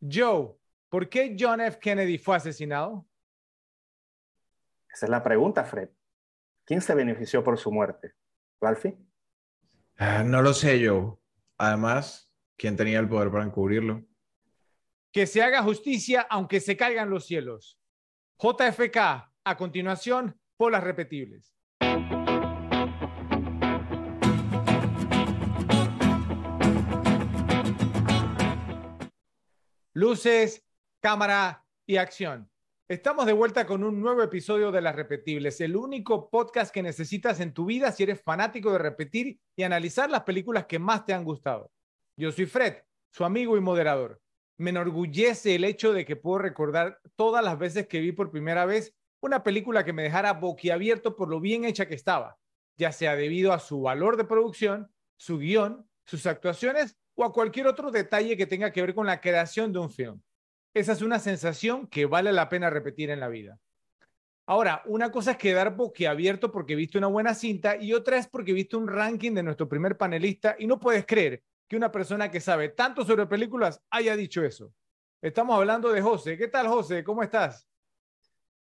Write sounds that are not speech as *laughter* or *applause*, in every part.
Joe, ¿por qué John F. Kennedy fue asesinado? Esa es la pregunta, Fred. ¿Quién se benefició por su muerte? ¿Ralphie? Ah, no lo sé yo. Además, ¿quién tenía el poder para encubrirlo? Que se haga justicia aunque se caigan los cielos. JFK, a continuación, por las repetibles. Luces, cámara y acción. Estamos de vuelta con un nuevo episodio de Las Repetibles, el único podcast que necesitas en tu vida si eres fanático de repetir y analizar las películas que más te han gustado. Yo soy Fred, su amigo y moderador. Me enorgullece el hecho de que puedo recordar todas las veces que vi por primera vez una película que me dejara boquiabierto por lo bien hecha que estaba, ya sea debido a su valor de producción, su guion, sus actuaciones o a cualquier otro detalle que tenga que ver con la creación de un film. Esa es una sensación que vale la pena repetir en la vida. Ahora, una cosa es quedar boquiabierto porque viste una buena cinta y otra es porque viste un ranking de nuestro primer panelista y no puedes creer que una persona que sabe tanto sobre películas haya dicho eso. Estamos hablando de José. ¿Qué tal, José? ¿Cómo estás?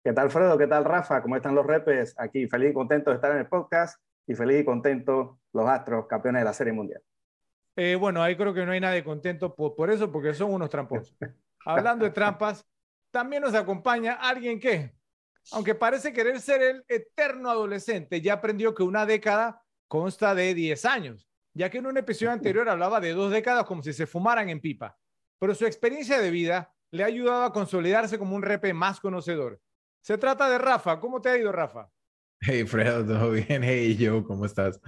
¿Qué tal, Fredo? ¿Qué tal, Rafa? ¿Cómo están los repes? Aquí feliz y contento de estar en el podcast y feliz y contento los Astros, campeones de la Serie Mundial. Eh, bueno, ahí creo que no hay nadie contento por, eso, porque son unos tramposos. *laughs* Hablando de trampas, también nos acompaña alguien que, aunque parece querer ser el eterno adolescente, ya aprendió que una década consta de 10 años, ya que en un episodio anterior hablaba de dos décadas como si se fumaran en pipa. Pero su experiencia de vida le ha ayudado a consolidarse como un repe más conocedor. Se trata de Rafa. ¿Cómo te ha ido, Rafa? Hey, Fredo, ¿todo bien? Hey, yo, ¿cómo estás?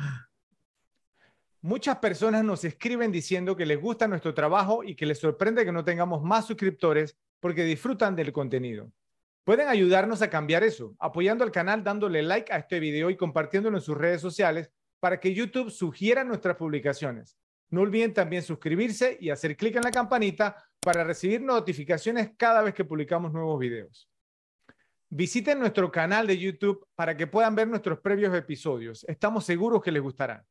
Muchas personas nos escriben diciendo que les gusta nuestro trabajo y que les sorprende que no tengamos más suscriptores porque disfrutan del contenido. Pueden ayudarnos a cambiar eso, apoyando al canal, dándole like a este video y compartiéndolo en sus redes sociales para que YouTube sugiera nuestras publicaciones. No olviden también suscribirse y hacer clic en la campanita para recibir notificaciones cada vez que publicamos nuevos videos. Visiten nuestro canal de YouTube para que puedan ver nuestros previos episodios. Estamos seguros que les gustarán.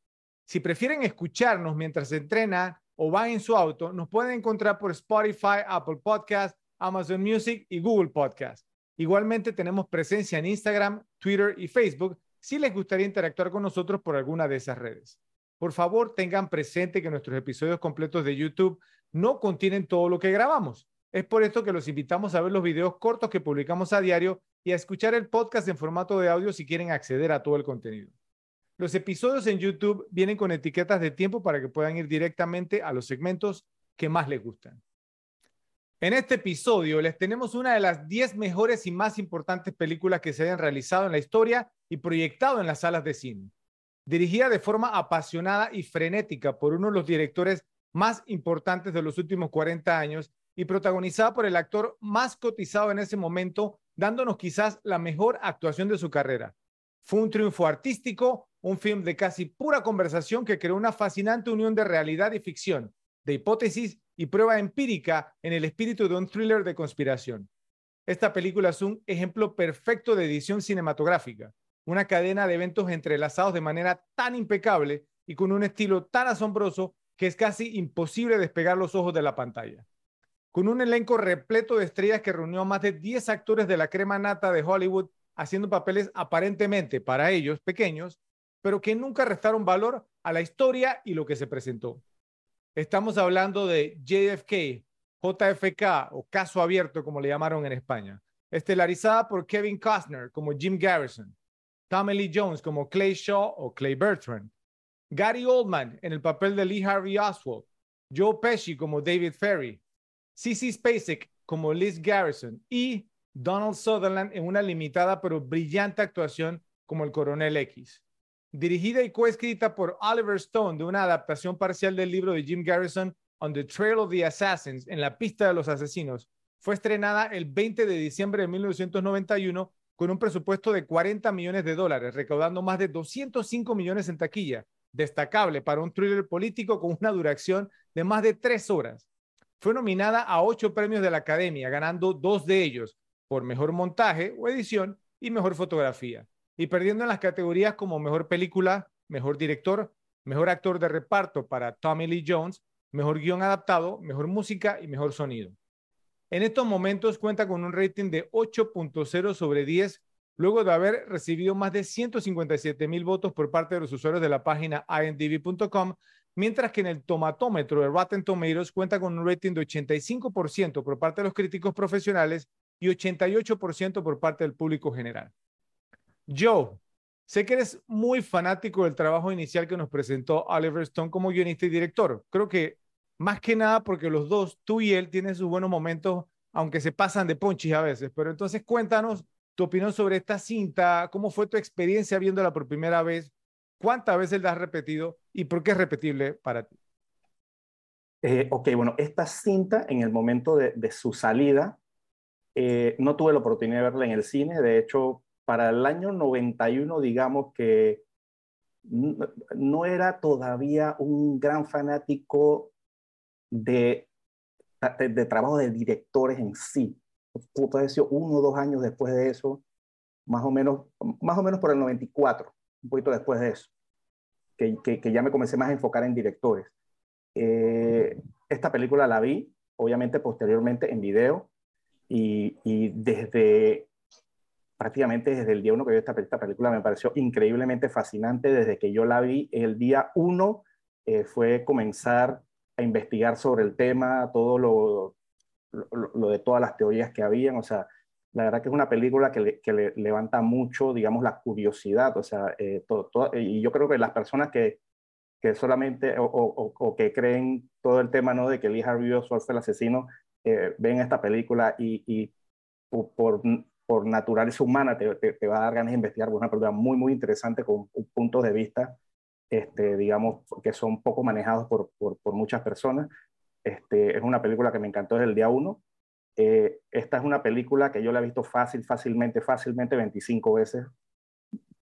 Si prefieren escucharnos mientras se entrenan o van en su auto, nos pueden encontrar por Spotify, Apple Podcast, Amazon Music y Google Podcast. Igualmente tenemos presencia en Instagram, Twitter y Facebook si les gustaría interactuar con nosotros por alguna de esas redes. Por favor, tengan presente que nuestros episodios completos de YouTube no contienen todo lo que grabamos. Es por esto que los invitamos a ver los videos cortos que publicamos a diario y a escuchar el podcast en formato de audio si quieren acceder a todo el contenido. Los episodios en YouTube vienen con etiquetas de tiempo para que puedan ir directamente a los segmentos que más les gustan. En este episodio les tenemos una de las 10 mejores y más importantes películas que se hayan realizado en la historia y proyectado en las salas de cine. Dirigida de forma apasionada y frenética por uno de los directores más importantes de los últimos 40 años y protagonizada por el actor más cotizado en ese momento, dándonos quizás la mejor actuación de su carrera. Fue un triunfo artístico, un film de casi pura conversación que creó una fascinante unión de realidad y ficción, de hipótesis y prueba empírica en el espíritu de un thriller de conspiración. Esta película es un ejemplo perfecto de edición cinematográfica, una cadena de eventos entrelazados de manera tan impecable y con un estilo tan asombroso que es casi imposible despegar los ojos de la pantalla. Con un elenco repleto de estrellas que reunió a más de 10 actores de la crema nata de Hollywood haciendo papeles aparentemente para ellos pequeños, pero que nunca restaron valor a la historia y lo que se presentó. Estamos hablando de JFK, JFK o Caso Abierto, como le llamaron en España, estelarizada por Kevin Costner como Jim Garrison, Tommy Lee Jones como Clay Shaw o Clay Bertrand, Gary Oldman en el papel de Lee Harvey Oswald, Joe Pesci como David Ferry, CC Spacek como Liz Garrison y Donald Sutherland en una limitada pero brillante actuación como el Coronel X dirigida y coescrita por Oliver Stone de una adaptación parcial del libro de Jim Garrison On the Trail of the Assassins, en la pista de los asesinos, fue estrenada el 20 de diciembre de 1991 con un presupuesto de 40 millones de dólares, recaudando más de 205 millones en taquilla, destacable para un thriller político con una duración de más de tres horas. Fue nominada a ocho premios de la Academia, ganando dos de ellos por mejor montaje o edición y mejor fotografía y perdiendo en las categorías como mejor película, mejor director, mejor actor de reparto para Tommy Lee Jones, mejor guion adaptado, mejor música y mejor sonido. En estos momentos cuenta con un rating de 8.0 sobre 10, luego de haber recibido más de 157 mil votos por parte de los usuarios de la página imdb.com, mientras que en el tomatómetro de Rotten Tomatoes cuenta con un rating de 85% por parte de los críticos profesionales y 88% por parte del público general. Joe, sé que eres muy fanático del trabajo inicial que nos presentó Oliver Stone como guionista y director. Creo que más que nada porque los dos, tú y él, tienen sus buenos momentos, aunque se pasan de ponchis a veces. Pero entonces cuéntanos tu opinión sobre esta cinta, cómo fue tu experiencia viéndola por primera vez, cuántas veces la has repetido y por qué es repetible para ti. Eh, ok, bueno, esta cinta en el momento de, su salida, eh, no tuve la oportunidad de verla en el cine, de hecho, para el año 91, digamos que no era todavía un gran fanático de, de, trabajo de directores en sí. Ser uno o dos años después de eso, más o menos, más o menos por el 94, un poquito después de eso, que, que, ya me comencé más a enfocar en directores. Eh, esta película la vi, obviamente, posteriormente en video, y, y desde prácticamente desde el día uno que vi esta, esta, película me pareció increíblemente fascinante. Desde que yo la vi, el día uno eh, fue comenzar a investigar sobre el tema, todo lo, lo, de todas las teorías que habían, o sea, la verdad que es una película que le, que le levanta mucho, digamos, la curiosidad, o sea, eh, todo, y yo creo que las personas que, que solamente, o, o, que creen todo el tema, ¿no? De que Lee Harvey Oswald fue el asesino, eh, ven esta película y, y por naturaleza humana te, te, va a dar ganas de investigar, es una película muy, muy interesante con puntos de vista este, digamos, que son poco manejados por, por, muchas personas. Este, es una película que me encantó desde el día uno. Eh, esta es una película que yo la he visto fácil, fácilmente, fácilmente 25 veces,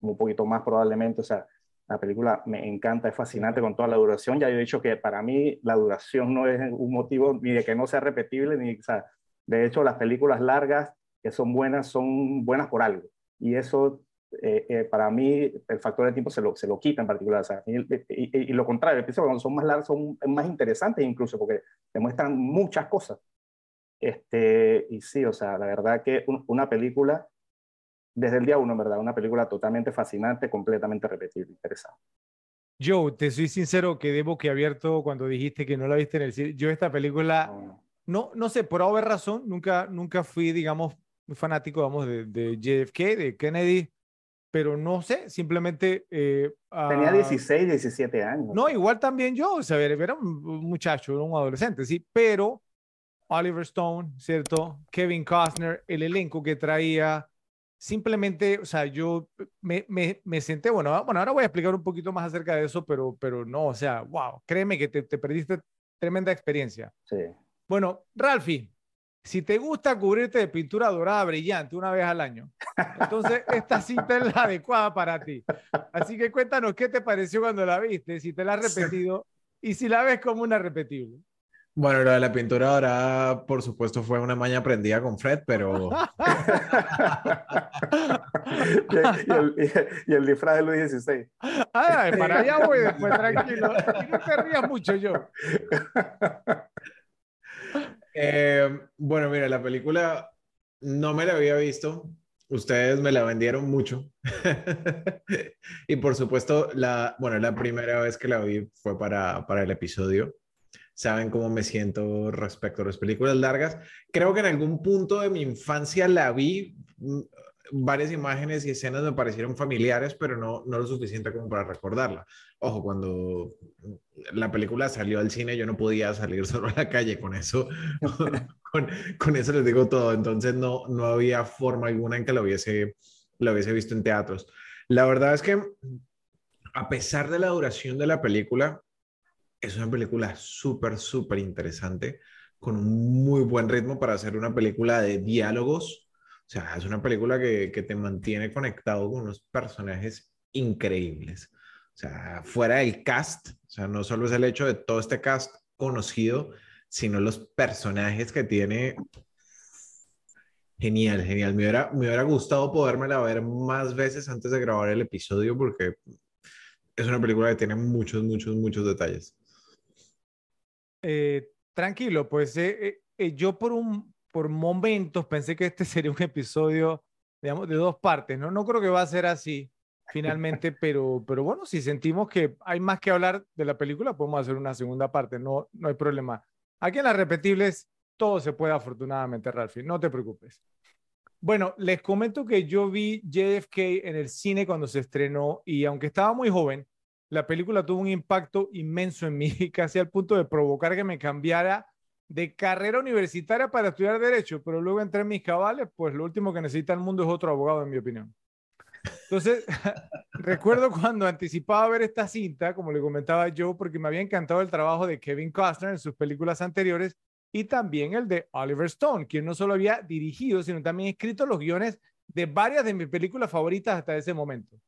un poquito más probablemente. O sea, la película me encanta, es fascinante con toda la duración. Ya he dicho que para mí la duración no es un motivo ni de que no sea repetible, ni, o sea, de hecho las películas largas que son buenas son buenas por algo. Y eso eh, eh, para mí el factor de tiempo se lo, se lo quita en particular. y, lo contrario, pienso cuando son más largos son más interesantes incluso porque demuestran muchas cosas. Este, y sí, o sea, la verdad que una película, desde el día uno, en verdad, una película totalmente fascinante, completamente repetible, interesante. Joe, te soy sincero que debo que abierto cuando dijiste que no la viste en el cine. Yo esta película, no, no, sé, por haber razón, nunca, nunca fui, digamos, muy fanático, vamos, de, de JFK, de Kennedy pero no sé, simplemente... Eh, Tenía 16, ah, 17 años. No, igual también yo, o sea, era un muchacho, era un adolescente, sí, pero Oliver Stone, ¿cierto? Kevin Costner, el elenco que traía, simplemente, o sea, yo me, me, me, senté, bueno, bueno, ahora voy a explicar un poquito más acerca de eso, pero, pero no, o sea, wow, créeme que te, te perdiste tremenda experiencia. Sí. Bueno, Ralphie, si te gusta cubrirte de pintura dorada brillante una vez al año, entonces *laughs* esta cinta es la adecuada para ti. Así que cuéntanos qué te pareció cuando la viste, si te la has repetido y si la ves como una repetible. Bueno, lo de la pintura dorada, por supuesto, fue una maña aprendida con Fred, pero... *laughs* y, el, disfraz de Luis XVI. Ay, para allá voy después, *laughs* tranquilo. Y no te rías mucho yo. Eh, bueno, mira, la película no me la había visto. Ustedes me la vendieron mucho. *laughs* y por supuesto, la, bueno, la primera vez que la vi fue para, para el episodio. Saben cómo me siento respecto a las películas largas. Creo que en algún punto de mi infancia la vi. Varias imágenes y escenas me parecieron familiares, pero no, no lo suficiente como para recordarla. Ojo, cuando la película salió al cine, yo no podía salir *laughs* solo a la calle con eso. *laughs* con, con, eso les digo todo. Entonces no, no había forma alguna en que lo hubiese, lo hubiese visto en teatros. La verdad es que, a pesar de la duración de la película, es una película súper, súper interesante, con un muy buen ritmo para hacer una película de diálogos. O sea, es una película que, que te mantiene conectado con unos personajes increíbles. O sea, fuera del cast, o sea, no solo es el hecho de todo este cast conocido, sino los personajes que tiene. Genial, genial. Me hubiera, me hubiera gustado podérmela ver más veces antes de grabar el episodio porque es una película que tiene muchos, muchos, muchos detalles. Eh, tranquilo, pues eh, eh, yo por un, por momentos pensé que este *laughs* sería un episodio, digamos, de dos partes, ¿no? No creo que va a ser así finalmente, *laughs* pero, pero bueno, si sentimos que hay más que hablar de la película, podemos hacer una segunda parte, no, no hay problema. Aquí en las repetibles todo se puede afortunadamente, Ralphie, no te preocupes. Bueno, les comento que yo vi JFK en el cine cuando se estrenó y aunque estaba muy joven, la película tuvo un impacto inmenso en mí, *laughs* casi al punto de provocar que me cambiara de carrera universitaria para estudiar derecho, pero luego entré en mis cabales, pues lo último que necesita el mundo es otro abogado, en mi opinión. Entonces, *laughs* recuerdo cuando anticipaba ver esta cinta, como le comentaba yo, porque me había encantado el trabajo de Kevin Costner en sus películas anteriores y también el de Oliver Stone, quien no solo había dirigido, sino también escrito los guiones de varias de mis películas favoritas hasta ese momento.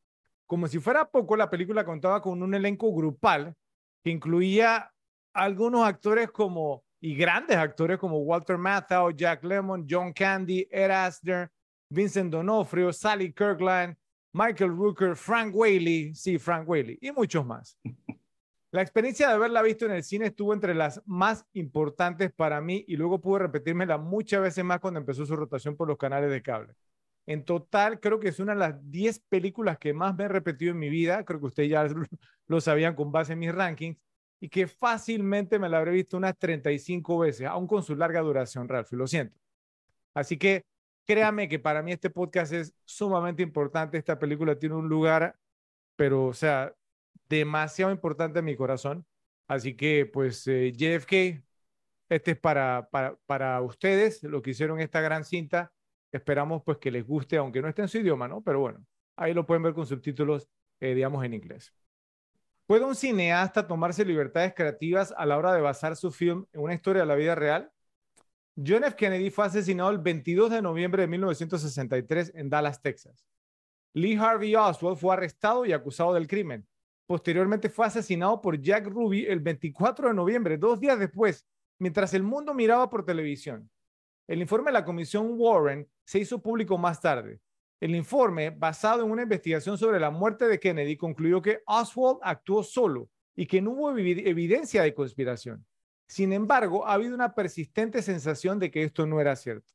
Como si fuera poco, la película contaba con un elenco grupal que incluía algunos actores como, y grandes actores como Walter Matthau, Jack Lemmon, John Candy, Ed Asner, Vincent Donofrio, Sally Kirkland, Michael Rooker, Frank Whaley, sí, Frank Whaley, y muchos más. *laughs* La experiencia de haberla visto en el cine estuvo entre las más importantes para mí y luego pude repetírmela muchas veces más cuando empezó su rotación por los canales de cable. En total, creo que es una de las 10 películas que más me he repetido en mi vida. Creo que ustedes ya *laughs* lo sabían con base en mis rankings y que fácilmente me la habré visto unas 35 veces, aún con su larga duración, Ralph, lo siento. Así que créame que para mí este podcast es sumamente importante. Esta película tiene un lugar, pero, o sea, demasiado importante en mi corazón. Así que, pues, eh, JFK, este es para, para, para ustedes, lo que hicieron esta gran cinta. Esperamos, pues, que les guste, aunque no esté en su idioma, ¿no? Pero bueno, ahí lo pueden ver con subtítulos, eh, digamos, en inglés. ¿Puede un cineasta tomarse libertades creativas a la hora de basar su film en una historia de la vida real? John F. Kennedy fue asesinado el 22 de noviembre de 1963 en Dallas, Texas. Lee Harvey Oswald fue arrestado y acusado del crimen. Posteriormente fue asesinado por Jack Ruby el 24 de noviembre, dos días después, mientras el mundo miraba por televisión. El informe de la Comisión Warren se hizo público más tarde. El informe, basado en una investigación sobre la muerte de Kennedy, concluyó que Oswald actuó solo y que no hubo evidencia de conspiración. Sin embargo, ha habido una persistente sensación de que esto no era cierto.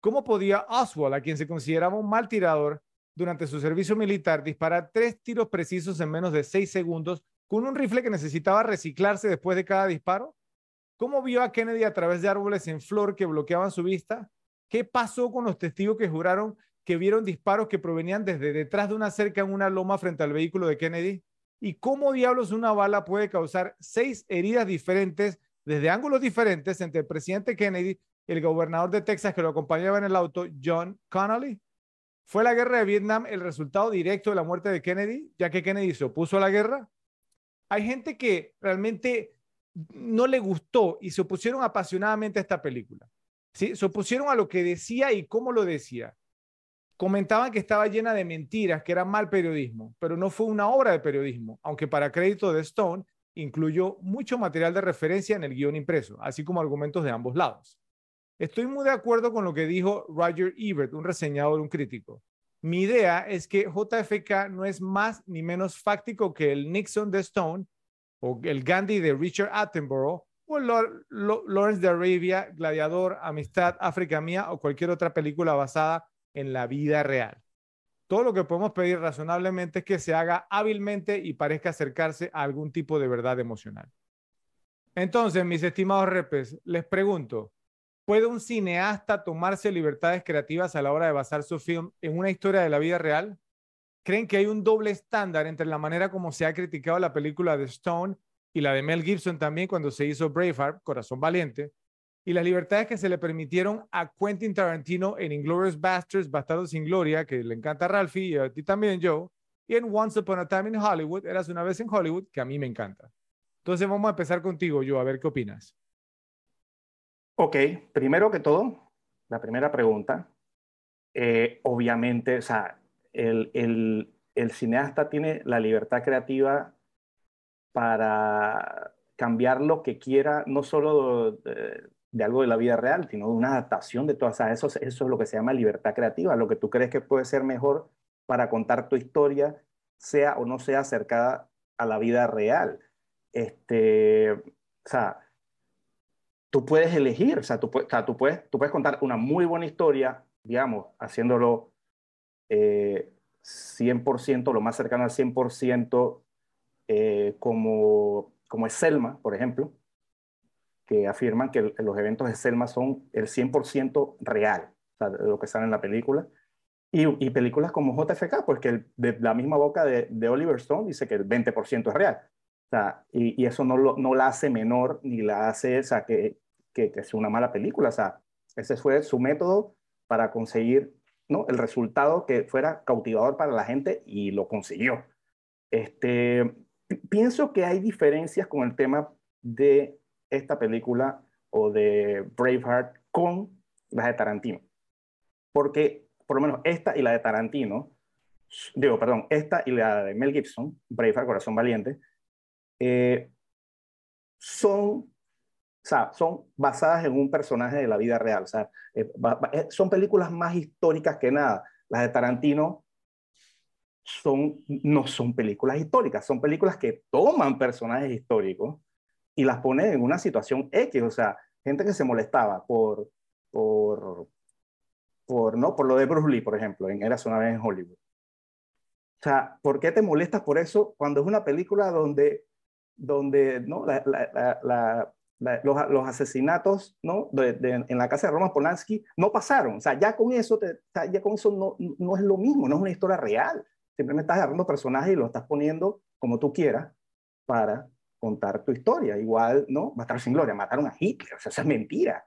¿Cómo podía Oswald, a quien se consideraba un mal tirador, durante su servicio militar disparar tres tiros precisos en menos de seis segundos con un rifle que necesitaba reciclarse después de cada disparo? ¿Cómo vio a Kennedy a través de árboles en flor que bloqueaban su vista? ¿Qué pasó con los testigos que juraron que vieron disparos que provenían desde detrás de una cerca en una loma frente al vehículo de Kennedy? ¿Y cómo diablos una bala puede causar seis heridas diferentes desde ángulos diferentes entre el presidente Kennedy y el gobernador de Texas que lo acompañaba en el auto, John Connolly? ¿Fue la guerra de Vietnam el resultado directo de la muerte de Kennedy, ya que Kennedy se opuso a la guerra? Hay gente que realmente no le gustó y se opusieron apasionadamente a esta película. ¿sí? Se opusieron a lo que decía y cómo lo decía. Comentaban que estaba llena de mentiras, que era mal periodismo, pero no fue una obra de periodismo, aunque para crédito de Stone incluyó mucho material de referencia en el guion impreso, así como argumentos de ambos lados. Estoy muy de acuerdo con lo que dijo Roger Ebert, un reseñador, un crítico. Mi idea es que JFK no es más ni menos fáctico que el Nixon de Stone o el Gandhi de Richard Attenborough o el Lawrence de Arabia, Gladiador, Amistad, África Mía o cualquier otra película basada en la vida real. Todo lo que podemos pedir razonablemente es que se haga hábilmente y parezca acercarse a algún tipo de verdad emocional. Entonces, mis estimados repes, les pregunto, ¿Puede un cineasta tomarse libertades creativas a la hora de basar su film en una historia de la vida real? ¿Creen que hay un doble estándar entre la manera como se ha criticado la película de Stone y la de Mel Gibson también cuando se hizo Braveheart, Corazón Valiente, y las libertades que se le permitieron a Quentin Tarantino en Inglourious Basterds, Bastardos sin Gloria, que le encanta a Ralphie y a ti también, Joe, y en Once Upon a Time in Hollywood, Eras una vez en Hollywood, que a mí me encanta. Entonces vamos a empezar contigo, Joe, a ver qué opinas. Ok, primero que todo, la primera pregunta, eh, obviamente, o sea, el, el, cineasta tiene la libertad creativa para cambiar lo que quiera, no solo de, algo de la vida real, sino de una adaptación de todas, o sea, eso, eso es lo que se llama libertad creativa, lo que tú crees que puede ser mejor para contar tu historia, sea o no sea acercada a la vida real. Este, o sea, tú puedes elegir, o sea, tú, o tú, puedes, tú puedes contar una muy buena historia, digamos, haciéndolo eh, 100%, lo más cercano al 100%, eh, como, como es Selma, por ejemplo, que afirman que los eventos de Selma son el 100% real, o sea, de lo que sale en la película. Y, y, películas como JFK, pues que de la misma boca de, de, Oliver Stone dice que el 20% es real. O sea, y, y eso no, lo, no la hace menor ni la hace, o sea, que, que, que, es una mala película. O sea, ese fue su método para conseguir ¿no? el resultado que fuera cautivador para la gente y lo consiguió. Este, pienso que hay diferencias con el tema de esta película o de Braveheart con las de Tarantino. Porque por lo menos esta y la de Tarantino, digo, perdón, esta y la de Mel Gibson, Braveheart, Corazón Valiente, eh, son, o sea, son basadas en un personaje de la vida real. O sea, eh, eh, son películas más históricas que nada. Las de Tarantino son, no son películas históricas, son películas que toman personajes históricos y las ponen en una situación X. O sea, gente que se molestaba por, por por, ¿no? por lo de Bruce Lee, por ejemplo, en Eras una vez en Hollywood. O sea, ¿por qué te molestas por eso cuando es una película donde, donde ¿no? La, la, la, los, los, asesinatos ¿no? De, de, en la casa de Roman Polanski no pasaron? O sea, ya con eso, te, ya con eso no, no es lo mismo, no es una historia real. Simplemente estás agarrando personajes y los estás poniendo como tú quieras para contar tu historia. Igual, ¿no? Estar sin gloria, mataron a Hitler, o sea, eso es mentira.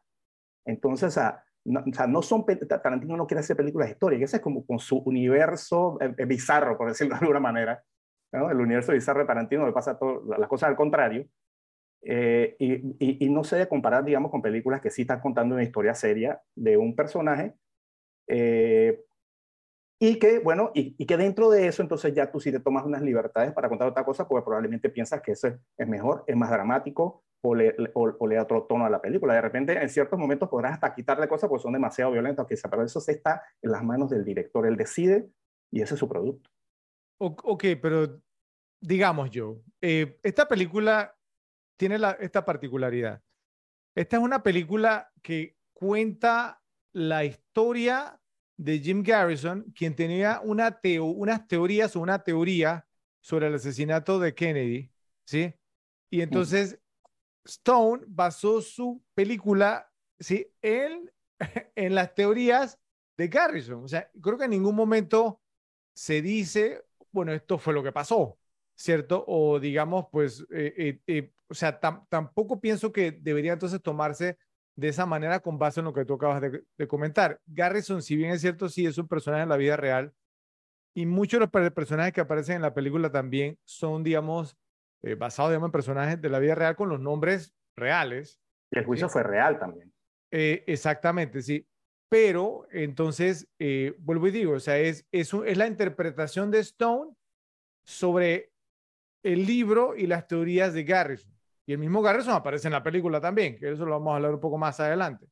Entonces, sea, no, o sea, no son, Tarantino no quiere hacer películas históricas, ese es como con su universo eh, eh, bizarro, por decirlo de alguna manera, ¿no? el universo bizarro de Tarantino le pasa todo, las cosas al contrario, eh, y, y, y, no se debe comparar, digamos, con películas que sí están contando una historia seria de un personaje, eh, y que, bueno, y, y, que dentro de eso, entonces ya tú sí te tomas unas libertades para contar otra cosa, porque probablemente piensas que eso es mejor, es más dramático, o le, o, o le, da otro tono a la película. De repente, en ciertos momentos podrás hasta quitarle cosas porque son demasiado violentas, quizá, pero eso se está en las manos del director. Él decide y ese es su producto. Ok, pero digamos yo, eh, esta película tiene la, esta particularidad. Esta es una película que cuenta la historia de Jim Garrison, quien tenía una teo, unas teorías o una teoría sobre el asesinato de Kennedy, ¿sí? Y entonces Stone basó su película ¿sí? en, *laughs* en las teorías de Garrison. O sea, creo que en ningún momento se dice, bueno, esto fue lo que pasó, ¿cierto? O digamos, pues, eh, eh, eh, o sea, tam, tampoco pienso que debería entonces tomarse de esa manera con base en lo que tú acabas de, de, comentar. Garrison, si bien es cierto, sí es un personaje en la vida real, y muchos de los personajes que aparecen en la película también son, digamos, eh, basado digamos, en personajes de la vida real con los nombres reales. Y el juicio fue real también. Eh, exactamente, sí. Pero entonces, eh, vuelvo y digo, o sea, es, es, es la interpretación de Stone sobre el libro y las teorías de Garrison. Y el mismo Garrison aparece en la película también, que eso lo vamos a hablar un poco más adelante.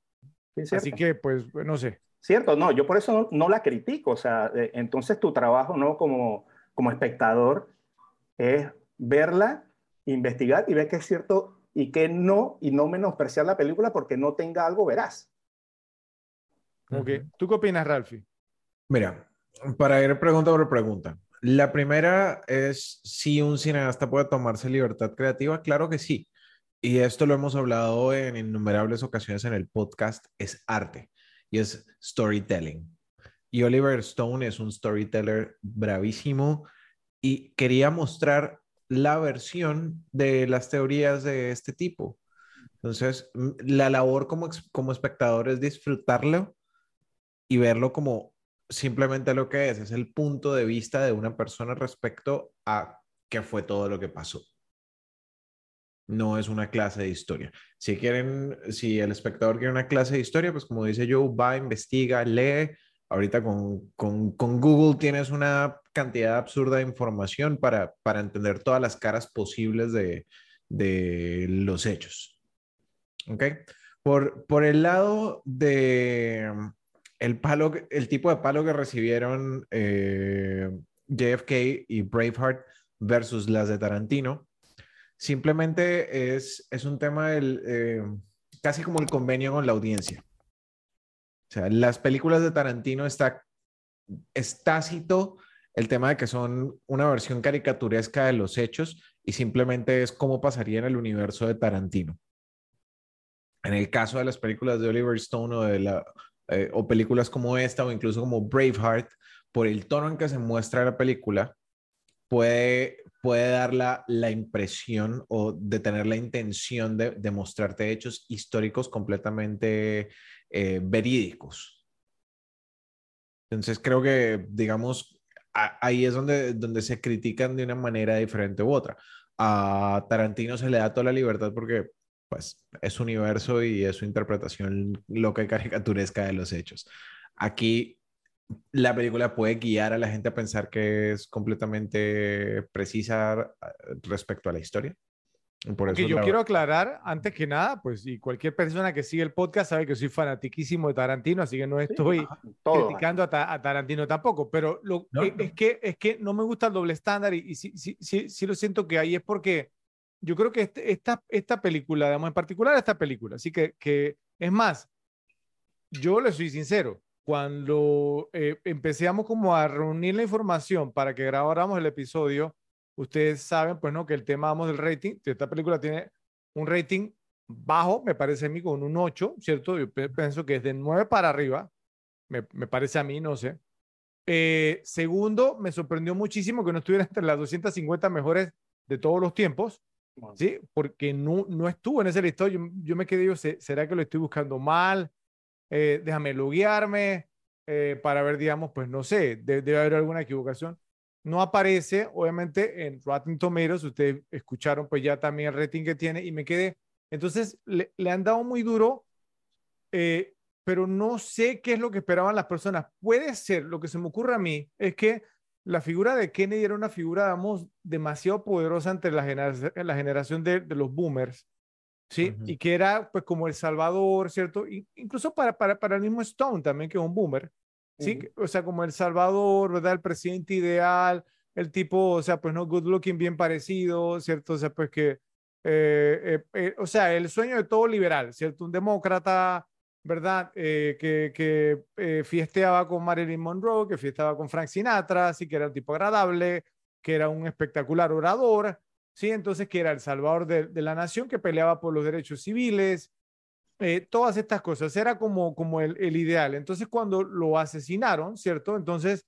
Sí, Así que, pues, no sé. Cierto, no, yo por eso no, no la critico. O sea, entonces tu trabajo, ¿no? Como, como espectador, es verla, investigar y ver qué es cierto y qué no, y no menospreciar la película porque no tenga algo veraz. Ok, ¿tú qué opinas, Ralphie? Mira, para ir pregunta por pregunta. La primera es si un cineasta puede tomarse libertad creativa. Claro que sí. Y esto lo hemos hablado en innumerables ocasiones en el podcast. Es arte y es storytelling. Y Oliver Stone es un storyteller bravísimo y quería mostrar la versión de las teorías de este tipo. Entonces, la labor como, como espectador es disfrutarlo y verlo como simplemente lo que es, es el punto de vista de una persona respecto a qué fue todo lo que pasó. No es una clase de historia. Si quieren, si el espectador quiere una clase de historia, pues como dice Joe, va, investiga, lee. Ahorita con, con, con Google tienes una cantidad absurda de información para, para entender todas las caras posibles de, de los hechos. ¿Ok? Por, por el lado de el palo, el tipo de palo que recibieron eh, JFK y Braveheart versus las de Tarantino, simplemente es, es un tema del, eh, casi como el convenio con la audiencia. O sea, las películas de Tarantino está, es tácito el tema de que son una versión caricaturesca de los hechos y simplemente es cómo pasaría en el universo de Tarantino. En el caso de las películas de Oliver Stone o, de la, eh, o películas como esta o incluso como Braveheart, por el tono en que se muestra la película, puede, puede dar la, impresión o de tener la intención de, de mostrarte hechos históricos completamente eh, verídicos. Entonces creo que, digamos, ahí es donde, donde se critican de una manera diferente u otra. A Tarantino se le da toda la libertad porque pues es su universo y es su interpretación loca y caricaturesca de los hechos. Aquí la película puede guiar a la gente a pensar que es completamente precisa eh, respecto a la historia. Por eso yo quiero aclarar, antes que nada, pues, y cualquier persona que sigue el podcast sabe que soy fanatiquísimo de Tarantino, así que no estoy criticando a, Tarantino tampoco, pero lo, Es, que, es que no me gusta el doble estándar y, sí, sí, sí, sí, lo siento que ahí es porque yo creo que este, esta, esta película, digamos, en particular esta película, así que, que es más, yo le soy sincero, cuando eh, como a reunir la información para que grabáramos el episodio, ustedes saben, pues, ¿no? Que el tema, vamos, del rating, esta película tiene un rating bajo, me parece a mí, con un 8, ¿cierto? Yo pienso que es de 9 para arriba, me, me parece a mí, no sé. Eh, segundo, me sorprendió muchísimo que no estuviera *laughs* entre las 250 mejores de todos los tiempos, ¿sí? Porque no, no estuvo en ese listado. Yo, yo me quedé, yo, ¿será que lo estoy buscando mal? Eh, déjame loguearme eh, para ver, digamos, pues no sé, debe haber alguna equivocación no aparece, obviamente, en Rotten Tomatoes. Ustedes escucharon pues ya también el rating que tiene y me quedé. Entonces, le, han dado muy duro, eh, pero no sé qué es lo que esperaban las personas. Puede ser, lo que se me ocurre a mí, es que la figura de Kennedy era una figura, digamos, demasiado poderosa entre la, la generación de, los boomers, ¿sí? Y que era, pues, como El Salvador, ¿cierto? incluso para, para, para el mismo Stone también, que es un boomer. Sí, o sea, como El Salvador, ¿verdad? El presidente ideal, el tipo, o sea, pues no, good looking, bien parecido, ¿cierto? O sea, pues que, eh, eh, eh, o sea, el sueño de todo liberal, ¿cierto? Un demócrata, ¿verdad? que, que fiesteaba con Marilyn Monroe, que fiesteaba con Frank Sinatra, así que era un tipo agradable, que era un espectacular orador, ¿sí? Entonces, que era el salvador de, de la nación, que peleaba por los derechos civiles, eh, todas estas cosas, era como, como el, el, ideal. Entonces, cuando lo asesinaron, ¿cierto? Entonces,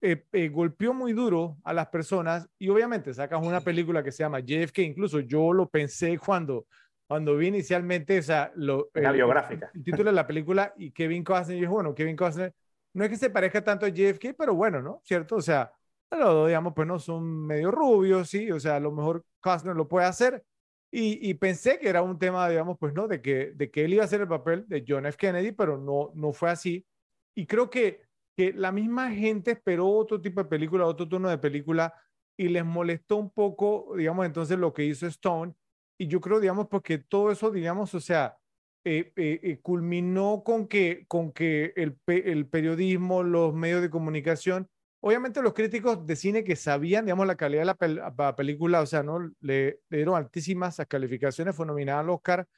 eh, eh, golpeó muy duro a las personas y obviamente sacas una película que se llama JFK, incluso yo lo pensé cuando, cuando vi inicialmente, o sea, lo, la biográfica. El, título de la película y Kevin Costner, y yo, bueno, Kevin Costner, no es que se parezca tanto a JFK, pero bueno, ¿no? ¿Cierto? O sea, pero, digamos, pues no son medio rubios, sí, o sea, a lo mejor Costner lo puede hacer, y, pensé que era un tema, digamos, pues no, de que, de que él iba a hacer el papel de John F. Kennedy, pero no, no fue así. Y creo que, que la misma gente esperó otro tipo de película, otro tono de película, y les molestó un poco, digamos, entonces lo que hizo Stone. Y yo creo, digamos, porque todo eso, digamos, o sea, eh, eh, eh, culminó con que, con que el, el periodismo, los medios de comunicación, Obviamente los críticos de cine que sabían, digamos, la calidad de la, película, o sea, ¿no? Le, dieron altísimas calificaciones, fue nominada al Oscar,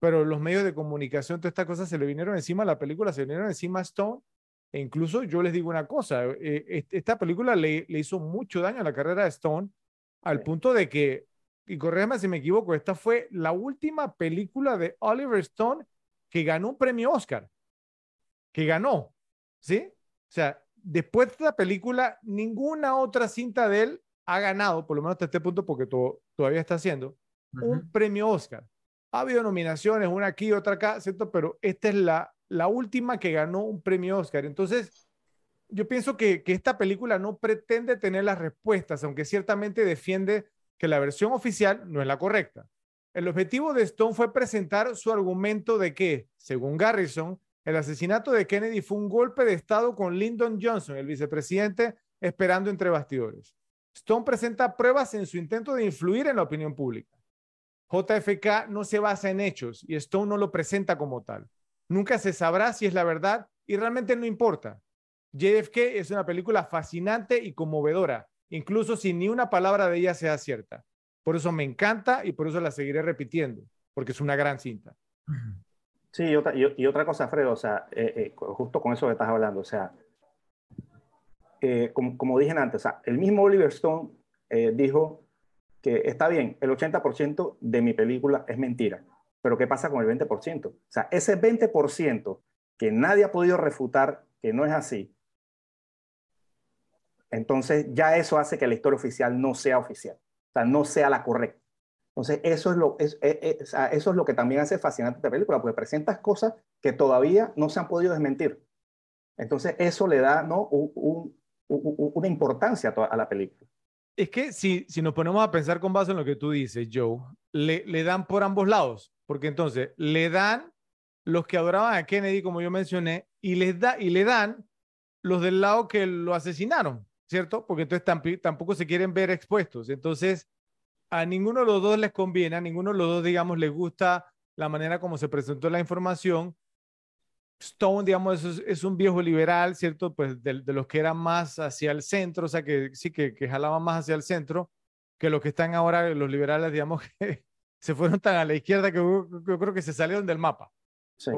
pero los medios de comunicación, todas estas cosas se le vinieron encima a la película, se vinieron encima a Stone, e incluso yo les digo una cosa, eh, esta película le, le, hizo mucho daño a la carrera de Stone, al punto de que, y corréjame si me equivoco, esta fue la última película de Oliver Stone que ganó un premio Oscar, que ganó, ¿sí? O sea, después de esta película, ninguna otra cinta de él ha ganado, por lo menos hasta este punto, porque todavía está haciendo, un premio Oscar. Ha habido nominaciones, una aquí, otra acá, ¿cierto? Pero esta es la, la última que ganó un premio Oscar. Entonces, yo pienso que, que esta película no pretende tener las respuestas, aunque ciertamente defiende que la versión oficial no es la correcta. El objetivo de Stone fue presentar su argumento de que, según Garrison, el asesinato de Kennedy fue un golpe de Estado con Lyndon Johnson, el vicepresidente, esperando entre bastidores. Stone presenta pruebas en su intento de influir en la opinión pública. JFK no se basa en hechos y Stone no lo presenta como tal. Nunca se sabrá si es la verdad y realmente no importa. JFK es una película fascinante y conmovedora, incluso si ni una palabra de ella sea cierta. Por eso me encanta y por eso la seguiré repitiendo, porque es una gran cinta. Sí, y otra, y, otra cosa, Fredo, o sea, eh, eh, justo con eso que estás hablando, o sea, eh, como, como, dije antes, o sea, el mismo Oliver Stone dijo que está bien, el 80% de mi película es mentira, pero ¿qué pasa con el 20%? O sea, ese 20% que nadie ha podido refutar que no es así, entonces ya eso hace que la historia oficial no sea oficial, o sea, no sea la correcta. Entonces, eso es, lo, es, eso es lo que también hace fascinante esta película, porque presentas cosas que todavía no se han podido desmentir. Entonces, eso le da ¿no? una importancia a, la película. Es que si, si nos ponemos a pensar con base en lo que tú dices, Joe, le, le dan por ambos lados, porque entonces le dan los que adoraban a Kennedy, como yo mencioné, y, les da, y le dan los del lado que lo asesinaron, ¿cierto? Porque entonces tampoco se quieren ver expuestos. Entonces, a ninguno de los dos les conviene, a ninguno de los dos, digamos, les gusta la manera como se presentó la información. Stone, digamos, es, un viejo liberal, ¿cierto? Pues de, los que eran más hacia el centro, o sea, que sí, que, que jalaban más hacia el centro, que los que están ahora, los liberales, digamos, *laughs* que se fueron tan a la izquierda que yo, creo que se salieron del mapa. Sí.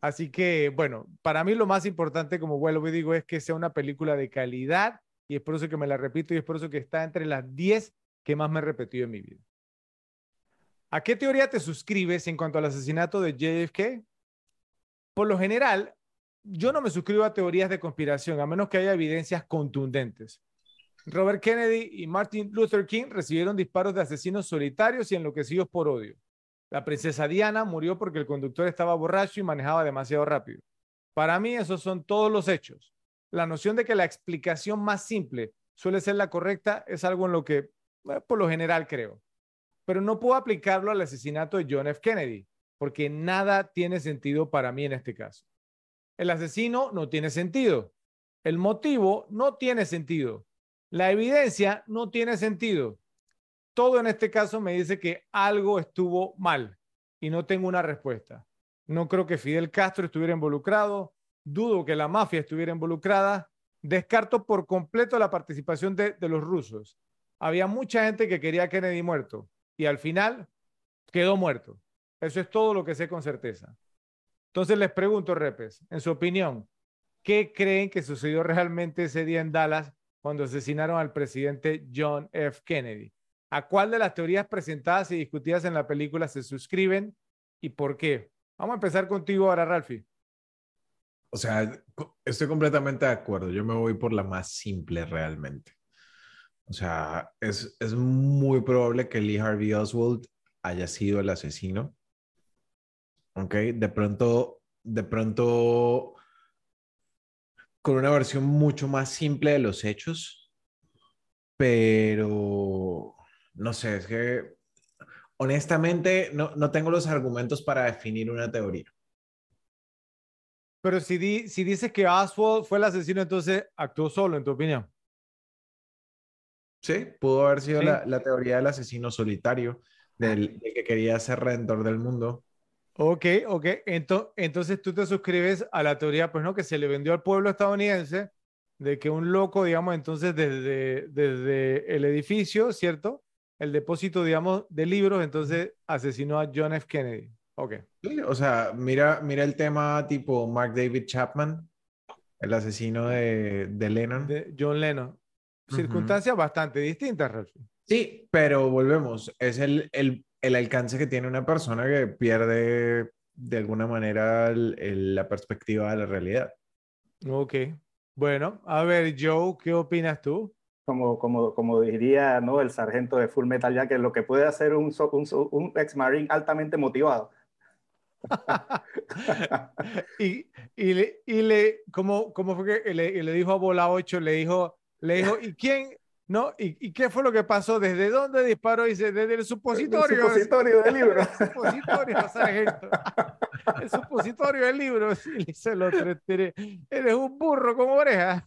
Así que, bueno, para mí lo más importante, como vuelvo y digo, es que sea una película de calidad y es por eso que me la repito y es por eso que está entre las 10 que más me he repetido en mi vida. ¿A qué teoría te suscribes en cuanto al asesinato de JFK? Por lo general, yo no me suscribo a teorías de conspiración, a menos que haya evidencias contundentes. Robert Kennedy y Martin Luther King recibieron disparos de asesinos solitarios y enloquecidos por odio. La princesa Diana murió porque el conductor estaba borracho y manejaba demasiado rápido. Para mí, esos son todos los hechos. La noción de que la explicación más simple suele ser la correcta es algo en lo que eh, por lo general creo. Pero no puedo aplicarlo al asesinato de John F. Kennedy, porque nada tiene sentido para mí en este caso. El asesino no tiene sentido. El motivo no tiene sentido. La evidencia no tiene sentido. Todo en este caso me dice que algo estuvo mal y no tengo una respuesta. No creo que Fidel Castro estuviera involucrado. Dudo que la mafia estuviera involucrada. Descarto por completo la participación de, los rusos había mucha gente que quería a Kennedy muerto y al final quedó muerto. Eso es todo lo que sé con certeza. Entonces les pregunto, Repes, en su opinión, ¿qué creen que sucedió realmente ese día en Dallas cuando asesinaron al presidente John F. Kennedy? ¿A cuál de las teorías presentadas y discutidas en la película se suscriben y por qué? Vamos a empezar contigo ahora, Ralphie. O sea, estoy completamente de acuerdo. Yo me voy por la más simple realmente. O sea, es, es muy probable que Lee Harvey Oswald haya sido el asesino. ¿Ok? De pronto, de pronto, con una versión mucho más simple de los hechos, pero no sé, es que honestamente no, no tengo los argumentos para definir una teoría. Pero si, di, si dices que Oswald fue el asesino, entonces actuó solo, en tu opinión. Sí, pudo haber sido la, la, teoría del asesino solitario, del, que quería ser redentor del mundo. Ok, ok. Entonces, entonces tú te suscribes a la teoría, pues no, que se le vendió al pueblo estadounidense de que un loco, digamos, entonces desde, desde el edificio, ¿cierto? El depósito, digamos, de libros, entonces asesinó a John F. Kennedy. Ok. o sea, mira, mira el tema tipo Mark David Chapman, el asesino de, de Lennon. De John Lennon circunstancias bastante distintas, Ralph. Sí, pero volvemos, es el, el, el, alcance que tiene una persona que pierde de alguna manera la perspectiva de la realidad. Ok, bueno, a ver, Joe, ¿qué opinas tú? Como, como, como diría ¿no? el sargento de Full Metal ya que lo que puede hacer un, un, un ex marine altamente motivado. *laughs* y, y, le, y le, ¿cómo, cómo fue que le, le dijo a Bola 8? Le dijo, le dijo, ¿y quién? ¿No? ¿Y, qué fue lo que pasó? ¿Desde dónde disparó? Dice, desde el supositorio. El supositorio del libro. *laughs* El supositorio, *laughs* sargento. El supositorio del libro. Sí, el otro, este, eres un burro con oreja.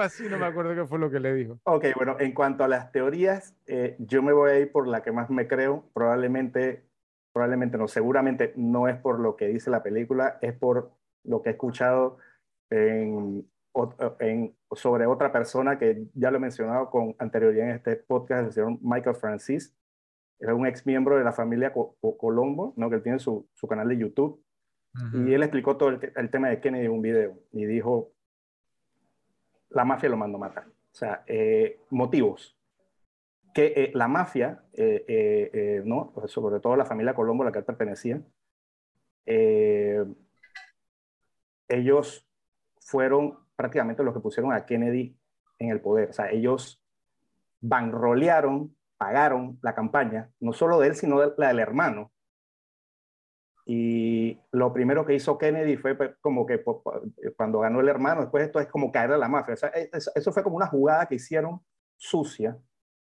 así no me acuerdo qué fue lo que le dijo. Ok, bueno, en cuanto a las teorías, eh, yo me voy a ir por la que más me creo. Probablemente, probablemente no, seguramente no es por lo que dice la película, es por lo que he escuchado en en, sobre otra persona que ya lo he mencionado con anterioridad en este podcast, el señor Michael Francis, era un ex miembro de la familia Colombo, ¿no? que tiene su, su canal de YouTube. Y él explicó todo el, tema de Kennedy en un video y dijo, la mafia lo mandó a matar. O sea, eh, motivos. Que eh, la mafia, eh, ¿no? Pues sobre todo la familia Colombo a la que él pertenecía, ellos fueron prácticamente los que pusieron a Kennedy en el poder. O sea, ellos banrolearon pagaron la campaña, no solo de él, sino de la del hermano. Y lo primero que hizo Kennedy fue pues, como que cuando ganó el hermano, después esto es como caer a la mafia. E, eso fue como una jugada que hicieron sucia.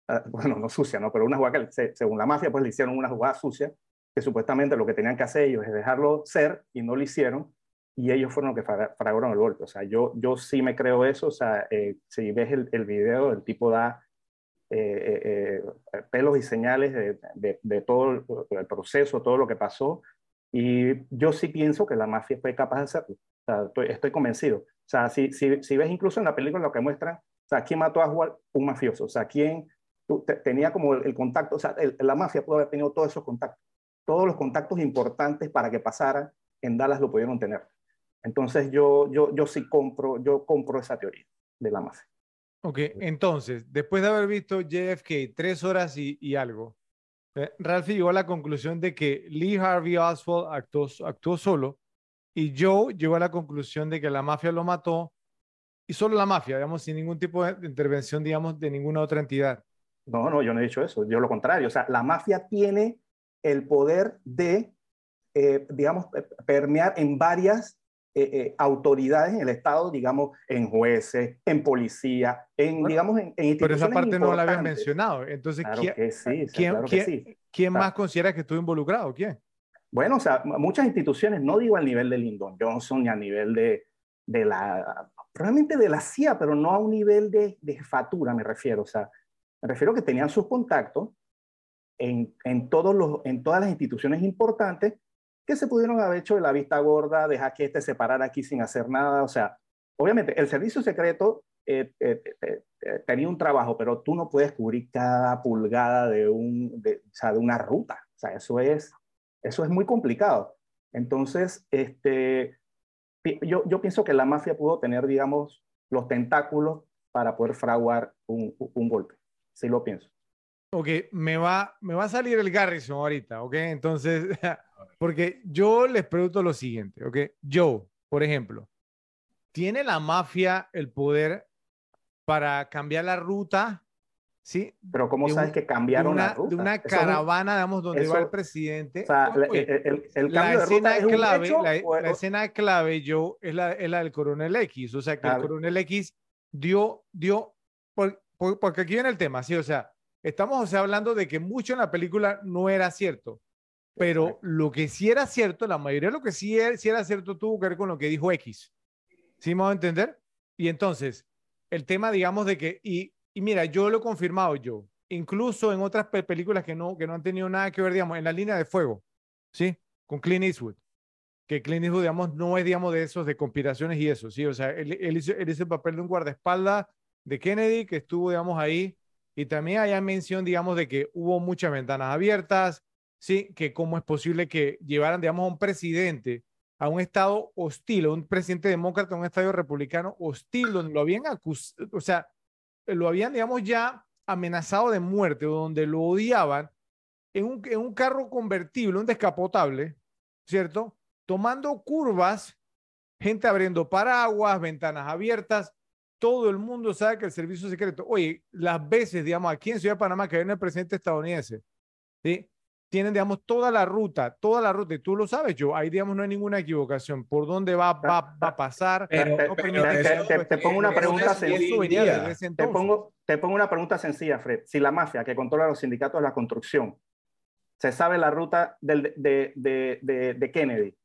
Ah, *laughs* bueno, no sucia, ¿no? Pero una jugada que, según la mafia, pues le hicieron una jugada sucia, que supuestamente lo que tenían que hacer ellos es dejarlo ser y no lo hicieron. Y ellos fueron los que fraguaron el golpe. O sea, yo, yo sí me creo eso. O sea, eh, si ves el, el video, el tipo da eh, eh, pelos y señales de, todo el proceso, todo lo que pasó. Y yo sí pienso que la mafia fue capaz de hacerlo. estoy, convencido. O sea, si, si, si, ves incluso en la película lo que muestran, o sea, ¿quién mató a Juan? Un mafioso. O sea, ¿quién tenía como el, contacto? O sea, la mafia pudo haber tenido todos esos contactos. Todos los contactos importantes para que pasara en Dallas lo pudieron tener. Entonces yo, yo, yo sí compro, yo compro esa teoría de la mafia. Ok, entonces, después de haber visto JFK tres horas y, algo, eh, Ralph llegó a la conclusión de que Lee Harvey Oswald actuó, actuó solo y Joe llegó a la conclusión de que la mafia lo mató y solo la mafia, digamos, sin ningún tipo de intervención, digamos, de ninguna otra entidad. No, no, yo no he dicho eso, yo lo contrario. O sea, la mafia tiene el poder de, eh, digamos, permear en varias eh, eh, autoridades en el Estado, digamos, en jueces, en policía, en, digamos, en, instituciones Pero esa parte no la habían mencionado. Entonces, ¿quién, más considera que estuvo involucrado? ¿Quién? Bueno, o sea, muchas instituciones, no digo al nivel de Lyndon Johnson ni a nivel de, de la, probablemente de la CIA, pero no a un nivel de, de jefatura, me refiero. O sea, me refiero que tenían sus contactos en, en, todos los, en todas las instituciones importantes que se pudieron haber hecho de la vista gorda, dejar que este se parara aquí sin hacer nada. O sea, obviamente el servicio secreto eh, eh, eh, tenía un trabajo, pero tú no puedes cubrir cada pulgada de, un, de, o sea, de una ruta. O sea, eso es, eso es muy complicado. Entonces, este, yo, yo pienso que la mafia pudo tener, digamos, los tentáculos para poder fraguar un, un golpe. Sí lo pienso. Ok, me va, me va a salir el Garrison ahorita, ok. Entonces, *laughs* porque yo les pregunto lo siguiente, ok. Joe, por ejemplo, ¿tiene la mafia el poder para cambiar la ruta? ¿Sí? Pero ¿cómo sabes que cambiaron la ruta? De una caravana, digamos, donde va el presidente. O sea, el, el, cambio de ruta es clave, un hecho, la, escena clave, Joe, es la, es la del coronel X. O sea, que el coronel X dio, dio, porque aquí viene el tema, ¿sí? O sea, Estamos hablando de que mucho en la película no era cierto, pero lo que sí era cierto, la mayoría de lo que sí era, era cierto tuvo que ver con lo que dijo X. ¿Sí me va a entender? Y entonces, el tema, digamos, de que, y, y mira, yo lo he confirmado yo, incluso en otras películas que no, que no han tenido nada que ver, digamos, en la línea de fuego, ¿sí? Con Clint Eastwood. Que Clint Eastwood, digamos, no es, digamos, de esos, de conspiraciones y eso, ¿sí? O sea, él, él, hizo, él hizo el papel de un guardaespaldas de Kennedy que estuvo, digamos, ahí y también hay mención, digamos, de que hubo muchas ventanas abiertas, ¿sí? Que cómo es posible que llevaran, digamos, a un presidente a un estado hostil, a un presidente demócrata, a un estado republicano hostil, donde lo habían acusado, o sea, lo habían, digamos, ya amenazado de muerte, donde lo odiaban, en un, en un carro convertible, un descapotable, ¿cierto? Tomando curvas, gente abriendo paraguas, ventanas abiertas, todo el mundo sabe que el servicio secreto, oye, las veces, digamos, aquí en Ciudad de Panamá que viene el presidente estadounidense, ¿sí? Tienen, digamos, toda la ruta, toda la ruta, y tú lo sabes, yo, ahí, digamos, no hay ninguna equivocación. ¿Por dónde va, va, a pasar? te, pongo una pregunta sencilla. Te pongo, te pongo una pregunta sencilla, Fred. Si la mafia que controla los sindicatos de la construcción se sabe la ruta del, de, de, de, de Kennedy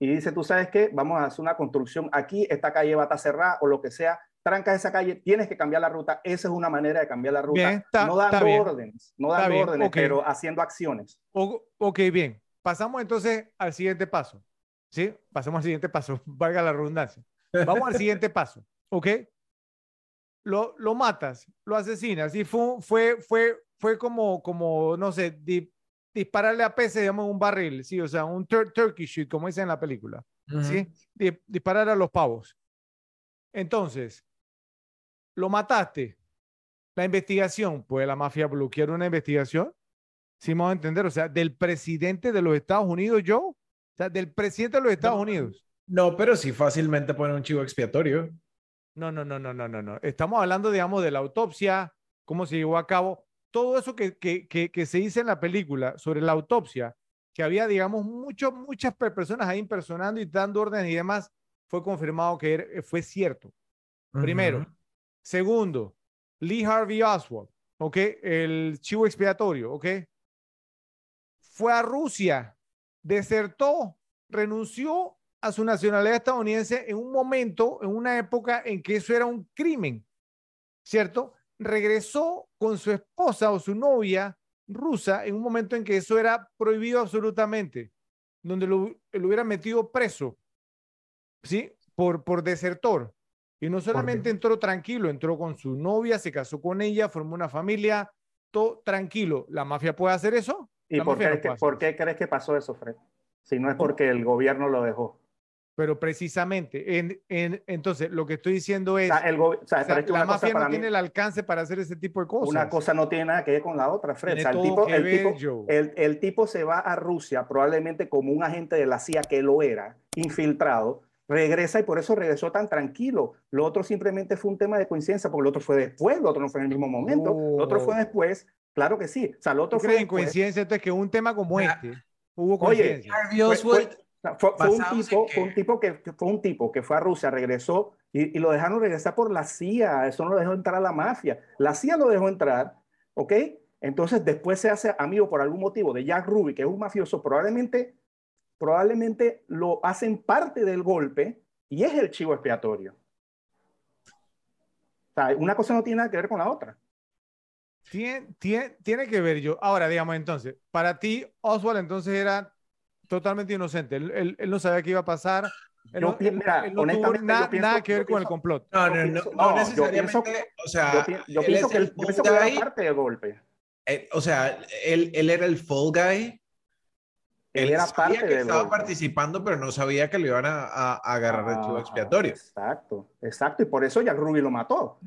y dice, tú sabes qué, vamos a hacer una construcción aquí, esta calle va a estar cerrada o lo que sea, trancas esa calle, tienes que cambiar la ruta. Esa es una manera de cambiar la ruta. no dando órdenes, no dando órdenes, pero haciendo acciones. ok, bien. Pasamos entonces al siguiente paso. ¿Sí? Pasamos al siguiente paso, *laughs* valga la redundancia. Vamos al siguiente paso, ¿ok? Lo, lo matas, lo asesinas y fue, fue, fue fue como, como no sé, dispararle a peces, digamos, un barril, sí, o sea, un turkey shoot, como dicen en la película, ¿sí? disparar a los pavos. Entonces, lo mataste. La investigación, ¿puede la mafia bloquear una investigación? Sí, vamos a entender, o sea, del presidente de los Estados Unidos, yo, o sea, del presidente de los Estados Unidos. No, pero sí fácilmente pone un chivo expiatorio. No, no, no, no, no, no, no. Estamos hablando, digamos, de la autopsia, cómo se llevó a cabo, todo eso que, que, que, se dice en la película sobre la autopsia, que había, digamos, mucho, muchas personas ahí impersonando y dando órdenes y demás, fue confirmado que fue cierto. Primero. Segundo, Lee Harvey Oswald, ¿ok? El chivo expiatorio, ¿ok? Fue a Rusia, desertó, renunció a su nacionalidad estadounidense en un momento, en una época en que eso era un crimen, ¿cierto? Regresó con su esposa o su novia rusa en un momento en que eso era prohibido absolutamente, donde lo, lo hubiera metido preso, ¿sí? Por, por desertor. Y no solamente entró tranquilo, entró con su novia, se casó con ella, formó una familia, todo tranquilo. ¿La mafia puede hacer eso? ¿Y por qué, por qué, crees que pasó eso, Fred? Si no es porque el gobierno lo dejó. Pero precisamente, en, en, entonces lo que estoy diciendo es, la mafia no tiene el alcance para hacer ese tipo de cosas. Una cosa no tiene nada que ver con la otra, Fred. el, tipo, el, tipo, el, el tipo se va a Rusia probablemente como un agente de la CIA que lo era, infiltrado, regresa y por eso regresó tan tranquilo. Lo otro simplemente fue un tema de coincidencia, porque lo otro fue después, lo otro no fue en el mismo momento, lo otro fue oh. después, claro que sí. O sea, lo otro fue en coincidencia entonces que un tema como este hubo coincidencia? Oye, fue, fue, un tipo, fue un tipo que, fue un tipo que fue a Rusia, regresó y, y, lo dejaron regresar por la CIA, eso no lo dejó entrar a la mafia. La CIA lo dejó entrar, ¿ok? Entonces después se hace amigo por algún motivo de Jack Ruby, que es un mafioso, probablemente probablemente lo hacen parte del golpe y es el chivo expiatorio. O sea, una cosa no tiene nada que ver con la otra. Tiene, tiene, tiene que ver yo. Ahora, digamos, entonces, para ti, Oswald entonces era totalmente inocente. Él, él, no sabía qué iba a pasar. Él, no, mira, no tuvo nada que ver con el complot. No, no, no, no necesariamente. o sea, yo, pienso que, él, era parte del golpe. Eh, o sea, él, él era el fall guy él, era sabía parte que estaba participando, pero no sabía que lo iban a, agarrar de chivo expiatorio. Exacto, exacto. Y por eso Jack Ruby lo mató.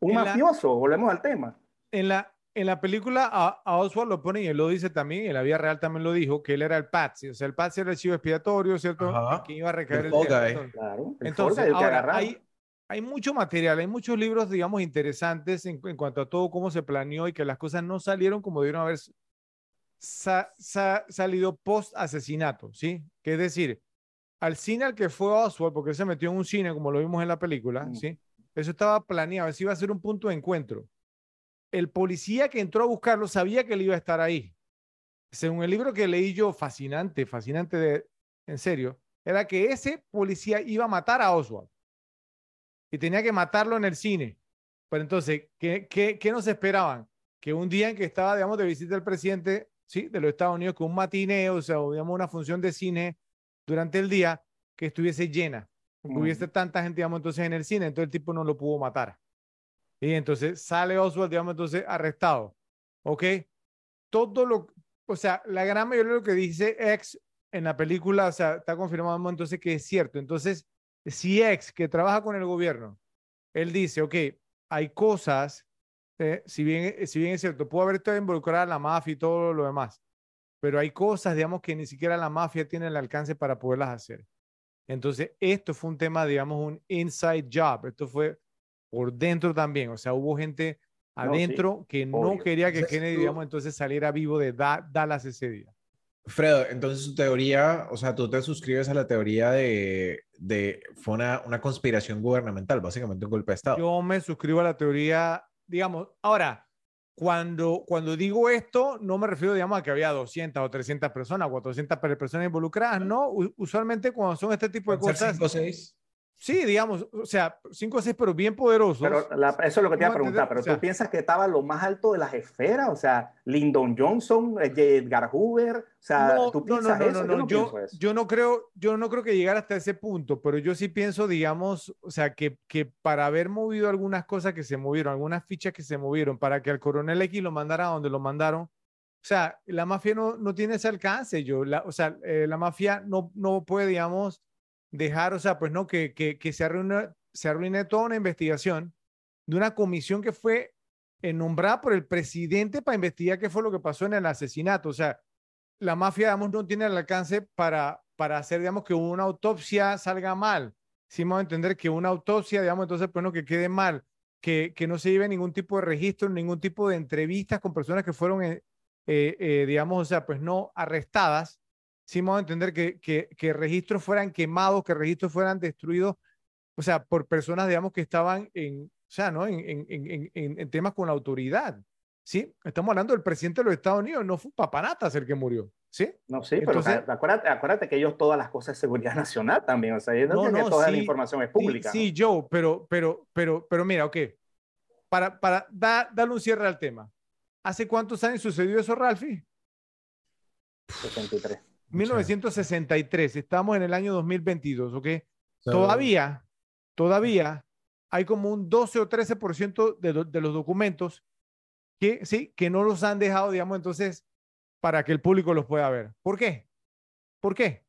Un mafioso, volvemos al tema. En la, en la película a, Oswald lo pone y él lo dice también, en la vida real también lo dijo, que él era el Patsy. O sea, el Patsy era el chivo expiatorio, ¿cierto? Que iba a recaer el, el Claro, Entonces, ahora, hay, hay mucho material, hay muchos libros, digamos, interesantes en, en, cuanto a todo cómo se planeó y que las cosas no salieron como debieron haber salido post asesinato, ¿sí? Que es decir, al cine al que fue Oswald, porque se metió en un cine como lo vimos en la película, mm. ¿sí? Eso estaba planeado, eso iba a ser un punto de encuentro. El policía que entró a buscarlo sabía que él iba a estar ahí. Según el libro que leí yo, fascinante, fascinante de, en serio, era que ese policía iba a matar a Oswald y tenía que matarlo en el cine. Pero entonces, ¿qué, qué, qué nos esperaban? Que un día en que estaba, digamos, de visita el presidente, ¿sí? de los Estados Unidos con un matineo, o sea, digamos, una función de cine durante el día que estuviese llena, que hubiese tanta gente, digamos, entonces en el cine, entonces el tipo no lo pudo matar. Y entonces sale Oswald, digamos, entonces arrestado. ¿Ok? Todo lo, o sea, la gran mayoría de lo que dice X en la película, o sea, está confirmado entonces que es cierto. Entonces, si X, que trabaja con el gobierno, él dice, ok, hay cosas eh, si, bien, eh, si bien es cierto, pudo haber estado involucrada la mafia y todo lo demás, pero hay cosas, digamos, que ni siquiera la mafia tiene el alcance para poderlas hacer. Entonces, esto fue un tema, digamos, un inside job. Esto fue por dentro también. O sea, hubo gente adentro que no quería que Kennedy, digamos, entonces saliera vivo de Dallas ese día. Fredo, entonces tu teoría, o sea, tú te suscribes a la teoría de, de fue una, una conspiración gubernamental, básicamente un golpe de Estado. Yo me suscribo a la teoría digamos, ahora, cuando, cuando digo esto, no me refiero, digamos, a que había 200 o 300 personas, 400 personas involucradas, ¿no? Usualmente cuando son este tipo de cosas... 5 6. Sí, digamos, o sea, cinco o seis, pero bien poderosos. Pero eso es lo que te iba a preguntar, pero tú piensas que estaba lo más alto de las esferas, o sea, Lyndon Johnson, eh, Edgar Hoover, o sea, no, tú piensas no, no, eso? No, no, yo, yo, yo, no creo, yo no creo que llegara hasta ese punto, pero yo sí pienso, digamos, o sea, que, que para haber movido algunas cosas que se movieron, algunas fichas que se movieron, para que al coronel X lo mandara a donde lo mandaron, o sea, la mafia no, no tiene ese alcance, yo, la, o sea, eh, la mafia no, no puede, digamos, dejar, o sea, pues no, que, que, que se, arruine, se arruine toda una investigación de una comisión que fue eh, nombrada por el presidente para investigar qué fue lo que pasó en el asesinato. O sea, la mafia, digamos, no tiene el alcance para, para hacer, digamos, que una autopsia salga mal. Si vamos a entender que una autopsia, digamos, entonces, pues no, que quede mal, que, que no se lleve ningún tipo de registro, ningún tipo de entrevistas con personas que fueron, eh, eh, digamos, o sea, pues no arrestadas sí vamos a entender que, que, que, registros fueran quemados, que registros fueran destruidos, o sea, por personas, digamos, que estaban en, o sea, ¿no? En, en, en, en temas con la autoridad. ¿Sí? Estamos hablando del presidente de los Estados Unidos, no fue Papanatas el que murió. ¿Sí? No, sí, Entonces, pero acuérdate, acuérdate, que ellos todas las cosas de seguridad *laughs* nacional también, o sea, no, no, toda la información es pública. Sí, sí Joe, pero, pero, pero, pero mira, ok, para, para da, darle un cierre al tema. ¿Hace cuántos años sucedió eso, Ralphie? 63. 1963, estamos en el año 2022, ¿ok? Todavía, todavía hay como un 12 o 13% de, de los documentos que, sí, que no los han dejado, digamos, entonces, para que el público los pueda ver. ¿Por qué? ¿Por qué?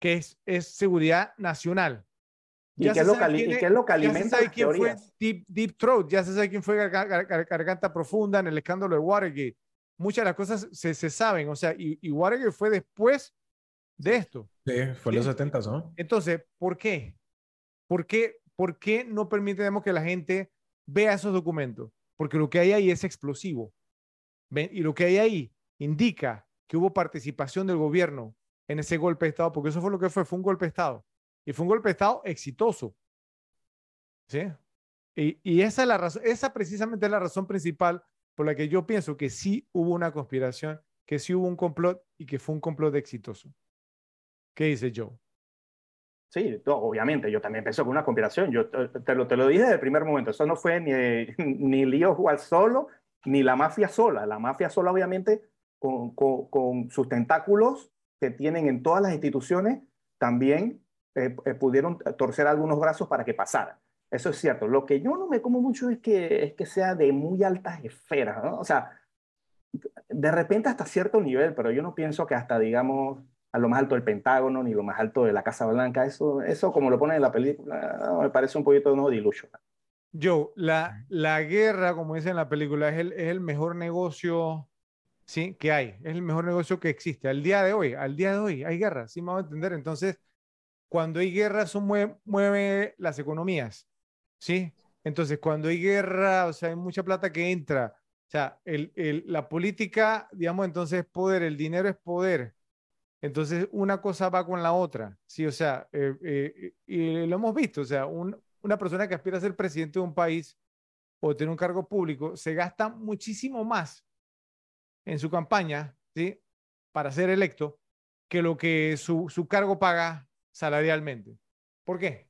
Que es, es seguridad nacional. ¿Y qué, es lo que alimenta ya se sabe quién fue Deep, Deep, Throat, ya se sabe quién fue Garganta Profunda en el escándalo de Watergate muchas de las cosas se, se saben, o sea, y, y, Watergate fue después de esto. Sí, fue en los 70, ¿no? Entonces, ¿por qué? ¿Por qué, ¿Por qué no permitemos que la gente vea esos documentos? Porque lo que hay ahí es explosivo. ¿ven? Y lo que hay ahí indica que hubo participación del gobierno en ese golpe de Estado, porque eso fue lo que fue, fue un golpe de Estado. Y fue un golpe de Estado exitoso. ¿Sí? Y, y esa, es la razón, esa precisamente es la razón principal por la que yo pienso que sí hubo una conspiración, que sí hubo un complot y que fue un complot exitoso. ¿Qué dice Joe? Sí, obviamente, yo también pienso que una conspiración. Yo te, lo, te lo dije desde el primer momento. Eso no fue ni, *laughs* ni Lío Juan solo, ni la mafia sola. La mafia sola, obviamente, con, con, sus tentáculos que tienen en todas las instituciones, también eh, eh, pudieron torcer algunos brazos para que pasara. Eso es cierto. Lo que yo no me como mucho es que, es que sea de muy altas esferas, ¿no? O sea, de repente hasta cierto nivel, pero yo no pienso que hasta, digamos, a lo más alto del Pentágono ni lo más alto de la Casa Blanca, eso, eso como lo ponen en la película, me parece un poquito no dilucho. Joe, la, la guerra, como dice en la película, es el, es el mejor negocio ¿sí? que hay, es el mejor negocio que existe. Al día de hoy, al día de hoy hay guerra, ¿sí me vamos a entender? Entonces, cuando hay guerra, eso mueve, mueve las economías. ¿Sí? Entonces, cuando hay guerra, o sea, hay mucha plata que entra. O sea, el, el, la política, digamos, entonces es poder, el dinero es poder. Entonces, una cosa va con la otra, ¿sí? O sea, eh, eh, y lo hemos visto, o sea, un, una persona que aspira a ser presidente de un país o tener un cargo público, se gasta muchísimo más en su campaña, ¿sí? Para ser electo, que lo que su, su cargo paga salarialmente. ¿Por qué?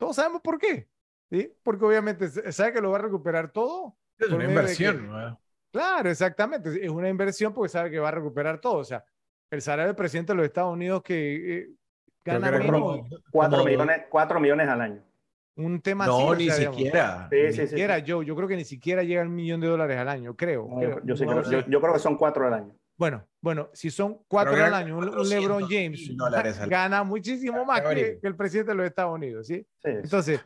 Todos sabemos por qué. ¿sí? Porque obviamente sabe que lo va a recuperar todo. Es una inversión. Claro, exactamente. Es una inversión porque sabe que va a recuperar todo. O sea, el salario del presidente de los Estados Unidos que eh, gana menos. Cuatro, millones, cuatro millones al año. Un tema no, ni siquiera. Sí, ni siquiera, yo, yo creo que ni siquiera llega al millón de dólares al año, creo. Yo, creo, yo, creo que son cuatro al año. Bueno, bueno, si son cuatro al año, un, LeBron James gana muchísimo más que, el presidente de los Estados Unidos, ¿sí? Entonces,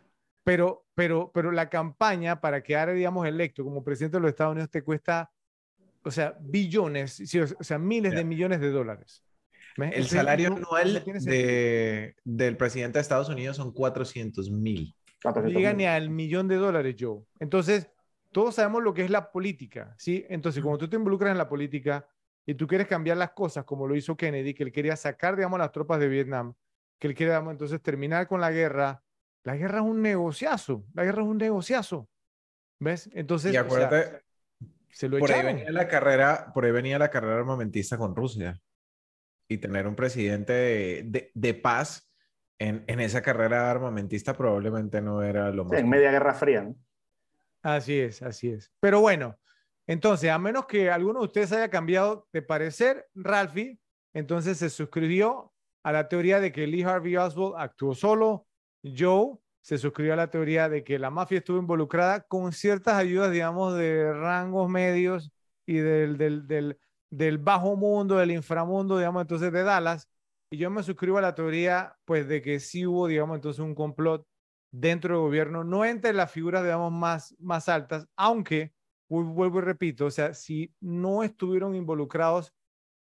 pero, pero, pero la campaña para quedar, digamos, electo como presidente de los Estados Unidos te cuesta, o sea, billones, o sea, miles de millones de dólares. El salario anual de, del presidente de Estados Unidos son 400 mil. No llega ni al millón de dólares, Joe. Entonces, todos sabemos lo que es la política, ¿sí? Entonces, cuando tú te involucras en la política, y tú quieres cambiar las cosas como lo hizo Kennedy, que él quería sacar, digamos, las tropas de Vietnam, que él quería, digamos, entonces terminar con la guerra. La guerra es un negociazo, la guerra es un negociazo. ¿Ves? Entonces, y acuérdate, se lo por ahí venía la carrera, por ahí venía la carrera armamentista con Rusia y tener un presidente de, de, paz en, en esa carrera armamentista probablemente no era lo más. en media guerra fría. ¿no? Así es, así es. Pero bueno, entonces, a menos que alguno de ustedes haya cambiado de parecer, Ralphie, entonces se suscribió a la teoría de que Lee Harvey Oswald actuó solo. Joe se suscribió a la teoría de que la mafia estuvo involucrada con ciertas ayudas, digamos, de rangos medios y del, del, del, bajo mundo, del inframundo, digamos, entonces de Dallas. Y yo me suscribo a la teoría, pues, de que sí hubo, digamos, entonces un complot dentro del gobierno, no entre las figuras, digamos, más, más altas, aunque, vuelvo y repito, o sea, si no estuvieron involucrados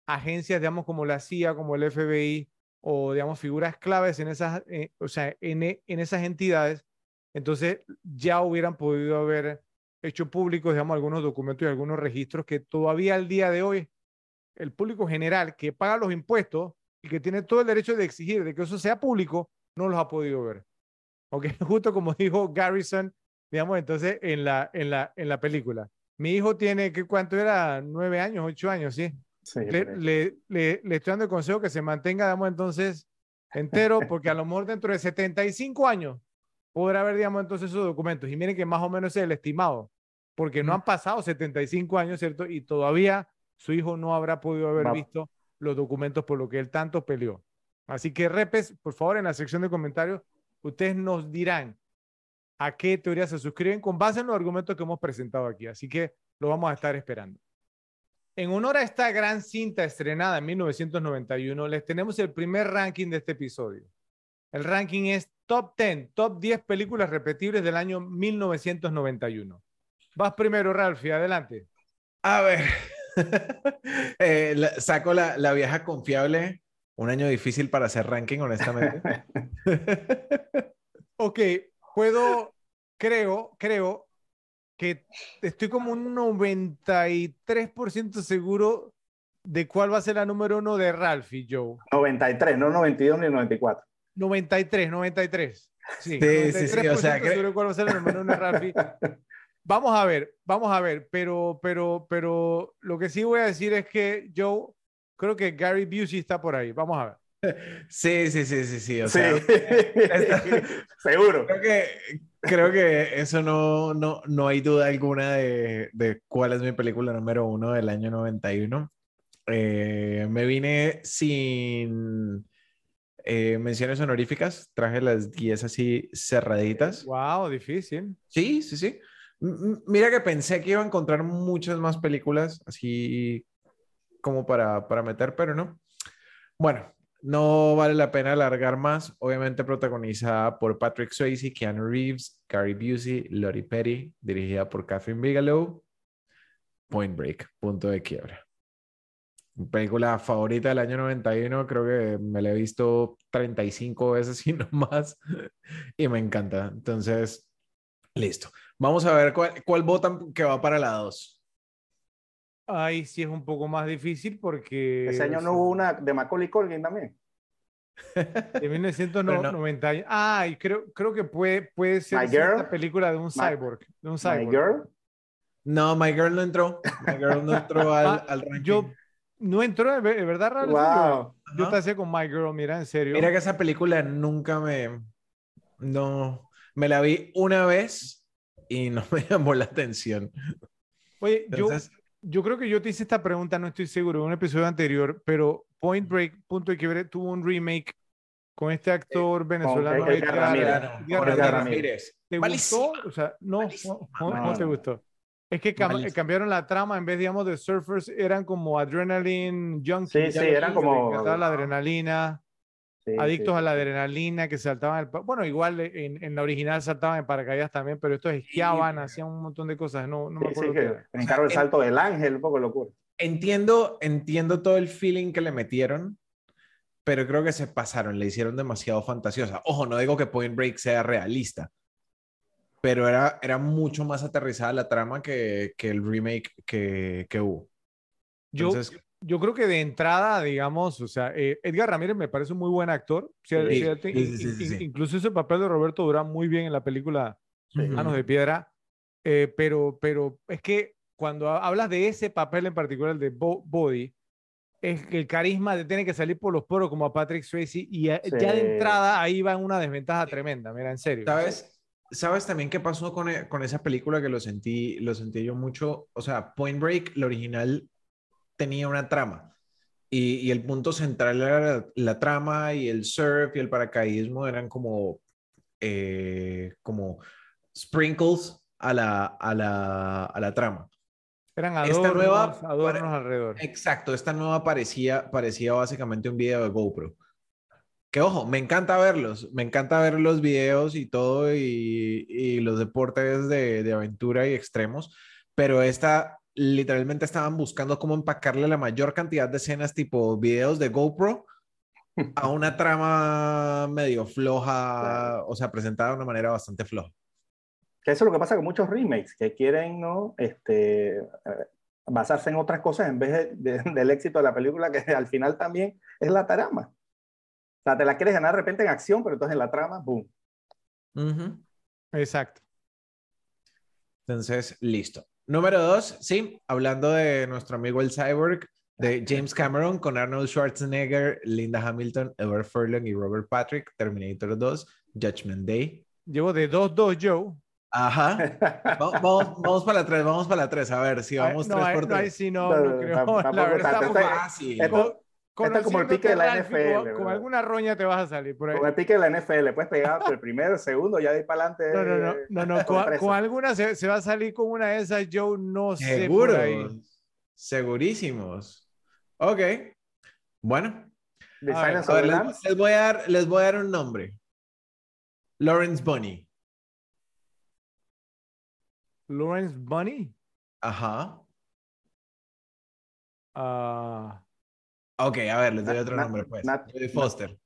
agencias, digamos, como la CIA, como el FBI, o, digamos, figuras claves en esas, eh, o sea, en, en esas entidades, entonces ya hubieran podido haber hecho públicos, digamos, algunos documentos y algunos registros que todavía al día de hoy el público general que paga los impuestos y que tiene todo el derecho de exigir de que eso sea público, no los ha podido ver. ¿Ok? *laughs* Justo como dijo Garrison, digamos, entonces en la, en la, en la película. Mi hijo tiene, ¿qué, ¿cuánto era? Nueve años, ocho años, ¿sí? Sí, le, le, le, le estoy dando el consejo que se mantenga, digamos, entonces entero, *laughs* porque a lo mejor dentro de 75 años podrá haber, digamos, entonces esos documentos. Y miren que más o menos es el estimado, porque no han pasado 75 años, ¿cierto? Y todavía su hijo no habrá podido haber visto los documentos por lo que él tanto peleó. Así que, repes, por favor, en la sección de comentarios, ustedes nos dirán a qué teoría se suscriben con base en los argumentos que hemos presentado aquí. Así que lo vamos a estar esperando. En honor a esta gran cinta estrenada en 1991, les tenemos el primer ranking de este episodio. El ranking es Top 10, Top 10 películas repetibles del año 1991. Vas primero, Ralphie, adelante. A ver, *laughs* Eh, la- saco la, la vieja confiable. Un año difícil para hacer ranking, honestamente. *laughs* Ok, puedo, creo, creo que estoy como un 93% seguro de cuál va a ser la número uno de Ralphie, Joe. 93, no 92 ni 94. 93, 93. Sí, Sí, sí, sí, o 93% sea, que- seguro de cuál va a ser la número uno de Ralphie. *laughs* Vamos a ver, vamos a ver, pero, pero, pero lo que sí voy a decir es que Joe, creo que Gary Busey está por ahí. Vamos a ver. *laughs* Sí, sí, sí, sí, sí. O Sí, sea, *laughs* seguro. creo que, creo que eso no, no, no hay duda alguna de, de cuál es mi película número uno del año 91. Eh, me vine sin eh, menciones honoríficas, traje las 10 así cerraditas. Wow, difícil. Sí, sí, sí. M- Mira que pensé que iba a encontrar muchas más películas así como para, para meter, pero no. Bueno, no vale la pena alargar más. Obviamente protagonizada por Patrick Swayze, Keanu Reeves, Gary Busey, Lori Petty, dirigida por Catherine Bigelow. Point Break, punto de quiebra. Película favorita del año 91, creo que me la he visto 35 veces *laughs* y no más, y me encanta. Entonces, listo. Vamos a ver cuál, cuál votan que va para la 2. Ahí sí es un poco más difícil porque... Ese año no sea, hubo una de Macaulay Culkin también. De 1990. *laughs* Pero Ah, y creo, creo que puede, puede ser Girl. película de un My- cyborg. De un My. Girl. No, My Girl no entró. My Girl no entró *laughs* al, Ah, al ranking. Yo no entró, ¿de verdad? Yo, Wow. yo te hacía con My Girl, mira, en serio. Mira que esa película nunca me... No, me la vi una vez y no *laughs* me llamó la atención. Oye, yo, Entonces, yo creo que yo te hice esta pregunta, no estoy seguro, en un episodio anterior, pero Point Break, punto de quiebre, tuvo un remake con este actor venezolano. Edgar Ramírez. Edgar con Edgar Ramírez. Edgar Ramírez. Ramírez. ¿Te Malísima. gustó? O sea, no, Malísima. no, no, No, no te gustó. Es que cam- Malísima. cambiaron la trama, en vez, digamos, de surfers, eran como adrenaline junkies. Sí, sí, eran como- encantaba la adrenalina, Sí, adictos sí, a la sí. adrenalina, que saltaban. el bueno, igual en, en la original saltaban en paracaídas también, pero estos esquiaban, pero- hacían un montón de cosas. No, no me Sí, sí, acuerdo el salto del ángel, un poco locura. Entiendo, entiendo todo el feeling que le metieron, pero creo que se pasaron, le hicieron demasiado fantasiosa. Ojo, no digo que Point Break sea realista, pero era, era mucho más aterrizada la trama que, que el remake que, que hubo. Entonces, yo creo que de entrada, digamos, o sea, eh, Edgar Ramírez me parece un muy buen actor. Sí, Sí, sí, sí, in- sí, sí, sí, in- sí. Incluso ese papel de Roberto Durán muy bien en la película Sí. Manos de Piedra. Eh, pero, pero es que cuando ha- hablas de ese papel en particular, el de Bo- Body, es que el carisma te tiene que salir por los poros como a Patrick Swayze y ya, ya de Sí. entrada ahí va en una desventaja tremenda, mira, en serio. ¿Sabes? ¿Sabes también qué pasó con, e- con esa película que lo sentí, lo sentí yo mucho? O sea, Point Break, la original, tenía una trama. Y, y el punto central era la, la trama y el surf y el paracaidismo eran como, eh, como sprinkles a la, a la, a la trama. Eran esta adornos, nueva- adornos para- alrededor. Exacto, esta nueva parecía, parecía básicamente un video de GoPro. Que ojo, me encanta verlos, me encanta ver los videos y todo y, y los deportes de, de aventura y extremos, pero esta literalmente estaban buscando cómo empacarle la mayor cantidad de escenas tipo videos de GoPro *laughs* a una trama medio floja, Claro. o sea, presentada de una manera bastante floja. Que eso es lo que pasa con muchos remakes, que quieren ¿no? este, basarse en otras cosas en vez de- de- *laughs* del éxito de la película, que al final también es la trama. O sea, te la quieres ganar de repente en acción, pero entonces en la trama, boom. Exacto. Entonces, listo. Número dos, sí, hablando de nuestro amigo el Cyborg, de James Cameron con Arnold Schwarzenegger, Linda Hamilton, Edward Furlong y Robert Patrick, Terminator 2, Judgment Day. Llevo de 2-2 Joe. Ajá. *laughs* Va- Vamos, vamos para la 3, vamos para la 3. A ver, si vamos no, 3 ahí- por no, ahí 3. sí no, No, no no, creo. tampoco *laughs* La verdad, tanto. estamos Esto- fácil. Esto, Esto es como el pique de la NFL, Con, alguna roña te vas a salir por ahí. con el pique de la NFL, puedes pegar por el primero, el segundo, ya de ahí para adelante. No, no, no, no, no, con con, alguna se, se va a salir con una de esas, Joe, no sé Seguro. por ahí. Segurísimos. Ok. Bueno, A ver, a of ver, les voy a dar, les voy a dar un nombre. Lawrence Bunny. Lawrence Bunny. Ajá. Ah, Ok, a ver, les doy otro Nat- nombre, pues. Nat- Jodie Foster.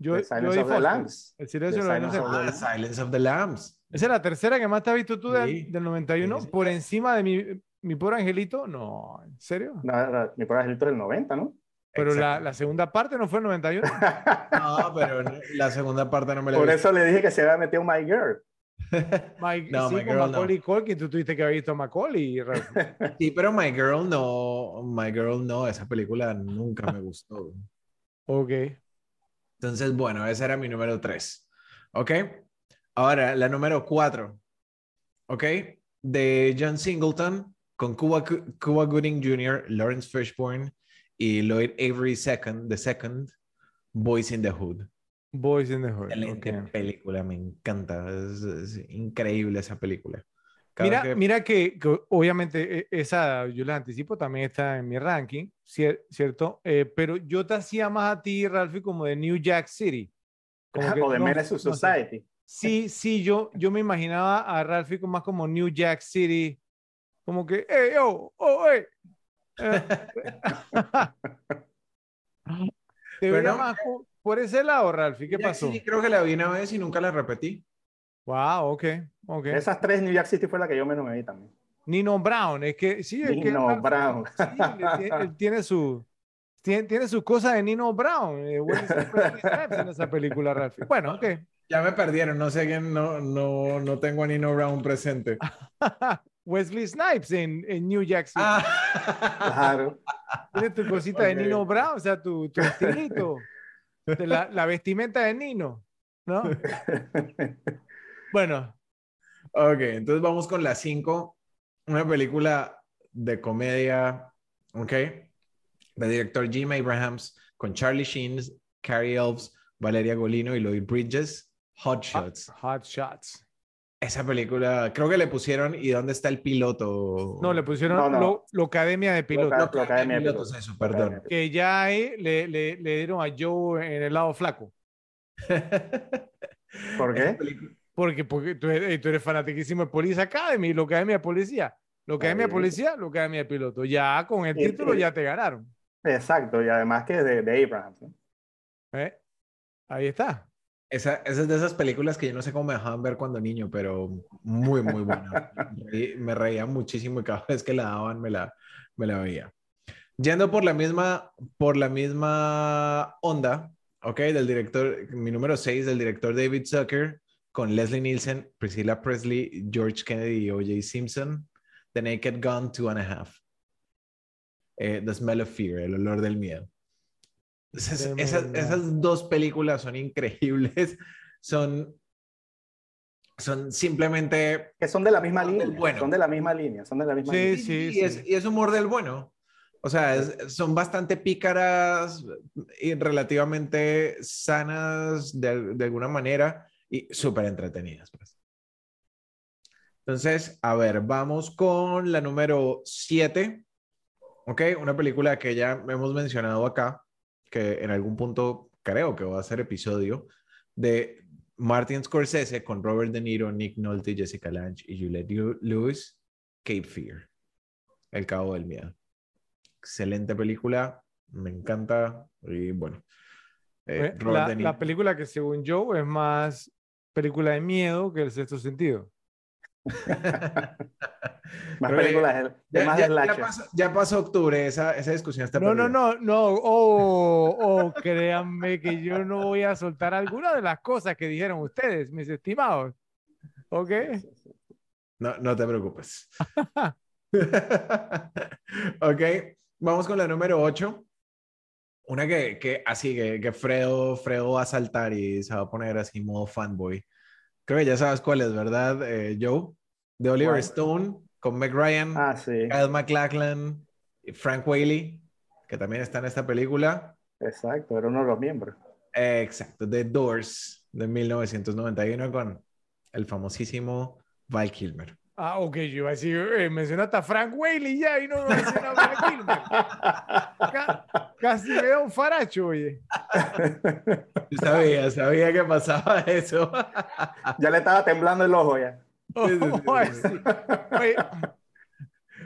yo, The Silence di of the Foster. Lambs. El silencio The Silence of the Ah, Silence of the Lambs. Esa es la tercera que más te has visto tú de- Sí. del 91, Sí, sí. por encima de mi, mi pobre angelito. No, ¿en serio? No, no, mi programa es del 90, ¿no? Pero la, la segunda parte no fue el 91. *laughs* No, pero la segunda parte no me la he Por visto. eso le dije que se había metido My Girl. *laughs* My, No, sí, My con Girl no. Macaulay Culkin, tú tuviste que haber visto a Macaulay. *laughs* Sí, pero My Girl no, My Girl no, esa película nunca me gustó. *laughs* ok. Entonces, bueno, ese era mi número 3. ¿Ok? Ahora, la número 4. ¿Ok? De John Singleton con Cuba, Cuba Gooding Jr., Lawrence Fishburne y Lloyd Avery second, the second, Boys in the Hood. Boys in the Hood. Excelente ok. película, me encanta. Es, es increíble esa película. Cada Mira, que- mira que, que obviamente e- esa, yo les anticipo, también está en mi ranking, cier- ¿cierto? Eh, pero yo te hacía más a ti, Ralphie, como de New Jack City. Como que o de no- Menace no sé. Society. Sí, sí, yo, yo me imaginaba a Ralphie como más como New Jack City, como que, hey, oh, oh, hey. *laughs* Eh, *laughs* Te veía Bueno. más por ese lado, Ralphie, ¿qué Jack pasó? City creo que la vi una vez y nunca la repetí. Wow, ok, ok. Esas tres New York City fue la que yo menos me vi también. Nino Brown, es que sí, es que Nino Ralphie- Brown. sí, él tiene, él tiene su tiene, tiene su cosa de Nino Brown, eh, Wesley Snipes en esa película, Ralphie. Bueno, ok. Ya me perdieron, no sé quién, no, no, no tengo a Nino Brown presente. *laughs* Wesley Snipes en, en New Jack City. Ah. Claro. Tienes tu cosita de Ok. Nino Brown, o sea, tu, tu estilito. De la, la vestimenta de Nino, ¿no? *laughs* Bueno, Ok, entonces vamos con la 5, una película de comedia, ok, de director Jim Abrahams, con Charlie Sheen, Carrie Elves, Valeria Golino y Lloyd Bridges, Hot Shots. Hot Shots. Esa película, creo que le pusieron ¿Y dónde está el piloto? No, le pusieron No, no. Lo, lo Academia de Pilotos. Loca- Lo- Academia de pilotos, eso, perdón. Que ya ahí le, le, le dieron a Joe en el lado flaco. *laughs* ¿Por qué? Porque, porque tú, eres, tú eres fanatiquísimo de Police Academy, lo Academia de Policía. Lo Academia de. Policía, lo Academia de Piloto. Ya con el Y- título y- ya te ganaron. Exacto, y además que es de, de Abraham. ¿no? ¿eh? Ahí está. Esa, esa es de esas películas que yo no sé cómo me dejaban ver cuando niño, pero muy, muy buena. *laughs* Me reía muchísimo y cada vez que la daban me la, me la veía. Yendo por la misma, por la misma onda, ¿ok? Del director, mi número 6, del director David Zucker, con Leslie Nielsen, Priscilla Presley, George Kennedy y O.J. Simpson, The Naked Gun, Two and a Half. eh, The Smell of Fear, El olor del miedo. Esas, esas, esas dos películas son increíbles, *laughs* son, son simplemente... Que son de la misma línea. bueno. Son de la misma línea. Son de la misma Sí, línea. sí, y, es, y es humor del bueno. O sea, es- son bastante pícaras y relativamente sanas de, de alguna manera y súper entretenidas. pues. Entonces, a ver, vamos con la número 7. Ok, una película que ya hemos mencionado acá, que en algún punto creo que va a ser episodio, de Martin Scorsese con Robert De Niro, Nick Nolte, Jessica Lange y Juliette Lew- Lewis, Cape Fear, El Cabo del Miedo. Excelente película, me encanta y bueno. eh, la, la película que según yo es más película de miedo que el sexto sentido. *laughs* Más películas Ya, más ya- ya pasó, ya pasó octubre, esa, esa discusión está No, no, no, no. Oh, oh, créanme que yo no voy a soltar alguna de las cosas que dijeron ustedes, mis estimados. ¿Ok? No, no te preocupes. *laughs* *laughs* ok, vamos con la número 8. Una que, que así, que, que Fredo, Fredo va a saltar y se va a poner así modo fanboy. Creo que ya sabes cuál es, ¿verdad, eh, Joe? De Oliver ¿Cuál? Stone, con Meg Ryan, Ah, sí. Kyle MacLachlan, y Frank Whaley, que también está en esta película. Exacto, era uno de los miembros. Eh, exacto, The Doors, de 1991, con el famosísimo Val Kilmer. Ah, ok, yo iba a decir, eh, mencionaste a Frank Whaley ya y no mencionaste a Val Kilmer. *laughs* Ca- Casi veo un faracho, oye. *laughs* Sabía, sabía que pasaba eso. *laughs* ya le estaba temblando el ojo ya. Sí, sí, sí, *laughs* Oye,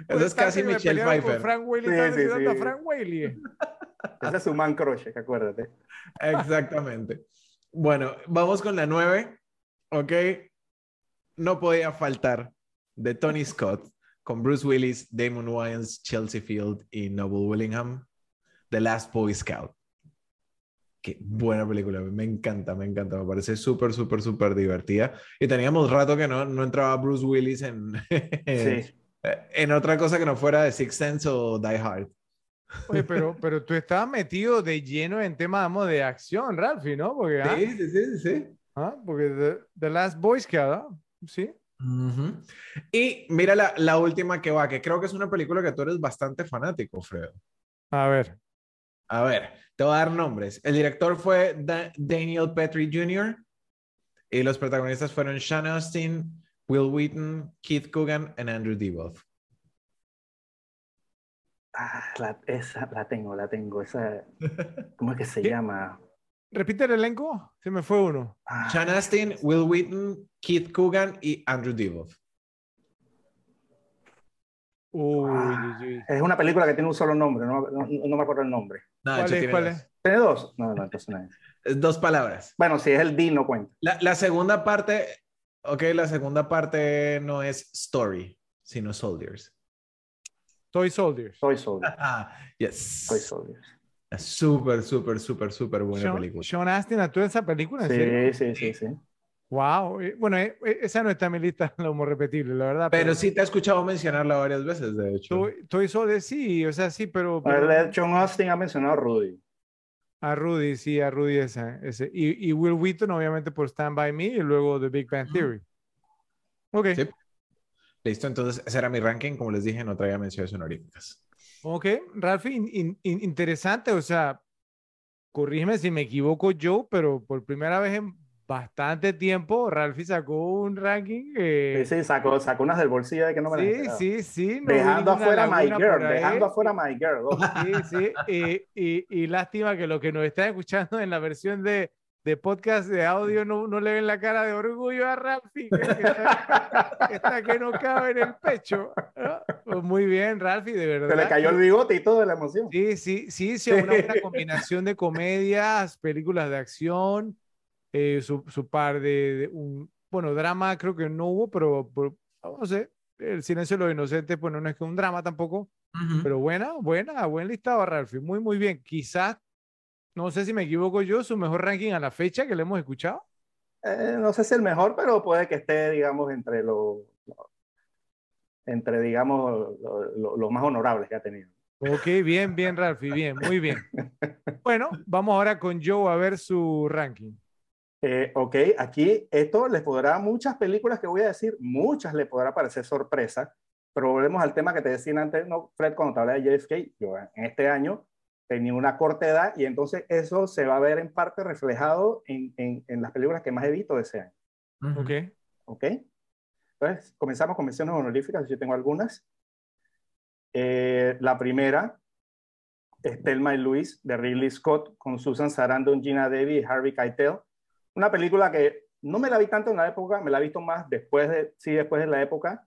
Eso es pues, casi que me Michelle Pfeiffer. Frank Whaley, a sí. Frank Whaley. Ese es su man crush, acuérdate. Exactamente. Bueno, vamos con la nueve. Ok. No podía faltar de Tony Scott con Bruce Willis, Damon Wayans, Chelsea Field y Noble Willingham. The Last Boy Scout. Qué buena película, me encanta, me encanta, me parece súper, súper, súper divertida. Y teníamos rato que no, no entraba Bruce Willis en, *laughs* Sí. en otra cosa que no fuera de Sixth Sense o Die Hard. Oye, *laughs* pero, pero tú estabas metido de lleno en temas vamos, de acción, Ralphie, ¿no? Porque, ah, Sí, sí, sí, sí. ah, porque the, The Last Boy Scout, ¿ah? ¿sí? Y mira la, la última que va, que creo que es una película que tú eres bastante fanático, Fredo. A ver. A ver, te voy a dar nombres. El director fue Da- Daniel Petrie Jr. y los protagonistas fueron Sean Austin, Will Wheaton, Keith Coogan y Andrew Divoff. Ah, la, esa la tengo, la tengo. Esa, *laughs* ¿Cómo es que se ¿Qué? llama? Repite el elenco. Se me fue uno. Ah, Sean Austin, Will Wheaton, Keith Coogan y Andrew Divoff. Uy, ah, uy, uy. es una película que tiene un solo nombre, no, no- no me acuerdo el nombre. No, ¿Cuál es? tiene ¿Cuál dos. es? ¿Tiene dos? No, no, entonces no es. Dos palabras. Bueno, si es el D, no cuenta. La, la segunda parte, ok, la segunda parte no es story, sino soldiers. Toy Soldiers. Soy Soldier. Ah, yes. Soy Soldier. Es Súper, súper, súper, súper buena Sean, película. Sean Astin actuó en esa película, ¿en serio? Sí, sí, sí, sí. Wow. eh, Bueno, eh, eh, esa no está en mi lista, *laughs* lo hemos repetible, la verdad. Pero sí te he escuchado mencionarla varias veces, de hecho. Toy, Toy Soldiers, sí, o sea, sí, pero, A ver, pero- de John Austin ha mencionado a Rudy. a Rudy, sí, a Rudy esa, ese. Y, y Will Wheaton, obviamente, por Stand By Me y luego The Big Bang Theory. Ok, Sí. Listo, entonces ese era mi ranking. Como les dije, no traía menciones honoríficas. ok, Ralphie, in- in- in- interesante, o sea, corrígeme si me equivoco yo, pero por primera vez en bastante tiempo, Ralphie sacó un ranking. eh, Sí, sí, sacó, sacó unas del bolsillo de que no me las sí, esperaba. sí, sí, no Dejando afuera My Girl, dejando afuera My Girl. Sí, sí, y, y- y lástima que los que nos están escuchando en la versión de, de podcast de audio no, no le ven la cara de orgullo a Ralphie, que, está, que está que no cabe en el pecho. ¿no? Pues muy bien, Ralphie, de verdad. Se le cayó el bigote y todo de la emoción. Sí, sí, sí, sí, una buena *laughs* combinación de comedias, películas de acción, eh, su, su par de, de un, bueno, drama creo que no hubo, pero, pero, no sé, El silencio de los inocentes, bueno, no es que un drama tampoco, pero buena, buena, buen listado, Ralphie. Muy, muy bien. Quizás, no sé si me equivoco yo, su mejor ranking a la fecha que le hemos escuchado. Eh, no sé si el mejor, pero puede que esté, digamos, entre los, entre, digamos, lo- lo- los más honorables que ha tenido. Ok, bien, bien, Ralphie, bien, muy bien. *laughs* Bueno, vamos ahora con Joe a ver su ranking. Eh, ok, aquí esto les podrá, muchas películas que voy a decir, muchas le podrá parecer sorpresa, pero volvemos al tema que te decía antes, ¿no, Fred, cuando te hablaba de JFK, yo en este año tenía una corta edad y entonces eso se va a ver en parte reflejado en, en, en las películas que más he visto de ese año. Ok. Ok. Entonces, comenzamos con menciones honoríficas, yo tengo algunas. Eh, la primera es Thelma y Luis de Ridley Scott con Susan Sarandon, Gina Devi y Harvey Keitel. Una película que no me la vi tanto en la época, me la he visto más después de, sí, después de la época,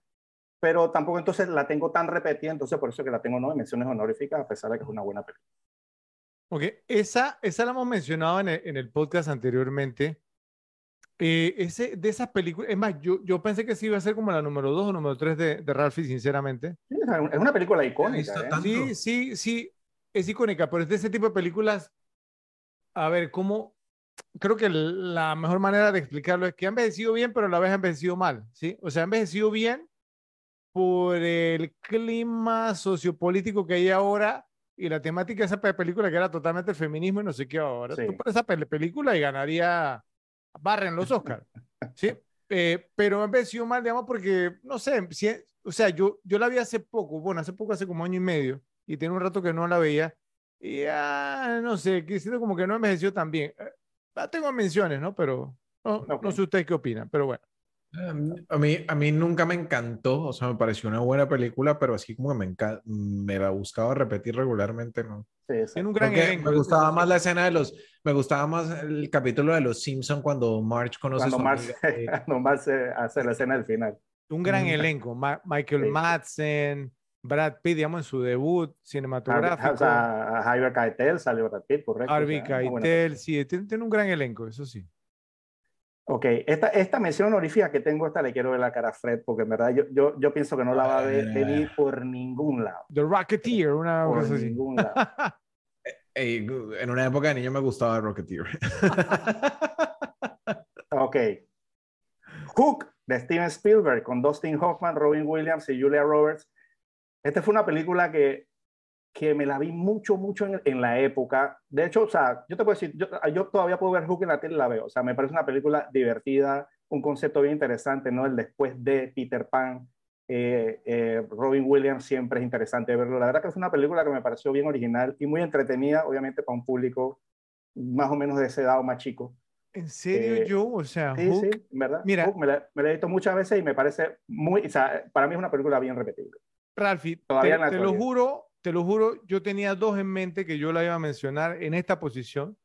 pero tampoco entonces la tengo tan repetida, entonces por eso que la tengo no en menciones honoríficas, a pesar de que es una buena película. Ok, esa, esa la hemos mencionado en el, en el podcast anteriormente. Eh, ese, de esas películas, es más, yo, yo pensé que sí iba a ser como la número 2 o número 3 de, de Ralphie, sinceramente. Sí, es una película icónica. ¿eh? Sí, sí, sí, es icónica, pero es de ese tipo de películas. A ver, ¿cómo? Creo que la mejor manera de explicarlo es que ha envejecido bien, pero a la vez ha envejecido mal, ¿sí? O sea, ha envejecido bien por el clima sociopolítico que hay ahora y la temática de esa pe- película que era totalmente el feminismo y no sé qué ahora. Sí. Tú pones esa pe- película y ganaría barra en los Oscars, *laughs* ¿sí? Eh, pero ha envejecido mal, digamos, porque, no sé, si- o sea, yo, yo la vi hace poco, bueno, hace poco, hace como año y medio, y tiene un rato que no la veía, y ya, no sé, que siento como que no envejeció tan bien. La tengo menciones, ¿no? Pero no, Ok. no sé ustedes qué opinan, pero bueno. Um, A mí, a mí nunca me encantó, o sea, me pareció una buena película, pero así como que me, me la buscaba repetir regularmente, ¿no? Sí. Tiene un gran elenco. me gustaba más la escena de los, me gustaba más el capítulo de los Simpson cuando Marge conoce a Cuando su eh, *laughs* cuando Marx eh, hace la escena del final. Un gran Mm. elenco. Ma- Michael Sí. Madsen, Brad Pitt, digamos, en su debut cinematográfico. o sea, Javier Keitel salió Brad Pitt, correcto. o Harvey sea, Keitel, sí, tiene, tiene un gran elenco, eso sí. Ok, esta, esta mención honorífica que tengo, esta le quiero ver la cara a Fred, porque en verdad yo, yo, yo pienso que no la va a ver- Ah. venir por ningún lado. The Rocketeer, una Por cosa así. ningún lado. *laughs* ey, en una época de niño me gustaba Rocketeer. *laughs* Ok. Hook, de Steven Spielberg, con Dustin Hoffman, Robin Williams y Julia Roberts. Esta fue una película que, que me la vi mucho, mucho en, en la época. De hecho, o sea, yo te puedo decir, yo, yo todavía puedo ver Hook en la tele y la veo. O sea, me parece una película divertida, un concepto bien interesante, ¿no? El después de Peter Pan. Eh, eh, Robin Williams siempre es interesante verlo. La verdad que es una película que me pareció bien original y muy entretenida, obviamente para un público más o menos de esa edad o más chico. ¿En serio, Eh, yo? O sea, Sí, Hook, sí, verdad. Mira. Hook me, la, me la he visto muchas veces y me parece muy, o sea, para mí es una película bien repetible. Ralphie, Todavía te, te lo juro, te lo juro, yo tenía dos en mente que yo la iba a mencionar en esta posición.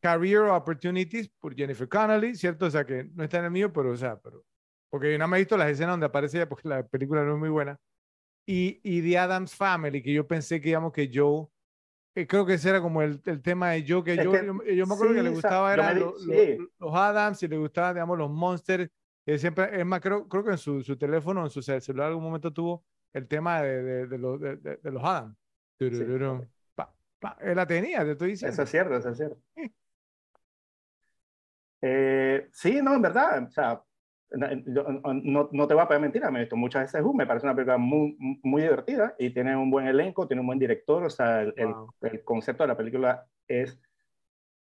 Career Opportunities por Jennifer Connelly, ¿cierto? O sea, que no está en el mío, pero, o sea, pero, porque yo nada más he visto las escenas donde aparece ella, porque la película no es muy buena. Y, y The Adams Family, que yo pensé que, digamos, que Joe, eh, creo que ese era como el, el tema de Joe, que, Es yo, que yo, yo me acuerdo que sí, le o sea, gustaba, eran me lo- lo- sí. los Adams y le gustaban, digamos, los Monsters. Eh, siempre, es más, creo, creo que en su, su teléfono, en su cel- celular, en algún momento tuvo el tema de, de, de los, de, los Adams. Turururum, pa, pa. La tenía, te estoy diciendo. Eso es cierto, eso es cierto. Sí. Eh, sí, no, en verdad, o sea, no, no, te voy a pedir mentira, me he visto muchas veces me parece una película muy, muy divertida y tiene un buen elenco, tiene un buen director, o sea, el, el- Wow. el concepto de la película es,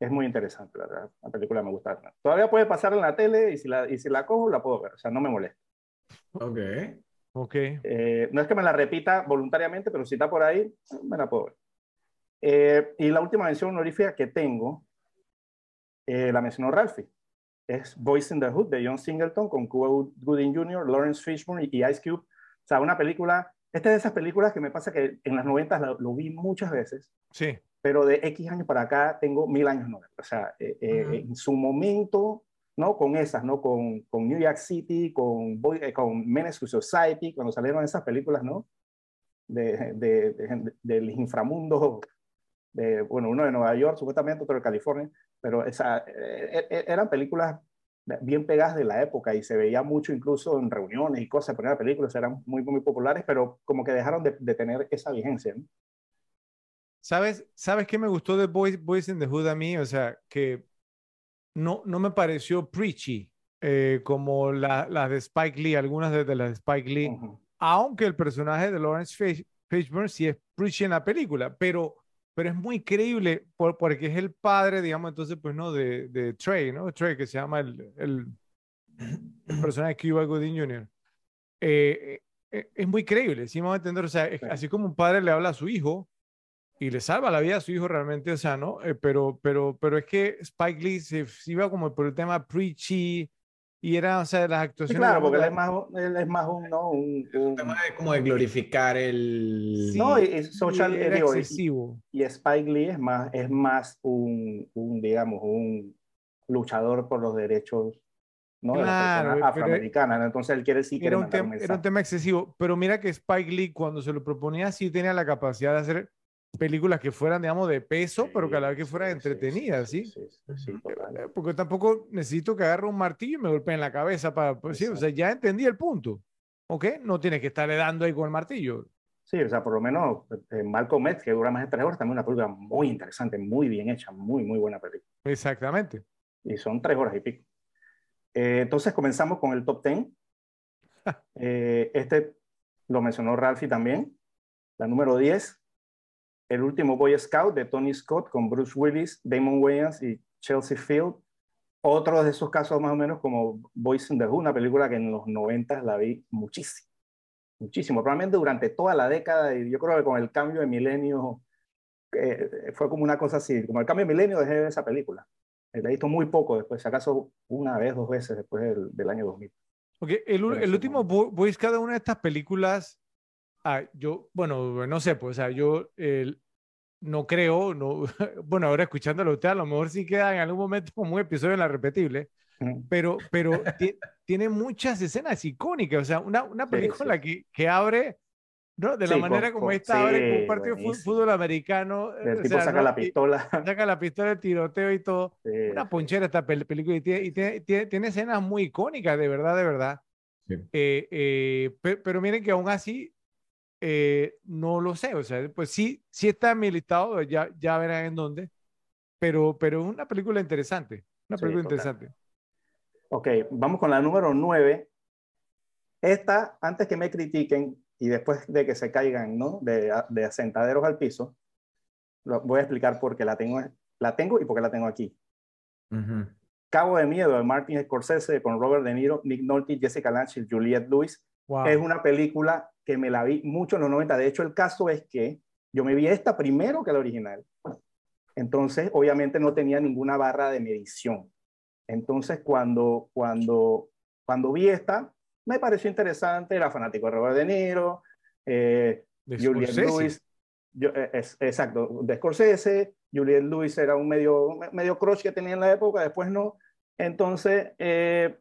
es muy interesante, la verdad. La película me gusta. Todavía puede pasar en la tele y si la, y si la cojo, la puedo ver, o sea, no me molesta. Ok. Ok. Eh, no es que me la repita voluntariamente, pero si está por ahí, me la puedo ver. Eh, y la última mención honorífica que tengo, eh, la mencionó Ralphie, es Boys in the Hood de John Singleton con Cuba Gooding Jr., Lawrence Fishburne y Ice Cube. O sea, una película, esta es de esas películas que me pasa que en las 90 lo, lo vi muchas veces, Sí. pero de X años para acá tengo mil años no. O sea, eh, eh, Ujú. en su momento, ¿no? Con esas, ¿no? Con, con New York City, con, Boy- eh, con Menace to Society, cuando salieron esas películas, ¿no? De, de- de- del inframundo, bueno, uno de Nueva York, supuestamente, otro de California, pero esa, eh, eh, eran películas bien pegadas de la época y se veía mucho incluso en reuniones y cosas, poner películas eran muy, muy populares, pero como que dejaron de, tener esa vigencia. ¿Sabes, ¿Sabes qué me gustó de Boys, Boys in the Hood a mí? O sea, que no, no me pareció preachy eh, como la- las de Spike Lee, algunas de, de las de Spike Lee, aunque el personaje de Lawrence Fish- Fishburne sí es preachy en la película, pero, pero es muy creíble por, porque es el padre, digamos, entonces, pues no, de, de Trey, ¿no? Trey, que se llama el, el, el personaje de Cuba Gooding Jr. Eh, eh, es muy creíble, sí vamos a entender, o sea, es, así como un padre le habla a su hijo y le salva la vida a su hijo realmente, o sea, ¿no? Eh, pero, pero, pero es que Spike Lee se, se iba como por el tema preachy, y era, o sea, las actuaciones. claro, porque él es más, él es más un, ¿no? Un, un... tema de, como de glorificar el. Sí, no, y, social, era digo, excesivo. Y, y, Spike Lee es más, es más un, un, digamos, un luchador por los derechos ¿no? Claro, de las personas afroamericanas. Entonces él quiere sí era un, tema, un era un tema excesivo, pero mira que Spike Lee cuando se lo proponía sí tenía la capacidad de hacer películas que fueran, digamos, de peso, sí, pero que a la vez que fueran sí, entretenidas, ¿sí? Sí, sí, Porque tampoco necesito que agarre un martillo y me golpee en la cabeza para, pues, sí, o sea, ya entendí el punto, ¿ok? No tienes que estarle dando ahí con el martillo. Sí, o sea, por lo menos eh, Malcolm X, que dura más de tres horas, también una película muy interesante, muy bien hecha, muy, muy buena película. Exactamente. Y son tres horas y pico. Eh, entonces comenzamos con el top ten. *laughs* eh, este lo mencionó Ralphie también. La número 10, el último Boy Scout de Tony Scott con Bruce Willis, Damon Wayans y Chelsea Field. Otro de esos casos más o menos como Boys in the Hood, una película que en los 90 la vi muchísimo, muchísimo, probablemente durante toda la década y yo creo que con el cambio de milenio eh, fue como una cosa así, como el cambio de milenio dejé de esa película. La he visto muy poco después, si acaso una vez, dos veces después del, del año 2000. Okay, el, el último Boy Scout de una de estas películas Ah, yo, bueno, no sé, pues, o sea, yo eh, no creo, no, *laughs* bueno, ahora escuchándolo usted, a lo mejor sí queda en algún momento como *laughs* un episodio en la repetible, pero, pero *laughs* tiene muchas escenas icónicas, o sea, una, una película sí, sí. Que, que abre, ¿no? De la sí, manera con, como esta abre con un partido de fútbol americano. El tipo sea, saca ¿no? la pistola. Saca la pistola, el tiroteo y todo. Una ponchera esta pel película y, tiene, y tiene, tiene, tiene, escenas muy icónicas, de verdad, de verdad. Eh, eh, pero, pero miren que aún así eh, no lo sé, o sea, pues sí, sí está en mi listado, ya, ya verán en dónde, pero, pero es una película interesante, una película sí, interesante. Ok, vamos con la número 9. Esta, antes que me critiquen y después de que se caigan, ¿no? De, de asentaderos al piso, lo, voy a explicar por qué la tengo, la tengo y por qué la tengo aquí. Uh -huh. Cabo de Miedo de Martin Scorsese con Robert De Niro, Nick Nolte, Jessica Lange y Juliette Lewis. Wow. Es una película que me la vi mucho en los 90. De hecho, el caso es que yo me vi esta primero que la original. Entonces, obviamente no tenía ninguna barra de medición. Entonces, cuando, cuando, cuando vi esta, me pareció interesante. Era fanático de Robert De Niro, eh, Juliette Lewis. Yo, eh, es, exacto, de Scorsese. Juliette Lewis era un medio, medio crush que tenía en la época, después no. Entonces, eh,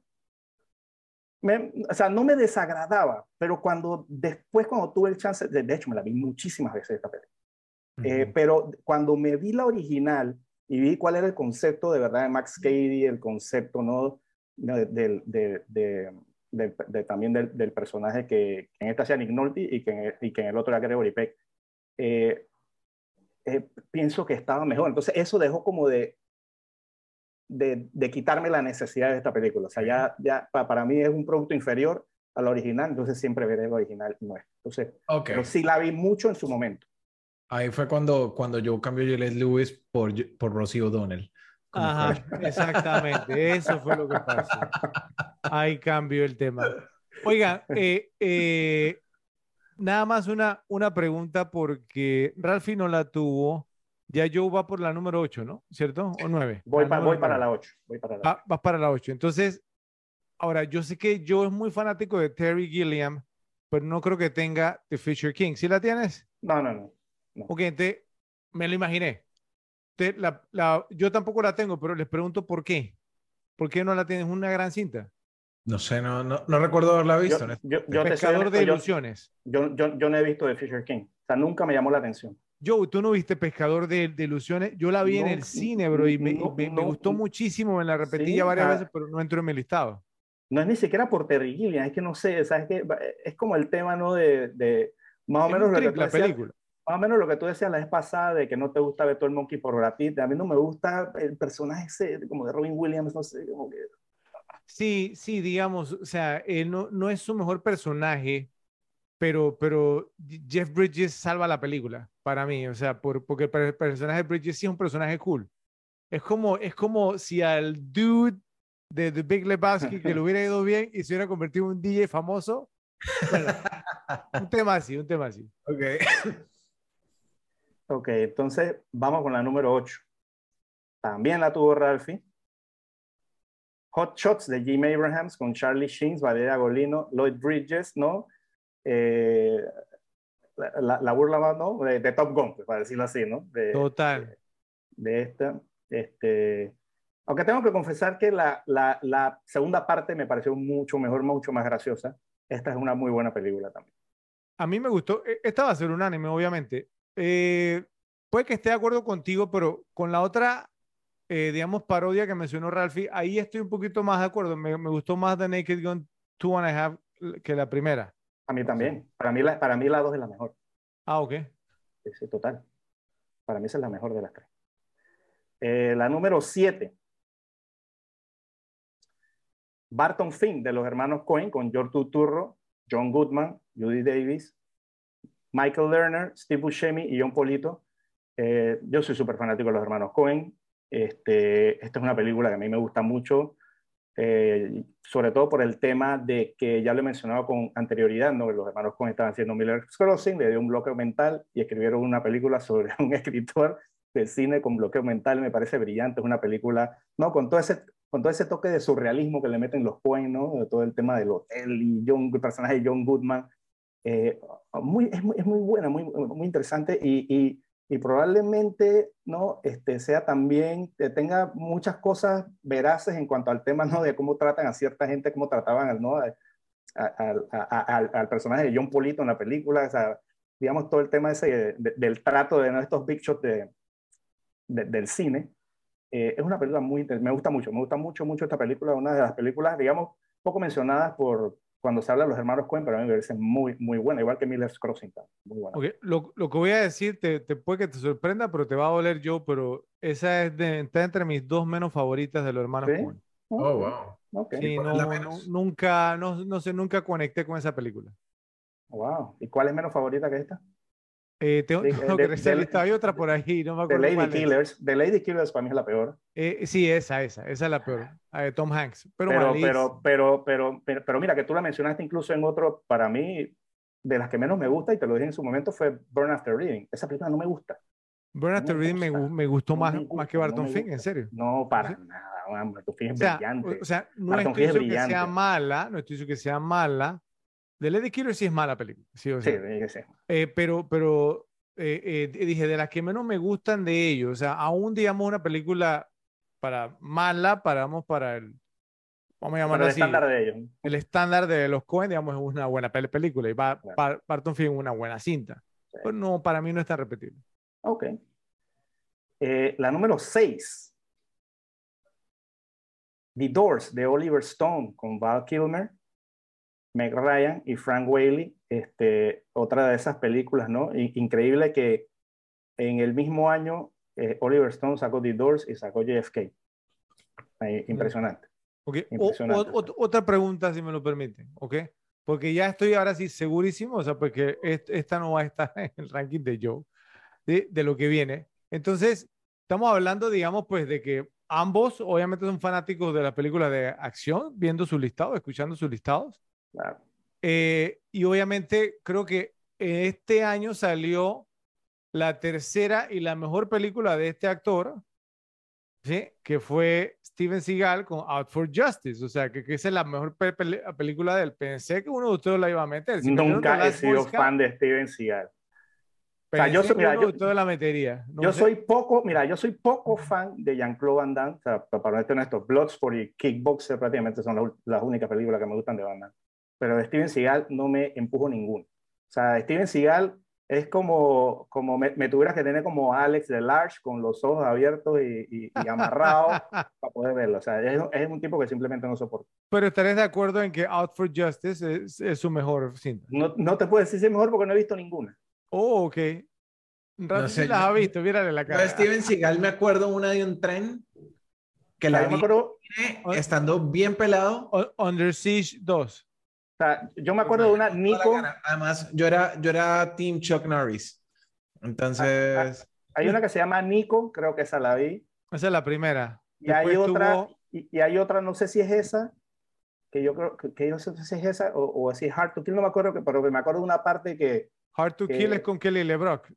me, o sea, no me desagradaba, pero cuando después, cuando tuve el chance, de, de hecho me la vi muchísimas veces esta película, uh -huh. eh, pero cuando me vi la original y vi cuál era el concepto de verdad de Max Cady, el concepto ¿no? de, de, de también del, del, personaje que, en esta hacía Nick Nolte y que en, y que en el otro era Gregory Peck, eh, eh, pienso que estaba mejor. Entonces eso dejó como de, de, de, quitarme la necesidad de esta película. O sea, ya, ya para mí es un producto inferior al original, entonces siempre veré el original nuestro. Entonces, okay. pero sí la vi mucho en su momento. Ahí fue cuando, cuando yo cambié Juliette Lewis por, por Rosie O'Donnell. Ajá, *laughs* exactamente, eso fue lo que pasó. Ahí cambió el tema. Oiga, eh, eh, nada más una, una pregunta porque Ralphie no la tuvo. Ya Joe va por la número 8, ¿no? ¿Cierto? ¿O 9? Voy, pa, voy para la 8. Voy para la 8. Va, vas para la 8. Entonces, ahora, yo sé que Joe es muy fanático de Terry Gilliam, pero no creo que tenga The Fisher King. ¿Sí la tienes? No, no, no. no. Ok, entonces, me lo imaginé. Te, la, la, yo tampoco la tengo, pero les pregunto por qué. ¿Por qué no la tienes? una gran cinta. No sé, no, no, no recuerdo haberla visto. Yo, yo, yo Pescador de ilusiones. Yo, yo, yo no he visto The Fisher King. O sea, nunca me llamó la atención. Joe, tú no viste Pescador de, de Ilusiones. Yo la vi no, en el cine, bro, y me, no, me, me gustó muchísimo. Me la repetí ya varias ah, veces, pero no entró en mi listado. No es ni siquiera por Terry Gilliam, es que no sé, ¿sabes qué? Es como el tema, ¿no? De, de más o menos lo que la decías, película. Más o menos lo que tú decías la vez pasada de que no te gusta ver todo el Monkey por Brad Pitt. A mí no me gusta el personaje ese, como de Robin Williams, no sé, como que. Sí, sí, digamos, o sea, él no, no es su mejor personaje, pero, pero Jeff Bridges salva la película para mí, o sea, por, porque el personaje de Bridges sí es un personaje cool. Es como, es como si al dude de The Big Lebowski que le *laughs* hubiera ido bien y se hubiera convertido en un DJ famoso. un tema así, un tema así. Ok. *coughs* Ok, entonces vamos con la número 8. También la tuvo Ralphie. Hot Shots de Jim Abrahams con Charlie Sheen, Valeria Golino, Lloyd Bridges, ¿no? Eh, la, la, burla ¿no? De, Top Gun, pues, para decirlo así, ¿no? Total. De, esta. Este, aunque tengo que confesar que la, la, la, segunda parte me pareció mucho mejor, mucho más graciosa. Esta es una muy buena película también. A mí me gustó. E, esta va a ser un anime, obviamente. Eh, puede que esté de acuerdo contigo, pero con la otra eh, digamos, parodia que mencionó Ralphie, ahí estoy un poquito más de acuerdo. Me, me, gustó más The Naked Gun 2 and a Half que la primera. A mí también. Para mí, la, para mí la 2 es la mejor. Ah, ok. Sí, total. Para mí esa es la mejor de las tres. Eh, la número 7. Barton Fink de los hermanos Cohen con George Turturro, John Goodman, Judy Davis, Michael Lerner, Steve Buscemi y John Polito. Eh, yo soy súper fanático de los hermanos Cohen. Este, esta es una película que a mí me gusta mucho, eh, sobre todo por el tema de que ya lo he mencionado con anterioridad, ¿no? los hermanos Coen estaban haciendo Miller Crossing, le dio un bloqueo mental y escribieron una película *laughs* sobre un escritor del cine con bloqueo mental, me parece brillante, es una película, ¿no? Con todo ese, con todo ese toque de surrealismo que le meten los Coen, ¿no? De todo el tema del hotel y John, el personaje de John Goodman. Eh, muy, es, muy, es, muy, buena, muy, muy interesante y, y y probablemente no este, sea también, tenga muchas cosas veraces en cuanto al tema ¿no? de cómo tratan a cierta gente, cómo trataban ¿no? al personaje de John Polito en la película, o sea, digamos todo el tema ese del trato de ¿no? estos big shots de, del cine. Eh, es una película muy me gusta mucho, me gusta mucho, mucho esta película, una de las películas, digamos, poco mencionadas por, cuando se habla de los hermanos Coen, pero a mí me parece muy, muy buena, igual que Miller's Crossing. Muy buena. Okay. Lo, lo, que voy a decir te, te, puede que te sorprenda, pero te va a doler yo, pero esa es de, está entre mis dos menos favoritas de los hermanos ¿Sí? Coen. Oh, wow. Okay. Sí, no, no, nunca, no, no sé, nunca conecté con esa película. Wow. ¿Y cuál es menos favorita que esta? Eh, tengo, *laughs* tengo que de. Hay otra por ahí, no me acuerdo. The Lady Killers. The Lady Killers para mí es la peor. Eh, sí, esa, esa, esa es la peor. Tom Hanks. Pero pero, pero, pero, pero, pero, pero, mira, que tú la mencionaste incluso en otro, para mí, de las que menos me gusta, y te lo dije en su momento, fue Burn After Reading. Esa película no me gusta. Burn After no Reading me, me, gustó no más, me gusta, más que Barton Fink, en serio. No, para ¿Sí? nada. Barton Fink es o sea, brillante. O sea, no Barton estoy diciendo que sea mala, no estoy diciendo que sea mala. The Lady Killers sí es mala película. Sí, o sea, sí, sí. Eh, pero, pero eh, eh, dije, de las que menos me gustan de ellos, o sea, aún digamos una película para mala, paramos para el, vamos a llamarlo el así, estándar de ellos. el estándar de los Coen, digamos, es una buena película y va, claro. Fink una buena cinta. Sí. Pero no, para mí no es tan repetible. Ok. Eh, la número 6. The Doors de Oliver Stone con Val Kilmer, Meg Ryan y Frank Whaley este, otra de esas películas, ¿no? Increíble que en el mismo año eh, Oliver Stone sacó The Doors y sacó JFK. Eh, impresionante. Okay. impresionante. O, o, otra pregunta, si me lo permiten, ¿ok? Porque ya estoy ahora sí segurísimo, o sea, porque esta no va a estar *laughs* en el ranking de Joe, de, de lo que viene. Entonces, estamos hablando, digamos, pues de que ambos obviamente son fanáticos de la película de acción, viendo sus listados, escuchando sus listados. Claro. Eh, y obviamente creo que este año salió la tercera y la mejor película de este actor, ¿sí? que fue Steven Seagal con Out for Justice. O sea, que, que esa es la mejor pe pe película de él. Pensé que uno de ustedes la iba a meter. Si Nunca he sido fan de Steven Seagal. O sea, yo soy, mira, yo, toda la metería. No yo sé. soy poco, mira, yo soy poco fan de Jean-Claude Van Damme. O sea, para no honesto, Bloodsport y Kickboxer prácticamente son las, las únicas películas que me gustan de Van Damme pero de Steven Seagal no me empujo ninguno. O sea, Steven Seagal es como, como me, me, tuvieras que tener como Alex de Large con los ojos abiertos y, y, y amarrados *laughs* para poder verlo. O sea, es, es, un tipo que simplemente no soporto. Pero estarías de acuerdo en que Out for Justice es, es su mejor cinta. No, no te puedo decir si es mejor porque no he visto ninguna. Oh, ok. No sé, las ha visto, mírale la cara. Steven Seagal me acuerdo una de un tren que la vi acuerdo, estando bien pelado. Under Siege 2. O sea, yo me acuerdo de una Nico. Además, yo era, yo era Team Chuck Norris. Entonces. Hay una que se llama Nico, creo que esa la vi. Esa es la primera. Y hay otra, y, hay otra, no sé si es esa, que yo creo que, yo no sé si es esa o, o si es Hard to Kill, no me acuerdo, que, pero me acuerdo de una parte que. Hard to Kill es con Kelly LeBrock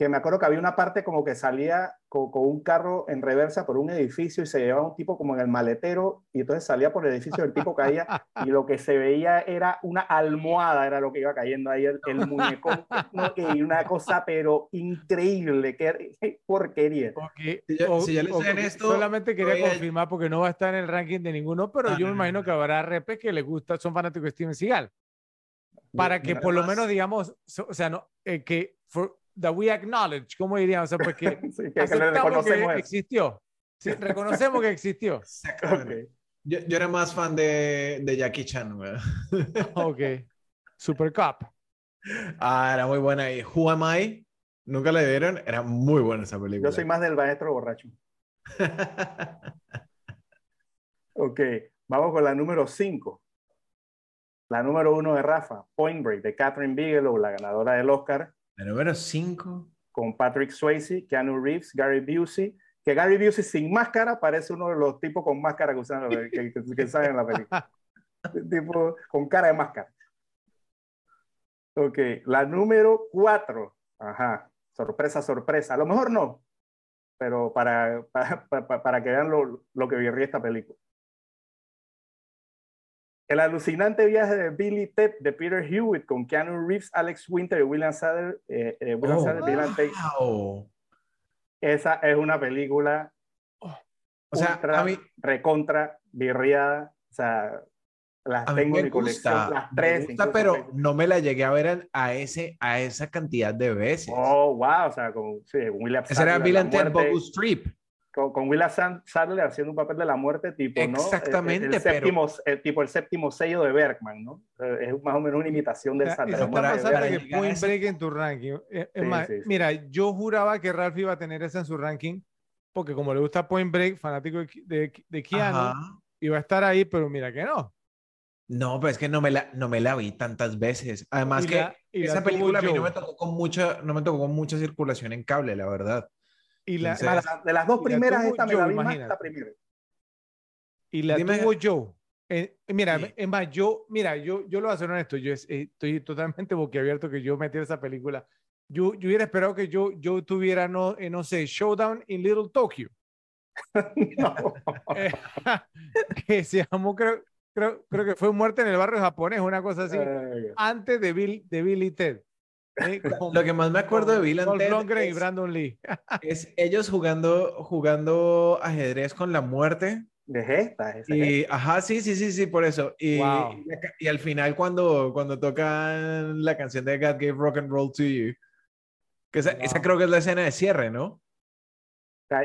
que me acuerdo que había una parte como que salía con, un carro en reversa por un edificio y se llevaba un tipo como en el maletero y entonces salía por el edificio, el tipo caía y lo que se veía era una almohada, era lo que iba cayendo ahí el, el muñeco, y una cosa pero increíble, qué, porquería. si ya, esto, solamente quería confirmar porque no va a estar en el ranking de ninguno, pero yo me imagino que habrá repes que le gusta, son fanáticos de Steven Seagal. Para que por lo menos digamos, o sea, no, eh, que that we acknowledge, ¿cómo diríamos? O sea, porque *laughs* sí, que, aceptamos que, que existió. Sí, *laughs* reconocemos que existió. Okay. Yo, yo, era más fan de, de Jackie Chan, güey. ok. Super Cup. Ah, era muy buena. Y Who Am I? Nunca le dieron. Era muy buena esa película. Yo soy más del maestro borracho. *laughs* ok. Vamos con la número 5. La número 1 de Rafa, Point Break, de Catherine Bigelow, la ganadora del Oscar. La número 5. Con Patrick Swayze, Keanu Reeves, Gary Busey. Que Gary Busey sin máscara parece uno de los tipos con máscara que, usan, que, que, salen en la película. *laughs* tipo con cara de máscara. Ok, la número 4. Ajá, sorpresa, sorpresa. A lo mejor no, pero para, para, para, para que vean lo, lo que virría esta película. El alucinante viaje de Billy Ted de Peter Hewitt con Keanu Reeves, Alex Winter y William Sadler. Eh, eh, William oh, Sadler Esa es una película. O sea, a mí. Recontra, birriada. O sea, las tengo en mi colección. Las tres. Me gusta, pero no me la llegué a ver a, ese, a esa cantidad de veces. Oh, wow. O sea, con sí, William Ese era Bill Ted Bogus Trip con, con Willa Sadler haciendo un papel de la muerte tipo, ¿no? Exactamente, el, séptimo, el, tipo el séptimo sello de Bergman, ¿no? Eh, es más o menos una imitación de esa. Eso está pasando que Point Break en tu ranking. Eh, es más, mira, yo juraba que Ralph iba a tener esa en su ranking, porque como le gusta Point Break, fanático de, de, de Keanu, iba a estar ahí, pero mira que no. No, pero es que no me la, no me la vi tantas veces. Además que esa película a mí no me tocó con mucha, no me tocó con mucha circulación en cable, la verdad. Y la, de las dos primeras, esta me la vi más la primera. Y la tuvo yo. Eh, mira, es más, yo, mira, yo, yo lo voy a hacer honesto, yo estoy totalmente boquiabierto que yo metiera esa película. Yo, yo hubiera esperado que yo, yo tuviera, no, eh, no sé, Showdown in Little Tokyo. *laughs* *laughs* Eh, *laughs* que se llamó, creo, creo, creo que fue Muerte en el barrio japonés, una cosa así, antes de, Bill, de Billy Ted. *laughs* Lo que más me acuerdo de Bill and y Brandon Lee. *laughs* es ellos jugando, jugando ajedrez con la muerte. De gesta, y, ajá, sí, sí, sí, sí, por eso. Y, y, al final cuando, cuando tocan la canción de God Gave Rock and Roll to You, que esa, esa creo que es la escena de cierre, ¿no?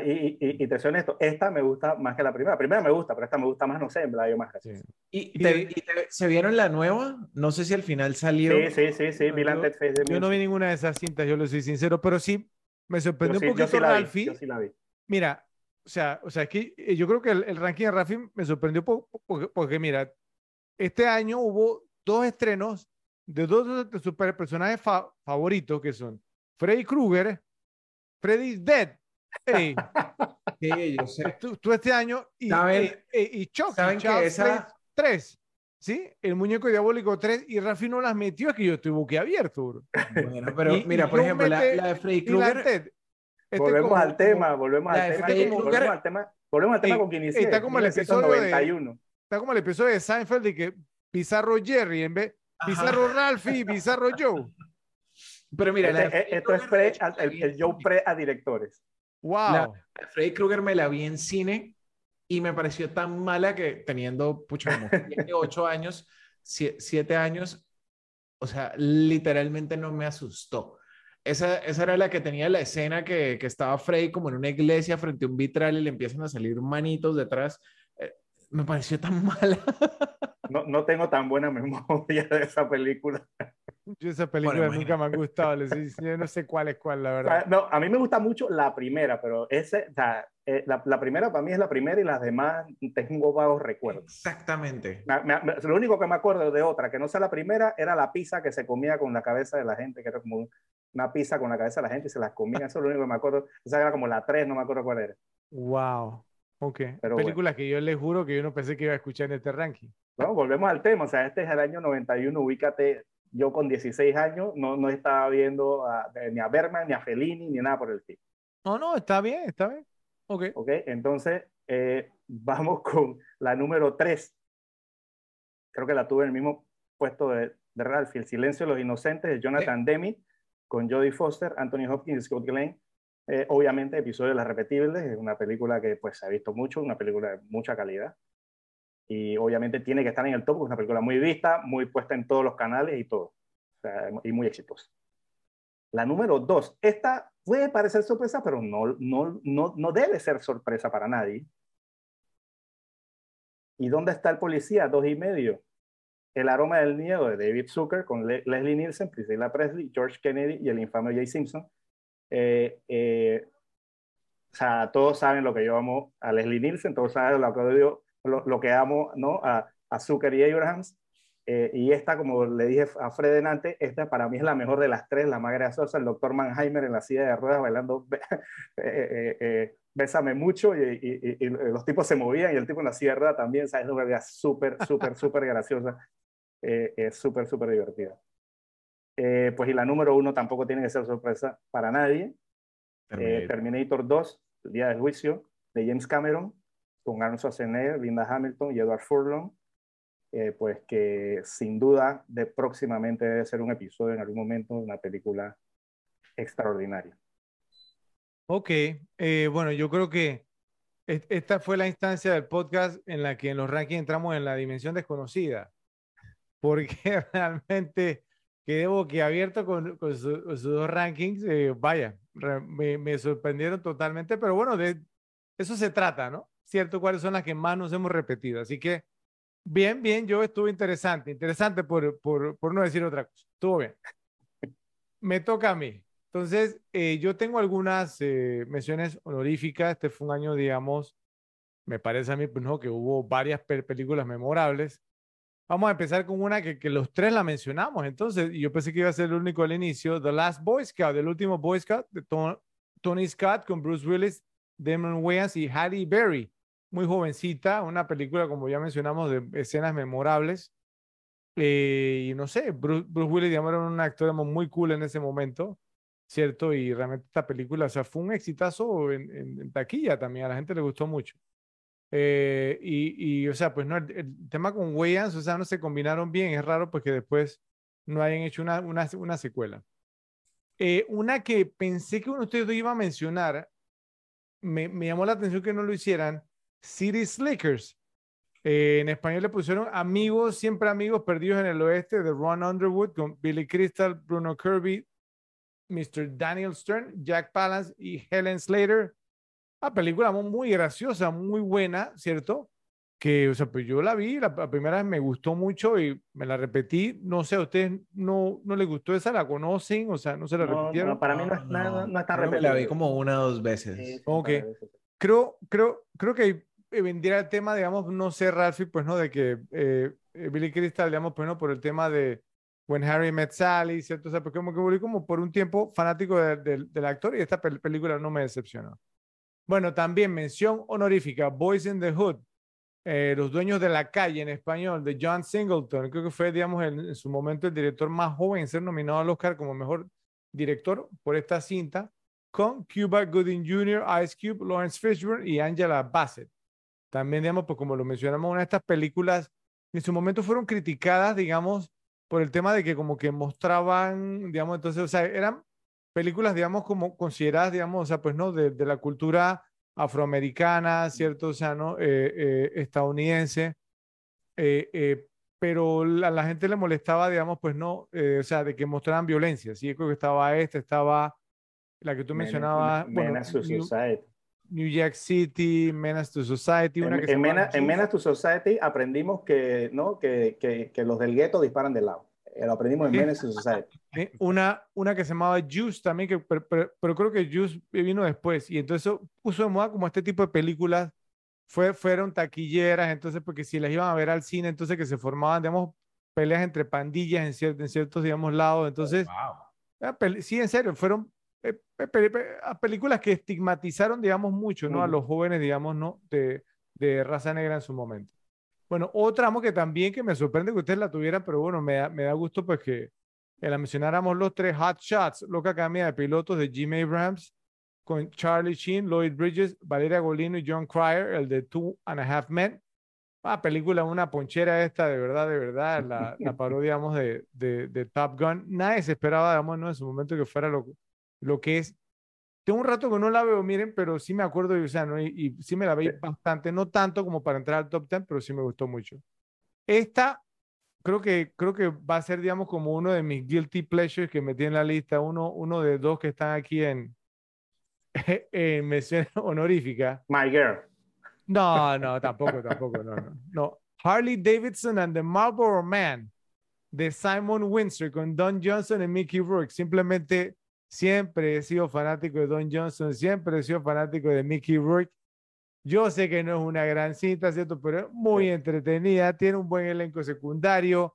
Y, y, te soy honesto, esta me gusta más que la primera. La primera me gusta, pero esta me gusta más, no sé, me la dio más gracias. ¿Y, se vieron la nueva? No sé si al final salió. Sí, sí, sí, sí, vi yo, yo no vi ninguna de esas cintas, yo lo soy sincero, pero sí me sorprendió un poquito Ralphie. Yo sí la vi. Mira, o sea, o sea, es que eh, yo creo que el, ranking de Ralphie me sorprendió porque, porque, mira, este año hubo dos estrenos de dos de sus personajes favoritos que son Freddy Krueger, Freddy's Dead Hey, *laughs* yo sé. Tú, este año y, ¿Saben, y Chucky, ¿saben que esa... 3, ¿sí? El muñeco diabólico 3 y Rafi no las metió, es que yo estoy boquiabierto, Bueno, pero mira, por ejemplo, la, la, de Freddy Krueger. Este volvemos, al tema, volvemos al tema, volvemos al tema. Volvemos al tema con quien inicié. Está como el episodio de, está como el episodio de Seinfeld de que Pizarro Jerry en vez Pizarro Ralphie y Pizarro Joe. Pero mira, este, esto es pre, el, el Joe pre a directores. Wow. Freddy Krueger me la vi en cine y me pareció tan mala que teniendo, pucha, como 8 *laughs* años, 7 años, o sea, literalmente no me asustó. Esa, esa, era la que tenía la escena que, que, estaba Freddy como en una iglesia frente a un vitral y le empiezan a salir manitos detrás. Me pareció tan mala. *laughs* No, no tengo tan buena memoria de esa película. Yo esa película nunca me ha gustado, yo no sé cuál es cuál, la verdad. No, a mí me gusta mucho la primera, pero ese, o sea, eh, la, la, primera para mí es la primera y las demás tengo vagos recuerdos. Exactamente. lo único que me acuerdo de otra, que no sea la primera, era la pizza que se comía con la cabeza de la gente, que era como una pizza con la cabeza de la gente y se las comía. Eso es lo único que me acuerdo. Esa era como la tres, no me acuerdo cuál era. Wow. Ok. Pero Películas que yo les juro que yo no pensé que iba a escuchar en este ranking. No, volvemos al tema. O sea, este es el año 91, ubícate. Yo con 16 años no, no estaba viendo ni a Berman, ni a Fellini, ni nada por el estilo. No, no, está bien, está bien. Ok. Ok, entonces eh, vamos con la número 3. Creo que la tuve en el mismo puesto de, de Ralph, El silencio de los inocentes de Jonathan Demi, con Jodie Foster, Anthony Hopkins y Scott Glenn. Eh, obviamente, episodio de Las Repetibles, es una película que pues se ha visto mucho, una película de mucha calidad. Y obviamente tiene que estar en el top, porque es una película muy vista, muy puesta en todos los canales y todo. y muy exitosa. La número dos, esta puede parecer sorpresa, pero no, no, no, no debe ser sorpresa para nadie. ¿Y dónde está el policía? Dos y medio. El aroma del miedo de David Zucker con Leslie Nielsen, Priscilla Presley, George Kennedy y el infame Jay Simpson eh, eh, o sea, todos saben lo que yo amo a Leslie Nielsen, todos saben lo que, yo, lo, que amo ¿no? a, a Zucker y Abrahams. Eh, y esta, como le dije a Fred delante, esta para mí es la mejor de las tres, la más graciosa, el doctor Mannheimer en la silla de ruedas bailando *laughs* Bésame mucho y, los tipos se movían y el tipo en la silla de ruedas también, ¿sabes? Es una súper, súper, *laughs* súper graciosa, es súper, súper divertida. Eh, pues y la número uno tampoco tiene que ser sorpresa para nadie. Eh, Terminator 2, El Día del Juicio, de James Cameron, con Arnold Schwarzenegger, Linda Hamilton y Edward Furlong. Eh, pues que sin duda de próximamente debe ser un episodio en algún momento de una película extraordinaria. Ok, bueno, yo creo que esta fue la instancia del podcast en la que en los rankings entramos en la dimensión desconocida, porque *laughs* realmente quedé boquiabierto con, con, sus dos rankings. Eh, vaya, me, me, sorprendieron totalmente, pero bueno, de eso se trata, ¿no? Cierto, cuáles son las que más nos hemos repetido. Así que, bien, bien, yo estuve interesante, interesante por, por, por no decir otra cosa. Estuvo bien. *laughs* Me toca a mí. Entonces, eh, yo tengo algunas eh, menciones honoríficas. Este fue un año, digamos, me parece a mí, pues no, que hubo varias películas memorables. Vamos a empezar con una que, los tres la mencionamos. Entonces, yo pensé que iba a ser el único al inicio. The Last Boy Scout, el último Boy Scout de Tony Scott con Bruce Willis, Damon Wayans y Halle Berry. Muy jovencita, una película, como ya mencionamos, de escenas memorables. Eh, y no sé, Bruce, Willis, digamos, era un actor muy cool en ese momento, ¿cierto? Y realmente esta película, o sea, fue un exitazo en taquilla también. A la gente le gustó mucho. Eh, y, o sea, pues no, el, tema con Wayans, o sea, no se combinaron bien. Es raro porque después no hayan hecho una, una, una secuela. Eh, una que pensé que uno de ustedes iba a mencionar, me, me, llamó la atención que no lo hicieran, City Slickers. Eh, en español le pusieron Amigos, siempre amigos perdidos en el oeste de Ron Underwood con Billy Crystal, Bruno Kirby, Mr. Daniel Stern, Jack Palance y Helen Slater. Una película muy graciosa, muy buena, ¿cierto? Que, o sea, pues yo la vi, la, primera vez me gustó mucho y me la repetí. No sé, ¿a ustedes no, no les gustó esa? ¿La conocen? O sea, ¿no se la repitieron? No, para mí no, es nada, no está repetida. La vi como una o dos veces. ok. Creo, creo, creo que vendría el tema, digamos, no sé, Ralphie, pues, ¿no? De que eh, eh, Billy Crystal, digamos, pues, ¿no? Por el tema de When Harry Met Sally, ¿cierto? O sea, porque como que volví como por un tiempo fanático del actor y esta película no me decepcionó. Bueno, también mención honorífica, Boys in the Hood, eh, Los Dueños de la Calle en español, de John Singleton. Creo que fue, digamos, en, su momento el director más joven en ser nominado al Oscar como mejor director por esta cinta, con Cuba Gooding Jr., Ice Cube, Lawrence Fishburne y Angela Bassett. También, digamos, pues como lo mencionamos, una de estas películas en su momento fueron criticadas, digamos, por el tema de que como que mostraban, digamos, entonces, o sea, eran películas, digamos, como consideradas, digamos, o sea, pues no, de, de la cultura afroamericana, ¿cierto? O sea, ¿no? Eh, eh, estadounidense, eh, pero a la gente le molestaba, digamos, pues no, o sea, de que mostraran violencia, ¿sí? Creo que estaba esta, estaba la que tú mencionabas, Menace to Society. New York City, Menace to Society. Una en, que en, Menace, to Society aprendimos que, ¿no? que, que, que los del gueto disparan de lado. Lo aprendimos en Menace Society. Una, una que se llamaba Juice también, que, pero, creo que Juice vino después. Y entonces puso de moda como este tipo de películas fue, fueron taquilleras, entonces, porque si las iban a ver al cine, entonces que se formaban, digamos, peleas entre pandillas en, ciertos, en ciertos, digamos, lados. Entonces, sí, en serio, fueron eh, películas que estigmatizaron, digamos, mucho, ¿no? A los jóvenes, digamos, ¿no? De, de raza negra en su momento. Bueno, otra amo que también que me sorprende que ustedes la tuvieran, pero bueno, me da, me da gusto pues que, la mencionáramos los tres Hot Shots, loca academia de pilotos de Jim Abrams, con Charlie Sheen, Lloyd Bridges, Valeria Golino y John Cryer, el de Two and a Half Men. Ah, película, una ponchera esta, de verdad, de verdad, la, la *laughs* parodia, digamos, de, de, de, Top Gun. Nadie se esperaba, digamos, ¿no? en su momento que fuera lo, lo que es. Tengo un rato que no la veo, miren, pero sí me acuerdo, y, o sea, ¿no? y, sí me la veí bastante, no tanto como para entrar al top 10, pero sí me gustó mucho. Esta, creo que, creo que va a ser, digamos, como uno de mis guilty pleasures que metí en la lista, uno, uno de dos que están aquí en, *laughs* en mención honorífica. My Girl. No, no, *laughs* tampoco, tampoco, no, no. No, Harley Davidson and the Marlboro Man de Simon Windsor con Don Johnson y Mickey Rourke. Simplemente siempre he sido fanático de Don Johnson, siempre he sido fanático de Mickey Rourke. Yo sé que no es una gran cinta, ¿cierto? Pero es muy entretenida, tiene un buen elenco secundario.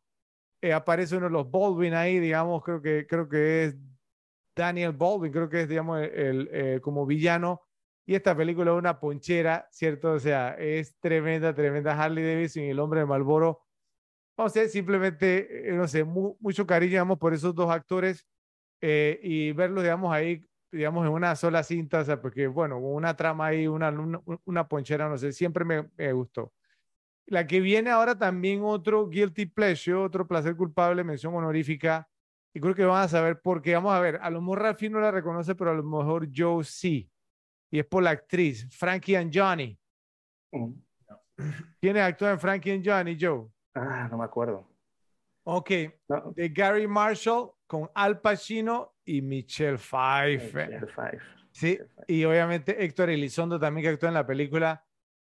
Eh, aparece uno de los Baldwin ahí, digamos, creo que, creo que es Daniel Baldwin, creo que es, digamos, el, como villano. Y esta película es una ponchera, ¿cierto? O sea, es tremenda, tremenda Harley Davidson y el hombre de Malboro. O sea, simplemente, eh, no sé, mucho cariño, digamos, por esos dos actores eh, y verlos, digamos, ahí, digamos, en una sola cinta, o sea, porque, bueno, una trama ahí, una, una, ponchera, no sé, siempre me, me, gustó. La que viene ahora también otro Guilty Pleasure, otro placer culpable, mención honorífica, y creo que van a saber por qué. Vamos a ver, a lo mejor Rafi no la reconoce, pero a lo mejor Joe sí. Y es por la actriz, Frankie and Johnny. Mm. ¿Quiénes actúan en Frankie and Johnny, Joe? Ah, no me acuerdo. Ok. De Gary Marshall con Al Pacino y Michelle Pfeiffer. Michelle Pfeiffer. Sí, y obviamente Héctor Elizondo también que actúa en la película.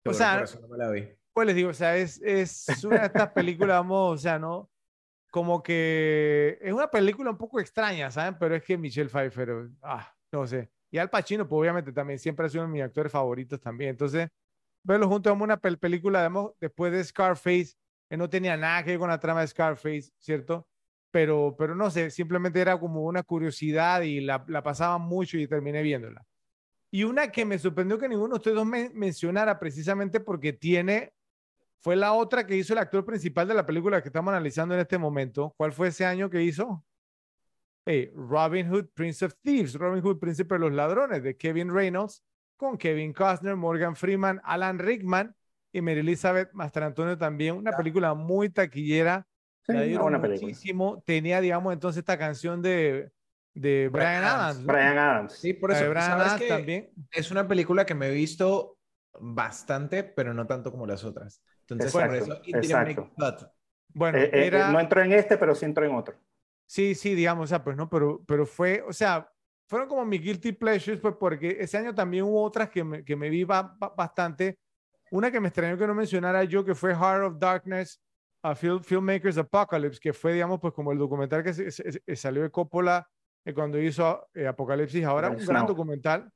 O sea, no la vi. pues les digo, o sea, es, es una de estas películas, vamos, o sea, ¿no? como que es una película un poco extraña, ¿saben? Pero es que Michelle Pfeiffer, ah, no sé. Y Al Pacino, pues obviamente también siempre ha sido uno de mis actores favoritos también. Entonces, verlo junto a una película, digamos, después de Scarface, que no tenía nada que ver con la trama de Scarface, ¿cierto? Pero, pero no sé, simplemente era como una curiosidad y la, la pasaba mucho y terminé viéndola. Y una que me sorprendió que ninguno de ustedes dos me mencionara precisamente porque tiene fue la otra que hizo el actor principal de la película que estamos analizando en este momento. ¿Cuál fue ese año que hizo? Robin Hood, Prince of Thieves, Robin Hood, Príncipe de los Ladrones, de Kevin Reynolds, con Kevin Costner, Morgan Freeman, Alan Rickman y Mary Elizabeth Mastrantonio también. Una película muy taquillera. Sí, una muchísimo. Tenía, digamos, entonces esta canción de, de Brian, Adams. Brian Adams. Sí, por eso. Brian Adams también. Es una película que me he visto bastante, pero no tanto como las otras. Entonces, exacto, Bueno, eh, eh, era... no entró en este, pero sí entró en otro. Sí, sí, digamos, o sea, pues no, pero, pero fue, o sea, fueron como mi guilty pleasures, pues porque ese año también hubo otras que me, que me vi bastante. Una que me extrañó que no mencionara yo, que fue Heart of Darkness, a Filmmakers Apocalypse, que fue, digamos, pues como el documental que salió de Coppola eh, cuando hizo Apocalipsis. Ahora, un gran documental.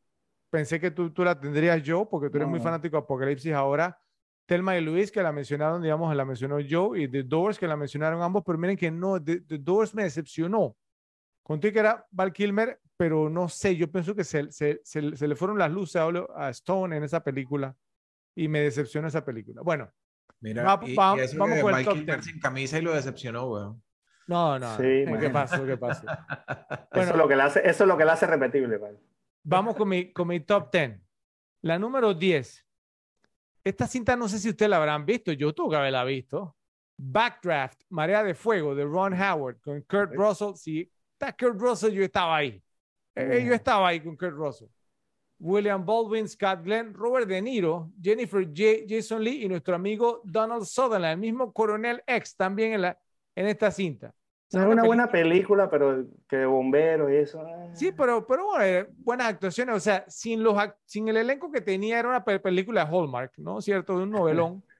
Pensé que tú, tú la tendrías yo, porque tú eres muy fanático de Apocalipsis ahora. Telma y Luis, que la mencionaron, digamos, la mencionó Joe, y The Doors, que la mencionaron ambos, pero miren que no, The, Doors me decepcionó. Conté que era Val Kilmer, pero no sé, yo pienso que se, se, se, le fueron las luces a, Stone en esa película y me decepcionó esa película. Bueno, Mira, vamos con el top sin camisa y lo decepcionó, weón. No, no, ¿qué pasó? ¿Qué pasó? *laughs* eso, es lo que le hace, eso es lo que le hace repetible. Vamos con mi, con mi top 10. La número 10, esta cinta no sé si ustedes la habrán visto, yo tuve que haberla visto. Backdraft, Marea de Fuego, de Ron Howard, con Kurt Russell. Si está Kurt Russell, yo estaba ahí. Eh, yo estaba ahí con Kurt Russell. William Baldwin, Scott Glenn, Robert De Niro, Jennifer J. Jason Lee y nuestro amigo Donald Sutherland, el mismo coronel X también en, la, en esta cinta. Es una, buena película, pero que de bomberos y eso. Eh. Sí, pero, pero bueno, eh, buenas actuaciones. O sea, sin, los, sin el elenco que tenía, era una película de Hallmark, ¿no? ¿Cierto? De un novelón. *laughs*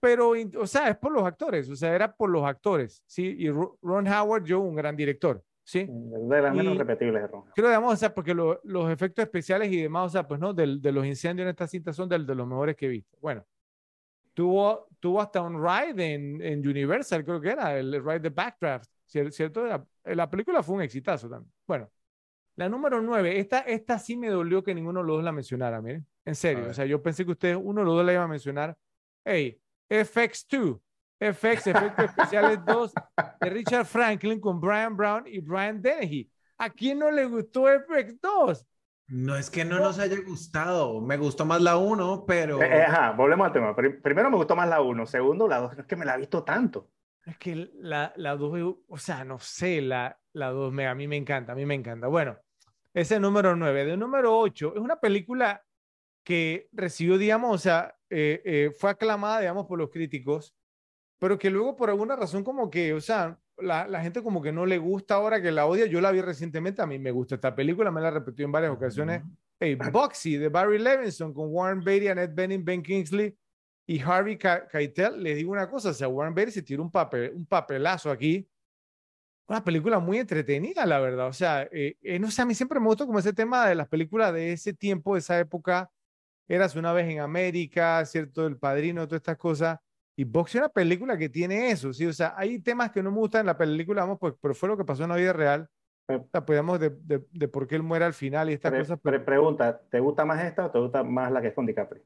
pero, o sea, es por los actores, o sea, era por los actores, ¿sí? Y Ron Howard, yo, un gran director, ¿sí? De las menos repetibles de Ron. Creo, digamos, o sea, porque los efectos especiales y demás, o sea, pues no, de, de los incendios en esta cinta son de, de los mejores que he visto. Bueno, tuvo, tuvo hasta un ride en, en Universal, creo que era, el ride de Backdraft, ¿cierto? La, la película fue un exitazo también. Bueno, la número nueve, esta, esta sí me dolió que ninguno de los dos la mencionara, miren. En serio, o sea, yo pensé que usted, uno de los dos la iba a mencionar. Hey, FX2, FX, Efectos Especiales 2, de Richard Franklin con Brian Brown y Brian Dennehy. ¿A quién no le gustó FX2? No es que no nos haya gustado, me gustó más la 1, pero... Eh, eh, ajá, volvemos al tema. Primero me gustó más la 1, segundo la 2, no es que me la he visto tanto. Es que la 2, o sea, no sé, la 2 a mí me encanta, a mí me encanta. Bueno, ese es número 9. De número 8, es una película que recibió, digamos, o sea, eh, eh, fue aclamada, digamos, por los críticos, pero que luego por alguna razón como que, o sea, la, la, gente como que no le gusta ahora que la odia. Yo la vi recientemente, a mí me gusta esta película, me la repetido en varias ocasiones. Hey, Boxy de Barry Levinson con Warren Beatty, Annette Bening, Ben Kingsley y Harvey Keitel. Les digo una cosa, o sea, Warren Beatty se tiró un, papel, un papelazo aquí. Una película muy entretenida, la verdad. O sea, eh, no sé, a mí siempre me gustó como ese tema de las películas de ese tiempo, de esa época, Eras una vez en América, ¿cierto? El Padrino, todas estas cosas. Y Box es una película que tiene eso, ¿sí? O sea, hay temas que no me gustan en la película, vamos, pues, pero fue lo que pasó en la vida real. O sea, podemos de, de, de, por qué él muere al final y estas cosas. Pero... pregunta, ¿te gusta más esta o te gusta más la que es con DiCaprio?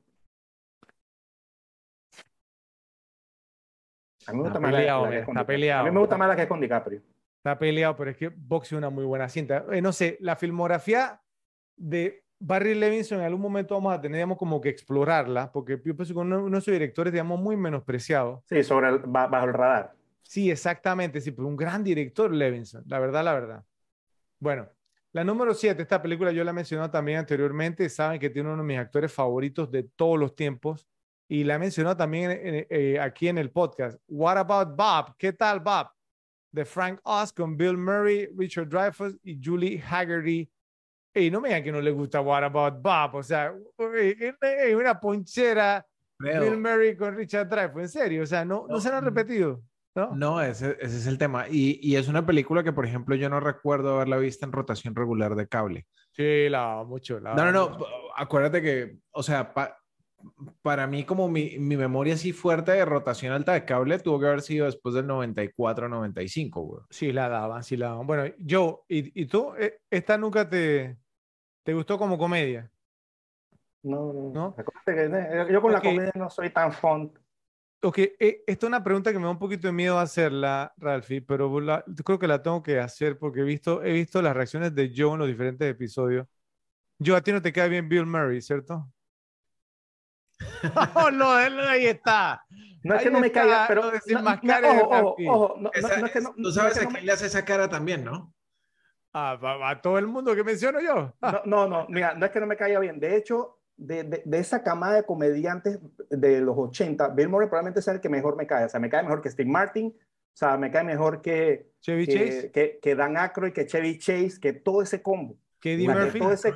A mí me gusta más la, que es con DiCaprio. A mí me gusta más la que es con DiCaprio. Está peleado, pero es que Box es una muy buena cinta. Eh, no sé, la filmografía de Barry Levinson en algún momento vamos a tener, como que explorarla, porque yo pienso que uno, uno de sus directores, digamos, muy menospreciado. Sí, sobre el, bajo el radar. Sí, exactamente, sí, pero un gran director Levinson, la verdad, la verdad. Bueno, la número 7, esta película yo la he mencionado también anteriormente, saben que tiene uno de mis actores favoritos de todos los tiempos, y la he mencionado también eh, aquí en el podcast. What About Bob? ¿Qué tal Bob? De Frank Oz con Bill Murray, Richard Dreyfuss y Julie Haggerty y no me digan que no le gusta What About Bob, o sea, es una ponchera Bill Murray con Richard Dreyfuss, en serio, o sea, no, no, se han repetido. No, no ese, ese, es el tema. Y, y, es una película que, por ejemplo, yo no recuerdo haberla visto en rotación regular de cable. Sí, la mucho. La no, no, no. Acuérdate que, o sea, para mí, como mi, mi, memoria así fuerte de rotación alta de cable, tuvo que haber sido después del 94, 95, güey. Sí, la daban, sí la daban. Bueno, yo, ¿y, y tú? Eh, ¿Esta nunca te, ¿Te gustó como comedia? No, no. Eh, yo con la comedia no soy tan fond. Ok, eh, esta es una pregunta que me da un poquito de miedo hacerla, Ralphie, pero creo que la tengo que hacer porque he visto, he visto las reacciones de Joe en los diferentes episodios. Yo, a ti no te cae bien Bill Murray, ¿cierto? *laughs* oh, no, ahí está. No es que no me caiga, pero. No, ojo, no, es que no, Tú sabes a quién le hace esa cara también, ¿no? A, todo el mundo que menciono yo. No, no, mira, no es que no me caiga bien. De hecho, de, de, esa camada de comediantes de los 80, Bill Murray probablemente sea el que mejor me cae. O sea, me cae mejor que Steve Martin, o sea, me cae mejor que, Chevy que, Chase. Que, que, Dan Aykroyd, que Chevy Chase, que todo ese combo. Que Eddie Murphy. Ese...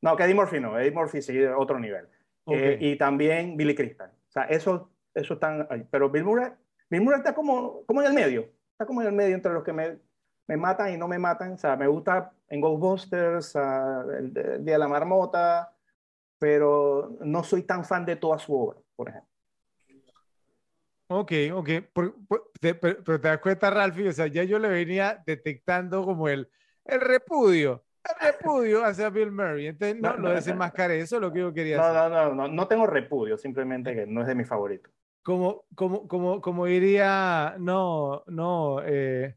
No, que Eddie Murphy no, Eddie Murphy sigue otro nivel. Eh, y también Billy Crystal. O sea, eso, eso están ahí. Pero Bill Murray, Bill Murray está como, como en el medio. Está como en el medio entre los que me, me matan y no me matan. O sea, me gusta en Ghostbusters, el, Día de la Marmota, pero no soy tan fan de toda su obra, por ejemplo. Ok, ok. pero, te das cuenta, Ralphie, o sea, ya yo le venía detectando como el, el repudio, el repudio hacia Bill Murray. Entonces, no, lo desenmascaré, eso es lo que yo quería no, No, no, no, no tengo repudio, simplemente que no es de mi favorito. Como, como, como, como diría, no, no, eh,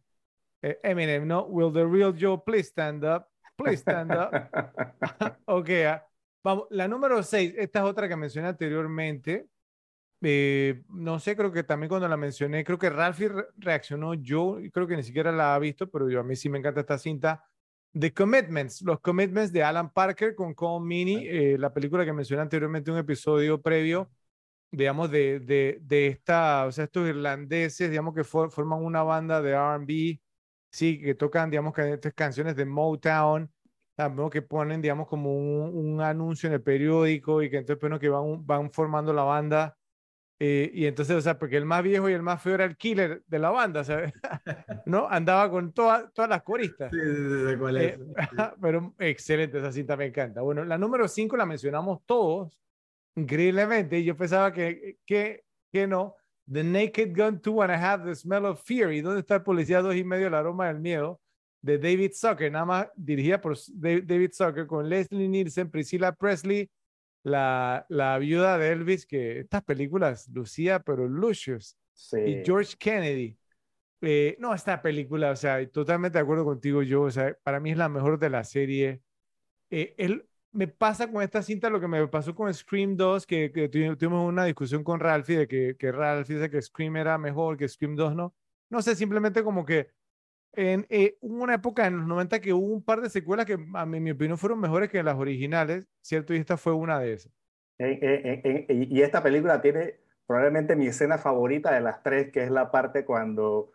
eh, Eminem, ¿no? Will the real Joe please stand up? Please stand up. *laughs* *laughs* ok, ah, vamos. La número 6, esta es otra que mencioné anteriormente. Eh, no sé, creo que también cuando la mencioné, creo que Ralphie reaccionó yo, creo que ni siquiera la ha visto, pero yo a mí sí me encanta esta cinta. The Commitments, los Commitments de Alan Parker con Cole Meany, eh, la película que mencioné anteriormente, un episodio previo, digamos, de, de, de esta, o sea, estos irlandeses, digamos, que forman una banda de RB sí, que tocan, digamos, que estas canciones de Motown, también que ponen, digamos, como un, un, anuncio en el periódico y que entonces, bueno, que van, van formando la banda. Eh, y entonces, o sea, porque el más viejo y el más feo era el killer de la banda, ¿sabes? *laughs* ¿No? Andaba con todas todas las coristas. Sí, sí, sí, cuál es. Eh, *laughs* pero excelente, esa cinta me encanta. Bueno, la número 5 la mencionamos todos, increíblemente. y Yo pensaba que, que, que no. The Naked Gun 2 and I Have the Smell of Fear. ¿Y dónde está el policía dos y medio, el aroma del miedo? De David Zucker, nada más dirigida por David Zucker con Leslie Nielsen, Priscilla Presley, la, la viuda de Elvis, que estas películas lucía, pero Lucius, Sí. y George Kennedy. Eh, no, esta película, o sea, totalmente de acuerdo contigo, yo, o sea, para mí es la mejor de la serie. Eh, él, me pasa con esta cinta lo que me pasó con Scream 2, que, que tuvi- tuvimos una discusión con Ralphie de que, que Ralphie dice que Scream era mejor, que Scream 2 no. No sé, simplemente como que en eh, una época en los 90 que hubo un par de secuelas que a mí, en mi opinión fueron mejores que las originales, ¿cierto? Y esta fue una de esas. En- en- y esta película tiene probablemente mi escena favorita de las tres, que es la parte cuando,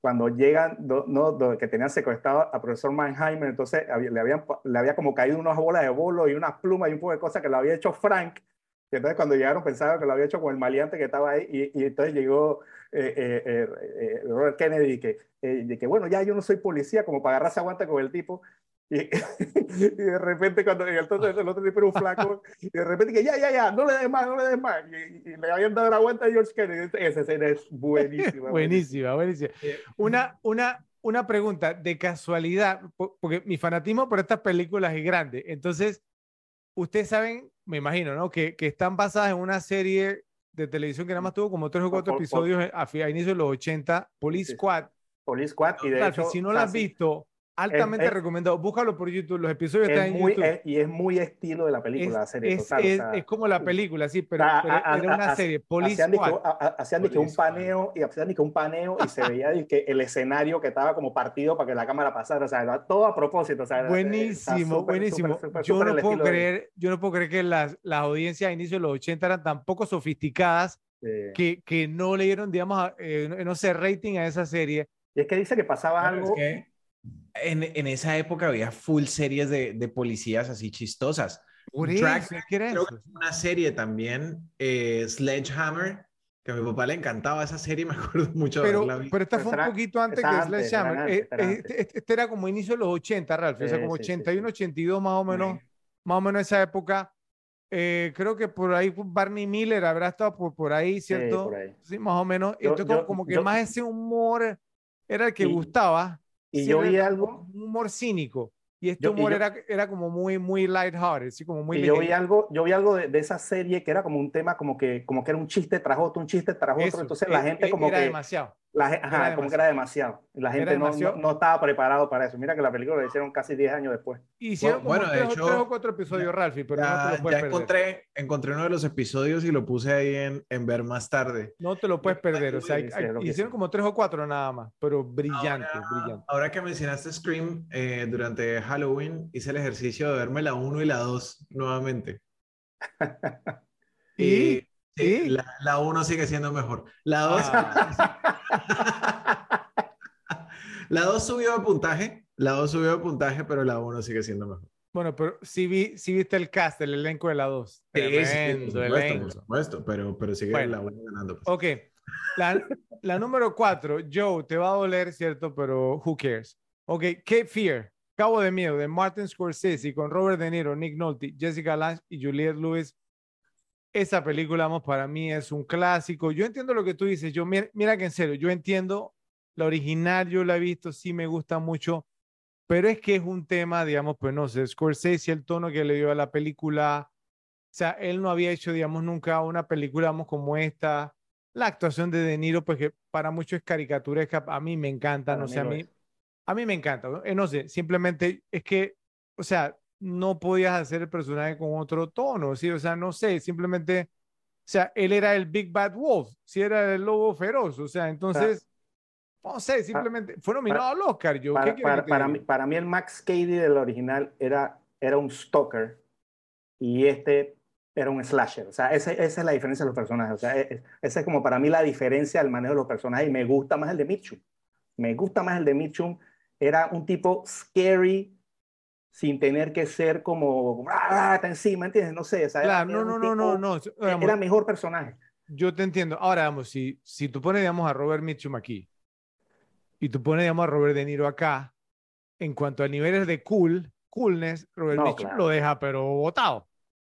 cuando llegan, do- no, do- que tenían secuestrado a profesor Mannheimer, entonces había- le, habían, le había como caído unas bolas de bolo y unas plumas y un poco de cosas que lo había hecho Frank. Y entonces cuando llegaron pensaban que lo había hecho con el maliante que estaba ahí y, y entonces llegó eh, eh, eh, eh, Robert Kennedy que, eh, de que bueno, ya yo no soy policía como para agarrarse aguanta con el tipo. Y, *laughs* y de repente cuando y entonces el otro tipo era un flaco y de repente que ya, ya, ya, no le des más, no le des más. Y, y le habían dado la vuelta a George Kennedy. Esa escena es buenísima. *laughs* Buenísima, buenísima. Una, una, una pregunta de casualidad, po- porque mi fanatismo por estas películas es grande. Entonces, ustedes saben, me imagino, ¿no? Que, que están basadas en una serie de televisión que nada más tuvo como tres o cuatro Por- por- episodios a, fi- a inicios de los 80, Police Sí. Squad. Police Squad y de Ralphie, hecho, si no sea, has visto, altamente es- recomendado. Búscalo por YouTube, los episodios es están en muy, YouTube. es- y es muy estilo de la película, la serie es- total. o sea, es como la película, sí, pero, a- pero a- era a- una a- serie, Police hacían dizque un paneo y hacían dizque un paneo y se veía el escenario que estaba como partido para que la cámara pasara, o sea, era todo a propósito, o sea, era- está Buenísimo, súper, buenísimo. súper, súper, yo, no puedo de- creer, yo no puedo creer que las, las audiencias a inicios de los 80 eran tan poco sofisticadas de- que, que no le dieron, digamos, eh, no- sé, rating a esa serie. Y es que dice que pasaba algo, que en, en esa época había full series de, de policías así chistosas. Por Drag- eso, ¿qué era Creo que una serie también, eh, Sledgehammer, que a mi papá le encantaba esa serie, *laughs* me acuerdo mucho de Pero, haberla visto. pero esta fue un poquito antes que Sledgehammer. Eh, eh, antes. Este, este era como inicio de los 80, Ralph. o sea, Sí, como sí, sí, 81, sí. 82 más o menos. Sí. Más o menos esa época. Eh, creo que por ahí Barney Miller habrá estado por, por ahí, Sí, ¿cierto? por ahí. Sí, más o menos. Yo- Entonces, como, yo- como que yo- más ese humor era el que Y- gustaba. Y Sí, yo era vi algo, Un humor cínico. Y este Yo- y humor yo- era, era como muy, muy lighthearted, así como muy y yo vi algo, yo vi algo de, de esa serie que era como un tema como que, como que era un chiste tras otro, un chiste tras otro, Eso, entonces la gente eh, como era que demasiado. La, ajá, Era como que era demasiado. La gente no, demasiado. no, no estaba preparado para eso. Mira que la película la hicieron casi 10 años después. Hicieron Bueno, como de tres, o- hecho, tres o cuatro episodios, Ralphie, pero no te Ya, lo ya puedes perder. encontré, encontré uno de los episodios y lo puse ahí en, en ver más tarde. No te lo puedes perder. O sea, hay- hay- hicieron sí. como tres o cuatro nada más, pero brillante, Ahora, brillante. ahora que mencionaste Scream, eh, durante Halloween hice el ejercicio de verme la 1 y la 2 nuevamente. *laughs* ¿Y? Sí, la, la 1 sigue siendo mejor. La 2 Ah, *laughs* la 2 subió de puntaje, la 2 subió de puntaje, pero la 1 sigue siendo mejor. bueno, pero sí, vi, sí viste el cast, el elenco de la 2. Sí, sí, por supuesto, por supuesto, pero, pero sigue Bueno. la 1 ganando. pues. Ok. La, la número cuatro, Joe, te va a doler, ¿cierto? Pero who cares? Ok, Cape Fear, Cabo de Miedo, de Martin Scorsese, con Robert De Niro, Nick Nolte, Jessica Lange y Juliette Lewis. Esa película, vamos, para mí es un clásico. Yo entiendo lo que tú dices. Yo, mira, mira que en serio, yo entiendo la original, yo la he visto, sí me gusta mucho, pero es que es un tema, digamos, pues no sé, Scorsese, el tono que le dio a la película. O sea, él no había hecho, digamos, nunca una película, vamos, como esta. La actuación de De Niro, pues que para muchos es caricaturesca, a mí me encanta, no sé, a mí, a mí me encanta, ¿no? Eh, no sé, simplemente es que, o sea, no podías hacer el personaje con otro tono, ¿sí? O sea, no sé, simplemente, o sea, él era el Big Bad Wolf, si era el lobo feroz, o sea, entonces, no sé, simplemente, fue nominado al Oscar, yo, ¿qué Para, para, para mí, para mí el Max Cady del original era, era un stalker y este era un slasher. O sea, esa es la diferencia de los personajes. O sea, e- e- esa es como para mí la diferencia del manejo de los personajes y me gusta más el de Mitchum. Me gusta más el de Mitchum. Era un tipo scary sin tener que ser como, ah, está encima, ¿entiendes? No sé. Claro, no, no, no, no, no, digamos, Era mejor personaje. yo te entiendo. Ahora, vamos, si, si tú pones, digamos, a Robert Mitchum aquí y tú pones, digamos, a Robert De Niro acá, en cuanto a niveles de cool, coolness, Robert Mitchum lo deja, pero botado.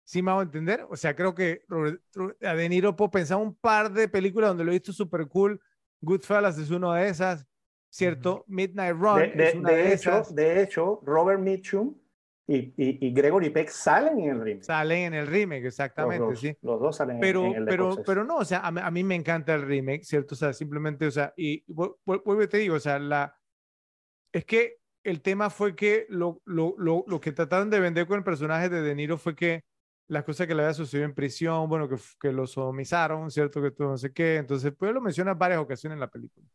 ¿Sí me hago entender? O sea, creo que Robert, a De Niro puedo pensar un par de películas donde lo he visto súper cool. Goodfellas es una de esas, ¿cierto? Midnight Run de, es una de, hecho, esas. De hecho, Robert Mitchum y, y, Gregory Peck salen en el remake. Salen en el remake, exactamente, los sí. Los dos salen pero, en, el Pero, pero no, o sea, a, a, mí me encanta el remake, ¿cierto? O sea, simplemente, o sea, y vuelvo y te digo, o sea, la, es que el tema fue que lo, lo, lo, lo, que trataron de vender con el personaje de De Niro fue que las cosas que le había sucedido en prisión, bueno, que, que lo sodomizaron, ¿cierto? Que todo no sé qué. Entonces, pues lo menciona varias ocasiones en la película.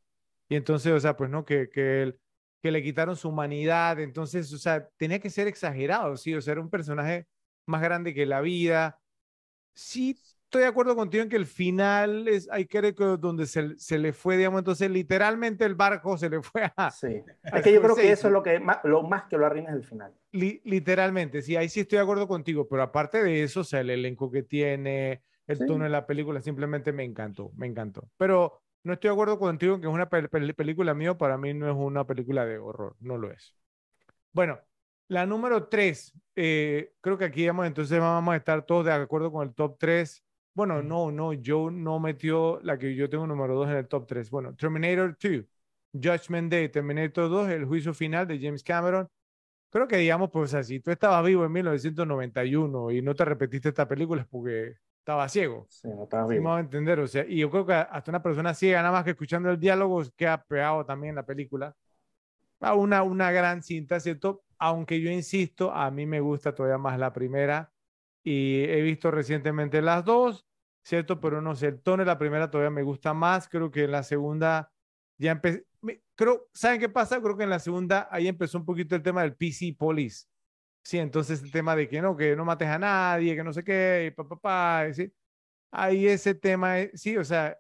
Y entonces, o sea, pues no, que, que que le quitaron su humanidad, entonces, o sea, tenía que ser exagerado, sí, o sea, era un personaje más grande que la vida. Sí, estoy de acuerdo contigo en que el final es, hay que que donde se, se, le fue, digamos, entonces literalmente el barco se le fue a... Sí, es que yo creo que eso es lo, que, lo más que lo arruina es el final. literalmente, sí, ahí sí estoy de acuerdo contigo, pero aparte de eso, o sea, el elenco que tiene, el tono de la película, simplemente me encantó, me encantó. Pero no estoy de acuerdo contigo en que es una película mío, para mí no es una película de horror, no lo es. Bueno, la número tres, eh, creo que aquí vamos, entonces vamos a estar todos de acuerdo con el top tres. Bueno, no, no, yo no metió la que yo tengo número dos en el top tres. Bueno, Terminator 2, Judgment Day, Terminator 2, El juicio final de James Cameron. Creo que digamos, pues así, tú estabas vivo en 1991 y no te repetiste esta película es porque estaba ciego. Sí, no estaba vivo. a entender, o sea, y yo creo que hasta una persona ciega, nada más que escuchando el diálogo, queda pegado también en la película. Una, una gran cinta, ¿cierto? Aunque yo insisto, a mí me gusta todavía más la primera y he visto recientemente las dos, ¿cierto? Pero no sé, el tono de la primera todavía me gusta más, creo que en la segunda ya empecé, creo, ¿saben qué pasa? Creo que en la segunda ahí empezó un poquito el tema del PC Police Sí, entonces el tema de que no, que no mates a nadie, que no sé qué, y papá, pa, pa, ¿sí? Ahí ese tema, sí, o sea,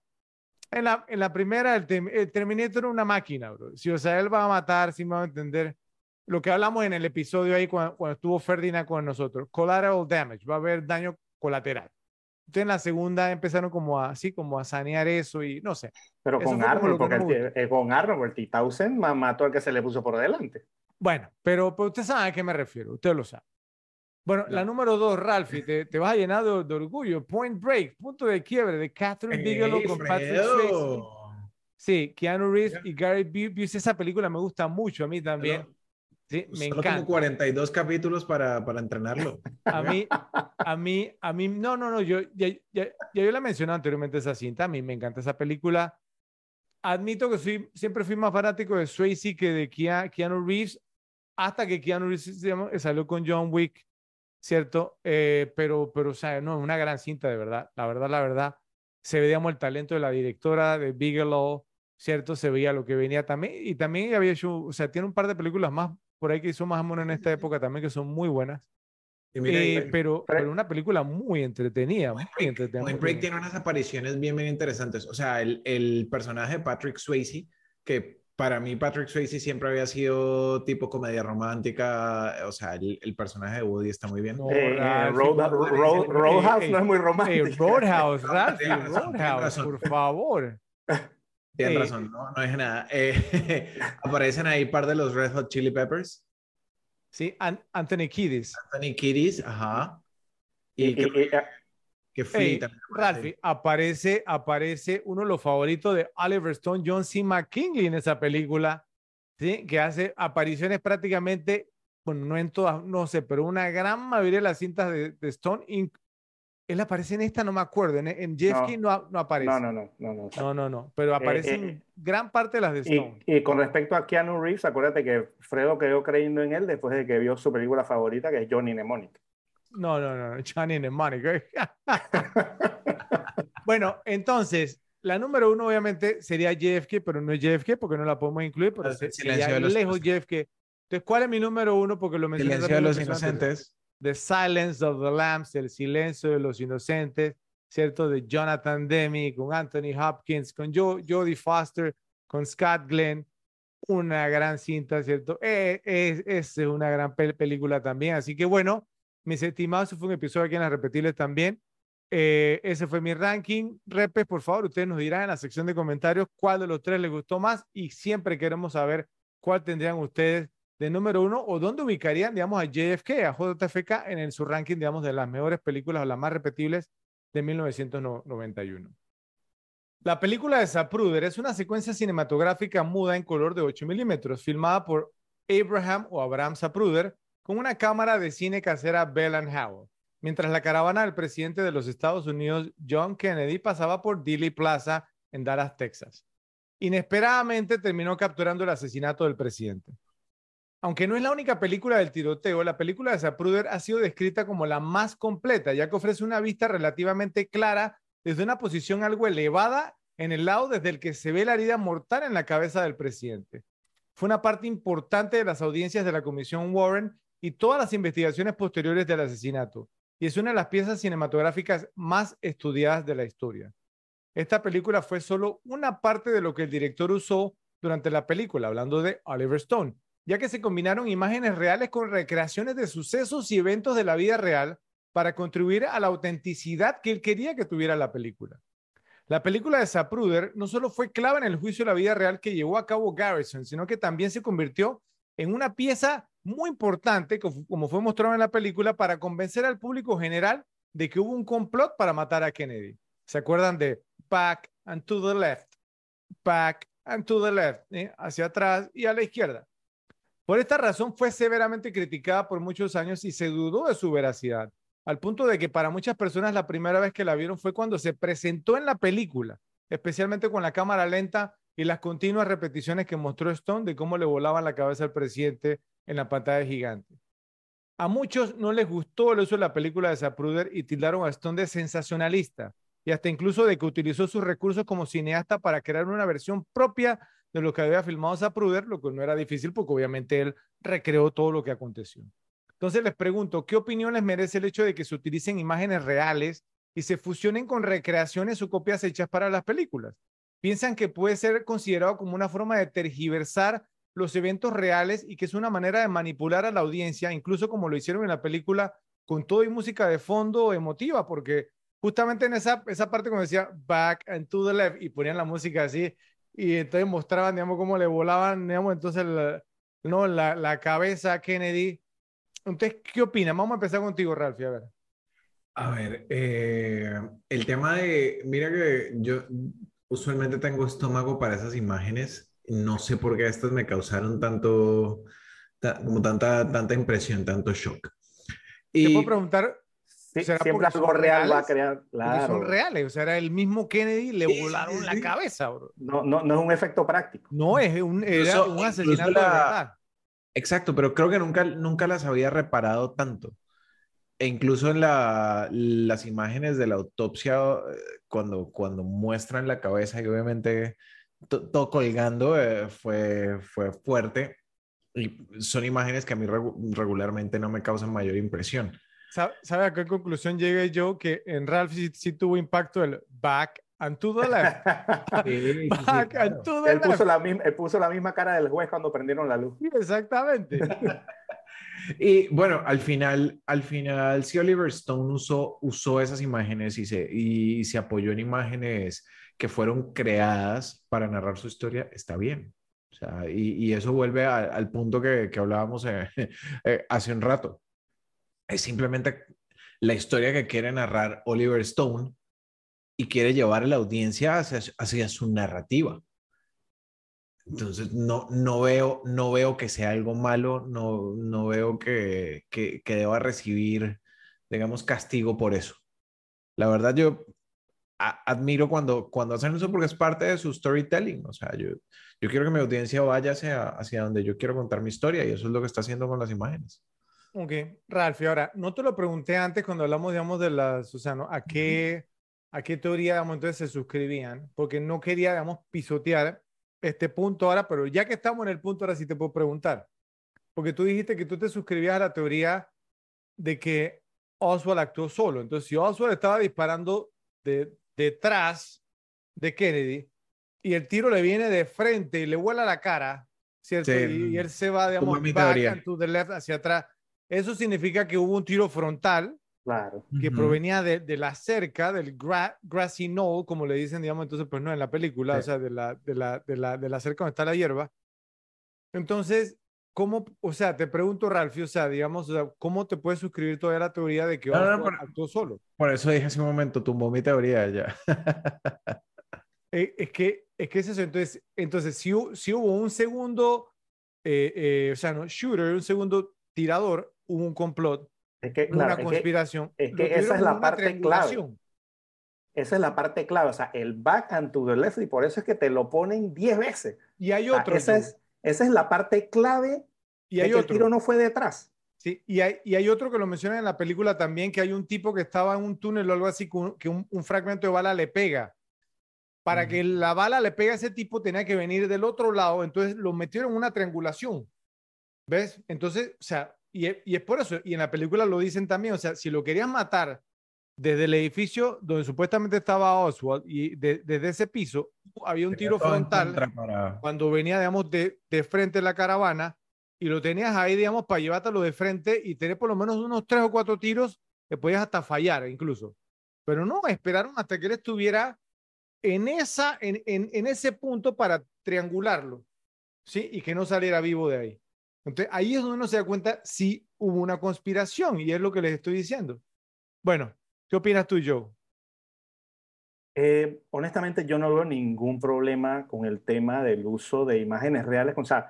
en la, en la primera, el, el, Terminator era una máquina, bro. Sí, o sea, él va a matar, sí me va a entender. Lo que hablamos en el episodio ahí cuando, cuando estuvo Ferdinand con nosotros, collateral damage, va a haber daño colateral. Entonces en la segunda empezaron como a, así, como a sanear eso y no sé. Pero con Arnold, porque el, eh, con Arnold, el T-1000 mató al que se le puso por delante. Bueno, pero, usted sabe a qué me refiero, usted lo sabe. Bueno, la número dos, Ralphie, te, te vas a llenar de, orgullo. Point Break, punto de quiebre de Catherine Bigelow con Patrick Swayze. Sí, Keanu Reeves y Gary Busey. Esa película me gusta mucho a mí también. Sí, me Solo encanta. Como 42 capítulos para, para entrenarlo. A mí, a mí, a mí, no, no, no, yo ya, ya, ya yo la mencioné anteriormente esa cinta, a mí me encanta esa película. Admito que soy, siempre fui más fanático de Swayze que de Keanu Reeves, hasta que Keanu Reeves salió con John Wick, ¿cierto? Eh, pero, pero, o sea, no, una gran cinta, de verdad. La verdad, la verdad, se veía el talento de la directora de Bigelow, ¿cierto? Se veía lo que venía también. Y también había hecho, o sea, tiene un par de películas más por ahí que hizo más o menos en esta época también que son muy buenas. Eh, pero, pero una película muy entretenida, muy entretenida. Break tiene unas apariciones bien, bien interesantes. O sea, el, el personaje de Patrick Swayze, que para mí Patrick Swayze siempre había sido tipo comedia romántica, o sea, el, el personaje de Woody está muy bien. Roadhouse no es muy romántico. Roadhouse, *laughs* Roadhouse, por favor. Tienes razón, no, no es nada. Eh, *laughs* aparecen ahí par de los Red Hot Chili Peppers. Sí, Anthony Kiddis. Anthony Kiddis, ajá. Y, que fui Ralphie, aparece, aparece uno de los favoritos de Oliver Stone, John C. McKinley en esa película, ¿sí? que hace apariciones prácticamente, bueno, no en todas, no sé, pero una gran mayoría de las cintas de, Stone. Él aparece en esta, no me acuerdo, en, en Jeff no, no, aparece. No, no, no, no, no. No, no, no, pero aparece eh, en eh, gran parte de las de Stone. Y, con respecto a Keanu Reeves, acuérdate que Fredo quedó creyendo en él después de que vio su película favorita, que es Johnny Mnemonic. No, no, no, Johnny Mnemonic. *laughs* bueno, entonces, la número uno obviamente sería JFK, pero no es JFK porque no la podemos incluir, pero sería lejos JFK. Entonces, ¿cuál es mi número uno? Porque lo mencioné. Silencio de los inocentes. The Silence of the Lambs, El silencio de los inocentes, ¿cierto? De Jonathan Demi, con Anthony Hopkins, con Jodie Foster, con Scott Glenn. Una gran cinta, ¿cierto? Eh, es, es una gran película también. Así que bueno, mis estimados, fue un episodio aquí en las repetibles también. eh, ese fue mi ranking. Repes, por favor, ustedes nos dirán en la sección de comentarios cuál de los tres les gustó más y siempre queremos saber cuál tendrían ustedes de número uno o dónde ubicarían, digamos, a JFK, a JFK en el, su ranking, digamos, de las mejores películas o las más repetibles de 1991. La película de Zapruder es una secuencia cinematográfica muda en color de 8 milímetros, filmada por Abraham o Abraham Zapruder con una cámara de cine casera Bell Howell, mientras la caravana del presidente de los Estados Unidos, John Kennedy, pasaba por Dealey Plaza en Dallas, Texas. Inesperadamente terminó capturando el asesinato del presidente. Aunque no es la única película del tiroteo, la película de Zapruder ha sido descrita como la más completa, ya que ofrece una vista relativamente clara desde una posición algo elevada en el lado desde el que se ve la herida mortal en la cabeza del presidente. Fue una parte importante de las audiencias de la Comisión Warren y todas las investigaciones posteriores del asesinato, y es una de las piezas cinematográficas más estudiadas de la historia. Esta película fue solo una parte de lo que el director usó durante la película, hablando de Oliver Stone, ya que se combinaron imágenes reales con recreaciones de sucesos y eventos de la vida real para contribuir a la autenticidad que él quería que tuviera la película. La película de Zapruder no solo fue clave en el juicio de la vida real que llevó a cabo Garrison, sino que también se convirtió en una pieza muy importante, como fue mostrado en la película, para convencer al público general de que hubo un complot para matar a Kennedy. ¿Se acuerdan de back and to the left, back and to the left, ¿eh? hacia atrás y a la izquierda? Por esta razón fue severamente criticada por muchos años y se dudó de su veracidad, al punto de que para muchas personas la primera vez que la vieron fue cuando se presentó en la película, especialmente con la cámara lenta y las continuas repeticiones que mostró Stone de cómo le volaban la cabeza al presidente en la pantalla gigante. A muchos no les gustó el uso de la película de Zapruder y tildaron a Stone de sensacionalista y hasta incluso de que utilizó sus recursos como cineasta para crear una versión propia de lo que había filmado Zapruder, lo que no era difícil porque obviamente él recreó todo lo que aconteció. Entonces les pregunto, ¿qué opinión les merece el hecho de que se utilicen imágenes reales y se fusionen con recreaciones o copias hechas para las películas? ¿Piensan que puede ser considerado como una forma de tergiversar los eventos reales y que es una manera de manipular a la audiencia, incluso como lo hicieron en la película con todo y música de fondo emotiva, porque justamente en esa, esa parte cuando decía back and to the left y ponían la música así, y entonces mostraban, digamos, cómo le volaban, digamos, entonces no, la, la cabeza a Kennedy. Entonces, ¿qué opinas? Vamos a empezar contigo, Ralph, a ver. A ver, eh, el tema de, mira que yo usualmente tengo estómago para esas imágenes, no sé por qué estas me causaron tanto, como tanta, tanta impresión, tanto shock. Y, Te puedo preguntar, siempre algo real va a crear. Claro. Son reales, o sea, era el mismo Kennedy, le volaron la cabeza, bro. No, no, no es un efecto práctico. No, es un, era un asesinato de verdad. Exacto, pero creo que nunca, nunca las había reparado tanto. E incluso en la, las imágenes de la autopsia, eh, cuando, cuando muestran la cabeza y obviamente todo colgando, eh, fue, fue fuerte. Y son imágenes que a mí regularmente no me causan mayor impresión. ¿Sabe a qué conclusión llegué yo? Que en Ralph sí, tuvo impacto el back and to the left. back and to the él Puso la misma, él puso la misma cara del juez cuando prendieron la luz. exactamente. *laughs* y bueno, al final, al final, si Oliver Stone usó, usó esas imágenes y se, y se apoyó en imágenes que fueron creadas para narrar su historia, está bien. O sea, y, y eso vuelve al punto que, que hablábamos eh, *laughs* eh, hace un rato es simplemente la historia que quiere narrar Oliver Stone y quiere llevar a la audiencia hacia, hacia su narrativa. Entonces, no, no, veo, no veo que sea algo malo, no, no veo que, que, que deba recibir, digamos, castigo por eso. La verdad, yo admiro cuando, cuando hacen eso porque es parte de su storytelling. O sea, yo, yo quiero que mi audiencia vaya hacia, hacia donde yo quiero contar mi historia y eso es lo que está haciendo con las imágenes. Ok, Ralph, ahora, no te lo pregunté antes cuando hablamos, digamos, de la Susano, ¿a qué, a qué teoría, digamos, entonces se suscribían? Porque no quería, digamos, pisotear este punto ahora, pero ya que estamos en el punto, ahora sí te puedo preguntar. Porque tú dijiste que tú te suscribías a la teoría de que Oswald actuó solo. Entonces, si Oswald estaba disparando de, detrás de Kennedy y el tiro le viene de frente y le vuela la cara, ¿cierto? y, él se va, digamos, back to the left, hacia atrás eso significa que hubo un tiro frontal Claro. que provenía de, de la cerca, del gra- grassy knoll, como le dicen, digamos, entonces, pues no, en la película, o Sí. sea, de la, de, la, de, la, de la cerca donde está la hierba. Entonces, ¿cómo, o sea, te pregunto, Ralphie, o sea, digamos, o sea, ¿cómo te puedes suscribir todavía a la teoría de que No, no, actuó solo? Por eso dije hace un momento, tumbó mi teoría ya. Eh, es que, es que es eso, entonces, entonces si hubo un segundo, eh, eh, o sea, no, shooter, un segundo tirador, hubo un complot, Es que, claro, una es que conspiración. es que esa es la parte clave. esa es la parte clave, o sea, el back and to the left, y por eso es que te lo ponen 10 veces. Y hay O sea, otro. esa, es, esa es la parte clave y de hay que el otro. tiro no fue detrás. Sí, y hay, y hay otro que lo mencionan en la película también, que hay un tipo que estaba en un túnel o algo así, que un, un fragmento de bala le pega. Para que la bala le pegue a ese tipo, tenía que venir del otro lado, entonces lo metieron en una triangulación. ¿Ves? Entonces, o sea, y, es- y es por eso, y en la película lo dicen también, o sea, si lo querías matar desde el edificio donde supuestamente estaba Oswald y de- desde ese piso, había un tiro frontal para- cuando venía, digamos, de, de frente la caravana y lo tenías ahí, digamos, para llevártelo de frente y tener por lo menos unos tres o cuatro tiros que podías hasta fallar incluso. Pero no, esperaron hasta que él estuviera en, esa, en, en, en ese punto para triangularlo, ¿sí? Y que no saliera vivo de ahí. Entonces, ahí es donde uno se da cuenta si hubo una conspiración y es lo que les estoy diciendo. Bueno, ¿qué opinas tú, Joe? Eh, honestamente, yo no veo ningún problema con el tema del uso de imágenes reales, o sea,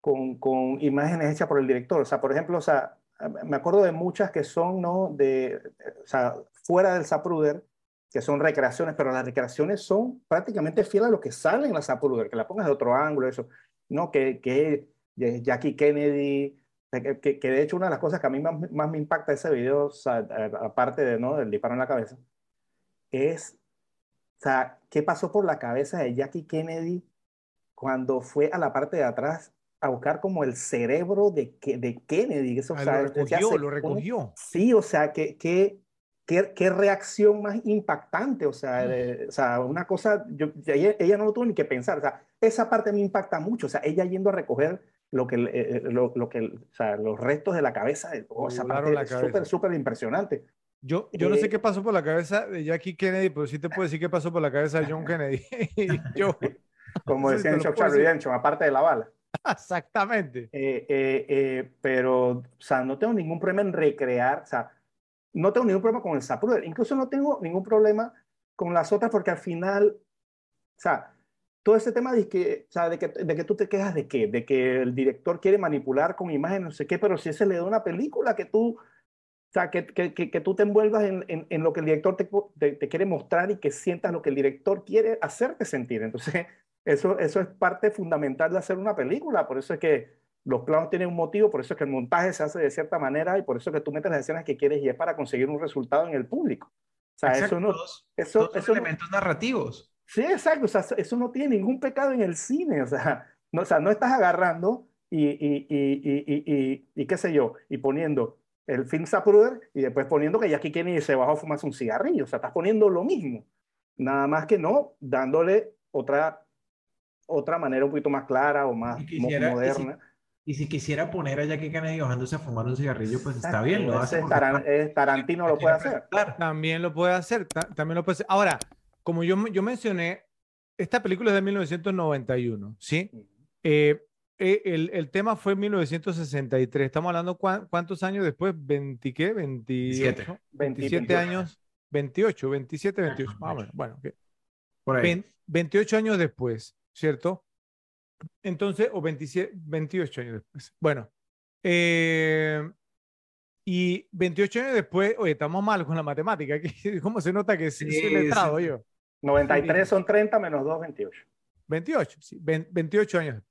con, con imágenes hechas por el director. O sea, por ejemplo, o sea, me acuerdo de muchas que son, ¿no? De, o sea, fuera del Zapruder, que son recreaciones, pero las recreaciones son prácticamente fieles a lo que sale en la Zapruder, que la pongas de otro ángulo, eso, ¿no? Que que Jackie Kennedy, que, que- que de hecho una de las cosas que a mí más, más me impacta ese video, o sea, aparte de, ¿no? del disparo en la cabeza, es, o sea, ¿qué pasó por la cabeza de Jackie Kennedy cuando fue a la parte de atrás a buscar como el cerebro de, de Kennedy? Eso, o Ah, sea, lo recogió, lo recogió. Sí, o sea, qué, qué, qué, qué reacción más impactante, o sea, de- o sea, una cosa, yo, ella, ella no lo tuvo ni que pensar, o sea, esa parte me impacta mucho, o sea, ella yendo a recoger lo que, eh, lo, lo que, o sea, los restos de la cabeza, de- oh, esa parte la cabeza. súper, súper impresionante. Yo, yo no sé Eh, qué pasó por la cabeza de Jackie Kennedy, pero sí te puedo decir qué pasó por la cabeza de John *laughs* Kennedy. *laughs* Yo, *laughs* Como decía en Shawshank. Redemption, aparte de la bala. exactamente. Eh, eh, eh, pero, o sea, no tengo ningún problema en recrear, o sea, no tengo ningún problema con el Zapruder, incluso no tengo ningún problema con las otras porque al final, o sea, todo ese tema de que, o sea, de que, de que tú te quejas de qué, de que el director quiere manipular con imágenes, no sé qué, pero si ese le da una película que tú, o sea, que, que, que, tú te envuelvas en, en, en, lo que el director te, te, te, quiere mostrar y que sientas lo que el director quiere hacerte sentir. Entonces, *laughs* eso, eso es parte fundamental de hacer una película, por eso es que los planos tienen un motivo, por eso es que el montaje se hace de cierta manera y por eso es que tú metes las escenas que quieres y es para conseguir un resultado en el público. O sea, Exacto, eso no... Eso, todos son eso no- elementos narrativos. Sí, exacto. O sea, eso no tiene ningún pecado en el cine. O sea, no, o sea, no estás agarrando y, y, y, y, y, y- y qué sé yo, y poniendo el film Zapruder y después poniendo que Jackie Kennedy se bajó a fumarse un cigarrillo. O sea, estás poniendo lo mismo. Nada más que no, dándole otra, otra manera un poquito más clara o más quisiera- y si- moderna. Y si quisiera poner a Jackie Kennedy bajándose a fumar un cigarrillo, pues está bien, lo hace. Taran- Tarantino lo puede hacer. También lo puede hacer, ta- también lo puede hacer. Ahora, como yo, yo mencioné, esta película es de 1991, ¿sí? Eh, eh, el, el tema fue en 1963. Estamos hablando cuán- cuántos años después, 20 qué, 28, 27 años, 28, 27, 28, más o menos. Bueno, ok. Por ahí. Vein- 28 años después, ¿cierto? Entonces, o 27, 28 años después. Bueno, eh, y 28 años después, oye, estamos mal con la matemática. *laughs* ¿Cómo se nota que sí, Sí, soy letrado sí. yo? 93 son 30 menos 2, 28. 28, sí, vein- 28 años.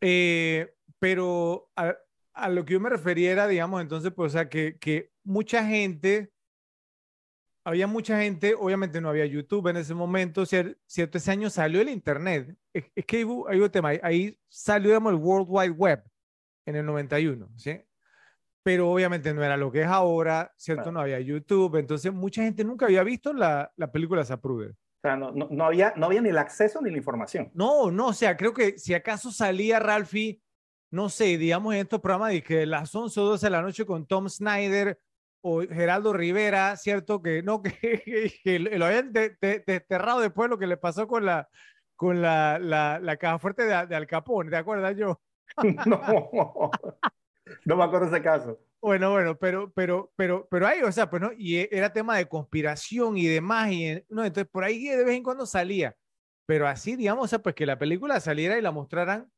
Eh, pero a, a lo que yo me refería era, digamos, entonces, pues, o sea, que, que mucha gente, había mucha gente, obviamente no había YouTube en ese momento, cier- cierto, ese año salió el Internet. Es, es que hay, hay un tema, ahí salió, digamos, el World Wide Web en el 91, ¿sí? Pero obviamente no era lo que es ahora, ¿cierto? Claro. No había YouTube, entonces mucha gente nunca había visto la, la película Zapruder. O sea, no, no, no había, no había ni el acceso ni la información. No, no, o sea, creo que si acaso salía Ralphie, no sé, digamos en estos programas de que las 11 o 12 de la noche con Tom Snyder o Geraldo Rivera, ¿cierto? Que no, *laughs* que, que lo habían desterrado después de lo que le pasó con la, con la, la, la caja fuerte de, de Al Capone, ¿te acuerdas yo? *laughs* no, no me acuerdo ese caso. Bueno, bueno, pero, pero, pero, pero ahí, o sea, pues no, y e, era tema de conspiración y demás, y no, entonces por ahí de vez en cuando salía, pero así, digamos, o sea, pues que la película saliera y la mostraran,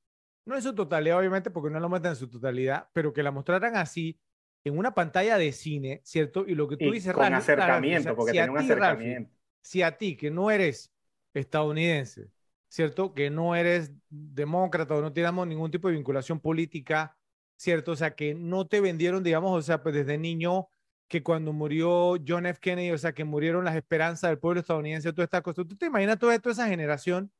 no en su totalidad, obviamente, porque no la muestran en su totalidad, pero que la mostraran así, en una pantalla de cine, ¿cierto? Y lo que tú dices, con acercamiento, porque si un acercamiento. si a ti, que no eres estadounidense, ¿cierto? Que no eres demócrata o no tienes ningún tipo de vinculación política, ¿cierto? O sea, que no te vendieron, digamos, o sea, pues desde niño, que cuando murió John F. Kennedy, o sea, que murieron las esperanzas del pueblo estadounidense, toda esta cosa. ¿Tú te imaginas toda, toda esa generación,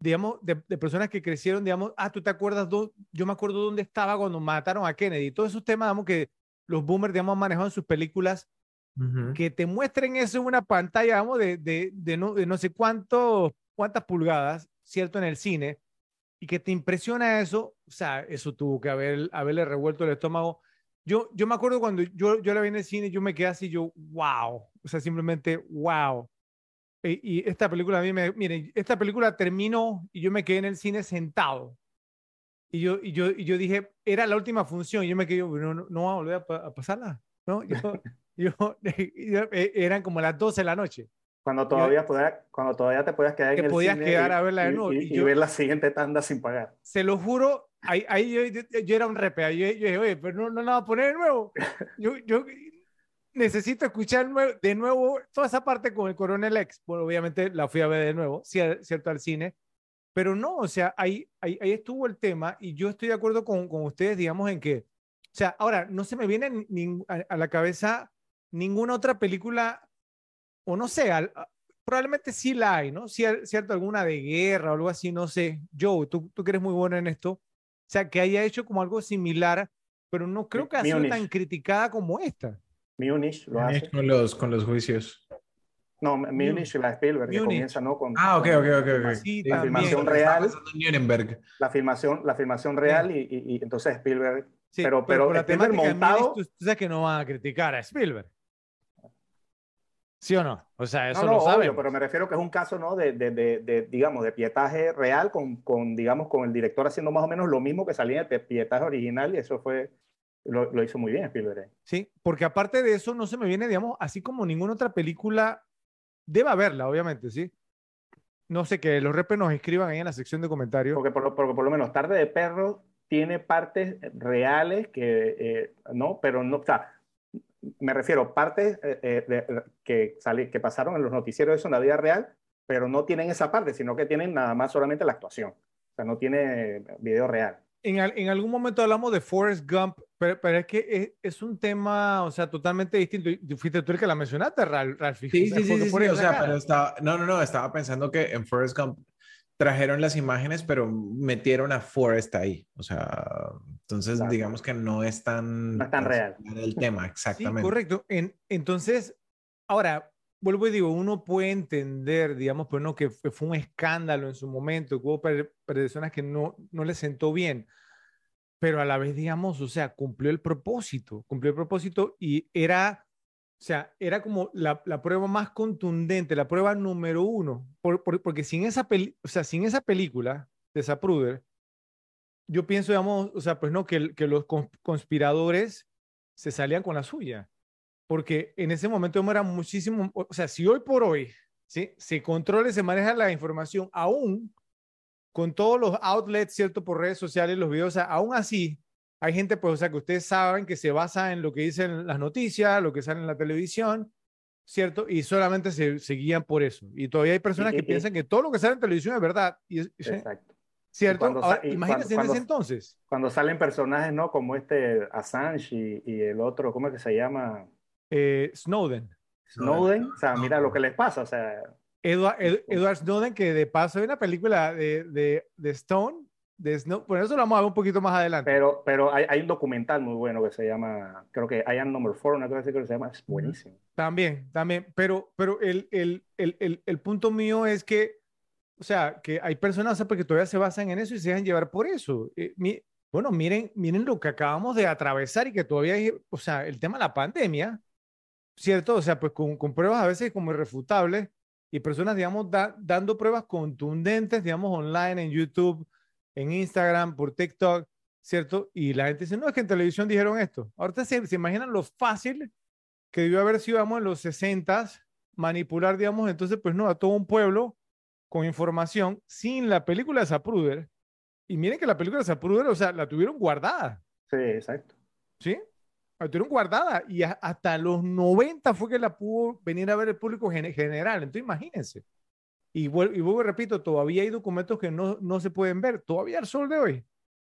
digamos, de, personas que crecieron, digamos, ah, tú te acuerdas, yo me acuerdo dónde estaba cuando mataron a Kennedy, todos esos temas, digamos, que los boomers, digamos, han manejado en sus películas, que te muestren eso en una pantalla, digamos, de, de, de, no, de no sé cuánto cuántas pulgadas, ¿cierto? En el cine, y que te impresiona eso, o sea, eso tuvo que haber, haberle revuelto el estómago. Yo, yo me acuerdo cuando yo, yo la vi en el cine, yo me quedé así, yo, wow, o sea, simplemente, wow. E, y, esta película a mí me, miren, esta película terminó y yo me quedé en el cine sentado. Y yo, y yo, y yo dije, era la última función, y yo me quedé, no, no, no va a volver a, pasarla, ¿no? Yo, *laughs* *laughs* yo, e, eran como las 12 de la noche. Cuando todavía, cuando todavía te podías quedar en el podías cine quedar a verla de nuevo. Y, ver la siguiente tanda sin pagar. Se lo juro, ahí, ahí yo, yo, era un repe. Yo, yo, dije, oye, pero no, no la va a poner de nuevo. *laughs* Yo, yo necesito escuchar de nuevo toda esa parte con el Coronel X. Bueno, obviamente la fui a ver de nuevo, cierto, al cine. Pero no, o sea, ahí, ahí, ahí estuvo el tema y yo estoy de acuerdo con, con ustedes, digamos, en que, o sea, ahora no se me viene a, a la cabeza ninguna otra película o no sé, probablemente sí la hay, ¿no? Cierto, alguna de guerra o algo así, no sé. Joe, tú, tú que eres muy bueno en esto, o sea, que haya hecho como algo similar, pero no creo que ha sido tan criticada como esta. Munich lo hace. Con los, con los juicios. No, Munich y la Spielberg, que comienza, ¿no? Con, ah, ok, ok, ok. okay. la filmación real. La filmación, la filmación real y, y, entonces Spielberg. Sí, pero, pero, la Spielberg montado. tú, tú sabes que no van a criticar a Spielberg. ¿Sí o no? O sea, eso lo sabe. pero me refiero que es un caso, ¿no? De, de, de, digamos, de pietaje real con, con, digamos, con el director haciendo más o menos lo mismo que salía de pietaje original y eso fue, lo, lo hizo muy bien Spielberg. Sí, porque aparte de eso no se me viene, digamos, así como ninguna otra película, debe haberla, obviamente, ¿sí? No sé, que los repes nos escriban ahí en la sección de comentarios. Porque por, porque por lo menos Tarde de Perro tiene partes reales que, eh, ¿no? Pero no, o sea, me refiero, partes eh, eh, que, que pasaron en los noticieros de eso en la vida real, pero no tienen esa parte, sino que tienen nada más solamente la actuación. O sea, no tiene video real. En, en algún momento hablamos de Forrest Gump, pero, pero es que es, es, un tema, o sea, totalmente distinto. Fuiste tú el que la mencionaste, Ralph. Sí, sí, sí, sí, o sea, pero estaba, no, no, no, estaba pensando que en Forrest Gump trajeron las imágenes, pero metieron a Forrest ahí. O sea, entonces digamos que no es tan, no es tan real el tema, exactamente. Sí, correcto. En, entonces, ahora, vuelvo y digo, uno puede entender, digamos, pues no, que fue un escándalo en su momento, que hubo personas que no, no le sentó bien, pero a la vez, digamos, o sea, cumplió el propósito, cumplió el propósito y era o sea, era como la, la, prueba más contundente, la prueba número uno, por, porque sin esa, peli, o sea, sin esa película de Zapruder, yo pienso, digamos, o sea, pues no, que, que los conspiradores se salían con la suya, porque en ese momento era muchísimo, o sea, si hoy por hoy ¿sí? se controla y se maneja la información, aún con todos los outlets, ¿cierto? Por redes sociales, los videos, aún así, hay gente, pues, o sea, que ustedes saben que se basa en lo que dicen las noticias, lo que sale en la televisión, ¿cierto? Y solamente se, se guían por eso. Y todavía hay personas que piensan que todo lo que sale en televisión es verdad. Y Exacto. ¿Cierto? imagínense en ese entonces. Cuando salen personajes, ¿no? Como este Assange y, y el otro, ¿cómo es que se llama? Eh, Snowden. Snowden, o sea, mira lo que les pasa, o sea. Edward, Edward Snowden, que de paso hay una película de, de, de Stone de Por eso lo vamos a ver un poquito más adelante. Pero, pero hay, hay un documental muy bueno que se llama, creo que I Am Number Four, una cosa así que se llama, es buenísimo. También, también. Pero, pero el, el, el, el, punto mío es que, o sea, que hay personas porque todavía se basan en eso y se dejan llevar por eso. Eh, bueno, miren, miren lo que acabamos de atravesar y que todavía hay, o sea, el tema de la pandemia. ¿cierto? O sea, pues con, con pruebas a veces como irrefutables y personas, digamos, dando pruebas contundentes, digamos, online, en YouTube, en Instagram, por TikTok, ¿cierto? Y la gente dice, no, es que en televisión dijeron esto. Ahorita se, se imaginan lo fácil que debió haber sido, digamos, en los 60 manipular, digamos, entonces, pues no, a todo un pueblo con información sin la película de Zapruder. Y miren que la película de Zapruder, o sea, la tuvieron guardada. Sí, exacto. ¿Sí? La tuvieron guardada y hasta los 90 fue que la pudo venir a ver el público general. Entonces, imagínense. Y vuelvo, y vuelvo repito, todavía hay documentos que no, no se pueden ver, todavía al sol de hoy.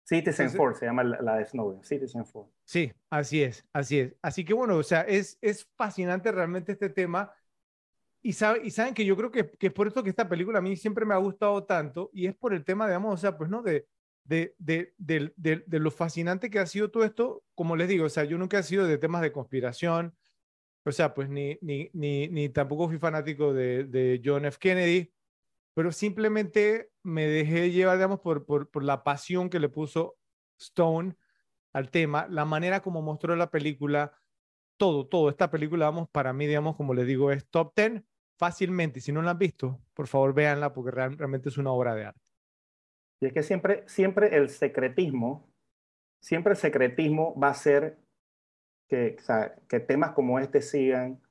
Citizen Four se llama la, de Snowden, Citizen Four. Sí, así es, así es. Así que bueno, o sea, es, es fascinante realmente este tema. Y, sabe, y saben que yo creo que, que, es por esto que esta película a mí siempre me ha gustado tanto y es por el tema, digamos, o sea, pues no, de, de, de, de, de, lo fascinante que ha sido todo esto, como les digo, o sea, yo nunca he sido de temas de conspiración, o sea, pues ni, ni, ni, ni tampoco fui fanático de, de John F. Kennedy, pero simplemente me dejé llevar, digamos, por, por, por la pasión que le puso Stone al tema, la manera como mostró la película, todo, todo. Esta película, vamos, para mí, digamos, como les digo, es top 10 fácilmente. Si no la han visto, por favor, véanla porque realmente es una obra de arte. Y es que siempre, siempre el secretismo, siempre el secretismo va a ser que, o sea, que temas como este sigan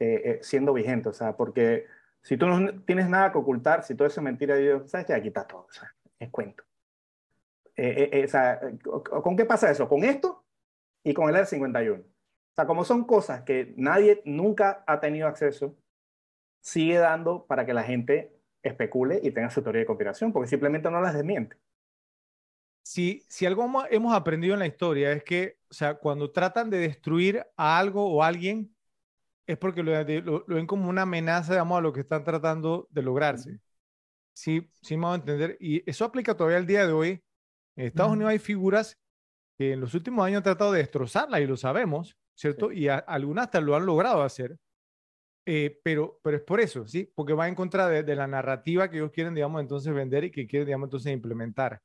eh, eh, siendo vigentes, o sea, porque si tú no tienes nada que ocultar, si todo eso es mentira, Dios, ¿sabes qué? Aquí está todo, o sea, es cuento. Eh, eh, eh, ¿Con qué pasa eso? Con esto y con el r 51. O sea, como son cosas que nadie nunca ha tenido acceso, sigue dando para que la gente especule y tenga su teoría de conspiración, porque simplemente no las desmiente. Si, si algo hemos aprendido en la historia es que, o sea, cuando tratan de destruir a algo o a alguien, es porque lo, lo, ven como una amenaza, digamos, a lo que están tratando de lograrse. Sí, sí me a entender. Y eso aplica todavía al día de hoy. En Estados Unidos hay figuras que en los últimos años han tratado de destrozarla y lo sabemos, ¿cierto? Y algunas hasta lo han logrado hacer. Eh, pero, pero es por eso, ¿sí? Porque va en contra de, de, la narrativa que ellos quieren, digamos, entonces vender y que quieren, digamos, entonces implementar.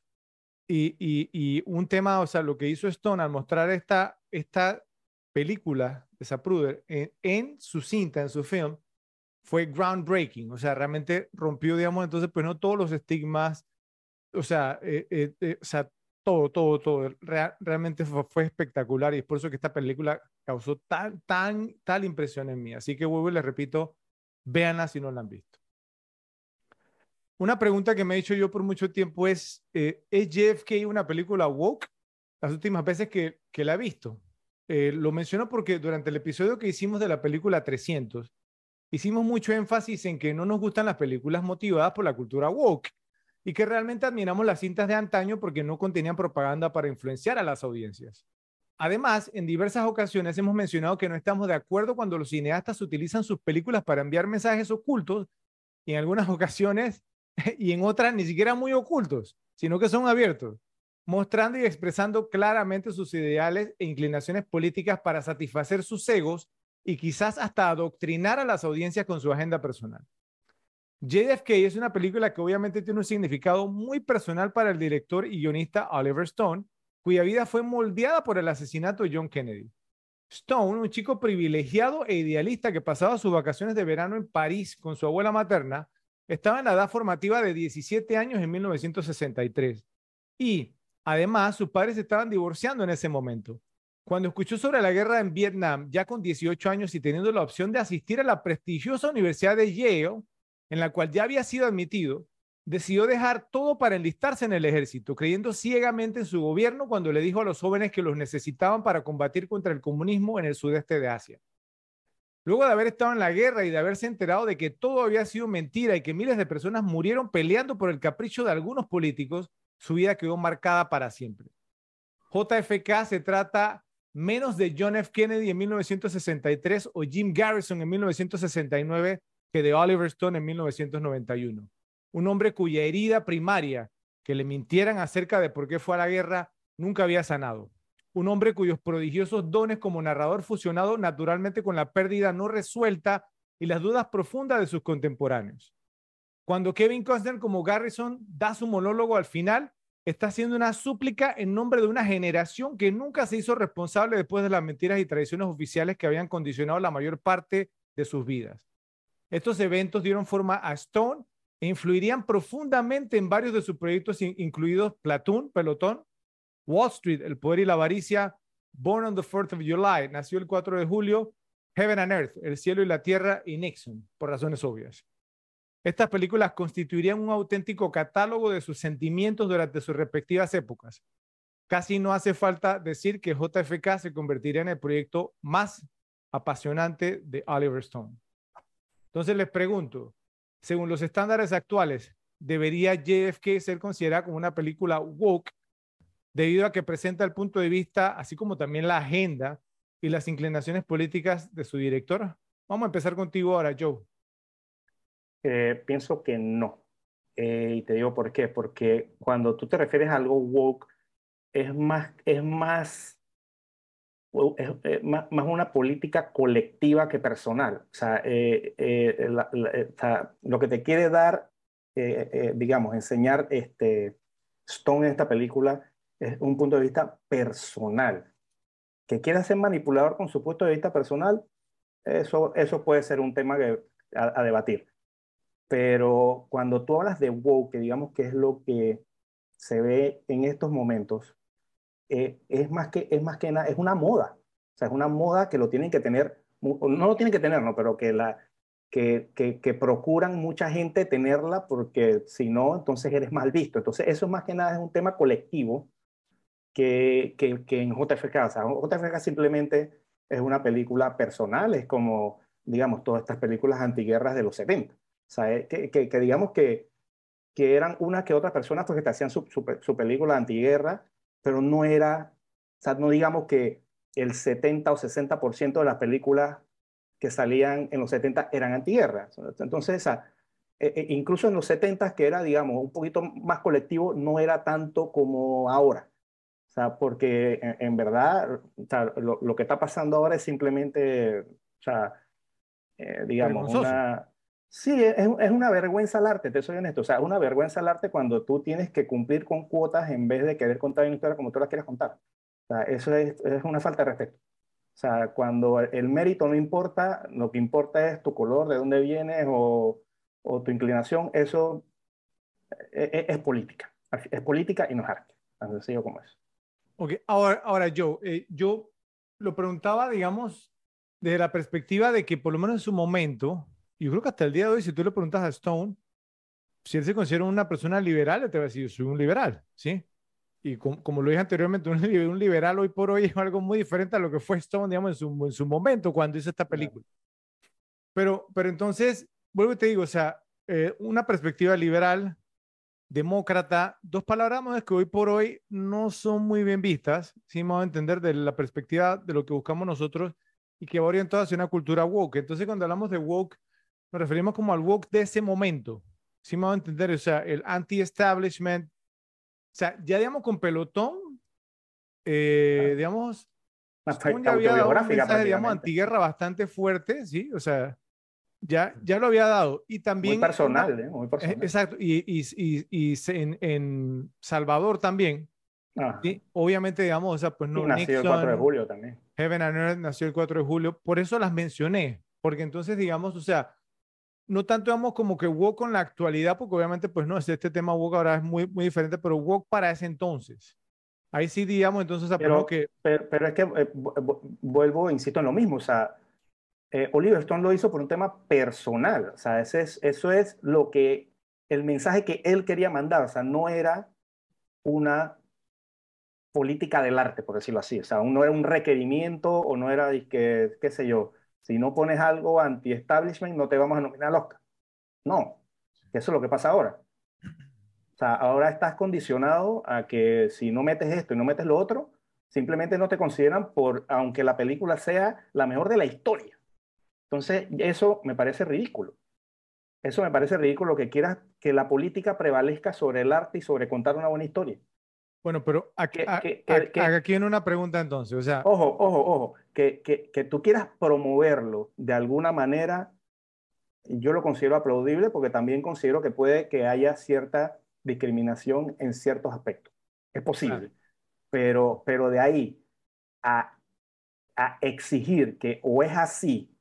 Y, y, y un tema, o sea, lo que hizo Stone al mostrar esta, esta película de Zapruder en, en, su cinta, en su film, fue groundbreaking, o sea, realmente rompió, digamos, entonces, pues no todos los estigmas, o sea, eh, eh, eh, o sea todo, todo, todo, realmente fue, fue, espectacular y es por eso que esta película causó tan, tan, tal impresión en mí. Así que vuelvo y les repito, véanla si no la han visto. Una pregunta que me he hecho yo por mucho tiempo es, ¿es JFK una película woke? Las últimas veces que, que la he visto. Eh, lo menciono porque durante el episodio que hicimos de la película 300, hicimos mucho énfasis en que no nos gustan las películas motivadas por la cultura woke y que realmente admiramos las cintas de antaño porque no contenían propaganda para influenciar a las audiencias. Además, en diversas ocasiones hemos mencionado que no estamos de acuerdo cuando los cineastas utilizan sus películas para enviar mensajes ocultos y en algunas *laughs* ocasiones *laughs* y en otras ni siquiera muy ocultos, sino que son abiertos mostrando y expresando claramente sus ideales e inclinaciones políticas para satisfacer sus egos y quizás hasta adoctrinar a las audiencias con su agenda personal. JFK es una película que obviamente tiene un significado muy personal para el director y guionista Oliver Stone, cuya vida fue moldeada por el asesinato de John Kennedy. Stone, un chico privilegiado e idealista que pasaba sus vacaciones de verano en París con su abuela materna, estaba en la edad formativa de 17 años en 1963 y Además, sus padres estaban divorciando en ese momento. Cuando escuchó sobre la guerra en Vietnam, ya con 18 años y teniendo la opción de asistir a la prestigiosa Universidad de Yale, en la cual ya había sido admitido, decidió dejar todo para enlistarse en el ejército, creyendo ciegamente en su gobierno cuando le dijo a los jóvenes que los necesitaban para combatir contra el comunismo en el sudeste de Asia. Luego de haber estado en la guerra y de haberse enterado de que todo había sido mentira y que miles de personas murieron peleando por el capricho de algunos políticos, su vida quedó marcada para siempre. JFK se trata menos de John F. Kennedy en 1963 o Jim Garrison en 1969 que de Oliver Stone en 1991. Un hombre cuya herida primaria, que le mintieran acerca de por qué fue a la guerra, nunca había sanado. Un hombre cuyos prodigiosos dones como narrador fusionado naturalmente con la pérdida no resuelta y las dudas profundas de sus contemporáneos. Cuando Kevin Costner como Garrison da su monólogo al final, está haciendo una súplica en nombre de una generación que nunca se hizo responsable después de las mentiras y tradiciones oficiales que habían condicionado la mayor parte de sus vidas. Estos eventos dieron forma a Stone e influirían profundamente en varios de sus proyectos, incluidos Platoon, Pelotón, Wall Street, El Poder y la Avaricia, Born on the 4th of July, nació el 4 de julio, Heaven and Earth, El Cielo y la Tierra y Nixon, por razones obvias. Estas películas constituirían un auténtico catálogo de sus sentimientos durante sus respectivas épocas. Casi no hace falta decir que JFK se convertiría en el proyecto más apasionante de Oliver Stone. Entonces les pregunto, según los estándares actuales, ¿debería JFK ser considerada como una película woke debido a que presenta el punto de vista, así como también la agenda y las inclinaciones políticas de su director? Vamos a empezar contigo ahora, Joe. Eh, pienso que no. Eh, y te digo por qué. Porque cuando tú te refieres a algo woke, es más, es más, es, más, una política colectiva que personal. O sea, eh, lo que te quiere dar, digamos, enseñar este Stone en esta película es un punto de vista personal. Que quiera ser manipulador con su punto de vista personal, eso, eso puede ser un tema que, a debatir. Pero cuando tú hablas de woke, que digamos que es lo que se ve en estos momentos, eh, es, más que, es más que nada, es una moda. O sea, es una moda que lo tienen que tener, no lo tienen que tener, ¿no? Pero que, la, que, que, que procuran mucha gente tenerla porque si no, entonces eres mal visto. Entonces, eso más que nada es un tema colectivo que, que, que en JFK. O sea, JFK simplemente es una película personal, es como, digamos, todas estas películas antiguerras de los 70. O sea, que, que, digamos que, que eran unas que otras personas pues, que te hacían su, su, película antiguerra, pero no era, o sea, no digamos que el 70 o 60% de las películas que salían en los 70 eran antiguerras. Entonces, esa, e, e, incluso en los 70 que era, digamos, un poquito más colectivo, no era tanto como ahora. O sea, porque en, verdad, o sea, lo, lo, que está pasando ahora es simplemente, o sea, eh, digamos, una, Sí, es, es, una vergüenza al arte, te soy honesto. O sea, es una vergüenza al arte cuando tú tienes que cumplir con cuotas en vez de querer contar una historia como tú la quieres contar. O sea, eso es, es una falta de respeto. O sea, cuando el mérito no importa, lo que importa es tu color, de dónde vienes o, o tu inclinación, eso es, e, es, política. Es política y no es arte. Tan sencillo como eso. Ok, ahora, ahora yo, eh, yo lo preguntaba, digamos, desde la perspectiva de que por lo menos en su momento, yo creo que hasta el día de hoy, si tú le preguntas a Stone, si él se considera una persona liberal, él te va a decir, yo soy un liberal, ¿sí? Y como, lo dije anteriormente, *laughs* un, liberal hoy por hoy es algo muy diferente a lo que fue Stone, digamos, en su, en su momento cuando hizo esta película. Pero, pero entonces, vuelvo y te digo, o sea, eh, una perspectiva liberal, demócrata, dos palabras que hoy por hoy no son muy bien vistas, si vamos a entender de la perspectiva de lo que buscamos nosotros y que va orientado hacia una cultura woke. Entonces, cuando hablamos de woke, nos referimos como al woke de ese momento. Si me va a entender, o sea, el anti-establishment. O sea, ya digamos con pelotón, eh, digamos, ya había un mensaje, digamos, antiguerra bastante fuerte, ¿sí? O sea, ya, ya lo había dado. Y también... Muy personal, ¿eh? Muy personal. Exacto. Y, y, y, y en, en, Salvador también. Ah. ¿sí? Obviamente, digamos, o sea, pues no. nació el 4 de julio también. Heaven and Earth nació el 4 de julio. Por eso las mencioné. Porque entonces, digamos, o sea, no tanto vamos como que woke con la actualidad, porque obviamente, pues no, este tema woke ahora es muy, muy diferente, pero woke para ese entonces. Ahí sí, digamos, entonces, pero, que... Pero, es que eh, vuelvo, insisto en lo mismo, o sea, eh, Oliver Stone lo hizo por un tema personal, o sea, ese es, eso es lo que, el mensaje que él quería mandar, o sea, no era una política del arte, por decirlo así, o sea, no era un requerimiento o no era, que, qué sé yo, si no pones algo anti-establishment, no te vamos a nominar al Oscar. No, eso es lo que pasa ahora. O sea, ahora estás condicionado a que si no metes esto y no metes lo otro, simplemente no te consideran por, aunque la película sea la mejor de la historia. Entonces, eso me parece ridículo. Eso me parece ridículo que quieras que la política prevalezca sobre el arte y sobre contar una buena historia. Bueno, pero aquí, aquí viene una pregunta entonces, o sea... Ojo, ojo, ojo, que, que, que tú quieras promoverlo de alguna manera, yo lo considero aplaudible porque también considero que puede que haya cierta discriminación en ciertos aspectos. Es posible. Pero, pero de ahí a, a exigir que o es así,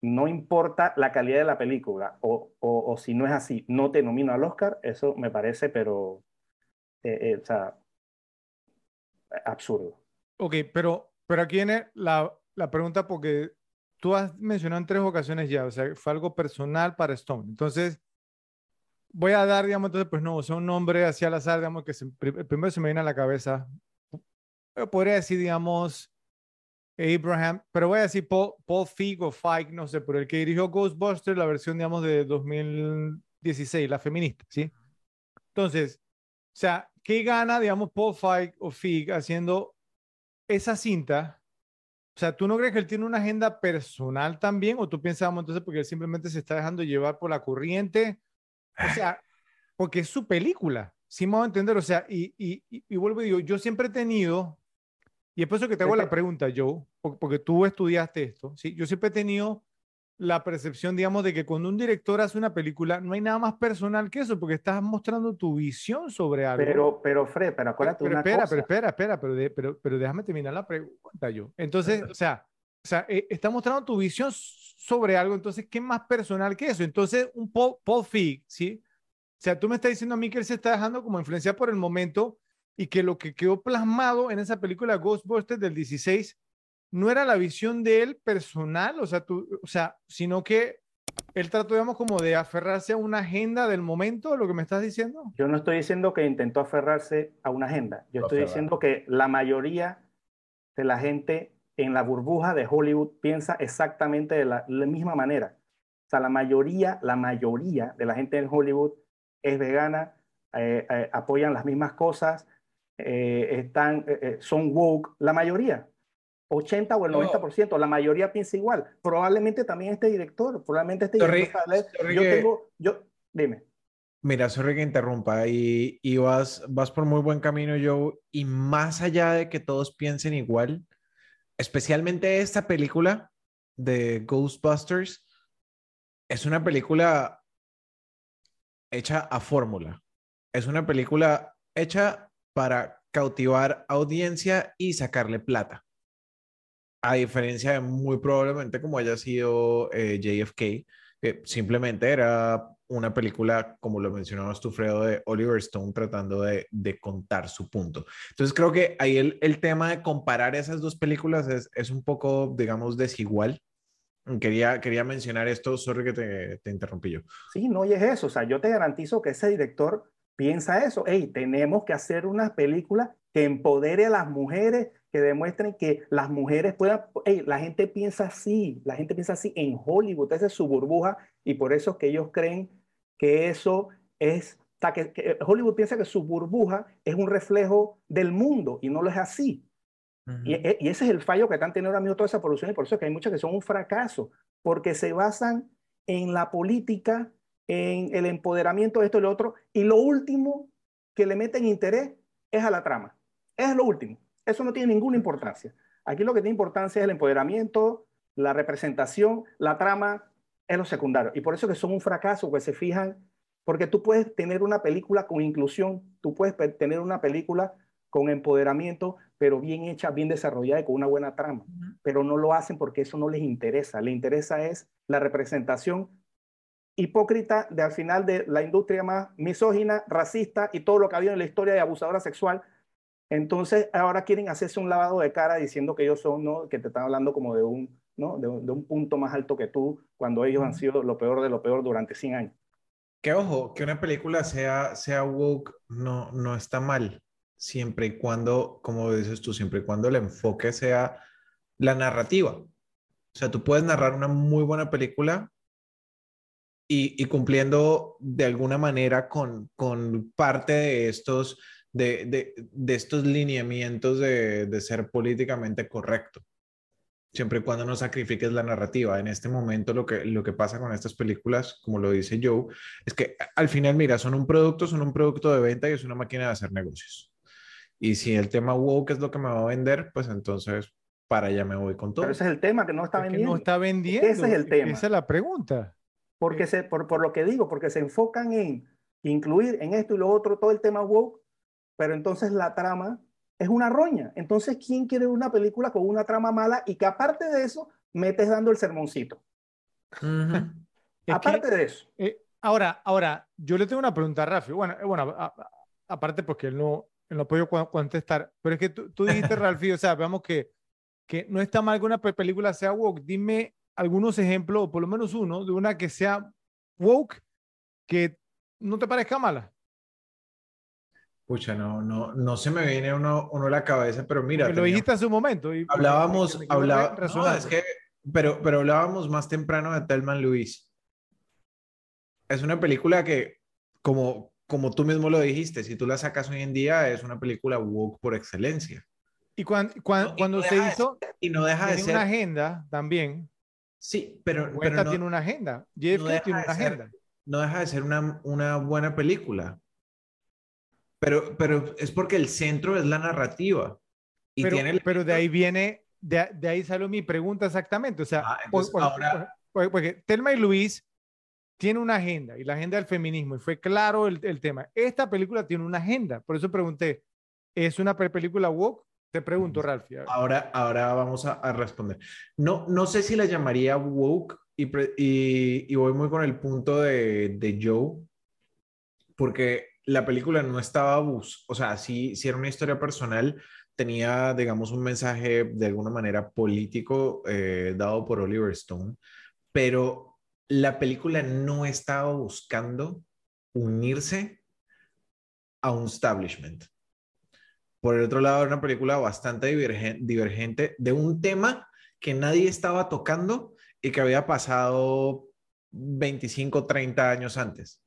no importa la calidad de la película, o, o, si no es así, no te nomino al Oscar, eso me parece, pero, eh, eh, o sea, absurdo. Ok, pero, pero aquí viene la, la pregunta porque tú has mencionado en tres ocasiones ya, o sea, fue algo personal para Stone. Entonces, voy a dar, digamos, entonces, pues no, o un nombre así al azar, digamos, que primero se me viene a la cabeza. Podría decir, digamos, Abraham, pero voy a decir Paul, Paul Feig o Feig, no sé, pero el que dirigió Ghostbusters, la versión, digamos, de 2016, la feminista, ¿sí? Entonces, o sea, ¿qué gana, digamos, Paul Feig o Feig haciendo esa cinta? O sea, ¿tú no crees que él tiene una agenda personal también? ¿O tú piensas, entonces, porque él simplemente se está dejando llevar por la corriente? O sea, porque es su película, ¿sí me voy a entender? O sea, y, y, y, vuelvo y digo, yo siempre he tenido, y es por eso que te hago la pregunta, Joe, porque tú estudiaste esto, ¿sí? Yo siempre he tenido la percepción, digamos, de que cuando un director hace una película, no hay nada más personal que eso, porque estás mostrando tu visión sobre algo. Pero, pero Fred, pero acuérdate pero, una espera, cosa. Pero espera, espera, pero, pero, pero déjame terminar la pregunta yo. Entonces, o sea, o sea, eh, está mostrando tu visión sobre algo, entonces, ¿qué más personal que eso? Entonces, un Paul, Paul Feig, ¿sí? O sea, tú me estás diciendo a mí que él se está dejando como influenciar por el momento y que lo que quedó plasmado en esa película Ghostbusters del 16 no era la visión de él personal, o sea, tú, o sea, sino que él trató, digamos, como de aferrarse a una agenda del momento, lo que me estás diciendo. Yo no estoy diciendo que intentó aferrarse a una agenda, yo estoy diciendo que la mayoría de la gente en la burbuja de Hollywood piensa exactamente de la, misma manera. O sea, la mayoría, la mayoría de la gente en Hollywood es vegana, eh, eh, apoyan las mismas cosas, eh, están, son woke, la mayoría. 80 o el 90%, la mayoría piensa igual. Probablemente también este director, probablemente este director. yo tengo, yo, dime. Mira, sorry que interrumpa, y, y, vas, vas por muy buen camino, Joe, y más allá de que todos piensen igual, especialmente esta película de Ghostbusters, es una película hecha a fórmula. Es una película hecha para cautivar audiencia y sacarle plata a diferencia de muy probablemente como haya sido eh, JFK, que simplemente era una película, como lo mencionabas tú, Fredo, de Oliver Stone tratando de, de contar su punto. Entonces creo que ahí el, el tema de comparar esas dos películas es, es, un poco, digamos, desigual. Quería, quería mencionar esto, sorry que te, te interrumpí yo. Sí, no, y es eso, o sea, yo te garantizo que ese director piensa eso, hey, tenemos que hacer una película que empodere a las mujeres, que demuestren que las mujeres puedan, la gente piensa así, la gente piensa así en Hollywood, esa es su burbuja y por eso es que ellos creen que eso es, que, Hollywood piensa que su burbuja es un reflejo del mundo y no lo es así. y, e, y, ese es el fallo que están teniendo ahora mismo toda esa producción y por eso es que hay muchas que son un fracaso, porque se basan en la política, en el empoderamiento de esto y lo otro, y lo último que le meten interés es a la trama. Es lo último. Eso no tiene ninguna importancia. Aquí lo que tiene importancia es el empoderamiento, la representación, la trama, es lo secundario. Y por eso que son un fracaso, que se fijan, porque tú puedes tener una película con inclusión, tú puedes tener una película con empoderamiento, pero bien hecha, bien desarrollada y con una buena trama. Pero no lo hacen porque eso no les interesa. Les interesa es la representación hipócrita de al final de la industria más misógina, racista y todo lo que ha habido en la historia de abusadora sexual entonces, ahora quieren hacerse un lavado de cara diciendo que ellos son, ¿no? Que te están hablando como de un, ¿no? De, un punto más alto que tú, cuando ellos han sido lo peor de lo peor durante 100 años. Que ojo, que una película sea, sea woke no, no está mal, siempre y cuando, como dices tú, siempre y cuando el enfoque sea la narrativa. O sea, tú puedes narrar una muy buena película y, y cumpliendo de alguna manera con, con parte de estos de, de, estos lineamientos de, de, ser políticamente correcto, siempre y cuando no sacrifiques la narrativa. En este momento lo que, lo que pasa con estas películas, como lo dice Joe, es que al final, mira, son un producto, son un producto de venta y es una máquina de hacer negocios. Y si el tema woke es lo que me va a vender, pues entonces para allá me voy con todo. Pero ese es el tema que no está vendiendo. no está vendiendo. Ese es el tema. Esa es la pregunta. Porque se, por, por lo que digo, porque se enfocan en incluir en esto y lo otro todo el tema woke pero entonces la trama es una roña. Entonces, ¿quién quiere una película con una trama mala y que aparte de eso metes dando el sermoncito? *laughs* aparte de eso. Eh, ahora, ahora, yo le tengo una pregunta a Rafi. Bueno, eh, bueno aparte porque él no, él no ha podido contestar, pero es que tú, tú dijiste, *laughs* Rafi, o sea, veamos que, que no está mal que una película sea woke. Dime algunos ejemplos, o por lo menos uno, de una que sea woke que no te parezca mala. Pucha, no, no, no se me viene uno, uno a la cabeza, pero mira. lo dijiste hace un momento. Y, hablábamos, hablábamos, que, pero, pero hablábamos más temprano de Telman Luis. Es una película que, como, como tú mismo lo dijiste, si tú la sacas hoy en día, es una película woke por excelencia. Y cuando, cuando, se hizo, y no deja de ser una agenda también. Sí, pero, pero no, tiene una agenda. JFK no tiene una agenda. No deja de ser una, una buena película. Pero, pero es porque el centro es la narrativa. Y pero, tiene pero de ahí viene, de, de, ahí salió mi pregunta exactamente. O sea, ah, ahora... porque, Telma y Luis tiene una agenda y la agenda del feminismo y fue claro el, el, tema. Esta película tiene una agenda. Por eso pregunté, ¿es una película woke? Te pregunto, Ralphie. Ahora, ahora vamos a, a, responder. No, no sé si la llamaría woke y, y, y voy muy con el punto de, de Joe, porque la película no estaba bus, o sea, si si era una historia personal, tenía, digamos, un mensaje de alguna manera político eh, dado por Oliver Stone, pero la película no estaba buscando unirse a un establishment. Por el otro lado, era una película bastante divergente de un tema que nadie estaba tocando y que había pasado 25, 30 años antes.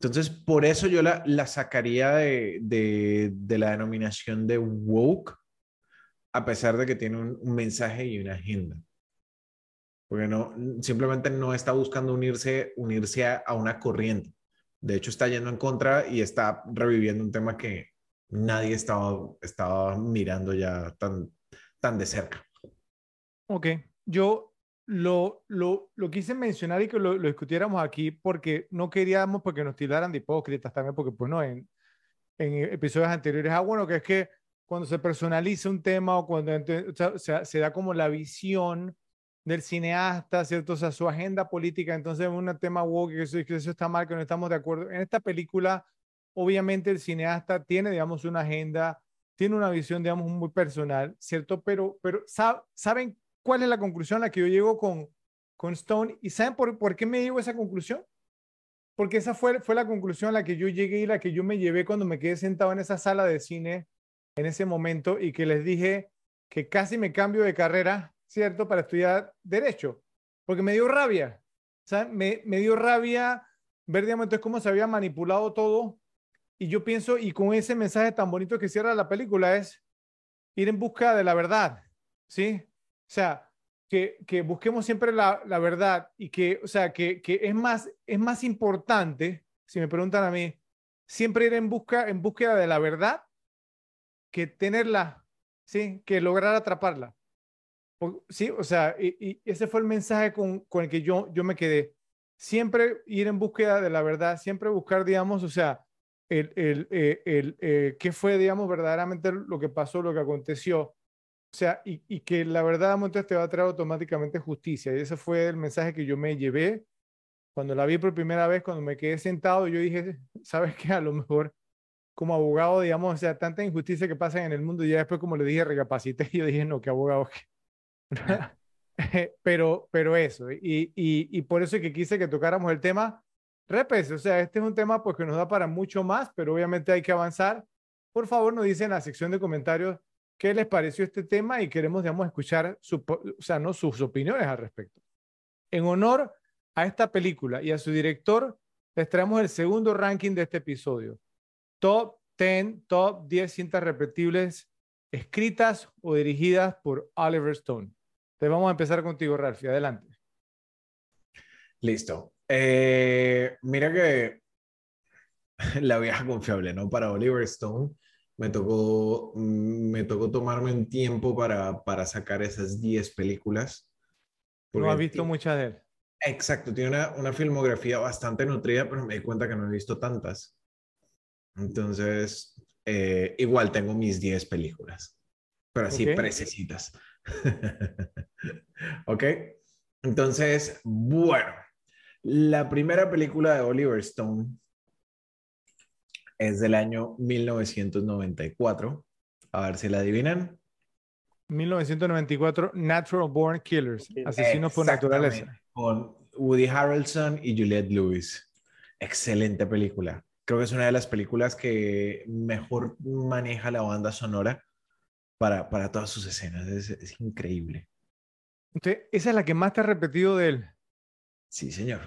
Entonces, por eso yo la, la sacaría de, de, la denominación de woke, a pesar de que tiene un, mensaje y una agenda. Porque no, simplemente no está buscando unirse, unirse a, una corriente. De hecho, está yendo en contra y está reviviendo un tema que nadie estaba, estaba mirando ya tan, tan de cerca. Ok, yo lo, lo, lo, quise mencionar y que lo, lo, discutiéramos aquí porque no queríamos porque nos tildaran de hipócritas también, porque pues no, en, en episodios anteriores, ah, bueno, que es que cuando se personaliza un tema o cuando o sea, se da como la visión del cineasta, ¿cierto? O sea, su agenda política, entonces un tema woke, que eso, que eso está mal, que no estamos de acuerdo. En esta película, obviamente el cineasta tiene, digamos, una agenda, tiene una visión, digamos, muy personal, ¿cierto? Pero, pero ¿saben cuál es la conclusión a la que yo llego con, con Stone. ¿Y saben por, por qué me llego a esa conclusión? Porque esa fue, fue la conclusión a la que yo llegué y la que yo me llevé cuando me quedé sentado en esa sala de cine en ese momento y que les dije que casi me cambio de carrera, ¿cierto? Para estudiar derecho, porque me dio rabia, ¿saben? Me, me dio rabia ver, digamos, entonces cómo se había manipulado todo. Y yo pienso, y con ese mensaje tan bonito que cierra la película, es ir en busca de la verdad, ¿sí? O sea, que, que busquemos siempre la, la, verdad y que, o sea, que, que, es, más, es más importante, si me preguntan a mí, siempre ir en, busca, en búsqueda de la verdad que tenerla, ¿sí? Que lograr atraparla. sí, o sea, y, ese fue el mensaje con, con, el que yo, yo me quedé. Siempre ir en búsqueda de la verdad, siempre buscar, digamos, o sea, el, el, eh, el, eh, qué fue, digamos, verdaderamente lo que pasó, lo que aconteció o sea, y, y que la verdad entonces te va a traer automáticamente justicia. Y ese fue el mensaje que yo me llevé cuando la vi por primera vez, cuando me quedé sentado, yo dije, *laughs* ¿sabes qué? A lo mejor como abogado, digamos, o sea, tanta injusticia que pasa en el mundo, y ya después, como le dije, recapacité, y *laughs* yo dije, no, qué abogado. *laughs* pero, pero eso, y, y, y por eso es que quise que tocáramos el tema. Repes, o sea, este es un tema pues que nos da para mucho más, pero obviamente hay que avanzar. Por favor, nos dicen en la sección de comentarios qué les pareció este tema y queremos, digamos, escuchar o sea, ¿no? sus opiniones al respecto. En honor a esta película y a su director, les traemos el segundo ranking de este episodio. Top 10, top 10 cintas repetibles escritas o dirigidas por Oliver Stone. Entonces vamos a empezar contigo, Ralphie. Adelante. Listo. Eh, mira que *laughs* la vieja confiable, ¿no? Para Oliver Stone me tocó, mm, me tocó tomarme un tiempo para, para sacar esas 10 películas. No has visto muchas de él. Exacto, tiene una, una, filmografía bastante nutrida, pero me di cuenta que no he visto tantas. Entonces, eh, igual tengo mis 10 películas, pero así Ok. precisitas. *laughs* ¿Ok? Entonces, bueno, la primera película de Oliver Stone es del año 1994. A ver si la adivinan. 1994, Natural Born Killers, Asesinos por Naturaleza. Con Woody Harrelson y Juliette Lewis. Excelente película. Creo que es una de las películas que mejor maneja la banda sonora para, para todas sus escenas. Es, es increíble. Usted, esa es la que más te ha repetido de él. Sí, señor.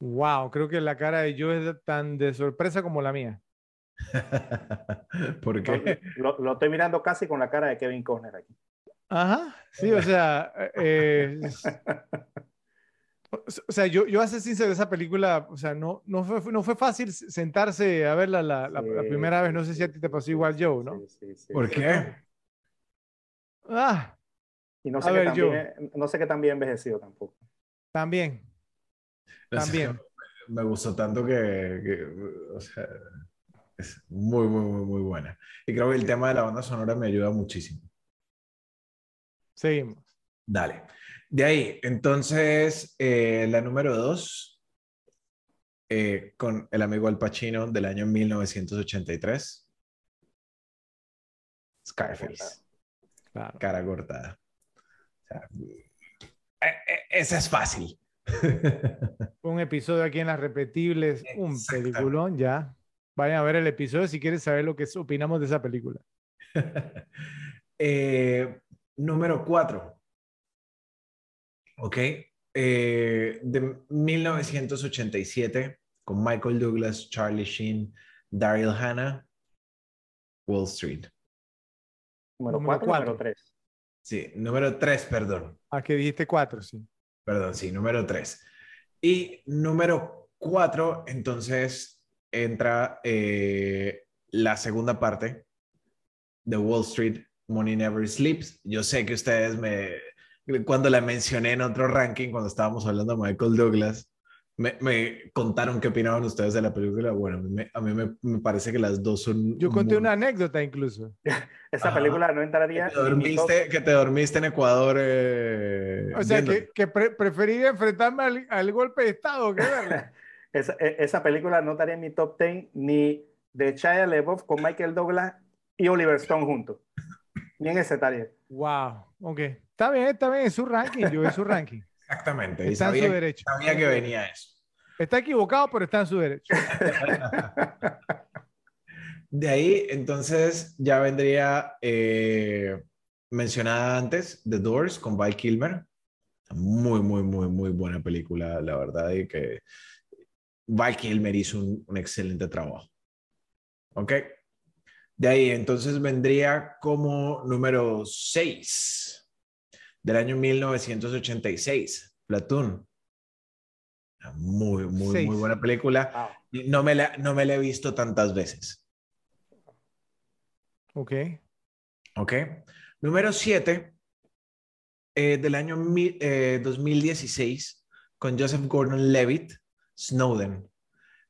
Wow, creo que la cara de Joe es tan de sorpresa como la mía. *laughs* ¿Por qué? Lo, lo estoy mirando casi con la cara de Kevin Costner aquí. Ajá, sí, o sea, eh, *laughs* o sea, yo, yo a ser sincero, esa película, o sea, no, no fue, no fue fácil sentarse a verla la, la- la Sí, primera vez. No sé si a ti te pasó igual, Joe, ¿no? Sí, sí, sí, ¿Por qué? Ah, Y no A sé, qué ver, tan yo. bien- no sé qué tan bien envejecido tampoco. También. También. me gustó tanto que, que, o sea, es muy, muy, muy, muy buena. Y creo que el tema de la banda sonora me ayuda muchísimo. Seguimos. Dale. De ahí, entonces, eh, la número dos, eh, con el amigo Al Pacino del año 1983. Scarface, Claro. cara cortada. O sea, esa es fácil. *laughs* Un episodio aquí en las repetibles, un peliculón, ya. Vayan a ver el episodio si quieren saber lo que es- opinamos de esa película. *laughs* Eh, número 4. Ok. Eh, de 1987, con Michael Douglas, Charlie Sheen, Daryl Hannah, Wall Street. Número Número 4 cuatro. número 3. Sí, número 3, perdón. Ah, que dijiste cuatro, sí. Perdón, sí, número 3. Y número 4, entonces entra eh, la segunda parte de Wall Street, Money Never Sleeps. Yo sé que ustedes me, cuando la mencioné en otro ranking, cuando estábamos hablando de Michael Douglas, me, me contaron qué opinaban ustedes de la película. Bueno, a mí me, a mí me- me parece que las dos son... Yo conté muy- una anécdota incluso. *laughs* Esa Ajá. película no Que entraría te, en mi top- dormiste, que te dormiste en Ecuador. eh, O sea, que, que pre- preferiría enfrentarme al, al golpe de Estado que verla. *laughs* Esa, e- esa película no estaría en mi top 10 ni de Shia LaBeouf con Michael Douglas y Oliver Stone juntos. Ni en ese estaría. Wow, ok. Está bien, está bien, es su ranking, yo, es su ranking. Exactamente. y Está en sabía, su derecho. sabía que venía eso. Está equivocado, pero está en su derecho. *laughs* De ahí, entonces, ya vendría eh, mencionada antes, The Doors con Val Kilmer. Muy, muy, muy, muy buena película, la verdad, y que Val Kilmer hizo un, un excelente trabajo. ¿Ok? De ahí, entonces, vendría como número 6 del año 1986, Platoon. Muy, muy, muy Seis. buena película. Wow. No me la, no me la he visto tantas veces. Ok. ¿Ok? Número 7 del año mi- eh, 2016 con Joseph Gordon-Levitt, Snowden.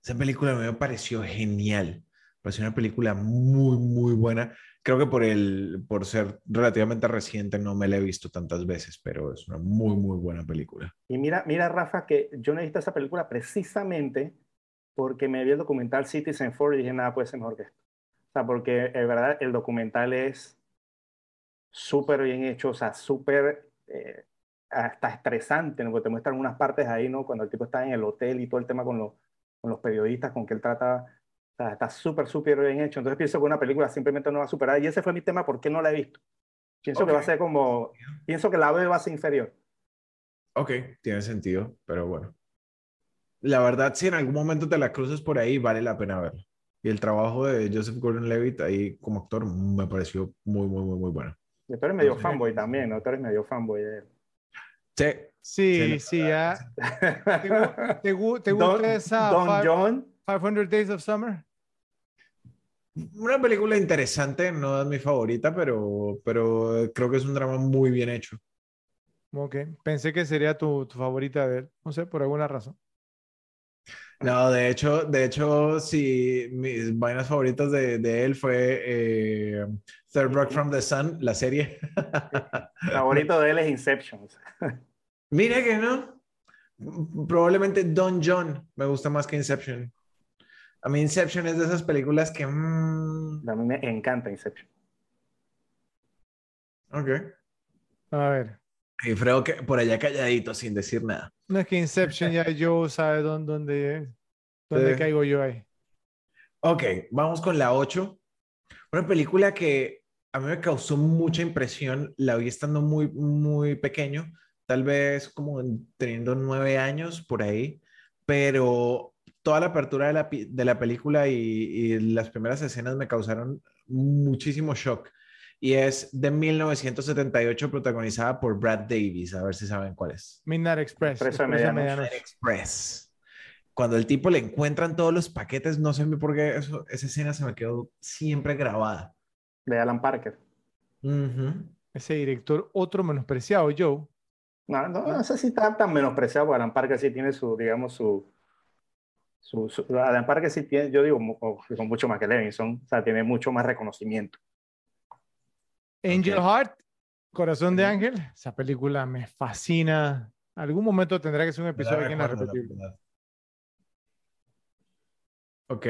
Esa película me pareció genial. Me pareció una película muy, muy buena. Creo que por, el, por ser relativamente reciente no me la he visto tantas veces, pero es una muy, muy buena película. Y mira, mira, Rafa, que yo no he visto esa película precisamente porque me vi el documental Citizen 4 y dije, nada puede ser mejor que esto. O sea, porque es verdad, el documental es súper bien hecho, o sea, súper eh, hasta estresante, ¿no? Porque te muestran unas partes ahí, ¿no? Cuando el tipo está en el hotel y todo el tema con, los con los periodistas, con que él trata, sea, está súper, súper bien hecho. Entonces pienso que una película simplemente no va a superar. Y ese fue mi tema, ¿por qué no la he visto? Pienso que va a ser como, pienso que la B va a ser inferior. Ok, tiene sentido, pero bueno. La verdad, si en algún momento te la cruzas por ahí, vale la pena verla. Y el trabajo de Joseph Gordon-Levitt ahí como actor me pareció muy, muy, muy, muy bueno. Y tú eres medio Sí. fanboy también, ¿no? Tú eres medio fanboy de él. Sí, Sí, Sí, sí, ya. ¿Te, gu- te gu- te gusta Don, esa Don John, 500 Days of Summer? una película interesante, no es mi favorita, pero, pero creo que es un drama muy bien hecho. Ok, pensé que sería tu, tu favorita de él. No sé, por alguna razón. No, de hecho, de hecho, sí, mis vainas favoritas de, de él fue eh, Third Rock from the Sun, la serie. Favorito de él es Inception. Mira que no. Probablemente Don John me gusta más que Inception. A mí Inception es de esas películas que... mm, A mí me encanta Inception. ok. A ver. Y Fredo que por allá calladito, sin decir nada. No es que Inception ya *laughs* yo sabe dónde, dónde, dónde Sí. caigo yo ahí. Ok, vamos con la 8. Una película que a mí me causó mucha impresión. La vi estando muy, muy pequeño, tal vez como en- teniendo nueve años por ahí, pero toda la apertura de la, de la película y, y las primeras escenas me causaron muchísimo shock. Y es de 1978, protagonizada por Brad Davis. A ver si saben cuál es. Midnight Express. Medianoche. Express. Cuando el tipo le encuentran todos los paquetes, no sé por qué eso, esa escena se me quedó siempre grabada. De Alan Parker. Ese director, otro menospreciado, Joe. No, no, no sé si está tan menospreciado, porque Alan Parker sí tiene su, digamos, su, su, su- Alan Parker sí tiene, yo digo, son mucho más que Levinson, o sea, tiene mucho más reconocimiento. Angel. Heart, Corazón de. Ángel. Esa película me fascina. Algún momento tendrá que ser un episodio aquí en la recuerdo, la repetible. Ok.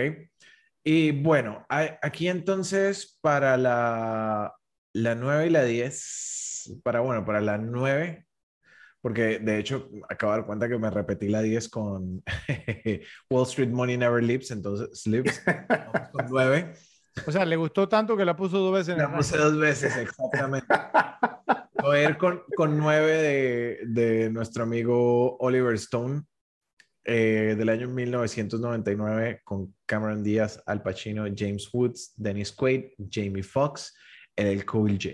Y bueno, a- aquí entonces para la, la 9 y la 10, para bueno, para la 9, porque de hecho acabo de dar cuenta que me repetí la 10 con *laughs* Wall Street Money Never Leaves, entonces Lives, vamos con 9. O sea, le gustó tanto que la puso dos veces el La puse dos veces, exactamente. *laughs* Voy a ir con, con 9 de, de nuestro amigo Oliver Stone, eh, del año 1999, con Cameron Díaz, Al Pacino, James Woods, Dennis Quaid, Jamie Foxx, el Cool J.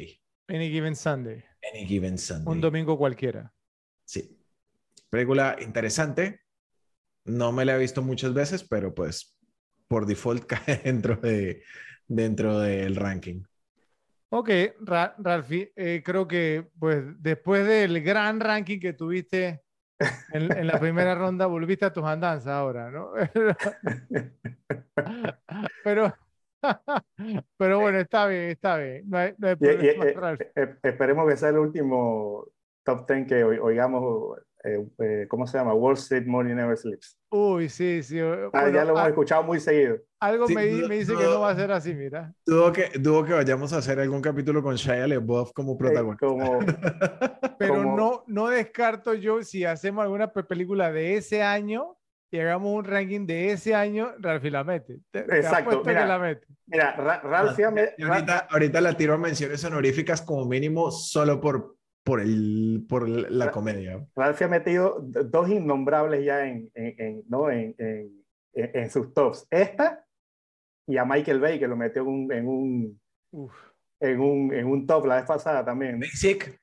Any Given Sunday. Any Given Sunday. Un domingo cualquiera. Sí. Película interesante. No me la he visto muchas veces, pero pues por default *laughs* cae dentro, de, dentro del ranking. Ok, Ra- Ralphie, eh, creo que pues después del gran ranking que tuviste en, en la primera *laughs* ronda, volviste a tus andanzas ahora, ¿no? *laughs* Pero, pero bueno, está bien, está bien. No hay, no hay Y- y- problema, eh, Ralphie. eh, esperemos que sea el último top 10 que oi- oigamos, eh, eh, ¿cómo se llama? Wall Street Money Never Sleeps. Uy, sí, sí. Ah, bueno, ya lo hemos escuchado muy seguido. algo Sí, me, dudo- me dice que dudo- no va a ser así, mira. Dudo que, dudo que vayamos a hacer algún capítulo con Shia LaBeouf como Eh, protagonista. como, *laughs* Pero Como- no, no descarto yo si hacemos alguna pe- película de ese año y hagamos un ranking de ese año, Ralphie la mete. Te, te Exacto, que mira. la mete. mira, Ra- Y ahorita, ahorita la tiro a menciones honoríficas como mínimo solo por, por, el, por la comedia. Ralphie ha metido dos innombrables ya en, en, en- ¿no? en, en- en- en sus tops. Esta y a Michael Bay, que lo metió en un, en un, Uf. en un, en un top la vez pasada también. Basic.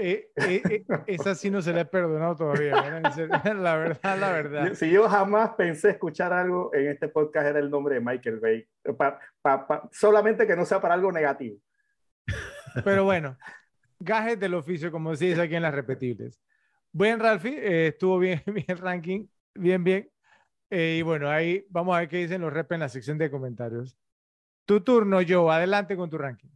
Eh, eh, eh, esa sí no se le ha perdonado todavía. ¿verdad? *laughs* La verdad, la verdad. Si yo jamás pensé escuchar algo en este podcast era el nombre de Michael Bay. Pa- pa- pa- solamente que no sea para algo negativo. Pero bueno, gajes del oficio, como se dice aquí en las repetibles. Buen, Ralphie, eh, estuvo bien, *laughs* bien el ranking, bien, bien. Eh, y bueno, ahí vamos a ver qué dicen los rep en la sección de comentarios. Tu turno, Joe, adelante con tu ranking.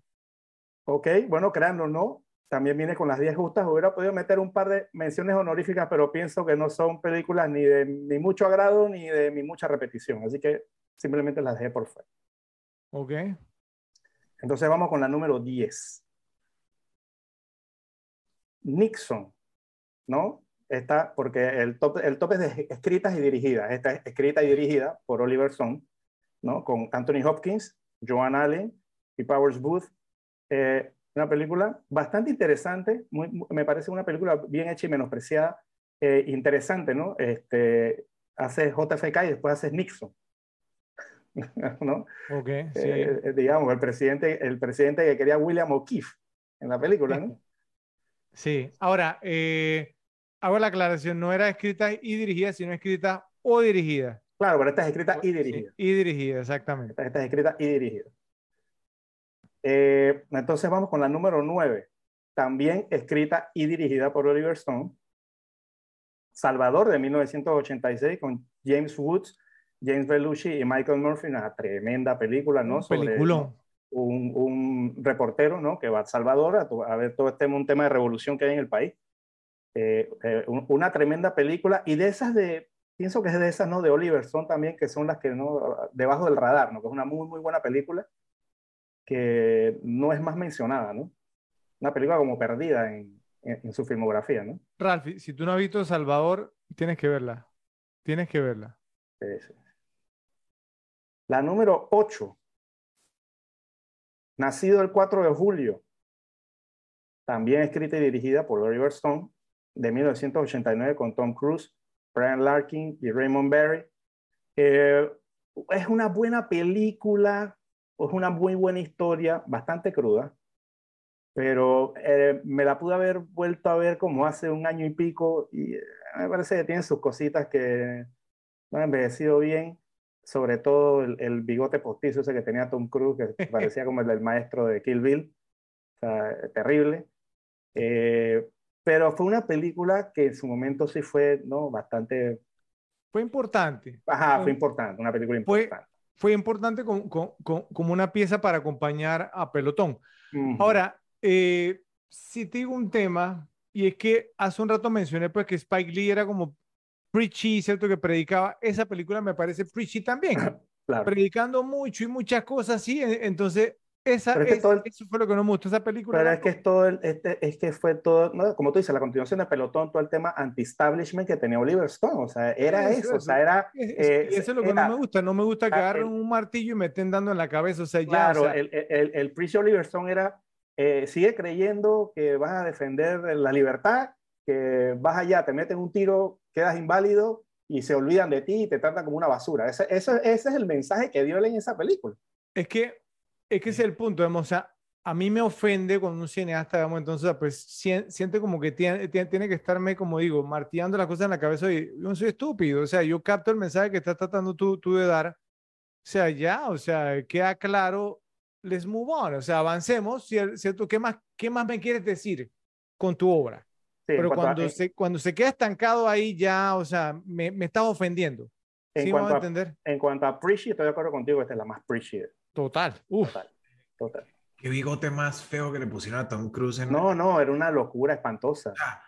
Ok, bueno, créanlo no, también viene con las 10 justas. Hubiera podido meter un par de menciones honoríficas, pero pienso que no son películas ni de ni mucho agrado ni de mi mucha repetición. Así que simplemente las dejé por fuera. Ok. Entonces vamos con la número 10. Nixon, ¿no? Esta, porque el top, el top es de escritas y dirigidas. Esta es escrita y dirigida por Oliver Stone, ¿no? Con Anthony Hopkins, Joan Allen y Powers Booth. Eh, una película bastante interesante, muy- muy- me parece una película bien hecha y menospreciada, eh, interesante, ¿no? Este, haces JFK y después haces Nixon, *laughs* ¿no? Ok, sí. Eh, eh, digamos, el presidente, el presidente que quería William O'Keefe en la película, ¿no? *laughs* Sí. Ahora, eh, hago la aclaración, no era escrita y dirigida, sino escrita o dirigida. Claro, pero esta es escrita y Sí, dirigida. y dirigida, exactamente. Esta, esta es escrita y dirigida. Eh, entonces vamos con la número 9, también escrita y dirigida por Oliver Stone. Salvador de 1986 con James Woods, James Belushi y Michael Murphy, una tremenda película, ¿no? Sobre Un, un, reportero, ¿no? Que va a Salvador a, ver todo este un tema de revolución que hay en el país. Eh, eh, una tremenda película y de esas de, pienso que es de esas, ¿no? De Oliver Stone también, que son las que, ¿no? Debajo del radar, ¿no? Que es una muy, muy buena película que no es más mencionada, ¿no? Una película como perdida en, en, su filmografía, ¿no? Ralph, si tú no has visto Salvador, tienes que verla. Tienes que verla. Sí, sí. La número 8. Nacido el 4 de julio. También escrita y dirigida por Oliver Stone, de 1989 con Tom Cruise, Brian Larkin y Raymond Barry. Eh, es una buena película, es una muy buena historia, bastante cruda, pero eh, me la pude haber vuelto a ver como hace un año y pico y eh, me parece que tiene sus cositas que no han envejecido bien, sobre todo el, bigote postizo ese que tenía Tom Cruise, que *laughs* parecía como el del maestro de Kill Bill, o sea, terrible. Eh, pero fue una película que en su momento sí fue ¿no? bastante... Fue importante. Ajá, fue importante, una película importante fue importante como una pieza para acompañar a Pelotón. Ahora, eh, si te digo un tema, y es que hace un rato mencioné pues que Spike Lee era como preachy, ¿cierto? Que predicaba, esa película me parece preachy también, *coughs* predicando mucho y muchas cosas así, entonces esa, es, Eso fue lo que no me gustó esa película. Pero es que, es, todo el, este, es que fue todo, ¿no? como tú dices, la continuación de Pelotón, todo el tema anti-establishment que tenía Oliver Stone. O sea, era eso, o sea, era. Eh, eso es lo que no me gusta. No me gusta que agarren un martillo y me estén dando en la cabeza. O sea, ya. Claro, el, el, el Oliver Stone era. Eh, sigue creyendo que vas a defender la libertad, que vas allá, te meten un tiro, quedas inválido y se olvidan de ti y te tratan como una basura. Ese, ese, ese es el mensaje que dio en esa película. Es que es que ese es el punto, o sea, a mí me ofende cuando un cineasta, digamos, entonces, pues siente como que tiene, tiene, que estarme, como digo, martillando las cosas en la cabeza y yo no soy estúpido, o sea, yo capto el mensaje que estás tratando tú, tú de dar, o sea, ya, o sea, queda claro, les move on, o sea, avancemos, ¿cierto? ¿Qué más, qué más me quieres decir con tu obra? Pero cuando, se, cuando se queda estancado ahí ya, o sea, me, me estás ofendiendo. En ¿Sí cuanto a entender? en cuanto a preachy, estoy de acuerdo contigo, esta es la más preachy Total. Uf. Total. Total. Qué bigote más feo que le pusieron a Tom Cruise. En no, no, era una locura espantosa. Ah.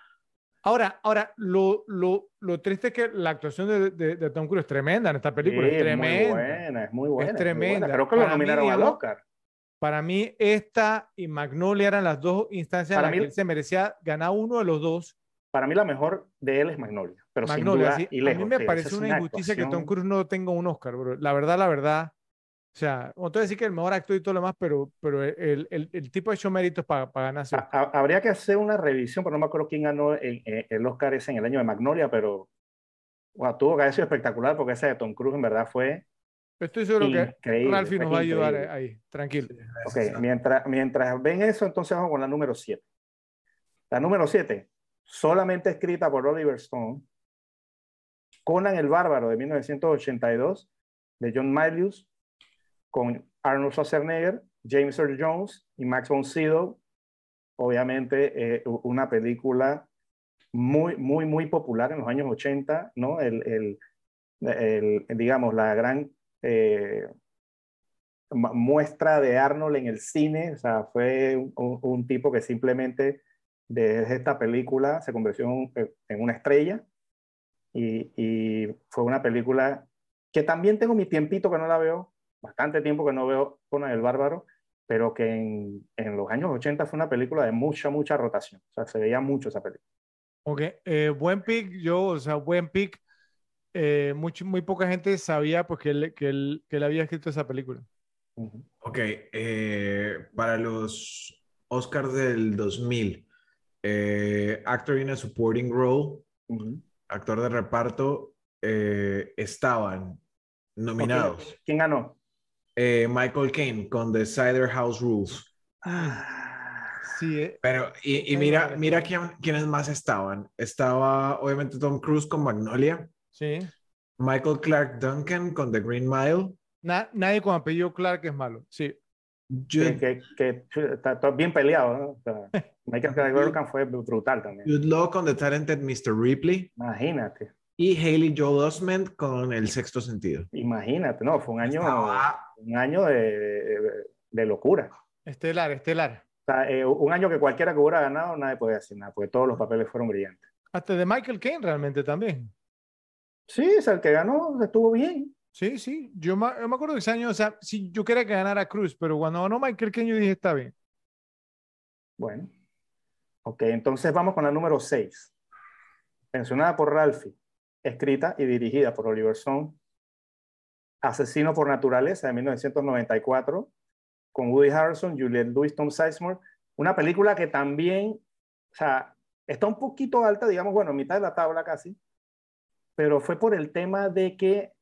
Ahora, ahora lo, lo, lo, triste es que la actuación de, de, Tom Cruise es tremenda en esta película. es tremenda. Es muy buena, es muy buena. Es tremenda. Creo que lo nominaron al Oscar. Para mí, esta y Magnolia eran las dos instancias en las que él se merecía ganar uno de los dos. Para mí, la mejor de él es Magnolia. Pero Magnolia, sin duda, y lejos, A mí me parece una, injusticia que Tom Cruise no tenga un Oscar, bro. La verdad, la verdad. O sea, no te voy a decir que el mejor actor y todo lo demás, pero, pero el, el, el tipo ha hecho méritos para, para ganarse. Habría que hacer una revisión, pero no me acuerdo quién ganó el, el Oscar ese en el año de Magnolia, pero tuvo que haber sido espectacular porque ese de Tom Cruise en verdad fue. Estoy seguro que Ralphie nos va a ayudar ahí, tranquilo. Ok, mientras, mientras ven eso, entonces vamos con la número 7. La número 7, solamente escrita por Oliver Stone, Conan el Bárbaro de 1982, de John Milius, con Arnold Schwarzenegger, James Earl Jones y Max von Sydow. Obviamente, eh, una película muy, muy, muy popular en los años 80, ¿no? El, el, digamos, la gran eh, muestra de Arnold en el cine, o sea, fue un, tipo que simplemente desde esta película se convirtió en, una estrella y, fue una película que también tengo mi tiempito que no la veo, bastante tiempo que no veo Conan el Bárbaro, pero que en, en, los años 80 fue una película de mucha, mucha rotación. O sea, se veía mucho esa película. Ok, eh, buen pick, yo, o sea, buen pick. Eh, muy poca gente sabía pues, que, él, que, él, que él había escrito esa película. Ok, eh, para los Oscars del 2000, Actor in a Supporting Role, actor de reparto, estaban nominados. ¿Quién ganó? Eh, Michael Caine con The Cider House Rules. Ah, sí. Eh. Pero, y, mira, mira quién, quiénes más estaban. Estaba, obviamente, Tom Cruise con Magnolia. Sí. Michael Clark Duncan con The Green Mile. nadie con apellido Clark es malo, sí. Que, que, está bien peleado, ¿no? O sea, *laughs* Michael Clark Duncan fue brutal también. Jude Law con The Talented Mr. Ripley. Imagínate. Y Haley Joel Osment con El Sexto Sentido. Imagínate, no, fue un año, un año de, de, locura. Estelar, estelar. O sea, eh, un año que cualquiera que hubiera ganado, nadie podía decir nada, porque todos los papeles fueron brillantes. Hasta de Michael Caine realmente también. Sí, es el que ganó, estuvo bien. Sí, sí. Yo me, yo me acuerdo que ese año, o sea, sí, yo quería que ganara Cruz, pero cuando ganó Michael Caine yo dije, está bien. Bueno. Ok, entonces vamos con la número 6. Mencionada por Ralphie, escrita y dirigida por Oliver Stone. Asesino por Naturaleza de 1994, con Woody Harrelson, Juliette Louis, Tom Sizemore. Una película que también, o sea, está un poquito alta, digamos, bueno, mitad de la tabla casi, pero fue por el tema de que,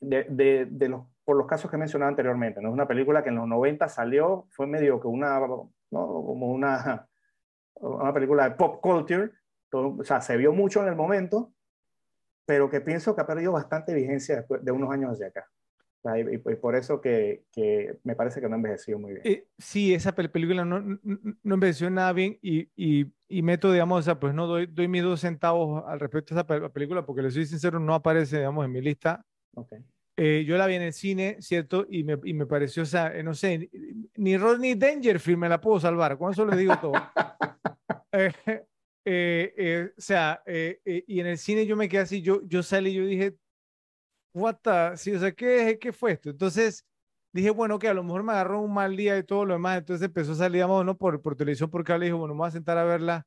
de, de, de los, por los casos que mencionaba anteriormente, ¿no? Es una película que en los 90 salió, fue medio que una, ¿no? como una una película de pop culture, o sea, se vio mucho en el momento, pero que pienso que ha perdido bastante vigencia después de unos años hacia acá. y, por eso que, que, me parece que no ha envejecido muy bien. Eh, sí, esa película no, no, envejeció nada bien y, y, y, meto, digamos, o sea, pues no doy, doy mis dos centavos al respecto a esa película porque le soy sincero, no aparece, digamos, en mi lista. Okay. Eh, yo la vi en el cine, ¿cierto? Y me, y me pareció, o sea, eh, no sé, ni Rodney Dangerfield me la puedo salvar, con eso le digo todo. *laughs* Eh, eh, eh, o sea, y en el cine yo me quedé así, yo, yo salí y yo dije, what the, sí, o sea, ¿qué, ¿qué fue esto? Entonces dije, bueno, que a lo mejor me agarró un mal día y todo lo demás, entonces empezó a salir, digamos, ¿no? Por, por televisión, porque le dijo, bueno, me voy a sentar a verla.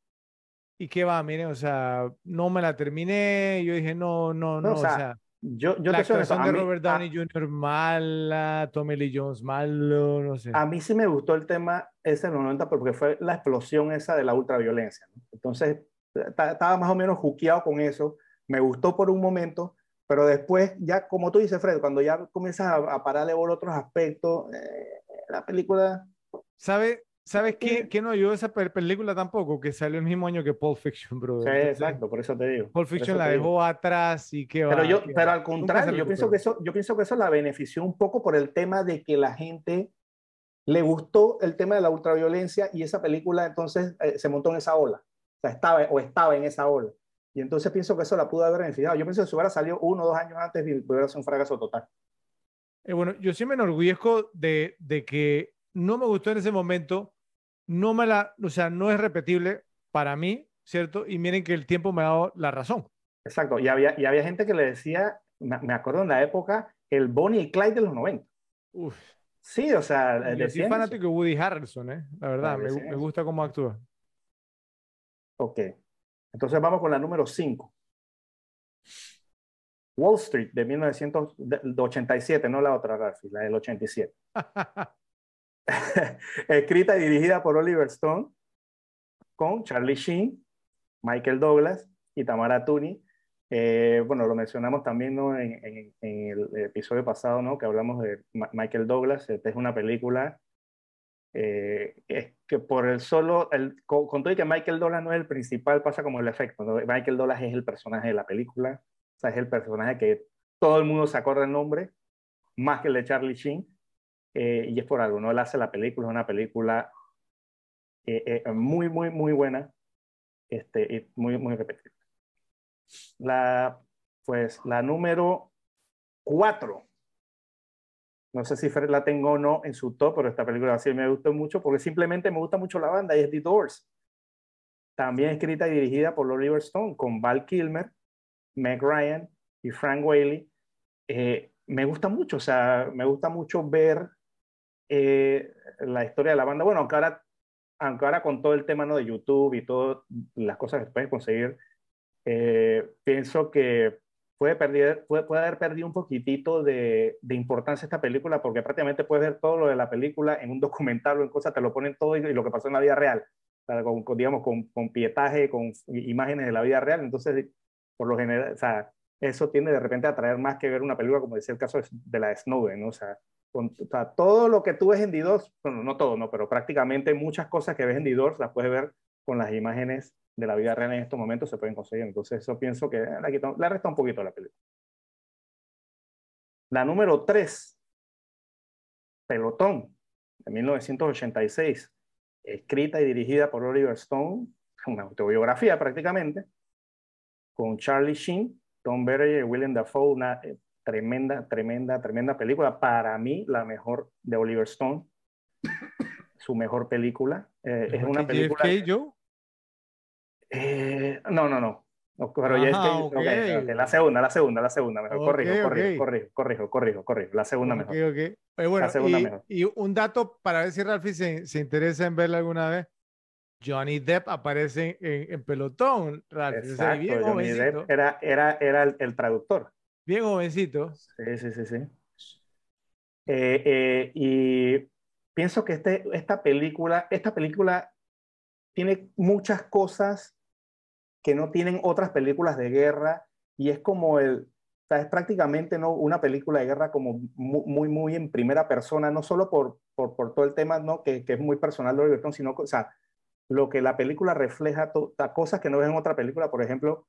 ¿Y qué va? Miren, o sea, no me la terminé. Yo dije, no, no, no, o sea yo, yo la te actuación de Robert Downey Jr. mala, Tommy Lee Jones malo, no sé. A mí sí me gustó el tema ese los 90 porque fue la explosión esa de la ultraviolencia. ¿no? Entonces, estaba más o menos juqueado con eso. Me gustó por un momento, pero después, ya como tú dices, Fred, cuando ya comienzas a, a pararle por otros aspectos, eh, la película... ¿Sabe? ¿Sabes qué, qué no ayudó esa película tampoco? Que salió el mismo año que Pulp Fiction, bro. Sí, exacto, por eso te digo. Pulp Fiction la dejó atrás y qué va. Pero, yo, qué pero va. al contrario, yo pienso, que eso, yo pienso que eso la benefició un poco por el tema de que la gente le gustó el tema de la ultraviolencia y esa película entonces eh, se montó en esa ola. O sea, estaba o estaba en esa ola. Y entonces pienso que eso la pudo haber beneficiado. Yo pienso que si hubiera salido uno o dos años antes, hubiera sido un fracaso total. Eh, bueno, yo sí me enorgullezco de, de que no me gustó en ese momento no me la, o sea, no es repetible para mí, ¿cierto? Y miren que el tiempo me ha dado la razón. Exacto, y había, y había gente que le decía, me, me acuerdo en la época, el Bonnie y Clyde de los 90. Uf. Sí, o sea, Yo soy fanático de Woody Harrelson, ¿eh? La verdad, me, me, gusta cómo actúa. Ok, entonces vamos con la número 5. Wall Street de 1987, no la otra, Rafi, la del 87. *laughs* *laughs* escrita y dirigida por Oliver Stone, con Charlie Sheen, Michael Douglas y Tamara Tooney. Eh, bueno, lo mencionamos también ¿no? en, en, en, el episodio pasado, ¿no? que hablamos de Ma Michael Douglas. Esta es una película eh, es que por el solo, el, con, todo y que Michael Douglas no es el principal, pasa como el efecto. Michael Douglas es el personaje de la película, o sea, es el personaje que todo el mundo se acuerda el nombre, más que el de Charlie Sheen. Eh, y es por algo. Él hace la película, es una película eh, muy, muy, muy buena este, y muy, muy repetible. La, pues, la número cuatro. No sé si Fred la tengo o no en su top, pero esta película sí me gustó mucho porque simplemente me gusta mucho la banda y es The Doors. También escrita y dirigida por Oliver Stone con Val Kilmer, Meg Ryan y Frank Whaley. Eh, me gusta mucho, o sea, me gusta mucho ver eh, la historia de la banda. Bueno, aunque ahora, aunque ahora con todo el tema ¿no? de YouTube y todas las cosas que se pueden conseguir, eh, pienso que puede, perder, puede, puede, haber perdido un poquitito de, de, importancia esta película porque prácticamente puedes ver todo lo de la película en un documental o en cosas, te lo ponen todo y, y lo que pasó en la vida real, con, con, digamos, con, con pietaje, con imágenes de la vida real. Entonces, por lo general, o sea, eso tiende de repente a traer más que ver una película, como decía el caso de la de Snowden, ¿no? O sea, con, o sea, todo lo que tú ves en D2, bueno, no todo, no, pero prácticamente muchas cosas que ves en D2 las puedes ver con las imágenes de la vida real en estos momentos se pueden conseguir. Entonces, eso pienso que la, quito, resta un poquito la película. La número 3, Pelotón, de 1986, escrita y dirigida por Oliver Stone, una autobiografía prácticamente, con Charlie Sheen, Tom Berry y William Dafoe, una eh, tremenda, tremenda, tremenda película. Para mí, la mejor de Oliver Stone. Su mejor película. Eh, es una película. JFK, Joe? Eh, no, no, no. No, pero Ajá, ok, la segunda, la segunda, la segunda, mejor. Corrijo, corrijo, corrijo, corrijo, corrijo, corrijo. La segunda mejor. Eh, bueno, La segunda y, mejor. y un dato para ver si Ralphie se, se interesa en verla alguna vez. Johnny Depp aparece en, en pelotón, Ralphie. o sea, Exacto, bien Johnny. Depp era, era, era el, el traductor. Bien jovencito. Sí, sí, sí, sí. Eh, eh, y pienso que este, esta película, esta película tiene muchas cosas que no tienen otras películas de guerra y es como el, o sea, es prácticamente ¿no? una película de guerra como mu- muy, muy, en primera persona, no solo por, por, por todo el tema ¿no? que, que es muy personal de Oliver sino o sea, lo que la película refleja, cosas que no ves en otra película, por ejemplo, o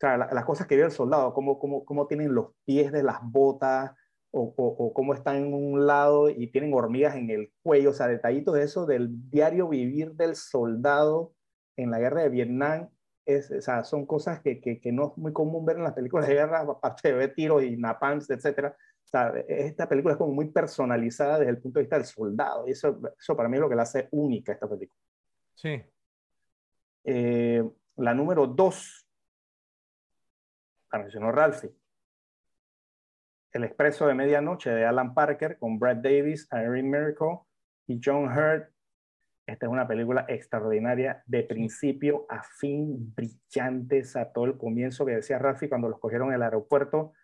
sea, la- las cosas que ve el soldado, cómo, cómo, cómo tienen los pies de las botas, o, o, o cómo están en un lado y tienen hormigas en el cuello, o sea, detallitos de eso del diario vivir del soldado en la guerra de Vietnam, es, o sea, son cosas que, que, que no es muy común ver en las películas de guerra, *laughs* aparte de ver tiros y napalms, etcétera. O sea, esta película es como muy personalizada desde el punto de vista del soldado, y eso, eso para mí es lo que la hace única esta película. Sí. Eh, la número dos, la mencionó Ralphie. El Expreso de Medianoche de Alan Parker con Brad Davis, Irene Miracle y John Hurt. Esta es una película extraordinaria de principio a fin, brillante, sea, todo el comienzo que decía Ralphie cuando los cogieron en el aeropuerto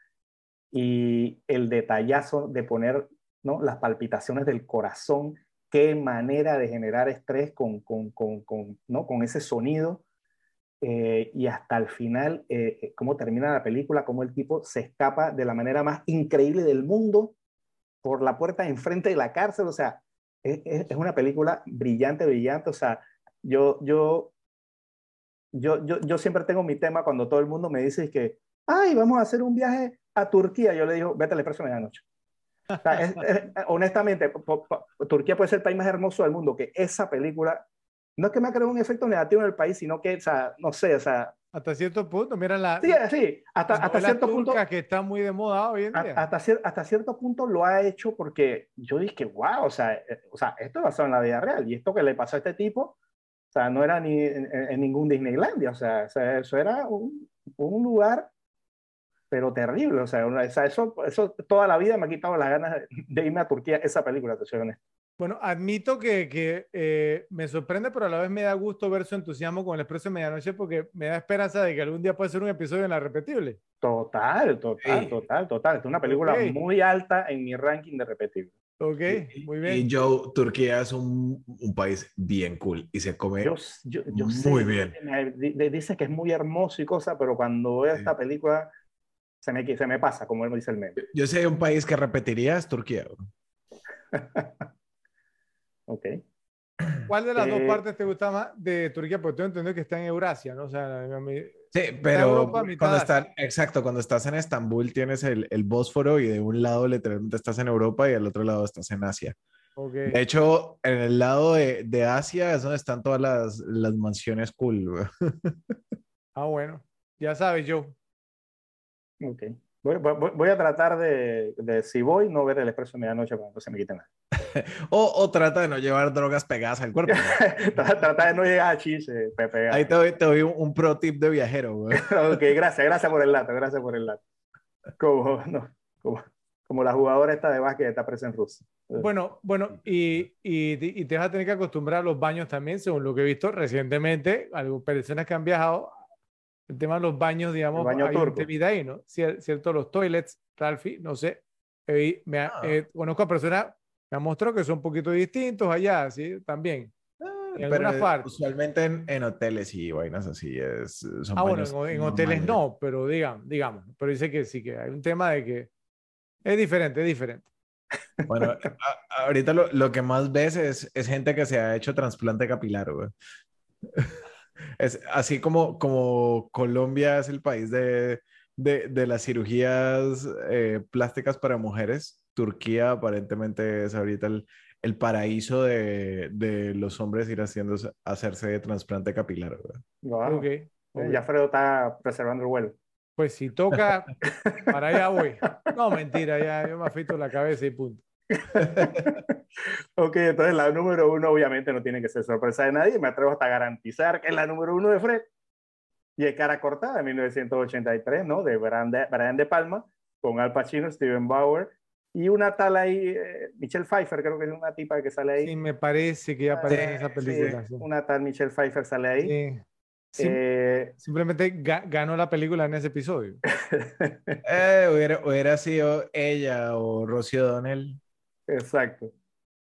y el detallazo de poner ¿no? las palpitaciones del corazón, qué manera de generar estrés con, con, con, con ¿no? con ese sonido. Eh, y hasta el final, eh, cómo termina la película, cómo el tipo se escapa de la manera más increíble del mundo por la puerta enfrente de la cárcel. O sea, es, es, una película brillante, brillante. O sea, yo, yo, yo, yo, yo siempre tengo mi tema cuando todo el mundo me dice que, ay, vamos a hacer un viaje a Turquía. Yo le digo, vete al expreso de medianoche. O sea, es, es, *laughs* honestamente, Turquía puede ser el país más hermoso del mundo, que esa película no es que me ha creado un efecto negativo en el país, sino que, o sea, no sé, o sea... Hasta cierto punto, mira la... Sí, sí, hasta, hasta cierto punto... que está muy de moda hoy en día. Hasta, hasta cierto punto lo ha hecho porque yo dije, wow, o sea, o sea, esto es basado en la vida real, y esto que le pasó a este tipo, o sea, no era ni en, en ningún Disneylandia, o sea, o sea, eso era un, un lugar pero terrible, o sea, eso, eso toda la vida me ha quitado las ganas de irme a Turquía, esa película, te soy honesto. Bueno, admito que, que eh, me sorprende, pero a la vez me da gusto ver su entusiasmo con el Expreso de Medianoche porque me da esperanza de que algún día pueda ser un episodio en la repetible. Total, total, sí. total, total. Es una película okay. muy alta en mi ranking de repetible. Ok, muy bien. Y Joe, Turquía es un, un país bien cool y se come yo, yo, yo muy sé, bien. Me, dice que es muy hermoso y cosa, pero cuando veo sí. esta película se me, se me pasa, como él dice el meme. Yo sé un país que repetiría es Turquía. *laughs* ok. ¿Cuál de las eh, dos partes te gusta más de Turquía? Porque tengo entendido que está en Eurasia, ¿no? O sea, mi, sí, pero Europa, cuando está, exacto, cuando estás en Estambul tienes el, el, Bósforo y de un lado literalmente estás en Europa y al otro lado estás en Asia. Okay. De hecho, en el lado de, de, Asia es donde están todas las, las mansiones cool. *laughs* ah, bueno. Ya sabes, Joe. Ok. Voy, voy, voy, a tratar de, de, si voy, no ver el expreso de medianoche para que no se me quite nada. *laughs* o, o, trata de no llevar drogas pegadas al cuerpo. *laughs* trata de no llegar a chise pegado. Ahí te doy, te doy un, un, pro tip de viajero. Güey. *laughs* ok, gracias, gracias por el dato, gracias por el dato. Como, no, como, como la jugadora esta de básquet está presa en Rusia. Bueno, bueno, y, y, y, te vas a tener que acostumbrar a los baños también, según lo que he visto recientemente, algunas personas que han viajado el tema de los baños, digamos, baño hay turco. un ahí, ¿no? Cierto, los toilets, Ralphie, no sé. Eh, me Ah. eh, conozco a personas, me mostrado que son un poquito distintos allá, ¿sí? También. En Pero partes. usualmente en, en hoteles y vainas así es. Son Ah, bueno, en, en hoteles no, pero digamos, digamos. Pero dice que sí, que hay un tema de que es diferente, es diferente. Bueno, *laughs* a- ahorita lo, lo que más ves es, es gente que se ha hecho trasplante capilar, güey. *laughs* Es así como, como Colombia es el país de, de, de las cirugías eh, plásticas para mujeres. Turquía aparentemente es ahorita el, el paraíso de, de los hombres ir haciendo, hacerse trasplante capilar. Wow. Ok. ok. Ya Fredo está preservando el vuelo. Pues si toca, *laughs* para allá voy. No, mentira, ya yo me afeito la cabeza y punto. ok, entonces la número uno obviamente no tiene que ser sorpresa de nadie. Me atrevo hasta a garantizar que es la número uno de Fred. Y es Cara Cortada, de 1983, ¿no? De Brian de, Brian de Palma, con Al Pacino, Steven Bauer y una tal ahí, eh, Michelle Pfeiffer, creo que es una tipa que sale ahí. Sí, me parece que ya aparece en esa película. Sí, Una tal Michelle Pfeiffer sale ahí. Sí. Eh, simplemente ganó la película en ese episodio. *laughs* eh, hubiera, hubiera, sido ella o Rocío Donnell. Exacto.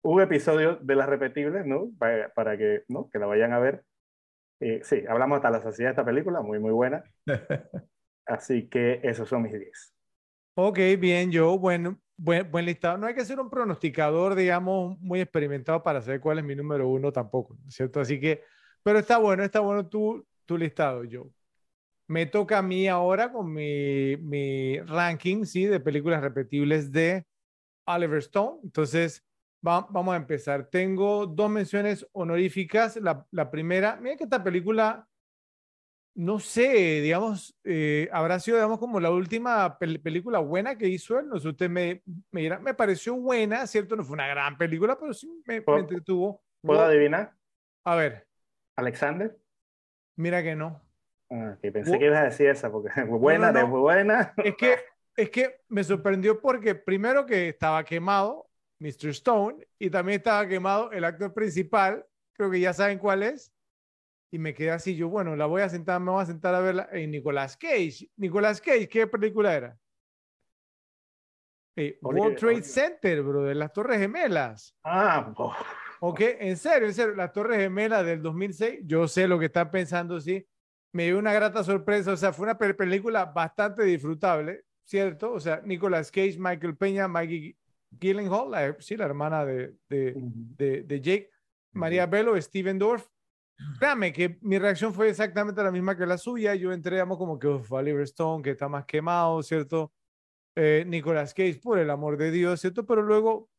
Un episodio de las repetibles, ¿no? Para, para que, ¿no? que la vayan a ver. Eh, sí, hablamos hasta la saciedad de esta película, muy, muy buena. *laughs* Así que esos son mis 10. Ok, bien, yo, bueno, buen, listado. No hay que ser un pronosticador, digamos, muy experimentado para saber cuál es mi número uno tampoco, ¿cierto? Así que, pero está bueno, está bueno tu, tu listado, yo. Me toca a mí ahora con mi, mi ranking, ¿sí? De películas repetibles de Oliver Stone. Entonces, vamos a empezar. Tengo dos menciones honoríficas. La, la primera, mira que esta película no sé, digamos, eh, habrá sido, digamos, como la última película buena que hizo él. No sé, usted me, me dirá, me pareció buena, ¿cierto? No fue una gran película, pero sí me, me entretuvo. ¿Puedo adivinar? A ver. ¿Alexander? Mira que no. Ah, que pensé que ibas a decir esa, porque *laughs* buena, no, no, buena. Es que, es que me sorprendió porque primero que estaba quemado Mr. Stone y también estaba quemado el actor principal, creo que ya saben cuál es y me quedé así, yo, bueno, la voy a sentar, me voy a sentar a verla en Nicolas Cage. Nicolas Cage, ¿qué película era? Eh, World Trade Center, bro, de las Torres Gemelas. Ah, ok, en serio, en serio, las Torres Gemelas del 2006, yo sé lo que están pensando, sí. Me dio una grata sorpresa, o sea, fue una película bastante disfrutable, ¿cierto? O sea, Nicolas Cage, Michael Peña, Maggie Gyllenhaal, la, sí, la hermana de, de, de, de Jake, María Bello, Steven Dorff, Créame que mi reacción fue exactamente la misma que la suya. Yo entré, digamos, como que Oliver Stone, que está más quemado, ¿cierto? Eh, Nicolas Cage, por el amor de Dios, ¿cierto? Pero luego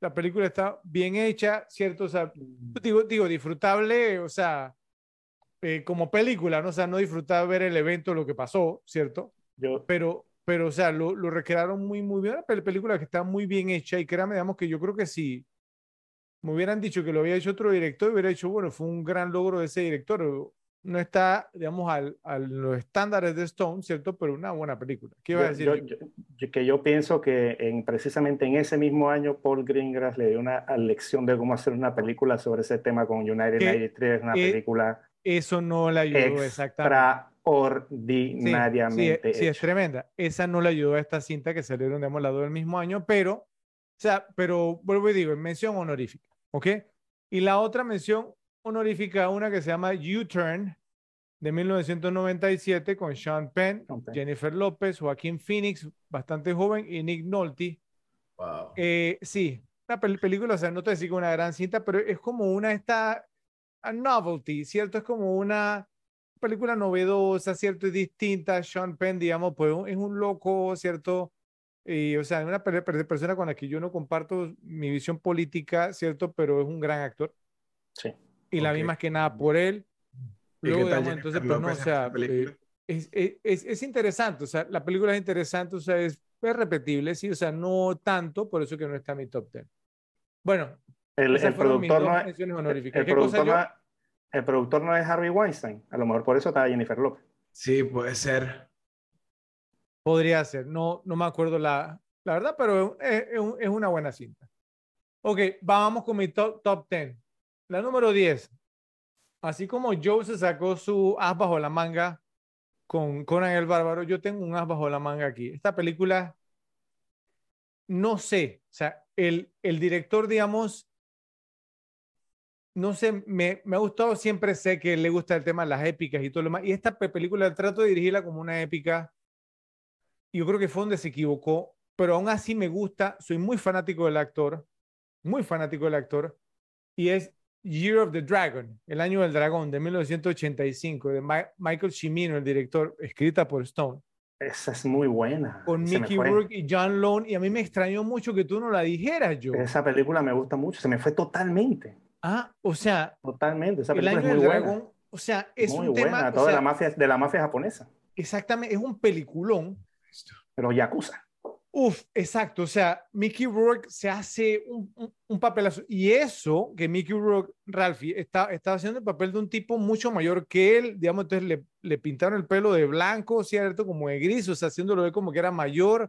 la película está bien hecha, ¿cierto? O sea, digo, digo disfrutable, o sea, eh, como película, ¿no? O sea, no disfrutar ver el evento, lo que pasó, ¿cierto? Yo... Pero, pero, o sea, lo, lo recrearon muy, muy bien. La película que está muy bien hecha y créame, digamos, que yo creo que sí me hubieran dicho que lo había hecho otro director, hubiera dicho, bueno, fue un gran logro de ese director. No está, digamos, al, a los estándares de Stone, ¿cierto? Pero una buena película. ¿Qué iba a decir? Yo, que yo pienso que en, precisamente en ese mismo año Paul Greengrass le dio una lección de cómo hacer una película sobre ese tema con United 93, una película... Eso no le ayudó exactamente. Extraordinariamente. Sí, sí, es tremenda. Esa no le ayudó a esta cinta que salieron, digamos, la del mismo año, pero, o sea, pero vuelvo y digo, en mención honorífica. ¿Ok? Y la otra mención honorífica, una que se llama U-Turn, de 1997, con Sean Penn, Jennifer López, Joaquín Phoenix, bastante joven, y Nick Nolte. Wow. Eh, sí, una película, o sea, no te decir una gran cinta, pero es como una, esta, a novelty, ¿cierto? Es como una película novedosa, ¿cierto? Y distinta. Sean Penn, digamos, pues es un loco, ¿cierto? Y, o sea, una persona con la que yo no comparto mi visión política, ¿cierto? Pero es un gran actor. Sí. Y la vi más que nada por él. Luego, digamos, entonces, pues no, o sea, eh, es, es, es, interesante, o sea, la película es interesante, o sea, es, es, repetible, sí, o sea, no tanto, por eso que no está en mi top 10. Bueno, el, el productor, no es, el, productor no, el productor no es Harvey Weinstein, a lo mejor por eso está Jennifer Lopez. Sí, puede ser. Podría ser, no, no me acuerdo la, la verdad, pero es, es, una buena cinta. Ok, vamos con mi top, top 10. La número 10. Así como Joe se sacó su as bajo la manga con Conan el Bárbaro, yo tengo un as bajo la manga aquí. Esta película, no sé, o sea, el, el director, digamos, no sé, me, me, ha gustado, siempre sé que le gusta el tema de las épicas y todo lo demás. Y esta película trato de dirigirla como una épica yo creo que fue donde se equivocó, pero aún así me gusta, soy muy fanático del actor, muy fanático del actor, y es Year of the Dragon, el año del dragón de 1985, de Michael Cimino, el director, escrita por Stone. Esa es muy buena. Con Mickey Rourke y John Lone, y a mí me extrañó mucho que tú no la dijeras, yo. Esa película me gusta mucho, se me fue totalmente. Ah, o sea. Totalmente, esa película es muy buena. O sea, es muy un buena, tema. Toda la mafia, de la mafia japonesa. exactamente, es un peliculón. Pero Yakuza. Uf, exacto. O sea, Mickey Rourke se hace un, un, papelazo. Y eso, que Mickey Rourke, Ralphie, está, está haciendo el papel de un tipo mucho mayor que él, digamos, entonces le, le pintaron el pelo de blanco, ¿cierto? Como de gris, o sea, haciéndolo ver como que era mayor,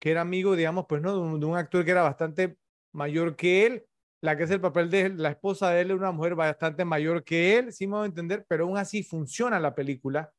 que era amigo, digamos, pues, ¿no? De un, un actor que era bastante mayor que él. La que es el papel de la esposa de él una mujer bastante mayor que él, sí me voy a entender, pero aún así funciona la película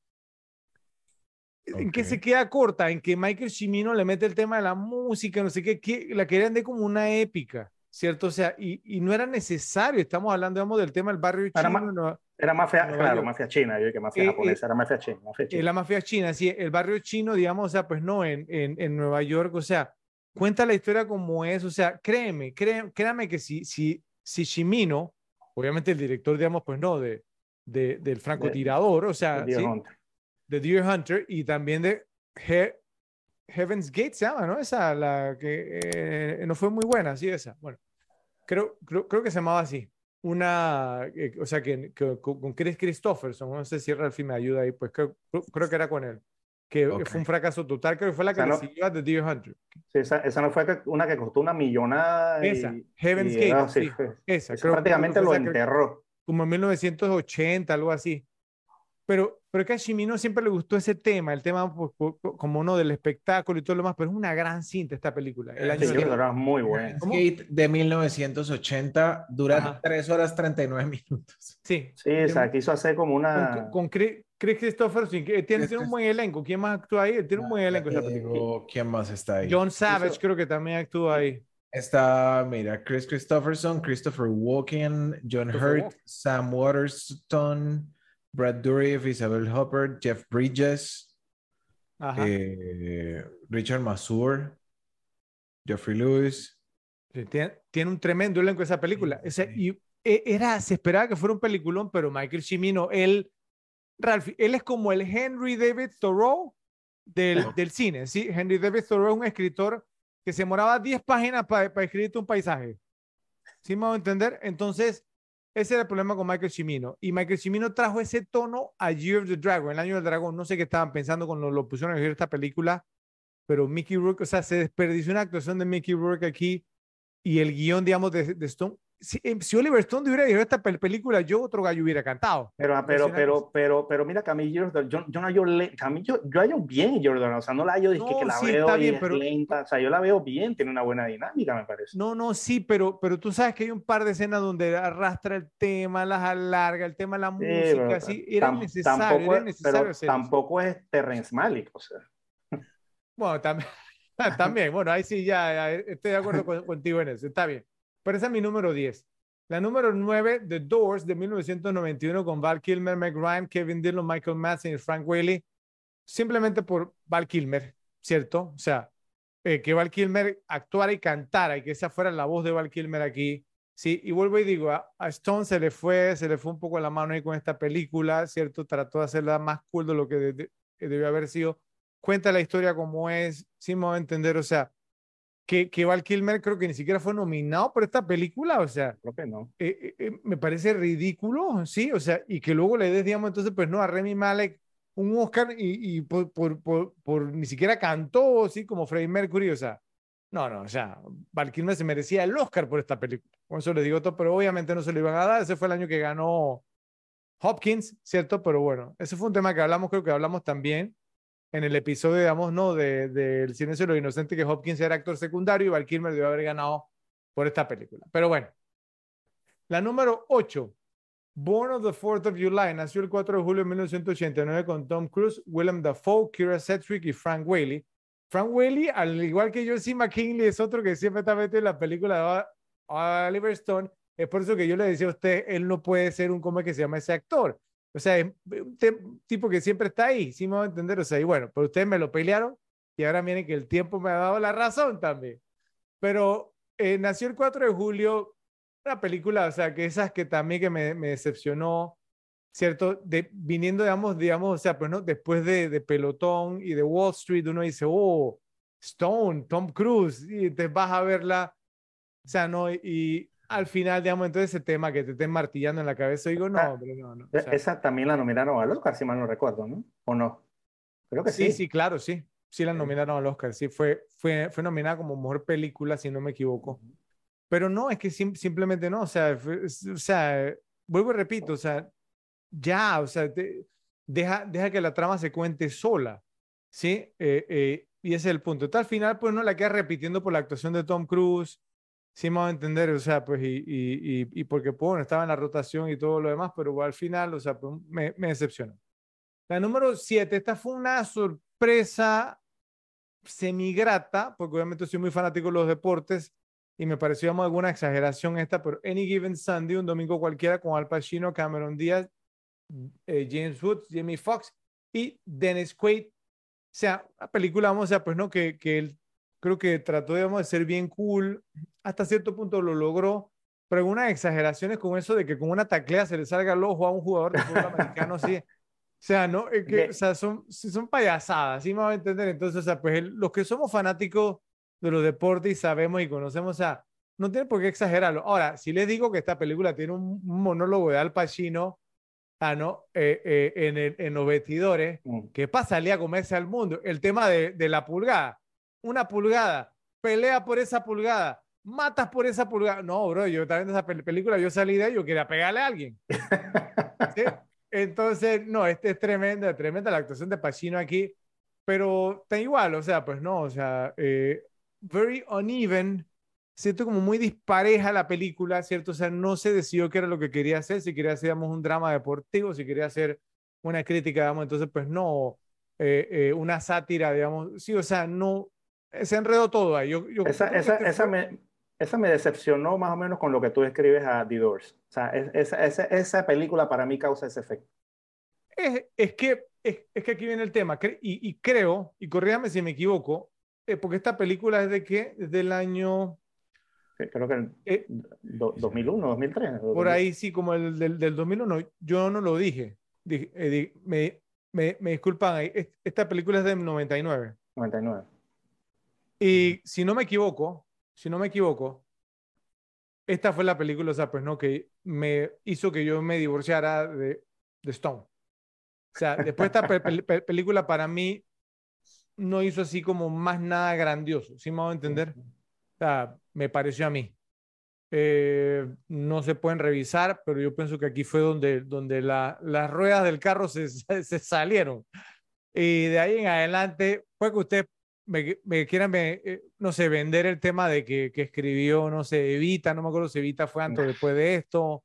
¿En qué se queda corta? En que Michael Cimino le mete el tema de la música, no sé qué, que la querían de como una épica, ¿cierto? O sea, y, y, no era necesario, estamos hablando, digamos, del tema del barrio era chino. Más, era mafia, claro, mafia china, yo que mafia eh, japonesa, eh, era mafia china, mafia china. La mafia china, sí, el barrio chino, digamos, o sea, pues no, en, en, en Nueva York, o sea, cuenta la historia como es, o sea, créeme, créeme, créame que si, si, si Shimino, obviamente el director, digamos, pues no, de, de del francotirador, o sea. De Deer Hunter y también de Heaven's Gate se llama, ¿no? Esa, la que eh, no fue muy buena, sí, esa. Bueno, creo, creo, creo que se llamaba así. Una, eh, o sea, que, que, con Chris Christopherson, no sé si Ralphie me ayuda ahí, pues creo, creo que era con él. Que Ok. fue un fracaso total, creo que fue la que O sea, le no- a The Deer Hunter. Sí, esa, esa no fue una que costó una millonada. y- Esa, Heaven's y Gate, era- sí, fue- esa. creo- prácticamente creo lo esa, enterró. como en 1980, algo así. Pero, pero es que a Shimino siempre le gustó ese tema, el tema pues, po- po- como uno del espectáculo y todo lo demás, pero es una gran cinta esta película. El año Sí, era muy bueno. ¿Cómo? Skate de 1980 dura Ajá. 3 horas 39 minutos. Sí, Sí, o sea, quiso hacer como con, una. con Chris, Chris Christopherson, que tiene, tiene un buen elenco. ¿Quién más actúa ahí? Tiene un buen elenco esa película. ¿Quién más está ahí? John Savage Hizo- creo que también actúa ahí. Está, mira, Chris Christopherson, Christopher Walken, John Christopher Hurt. Sam Waterston, Brad Dourif, Isabel Hopper, Jeff Bridges, eh, Richard Masur, Jeffrey Lewis. Tiene, tiene un tremendo elenco esa película. O sea, y e- era, se esperaba que fuera un peliculón, pero Michael Cimino, él, Ralph, él es como el Henry David Thoreau del, del cine, ¿sí? Henry David Thoreau es un escritor que se demoraba 10 páginas para escribirte un paisaje. ¿Sí me voy a entender? Entonces, ese era el problema con Michael Cimino. Y Michael Cimino trajo ese tono a Year of the Dragon, el año del dragón. No sé qué estaban pensando cuando lo pusieron a escribir esta película, pero Mickey Rourke, o sea, se desperdició una actuación de Mickey Rourke aquí y el guion, digamos, de Stone. Si, eh, si Oliver Stone hubiera dirigido esta pel- película, yo otro gallo hubiera cantado. Pero, pero, Impresionante. pero, pero, pero mira, Camille Jordan, yo, yo no hallo, yo, yo hallo bien Jordan, o sea, no la hallo, No, que la sí, veo está bien, pero- lenta, o sea, yo la veo bien, tiene una buena dinámica, me parece. No, no, sí, pero, pero tú sabes que hay un par de escenas donde arrastra el tema, las alarga, el tema la Sí, música, pero sí, era tam- necesario, tampoco, era es- necesario pero hacer eso. tampoco es Terrence Malick, o sea. Bueno, también, *laughs* también, bueno, ahí sí ya, ya estoy de acuerdo con- *laughs* contigo en eso, está bien. Pero esa es mi número 10. La número 9, The Doors, de 1991, con Val Kilmer, Meg Ryan, Kevin Dillon, Michael Madsen y Frank Whaley, simplemente por Val Kilmer, ¿cierto? O sea, eh, que Val Kilmer actuara y cantara y que esa fuera la voz de Val Kilmer aquí. Sí, y vuelvo y digo, a, Stone se le fue, se le fue un poco la mano ahí con esta película, ¿cierto? Trató de hacerla más cool de lo que de- debió haber sido. Cuenta la historia como es, voy a entender, o sea, que, que Val Kilmer creo que ni siquiera fue nominado por esta película, o sea, Creo que no. eh, eh, eh, me parece ridículo, sí, o sea, y que luego le des, digamos, entonces, pues no, a Remy Malek un Oscar y, y por, por, por, por ni siquiera cantó, sí, como Freddie Mercury, o sea, no, no, o sea, Val Kilmer se merecía el Oscar por esta película, con eso le digo todo, pero obviamente no se lo iban a dar, ese fue el año que ganó Hopkins, ¿cierto? Pero bueno, ese fue un tema que hablamos, creo que hablamos también en el episodio, digamos, ¿no? De, del Silencio de los Inocentes, que Hopkins era actor secundario y Val Kilmer debió haber ganado por esta película. Pero bueno, la número 8, Born of the 4th of July, nació el 4 de julio de 1989 con Tom Cruise, Willem Dafoe, Kira Sedgwick y Frank Whaley. Frank Whaley, al igual que C. McKinley, es otro que siempre está metido en la película de Oliver Stone. Es por eso que yo le decía a usted, él no puede ser un, ¿cómo es que se llama ese actor? O sea, es un te- tipo que siempre está ahí, sí me va a entender. O sea, y bueno, pero ustedes me lo pelearon y ahora miren que el tiempo me ha dado la razón también. Pero eh, nació el 4 de julio, una película, o sea, que esas que también que me, me decepcionó, ¿cierto? De, viniendo, digamos, digamos, o sea, pues no, después de, de Pelotón y de Wall Street, uno dice, oh, Stone, Tom Cruise, y te vas a verla, o sea, no, y al final, digamos, entonces ese tema que te estén martillando en la cabeza, digo, no, Ah, hombre, no, no. o E- sea, Esa también la nominaron al Oscar, si mal no recuerdo, ¿no? ¿O no? Creo que sí. Sí, sí, claro, sí. Sí la nominaron al Oscar. Sí, fue, fue, fue nominada como mejor película, si no me equivoco. Pero no, es que sim- simplemente no. O sea, fue- o sea, vuelvo y repito, o sea, ya, o sea, te- deja, deja que la trama se cuente sola. ¿Sí? Eh, eh, y ese es el punto. Entonces, al final, pues no la queda repitiendo por la actuación de Tom Cruise. Sí me va a entender, o sea, pues, y, y, y, y porque, pues, bueno, estaba en la rotación y todo lo demás, pero al final, o sea, pues, me, me decepcionó. La número 7, esta fue una sorpresa semigrata, porque obviamente soy muy fanático de los deportes y me pareció digamos, alguna exageración esta, pero Any Given Sunday, un domingo cualquiera con Al Pacino, Cameron Díaz, eh, James Woods, Jamie Foxx y Dennis Quaid. O sea, la película, vamos, o sea, pues no, que, que él creo que trató, digamos, de ser bien cool, hasta cierto punto lo logró, pero algunas exageraciones con eso de que con una taclea se le salga el ojo a un jugador de fútbol americano, sí. O sea, ¿no? Es que, o sea, son, son payasadas, ¿sí me va a entender? Entonces, o sea, pues el- los que somos fanáticos de los deportes y sabemos y conocemos, o sea, no tiene por qué exagerarlo. Ahora, si les digo que esta película tiene un, monólogo de Al Pacino, ah, ¿no? Eh, eh, en, el- en los vestidores, Mm. ¿qué pasaría a comerse al mundo? El tema de, de la pulgada. Una pulgada, pelea por esa pulgada, matas por esa pulgada. No, bro, yo también de esa pel- película, yo salí de ahí, yo quería pegarle a alguien. *laughs* ¿sí? Entonces, no, este es tremenda, tremenda la actuación de Pacino aquí, pero está igual, o sea, pues no, o sea, eh, very uneven, siento como muy dispareja la película, ¿cierto? O sea, no se decidió qué era lo que quería hacer, si quería hacer, digamos, un drama deportivo, si quería hacer una crítica, digamos, entonces, pues no, eh, eh, una sátira, digamos, sí, o sea, no, se enredó todo ahí. Yo, yo Esa, esa, este esa, fue- me, esa me decepcionó más o menos con lo que tú describes a The Doors. O sea, es- esa, esa, esa película para mí causa ese efecto. Es, es que, es, es que aquí viene el tema, y, y creo, y corrígame si me equivoco, eh, porque esta película es de qué? Del año, Creo que en eh, do- 2001, 2003. por ahí sí, como el del, del 2001, yo no lo dije, Dije- eh, me, me, me disculpan, esta película es del 99, 99. Y si no me equivoco, si no me equivoco, esta fue la película, o sea, pues no, que me hizo que yo me divorciara de, de Stone. O sea, después esta pe- pel- pe- película para mí no hizo así como más nada grandioso, ¿sí me hago entender? O sea, me pareció a mí. Eh, no se pueden revisar, pero yo pienso que aquí fue donde, donde la- las ruedas del carro se, se, *laughs* se salieron. Y de ahí en adelante, fue que usted me, me quieran, me, eh, no sé, vender el tema de que, que escribió, no sé, Evita, no me acuerdo si Evita fue antes o después de esto,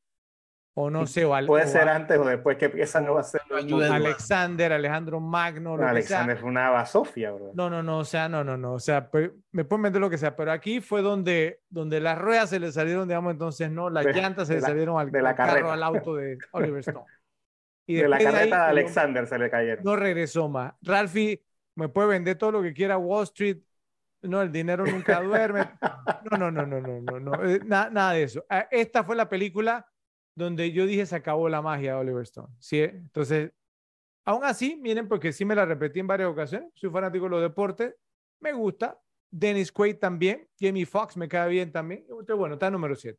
o no sé, o, al- Puede o ser a- antes o después que esa no va a ser. Ayuda. Alexander, Alejandro Magno, sea. Alexander fue una basofia, bro. No, no, no, o sea, no, no, no, o sea, me pueden vender lo que sea, pero aquí fue donde, donde las ruedas se le salieron, digamos, entonces, no, las De- llantas se le salieron al, de la al carro, al auto de *laughs* Oliver Stone. Y De la ahí, carreta de hombre Alexander se le cayeron. no regresó más. Ralphie me puede vender todo lo que quiera Wall Street, no, el dinero nunca duerme. No, no, no, no, no, no, no, eh, na- nada de eso. Ah, Esta fue la película donde yo dije se acabó la magia de Oliver Stone. ¿sí? Entonces, aún así, miren, porque sí me la repetí en varias ocasiones, soy fanático de los deportes, me gusta. Dennis Quaid también, Jamie Foxx me cae bien también. Entonces, bueno, está número 7.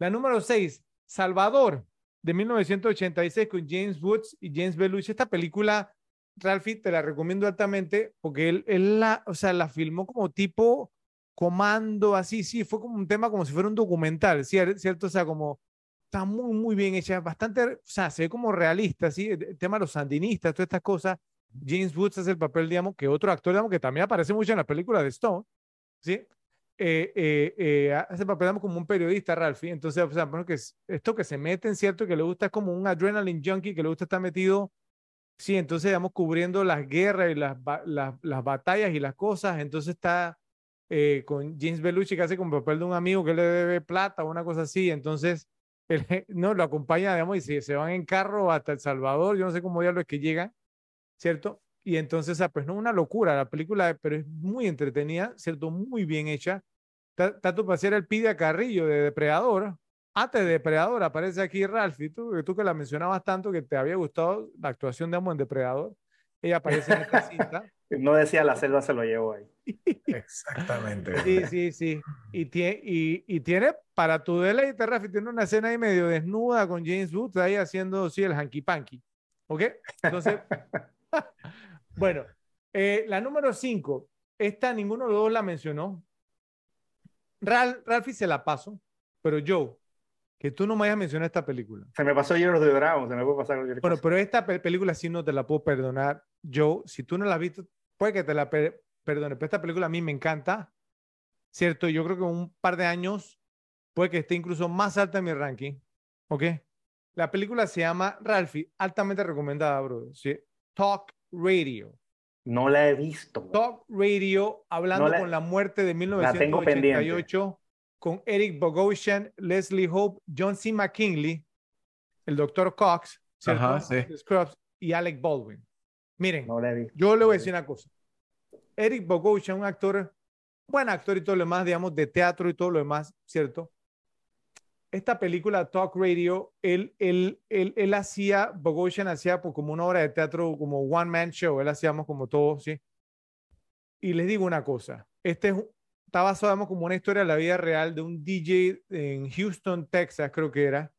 La número 6, Salvador, de 1986 con James Woods y James Belushi. Esta película, Ralphie, te la recomiendo altamente porque él, él la, o sea, la filmó como tipo comando, así, sí, fue como un tema como si fuera un documental, ¿cier- ¿cierto? O sea, como está muy, muy bien hecha, bastante, o sea, se ve como realista, ¿sí? El, tema de los sandinistas, todas estas cosas. James Woods hace el papel, digamos, que otro actor, digamos, que también aparece mucho en la película de Stone, ¿sí? Eh, eh, eh, hace el papel, digamos, como un periodista, Ralphie. Entonces, o sea, bueno, que es- esto que se mete cierto, que le gusta es como un adrenaline junkie, que le gusta estar metido, sí, entonces, digamos, cubriendo las guerras y las, las, las batallas y las cosas. Entonces está eh, con James Belushi, que hace el papel de un amigo que le debe plata o una cosa así. Entonces, *laughs* él, no, lo acompaña, digamos, y se, se van en carro hasta El Salvador. Yo no sé cómo diablos es que llegan, ¿cierto? Y entonces, ah, pues no, una locura la película, pero es muy entretenida, ¿cierto? Muy bien hecha. Ta- Tanto para ser el pide a Carrillo de Depredador. Antes de Depredador aparece aquí Ralphie, tú, que tú que la mencionabas tanto que te había gustado la actuación de Amo en Depredador. Ella aparece en esta cinta. *laughs* No decía la selva se lo llevó ahí. *laughs* Exactamente. Sí, sí, sí. Y, tie- y, y tiene, para tu deleite, Rafi, tiene una escena ahí medio desnuda con James Woods ahí haciendo, sí, el hanky panky. ¿Ok? Entonces, *laughs* Bueno, eh, la número 5, esta ninguno de los dos la mencionó. Ralph, Ralphie se la paso, pero Joe, que tú no me hayas mencionado esta película. Se me pasó Years de Dragon, se me puede pasar cualquier Bueno, cosa. pero esta pe- película sí no te la puedo perdonar. Joe, si tú no la has visto, puede que te la per- perdone, pero esta película a mí me encanta, ¿cierto? Yo creo que en un par de años puede que esté incluso más alta en mi ranking, ¿ok? La película se llama Ralphie, altamente recomendada, bro. ¿sí? Talk Radio. No la he visto. Talk Radio, hablando No la- con la muerte de la tengo pendiente. 1988, con Eric Bogosian, Leslie Hope, John C. McKinley, el Dr. Cox. Ajá, sí. Scrubs, y Alec Baldwin. Miren, No visto. yo le voy a decir una cosa. Eric Bogosian, un actor, buen actor y todo lo demás, digamos, de teatro y todo lo demás, ¿cierto? Esta película, Talk Radio, él, él, él, él hacía, Bogosian hacía pues, como una obra de teatro, como one man show, él hacíamos como todo, ¿sí? Y les digo una cosa, este es, un- está basado, como una historia de la vida real de un DJ en Houston, Texas, creo que era.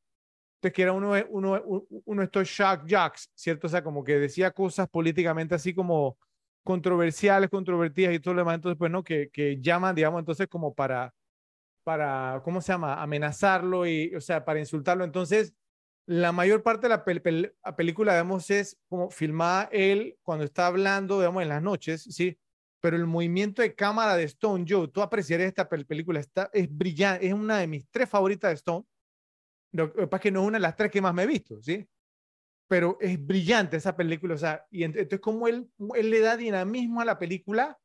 Entonces, que era uno, uno, uno, de estos shock jocks, ¿cierto? O sea, como que decía cosas políticamente así como controversiales, controvertidas y todo lo demás. Entonces, pues, ¿no? Que, que llaman, digamos, entonces como para, para, ¿cómo se llama? Amenazarlo y, o sea, para insultarlo. Entonces, la mayor parte de la, pel- pel- la película, digamos, es como filmada él cuando está hablando, digamos, en las noches, ¿sí? Pero el movimiento de cámara de Stone, Joe, tú apreciarías esta pel- película, está, es brillante, es una de mis tres favoritas de Stone. Lo que pasa es que no es una de las tres que más me he visto, ¿sí? Pero es brillante esa película, o sea, y ent- entonces como él, él le da dinamismo a la película,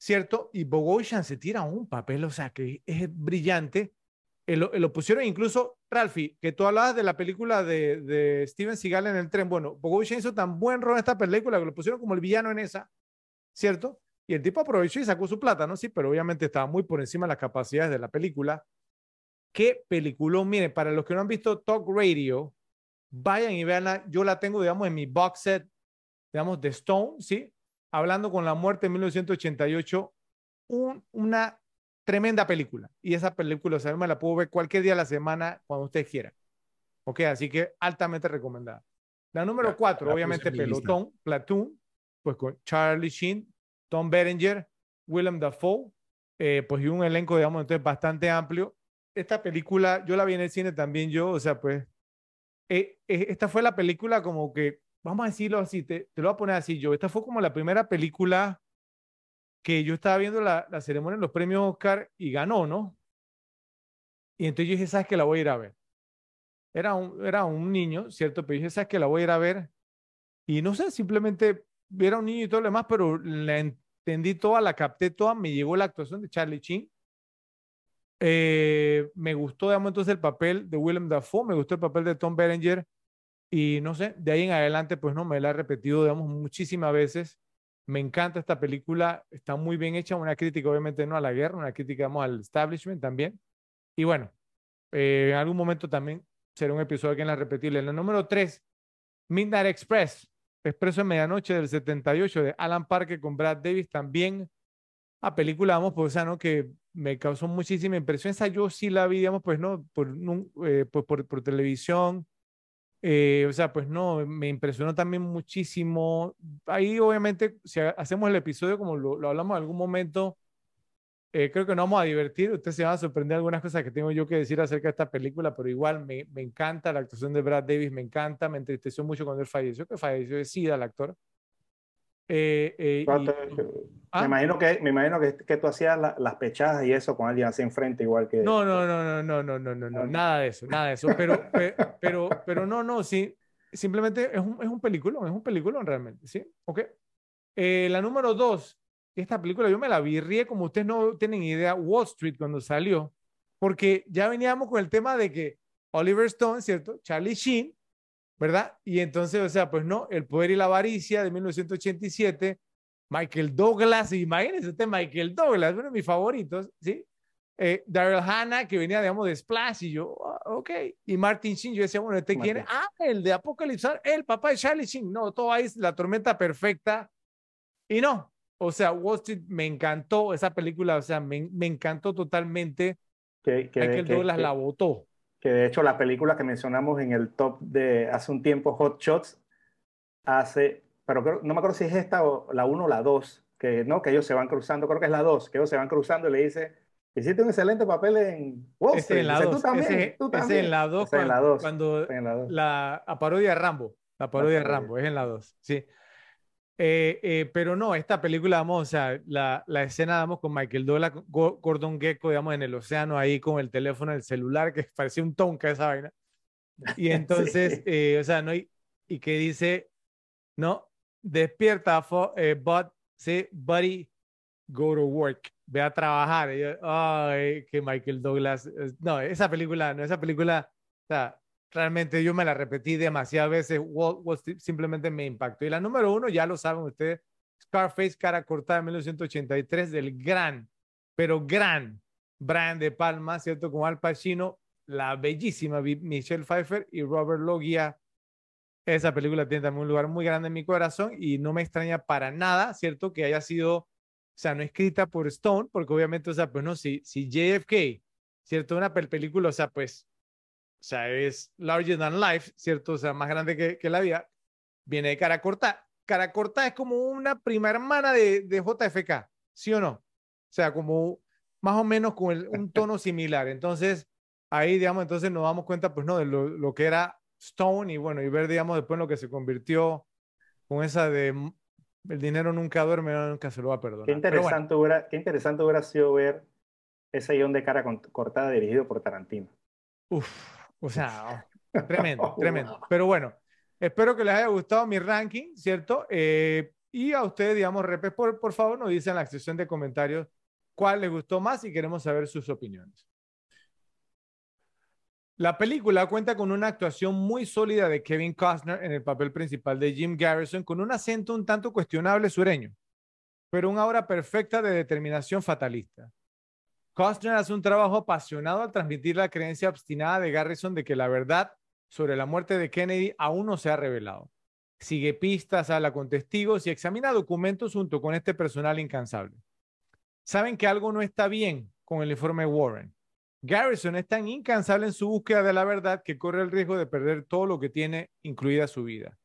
¿cierto? Y Bogosian se tira un papel, o sea, que es brillante. Eh, lo, lo pusieron incluso, Ralphie, que tú hablabas de la película de, de Steven Seagal en el tren. Bueno, Bogosian hizo tan buen rol en esta película que lo pusieron como el villano en esa, ¿cierto? Y el tipo aprovechó y sacó su plata, ¿no? Sí, pero obviamente estaba muy por encima de las capacidades de la película. Qué peliculón, miren, para los que no han visto Talk Radio, vayan y veanla. Yo la tengo, digamos, en mi box set, digamos, de Stone, ¿sí? Hablando con la muerte en 1988, un, una tremenda película. Y esa película, o sea, me la puedo ver cualquier día de la semana, cuando usted quiera. Ok, así que altamente recomendada. La número cuatro, la obviamente. Pelotón, Platoon, pues con Charlie Sheen, Tom Berenger, Willem Dafoe, eh, pues y un elenco, digamos, entonces bastante amplio. Esta película, yo la vi en el cine también yo, o sea, pues, eh, eh, esta fue la película como que, vamos a decirlo así, te, te lo voy a poner así yo, esta fue como la primera película que yo estaba viendo la, la ceremonia de los premios Oscar y ganó, ¿no? Y entonces yo dije, ¿sabes que La voy a ir a ver. Era un, era un niño, ¿cierto? Pero yo dije, ¿sabes que La voy a ir a ver. Y no sé, simplemente era un niño y todo lo demás, pero la entendí toda, la capté toda, me llegó la actuación de Charlie Chin. Eh, me gustó, digamos, entonces el papel de Willem Dafoe, me gustó el papel de Tom Berenger y no sé, de ahí en adelante, pues no, me la he repetido, digamos, muchísimas veces. Me encanta esta película, está muy bien hecha, una crítica obviamente no a la guerra, una crítica, digamos, al establishment también. Y bueno, eh, en algún momento también será un episodio que en la repetirle. En el número 3, Midnight Express, Expreso de Medianoche del 78 de Alan Parker con Brad Davis, también a película, vamos, pues, ¿no? Que me causó muchísima impresión. Esa yo sí la vi, digamos, pues, ¿no? Eh, por, por, por televisión. Eh, o sea, pues no, me impresionó también muchísimo. Ahí, obviamente, si ha- hacemos el episodio como lo, lo hablamos en algún momento, eh, creo que nos vamos a divertir. Ustedes se van a sorprender algunas cosas que tengo yo que decir acerca de esta película, pero igual me, me encanta la actuación de Brad Davis, me encanta, me entristeció mucho cuando él falleció, que falleció de SIDA el actor. Eh, eh, y- Me ¿Ah? imagino que, me imagino que, que tú hacías la- las pechadas y eso con alguien así enfrente, igual que. No, no, no, no, no, no, no, no, no, nada de eso, nada de eso. Pero, *laughs* pe- pero, pero no, no, sí, simplemente es un, es un peliculón, es un peliculón realmente, ¿sí? Ok. Eh, la número dos, esta película yo me la vi, ríe como ustedes no tienen idea, Wall Street cuando salió, porque ya veníamos con el tema de que Oliver Stone, ¿cierto? Charlie Sheen, ¿verdad? Y entonces, o sea, pues no, El Poder y la Avaricia de 1987, Michael Douglas, imagínense usted, Michael Douglas, uno de mis favoritos, ¿sí? Eh, Daryl Hannah, que venía, digamos, de Splash, y yo, ah, ok. Y Martin Sheen, yo decía, bueno, ¿este quién es? Ah, el de Apocalypse, Now, el papá de Charlie Sheen. No, todo ahí es la tormenta perfecta. Y no, o sea, Wall Street me encantó esa película, o sea, me, me encantó totalmente. que, que, Michael que- Douglas que- la votó. que de hecho la película que mencionamos en el top de hace un tiempo, Hot Shots, hace pero no me acuerdo si es esta o la 1 o la 2, que, ¿no? que ellos se van cruzando, creo que es la 2, que ellos se van cruzando y le dice, hiciste un excelente papel en Wall Street. en la 2, tú también, tú también. en la 2 cuando, cuando la, la, parodia de Rambo, la parodia de Rambo, es en la 2, sí. Eh, eh, pero no, esta película, vamos, o sea, la, la escena, vamos, con Michael Douglas, Gordon Gecko, digamos, en el océano, ahí con el teléfono, el celular, que *laughs* parecía un tonka esa vaina. Y *laughs* entonces, eh, o sea, no hay, y que dice, no, despierta, but, sí, buddy, go to work, ve a trabajar. ay, que Michael Douglas, no, esa película, no, esa película, o sea, realmente yo me la repetí demasiadas veces, simplemente me impactó. Y la número uno, ya lo saben ustedes, Scarface, cara cortada de 1983, del gran, pero gran Brian De Palma, ¿cierto? Con Al Pacino, la bellísima Michelle Pfeiffer y Robert Loggia. Esa película tiene también un lugar muy grande en mi corazón y no me extraña para nada, ¿cierto? Que haya sido, o sea, no escrita por Stone, porque obviamente, o sea, pues no, si, si JFK, ¿cierto? Una película, o sea, pues o sea, es larger than life, ¿cierto? O sea, más grande que, que la vida, viene de cara corta. Cara corta es como una prima hermana de, de JFK, ¿sí o no? O sea, como más o menos con un tono *laughs* similar. Entonces, ahí, digamos, entonces nos damos cuenta, pues, ¿no? De lo, lo, que era Stone y bueno, y ver, digamos, después lo que se convirtió con esa de el dinero nunca duerme, nunca se lo va a perdonar. Qué interesante, hubiera, qué interesante hubiera sido ver ese guion de cara cortada dirigido por Tarantino. Uf, o sea, *laughs* tremendo, tremendo. Pero bueno, espero que les haya gustado mi ranking, ¿cierto? Eh, y a ustedes, digamos, repes, por, por favor, nos dicen en la sección de comentarios cuál les gustó más y queremos saber sus opiniones. La película cuenta con una actuación muy sólida de Kevin Costner en el papel principal de Jim Garrison, con un acento un tanto cuestionable sureño, pero una obra perfecta de determinación fatalista. Costner hace un trabajo apasionado al transmitir la creencia obstinada de Garrison de que la verdad sobre la muerte de Kennedy aún no se ha revelado. Sigue pistas, habla con testigos y examina documentos junto con este personal incansable. Saben que algo no está bien con el informe Warren. Garrison es tan incansable en su búsqueda de la verdad que corre el riesgo de perder todo lo que tiene, incluida su vida.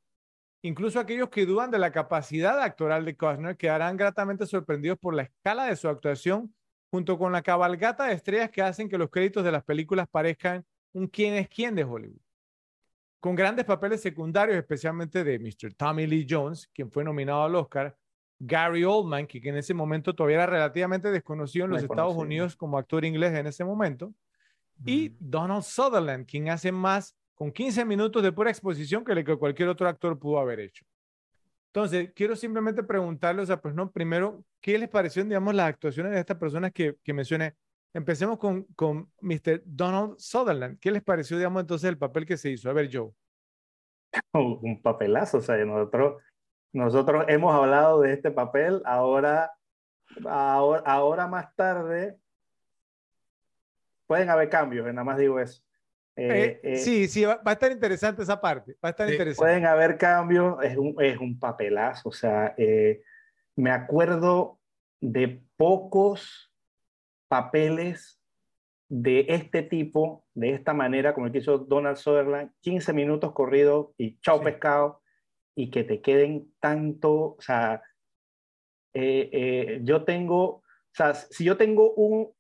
Incluso aquellos que dudan de la capacidad actoral de Costner quedarán gratamente sorprendidos por la escala de su actuación junto con la cabalgata de estrellas que hacen que los créditos de las películas parezcan un quién es quién de Hollywood. Con grandes papeles secundarios, especialmente de Mr. Tommy Lee Jones, quien fue nominado al Oscar, Gary Oldman, que en ese momento todavía era relativamente desconocido en los Estados Unidos como actor inglés en ese momento, y Donald Sutherland, quien hace más con 15 minutos de pura exposición que lo que cualquier otro actor pudo haber hecho. Entonces, quiero simplemente preguntarles, o sea, pues no, primero, ¿qué les pareció, digamos, las actuaciones de estas personas que, mencioné? Empecemos con, con Mr. Donald Sutherland. ¿Qué les pareció, digamos, entonces el papel que se hizo? A ver, Joe. Un papelazo, o sea, nosotros, nosotros hemos hablado de este papel, ahora, ahora, ahora más tarde pueden haber cambios, nada más digo eso. Eh, eh, sí, sí, va, a estar interesante esa parte. Va a estar interesante. Pueden haber cambios, es un, es un papelazo. O sea, eh, me acuerdo de pocos papeles de este tipo, de esta manera, como el que hizo Donald Sutherland, 15 minutos corridos y chao pescado, y que te queden tanto, o sea, yo tengo, o sea, si yo tengo un,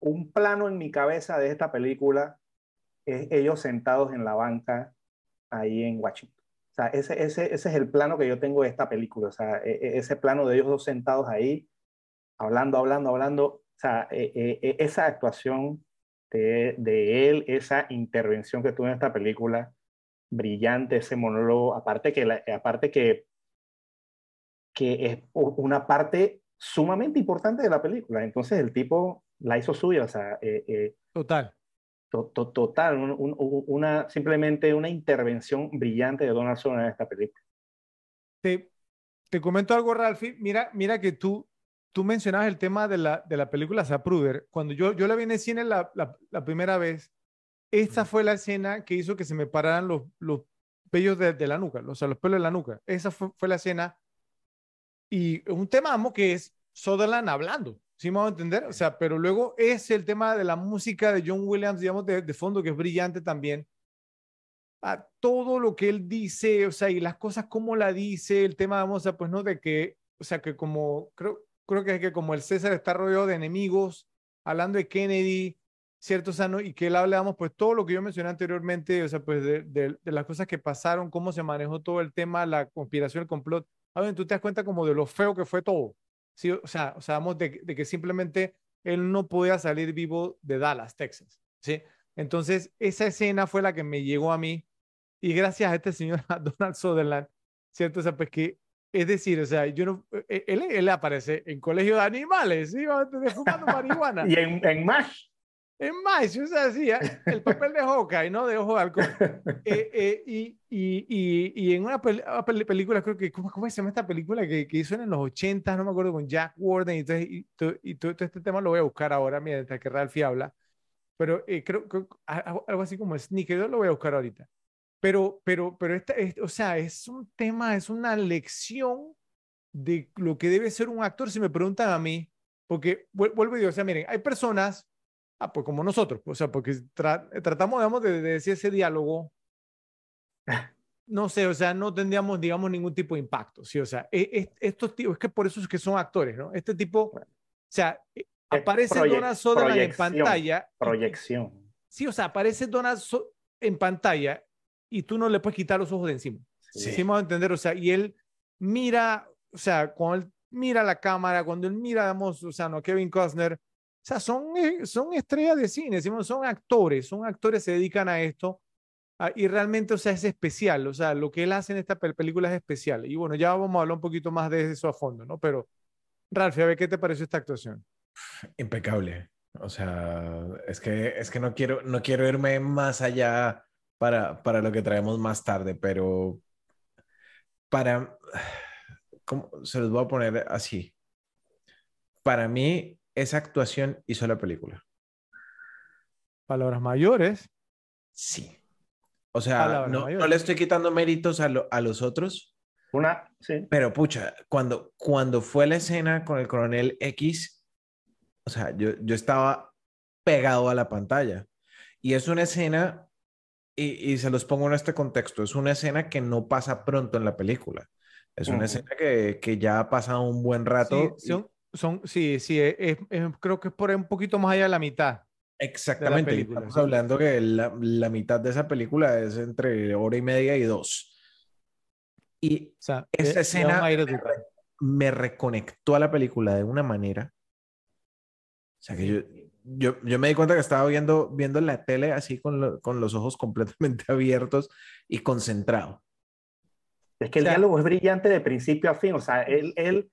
un plano en mi cabeza de esta película, ellos sentados en la banca ahí en Washington. O sea, ese, ese, ese es el plano que yo tengo de esta película. O sea, e, e, ese plano de ellos dos sentados ahí, hablando, hablando, hablando. O sea, e, esa actuación de, de, él, esa intervención que tuvo en esta película, brillante, ese monólogo, aparte que, aparte que, que es una parte sumamente importante de la película. Entonces el tipo la hizo suya, o sea... Eh, eh, Total total, una, simplemente una intervención brillante de Donald Trump en esta película. Te, te comento algo, Ralphie. Mira, mira que tú, tú mencionabas el tema de la, de la película Zapruder. Cuando yo, yo la vi en el cine la, la, primera vez, esta fue la escena que hizo que se me pararan los, los pellos de, de la nuca, o sea, los pelos de la nuca. Esa fue, fue la escena. Y un tema, amo, que es Sutherland hablando. ¿Sí me a entender? O sea, pero luego es el tema de la música de John Williams, digamos, de, fondo, que es brillante también. a todo lo que él dice, o sea, y las cosas como la dice, el tema, vamos a, pues, ¿no? De que, o sea, que como, creo, creo que es que como el César está rodeado de enemigos, hablando de Kennedy, ¿cierto? O sea, ¿no? y que él hablamos, pues, todo lo que yo mencioné anteriormente, o sea, pues, de, de, de las cosas que pasaron, cómo se manejó todo el tema, la conspiración, el complot. A ver, tú te das cuenta como de lo feo que fue todo. Sí, o sea, o sea, vamos de, de que simplemente él no podía salir vivo de Dallas, Texas. ¿sí? Entonces, esa escena fue la que me llegó a mí y gracias a este señor *laughs* Donald Sutherland, ¿cierto? O sea, pues que, es decir, o sea, yo no, e, él, él aparece en colegio de animales, ¿sí? fumando *laughs* marihuana. y en, en MASH. En MASH, o sea, sí, el papel de Hawkeye, ¿no? De ojo de halcón. *laughs* Eh, eh, y, y, y, y, en una, película, creo que, ¿cómo, ¿cómo, se llama esta película que, que, hizo en los 80, no me acuerdo, con Jack Warden, y, todo, y, todo, y todo, este tema lo voy a buscar ahora mientras que Ralphie habla, pero eh, creo que algo así como Sneaker, yo lo voy a buscar ahorita. Pero, pero, pero esta, es, o sea, es un tema, es una lección de lo que debe ser un actor, si me preguntan a mí, porque vuelvo y digo, o sea, miren, hay personas, ah, pues como nosotros, o sea, porque tratamos, digamos, de, de, decir ese diálogo, *laughs* no sé, o sea, no tendríamos, digamos, ningún tipo de impacto, sí, o sea, e, estos tipos, es que por eso es que son actores, ¿no? Este tipo, o sea, eh, aparece Donald Sutherland en pantalla. Proyección. Sí, o sea, aparece Donald so en pantalla y tú no le puedes quitar los ojos de encima. Sí. sí. a entender, o sea, y él mira, o sea, cuando él mira la cámara, cuando él mira, digamos, o sea, no, Kevin Costner, o sea, son, eh, son estrellas de cine, son actores, son actores, se dedican a esto. Y realmente, o sea, es especial, o sea, lo que él hace en esta película es especial. Y bueno, ya vamos a hablar un poquito más de eso a fondo, ¿no? Pero, Ralph, a ver, ¿qué te pareció esta actuación? Impecable. O sea, es que, es que no, quiero, no quiero irme más allá para, para lo que traemos más tarde, pero para, *sighs* ¿cómo? se los voy a poner así. Para mí, esa actuación hizo la película. Palabras mayores. Sí. O sea, no, no, le estoy quitando méritos a, lo, a los otros. Una, sí. Pero pucha, cuando, cuando fue la escena con el coronel X, o sea, yo, yo estaba pegado a la pantalla. Y es una escena y, y, se los pongo en este contexto, es una escena que no pasa pronto en la película. Es una uh -huh. escena que, que, ya ha pasado un buen rato. Sí, son, son, sí, sí es, es, creo que es por un poquito más allá de la mitad. Exactamente. De Estamos hablando que la, la, mitad de esa película es entre hora y media y dos. Y o sea, esa eh, escena me, me reconectó a la película de una manera. O sea, que yo, yo, yo, me di cuenta que estaba viendo, viendo la tele así con, lo, con los ojos *laughs* completamente abiertos y concentrado. Es que el o sea, diálogo es brillante de principio a fin. O sea, él, él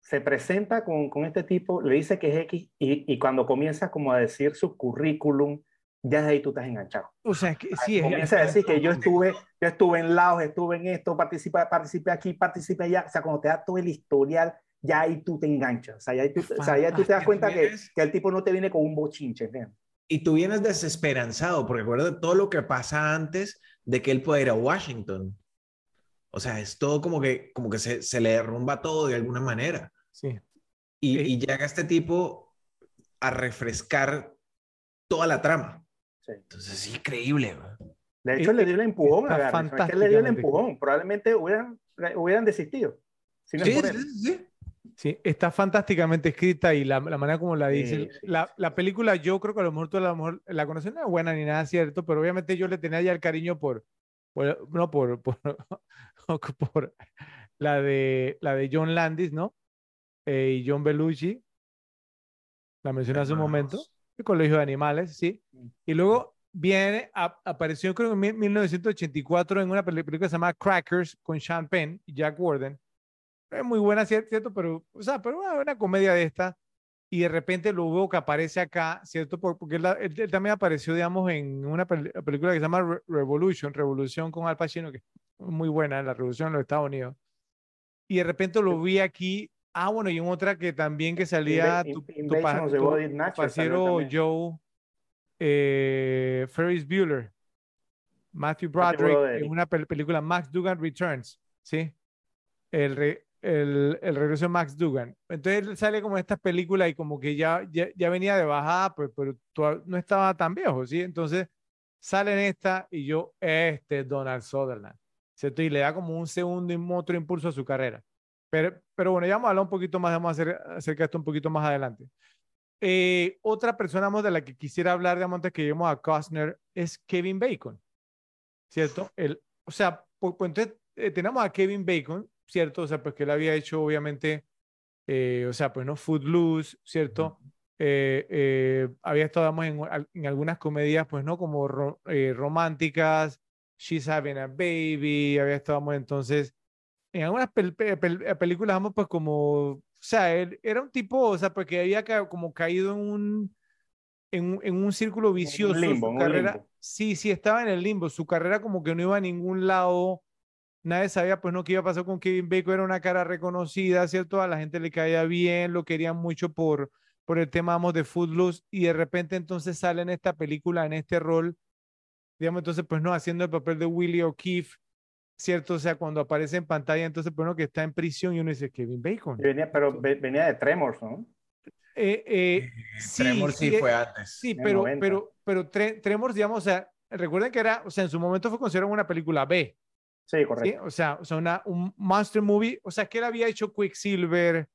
se presenta con, con, este tipo, le dice que es X y, y, cuando comienza como a decir su currículum, ya de ahí tú estás enganchado. O sea, que sí. Comienza a decir que yo estuve, yo estuve en Laos, estuve en esto, participé, participé aquí, participé allá. O sea, cuando te da todo el historial, ya ahí tú te enganchas. O sea, ya tú, o sea, ya tú te das cuenta que, que, el tipo no te viene con un bochinche. ¿sí? Y tú vienes desesperanzado, porque recuerda todo lo que pasa antes de que él pueda ir a Washington. O sea, es todo como que, como que se, se le derrumba todo de alguna manera. Sí. Y, y, llega este tipo a refrescar toda la trama. Sí. Entonces es increíble. Man. De hecho, le dio el empujón a Garner. Es que le dio el empujón. Probablemente hubieran, hubieran desistido. Si no sí, sí, sí. Sí, está fantásticamente escrita y la, la manera como la dice. Sí, sí, la, la, película, yo creo que a lo mejor tú a lo mejor la conoces, no es buena ni nada cierto, pero obviamente yo le tenía ya el cariño por, por no por, por, *laughs* por, la, de, la de John Landis, ¿no? Eh, y John Belushi, la mencioné hace un momento, el Colegio de Animales, sí. Y luego viene, a, apareció creo en 1984 en una película que se llama Crackers con Sean Penn y Jack Warden es muy buena, ¿cierto? Pero, o sea, pero una, una comedia de esta, y de repente lo veo que aparece acá, ¿cierto? Porque él, él, también apareció, digamos, en una pel película que se llama Re Revolution, Revolución con Al Pacino, que es muy buena, la Revolución en los Estados Unidos. Y de repente lo vi aquí, ah, bueno, y en otra que también que salía tu, tu, tu, tu parcero Joe eh, Ferris Bueller, Matthew Broderick, en una pel película Max Dugan Returns, ¿sí? El, re el, el, regreso de Max Dugan. Entonces sale como estas películas y como que ya, ya, ya venía de bajada, pues, pero no estaba tan viejo, ¿sí? Entonces sale en esta y yo, este es Donald Sutherland, ¿cierto? Y le da como un segundo y otro impulso a su carrera. Pero, pero bueno, ya vamos a hablar un poquito más, vamos a hacer acerca esto un poquito más adelante. Eh, otra persona de la que quisiera hablar, de antes que lleguemos a Costner, es Kevin Bacon, ¿cierto? El, o sea, pues, pues entonces eh, tenemos a Kevin Bacon, ¿cierto? O sea, pues que él había hecho, obviamente, eh, o sea, pues no Footloose, ¿cierto? había estado, en, en, algunas comedias, pues no, como románticas, She's Having a Baby, había estado, entonces, en algunas películas, vamos, pues como o sea, él era un tipo, o sea, porque había como caído en un, en, en un círculo vicioso. Un limbo, su carrera, Sí, sí, estaba en el limbo. Su carrera como que no iba a ningún lado. Nadie sabía, pues, no, qué iba a pasar con Kevin Bacon. Era una cara reconocida, ¿cierto? A la gente le caía bien, lo querían mucho por, por el tema, vamos, de Footloose. Y de repente entonces sale en esta película, en este rol, digamos, entonces, pues, no, haciendo el papel de Willie O'Keefe ¿cierto? O sea, cuando aparece en pantalla, entonces, bueno, que está en prisión y uno dice, Kevin Bacon. Venía, pero venía de Tremors, ¿no? Eh, eh, sí, Tremors sí, fue antes. Sí, pero, pero, pero Tremors, digamos, o sea, recuerden que era, o sea, en su momento fue considerado una película B. Sí, correcto. O sea, o sea una, un monster movie, o sea, que él había hecho Quicksilver,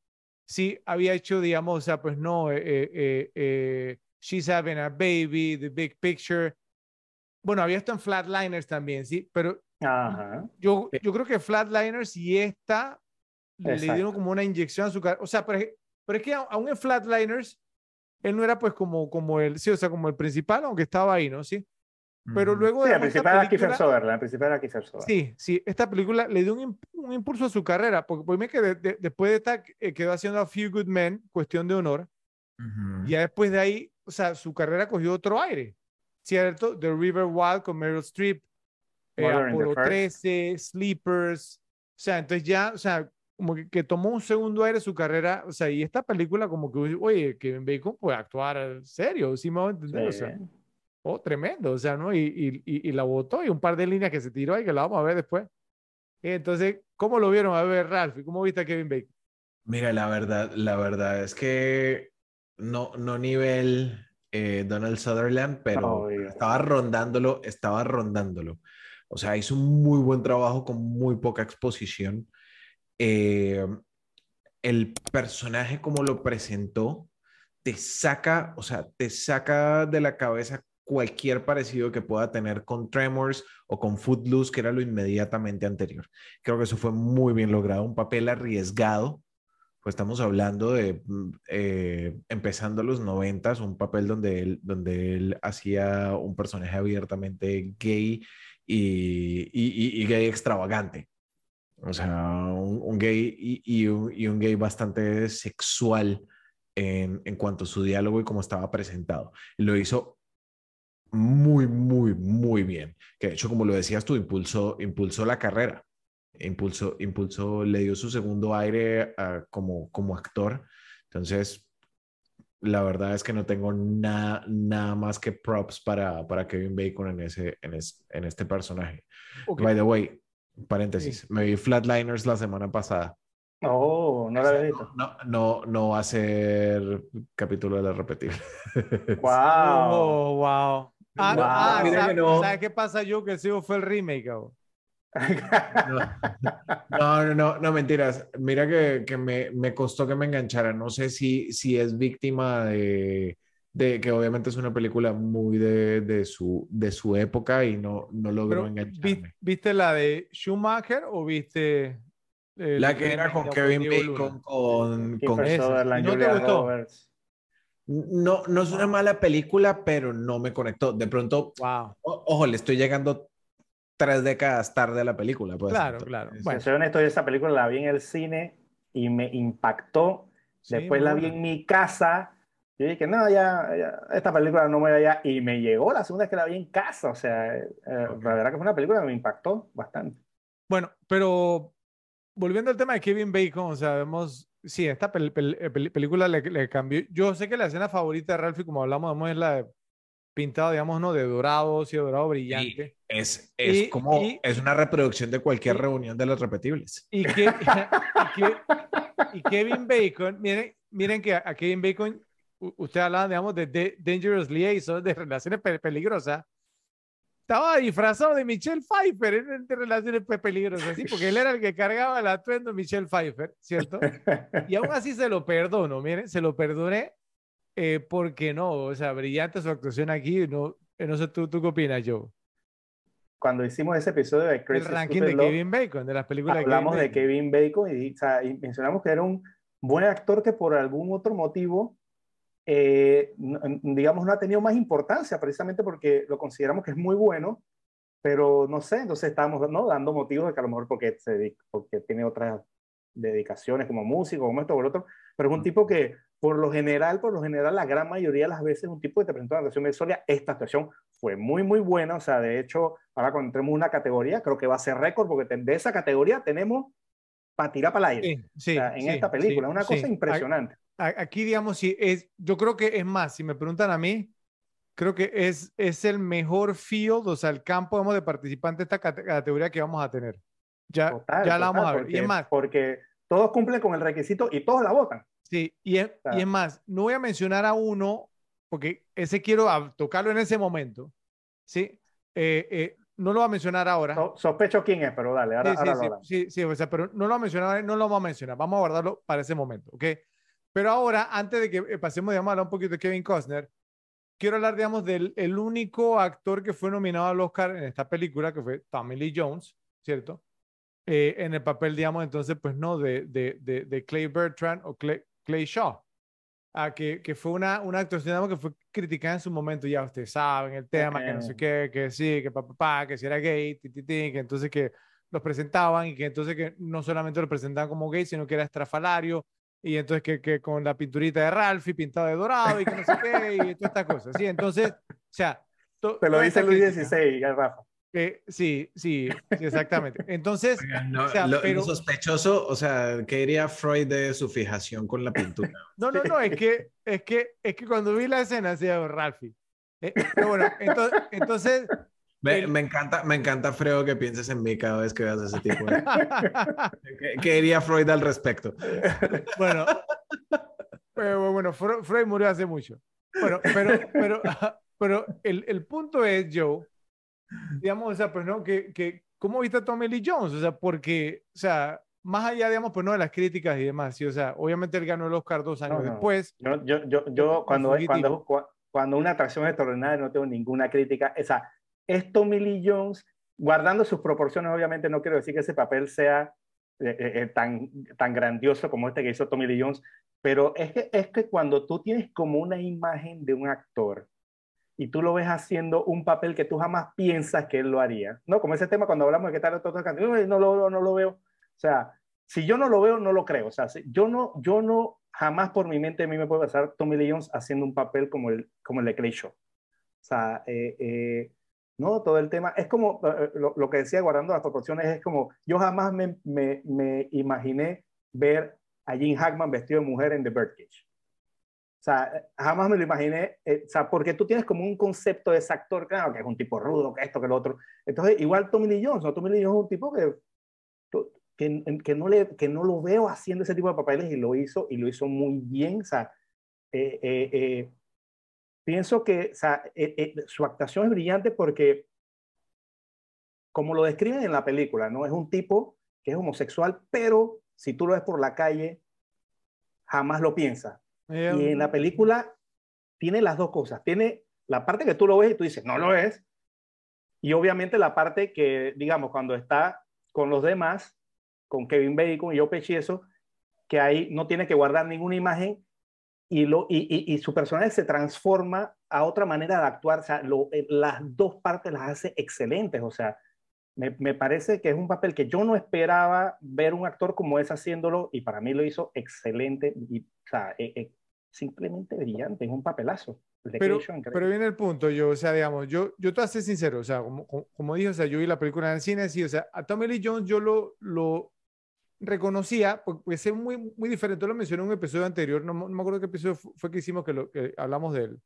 sí, había hecho, digamos, o sea, pues no, eh, eh, She's Having a Baby, The Big Picture. Bueno, había esto en Flatliners también, sí, pero yo, yo creo que Flatliners y esta le dieron como una inyección a su cara. O sea, pero, pero es que aún en Flatliners, él no era pues como, como el, sí, o sea, como el principal, aunque estaba ahí, ¿no? Sí. Pero luego... Sí, el principal era Kiefer Sutherland, el principal era Kiefer Sutherland. Sí, sí, esta película le dio un, un impulso a su carrera, porque por mí que después de esta eh, quedó haciendo a Few Good Men, cuestión de honor, y ya después de ahí, o sea, su carrera cogió otro aire, ¿cierto? The River Wild con Meryl Streep, eh, Apolo 13, Sleepers, o sea, entonces ya, o sea, como que, tomó un segundo aire su carrera, o sea, y esta película como que, oye, Kevin Bacon puede actuar serio, ¿sí me va a entender? O sea, oh, tremendo, o sea, ¿no? Y, y, y, la votó y un par de líneas que se tiró ahí que la vamos a ver después. Entonces, ¿cómo lo vieron? A ver, Ralph, ¿cómo viste a Kevin Bacon? Mira, la verdad, la verdad es que no, no nivel eh, Donald Sutherland, pero estaba rondándolo, estaba rondándolo. O sea, hizo un muy buen trabajo con muy poca exposición. Eh, el personaje como lo presentó, te saca, o sea, te saca de la cabeza cualquier parecido que pueda tener con Tremors o con Footloose, que era lo inmediatamente anterior. Creo que eso fue muy bien logrado, un papel arriesgado, pues estamos hablando de mm, eh, empezando los noventas, un papel donde él, donde él hacía un personaje abiertamente gay y, y, gay extravagante. O sea, un, gay y, un, gay bastante sexual en, en, cuanto a su diálogo y cómo estaba presentado. Lo hizo muy, muy, muy bien. Que de hecho, como lo decías tú, impulsó, impulsó la carrera. Impulsó, impulsó, le dio su segundo aire como, como actor. Entonces, la verdad es que no tengo nada, nada más que props para, para Kevin Bacon en, ese, en, en este personaje. By the way, paréntesis, me vi Flatliners la semana pasada. Oh, no la había visto. No, no, no va a ser capítulo de la repetible. *laughs* Wow. Oh, wow. Ah, no, ah, ¿sabes, qué pasa yo? Que el fue el remake, *laughs* no, no, no, mentiras. Mira que, que me, me, costó que me enganchara. No sé si, si es víctima de, de que obviamente es una película muy de, de, su, de su época y no, no logró engancharme. ¿Viste la de Schumacher o viste la que era con Kevin Bacon con, con esa? ¿No te gustó? No, no es una mala película, pero no me conectó. De pronto, wow. ojo, le estoy llegando tres décadas tarde a la película. Pues. Claro, claro. Bueno. Soy honesto, yo esa película la vi en el cine y me impactó. Después la vi en mi casa. Y dije, no, ya, esta película no me va ya. Y me llegó la segunda vez que la vi en casa. O sea, eh, la verdad que fue una película que me impactó bastante. Bueno, pero volviendo al tema de Kevin Bacon, o sea, vemos, sí, esta película le, le, cambió. Yo sé que la escena favorita de Ralphie, como hablamos, es la de pintado, digamos, ¿no? De dorado, sí, dorado brillante. es, es como, es una reproducción de cualquier reunión de los repetibles. *laughs* Y, que, y, Kevin Bacon, miren, miren que a Kevin Bacon, usted hablaba, digamos, de, de Dangerous Liaison, de relaciones peligrosas, estaba disfrazado de Michelle Pfeiffer en, relaciones peligrosas, así, porque él era el que cargaba el atuendo de Michelle Pfeiffer, ¿cierto? *laughs* Y aún así se lo perdono, miren, se lo perdoné eh, porque no, o sea, brillante su actuación aquí, no, eh, no sé, ¿tú, ¿tú qué opinas, Joe? Cuando hicimos ese episodio de Crazy El ranking de Kevin Bacon, de las películas hablamos de Kevin Bacon, y, o sea, y mencionamos que era un buen actor que por algún otro motivo eh, digamos, no ha tenido más importancia, precisamente porque lo consideramos que es muy bueno, pero no sé, entonces estamos ¿no? dando motivos de que a lo mejor porque, se, porque tiene otras dedicaciones como músico, como esto o lo otro, pero es un tipo que por lo general, por lo general, la gran mayoría de las veces un tipo que te presentó una actuación de solia, esta actuación fue muy, muy buena, o sea, de hecho, ahora cuando entremos una categoría, creo que va a ser récord, porque de esa categoría tenemos para tirar para el aire. Sí, en esta película, es una cosa impresionante aquí, digamos, sí, es, yo creo que es más, si me preguntan a mí, creo que es, es el mejor field, o sea, el campo de participantes de esta categoría que vamos a tener. Ya, ya la vamos a ver. y es más. Porque todos cumplen con el requisito y todos la votan. Sí, y es, y es más, no voy a mencionar a uno, porque ese quiero tocarlo en ese momento. Sí, eh, eh, no lo voy a mencionar ahora. sospecho quién es, pero dale, ahora, sí, sí, sí, sí, o sea, pero no lo voy a mencionar, no lo vamos a mencionar. Vamos a guardarlo para ese momento, ¿ok? Pero ahora, antes de que eh, pasemos, digamos, a hablar un poquito de Kevin Costner, quiero hablar, digamos, del el único actor que fue nominado al Oscar en esta película, que fue Tommy Lee Jones, ¿cierto? Eh, en el papel, digamos, entonces, pues no, de, de, de, de Clay Bertrand o Clay, Clay Shaw, ah, que, que, fue una, una actuación, digamos, que fue criticada en su momento, ya ustedes saben, el tema, que no sé qué, que sí, que papá, pa, que si era gay, ti, que entonces que los presentaban y que entonces que no solamente lo presentaban como gay, sino que era estrafalario, y entonces que, que, con la pinturita de Ralphie pintado de dorado y que no sé qué, y todas estas cosas. Sí, entonces, o sea. Te lo dice Luis XVI, Rafa. Eh, sí, sí, exactamente. Entonces, o sea, lo, pero... sospechoso, o sea, ¿qué diría Freud de su fijación con la pintura? *laughs* No, no, no, es que, es que, es que cuando vi la escena decía Ralphie. Eh, pero bueno, entonces, entonces me, encanta, me encanta, Freud, que pienses en mí cada vez que veas ese tipo de... *laughs* ¿Qué, diría Freud al respecto? Bueno, pero, bueno, Freud murió hace mucho. Bueno, pero, pero, *laughs* pero el, el punto es, Joe, digamos, o sea, pues no, que, que ¿cómo viste a Tommy Lee Jones? O sea, porque, o sea, más allá, digamos, pues no de las críticas y demás, sí, o sea, obviamente él ganó el Oscar dos años después. Yo, yo, yo, yo cuando, cuando, cuando una atracción extraordinaria no tengo ninguna crítica, o sea, es Tommy Lee Jones, guardando sus proporciones, obviamente no quiero decir que ese papel sea eh, eh, eh, tan, tan grandioso como este que hizo Tommy Lee Jones, pero es que, es que cuando tú tienes como una imagen de un actor y tú lo ves haciendo un papel que tú jamás piensas que él lo haría, ¿no? Como ese tema cuando hablamos de qué tal otro canción, no lo, no lo veo, o sea, si yo no lo veo, no lo creo, o sea, yo no, yo no, jamás por mi mente a mí me puede pasar Tommy Lee Jones haciendo un papel como el, como el de Clay Show. O sea, eh, ¿no? Todo el tema, es como eh, eh, lo, que decía, guardando las proporciones, es como, yo jamás me, me, me imaginé ver a Jim Hackman vestido de mujer en The Birdcage. O sea, jamás me lo imaginé, eh, o sea, porque tú tienes como un concepto de ese actor, claro, que es un tipo rudo, que esto, que lo otro. Entonces, igual Tommy Lee Jones, ¿no? Tommy Lee Jones es un tipo que, que, que, no le, que no lo veo haciendo ese tipo de papeles y lo hizo, y lo hizo muy bien, o sea, eh, eh, pienso que eh, eh, su actuación es brillante porque, como lo describen en la película, ¿no? Es un tipo que es homosexual, pero si tú lo ves por la calle, jamás lo piensa. y en la película tiene las dos cosas. Tiene la parte que tú lo ves y tú dices, no lo es. Y obviamente la parte que, digamos, cuando está con los demás, con Kevin Bacon y Joe Pesci, eso, que ahí no tiene que guardar ninguna imagen y, lo, y, y, su personaje se transforma a otra manera de actuar. O sea, lo, eh, las dos partes las hace excelentes. O sea, me, me, parece que es un papel que yo no esperaba ver un actor como ese haciéndolo y para mí lo hizo excelente y, o sea, eh, eh, simplemente brillante, es un papelazo. Pero, pero viene el punto, yo, o sea, digamos, yo, yo te voy a ser sincero, o sea, como, como, dije, o sea, yo vi la película en el cine, sí, o sea, a Tommy Lee Jones yo lo, lo, reconocía, porque es muy, muy diferente, lo mencioné en un episodio anterior, no, me acuerdo qué episodio fue que hicimos que, lo, que hablamos de él,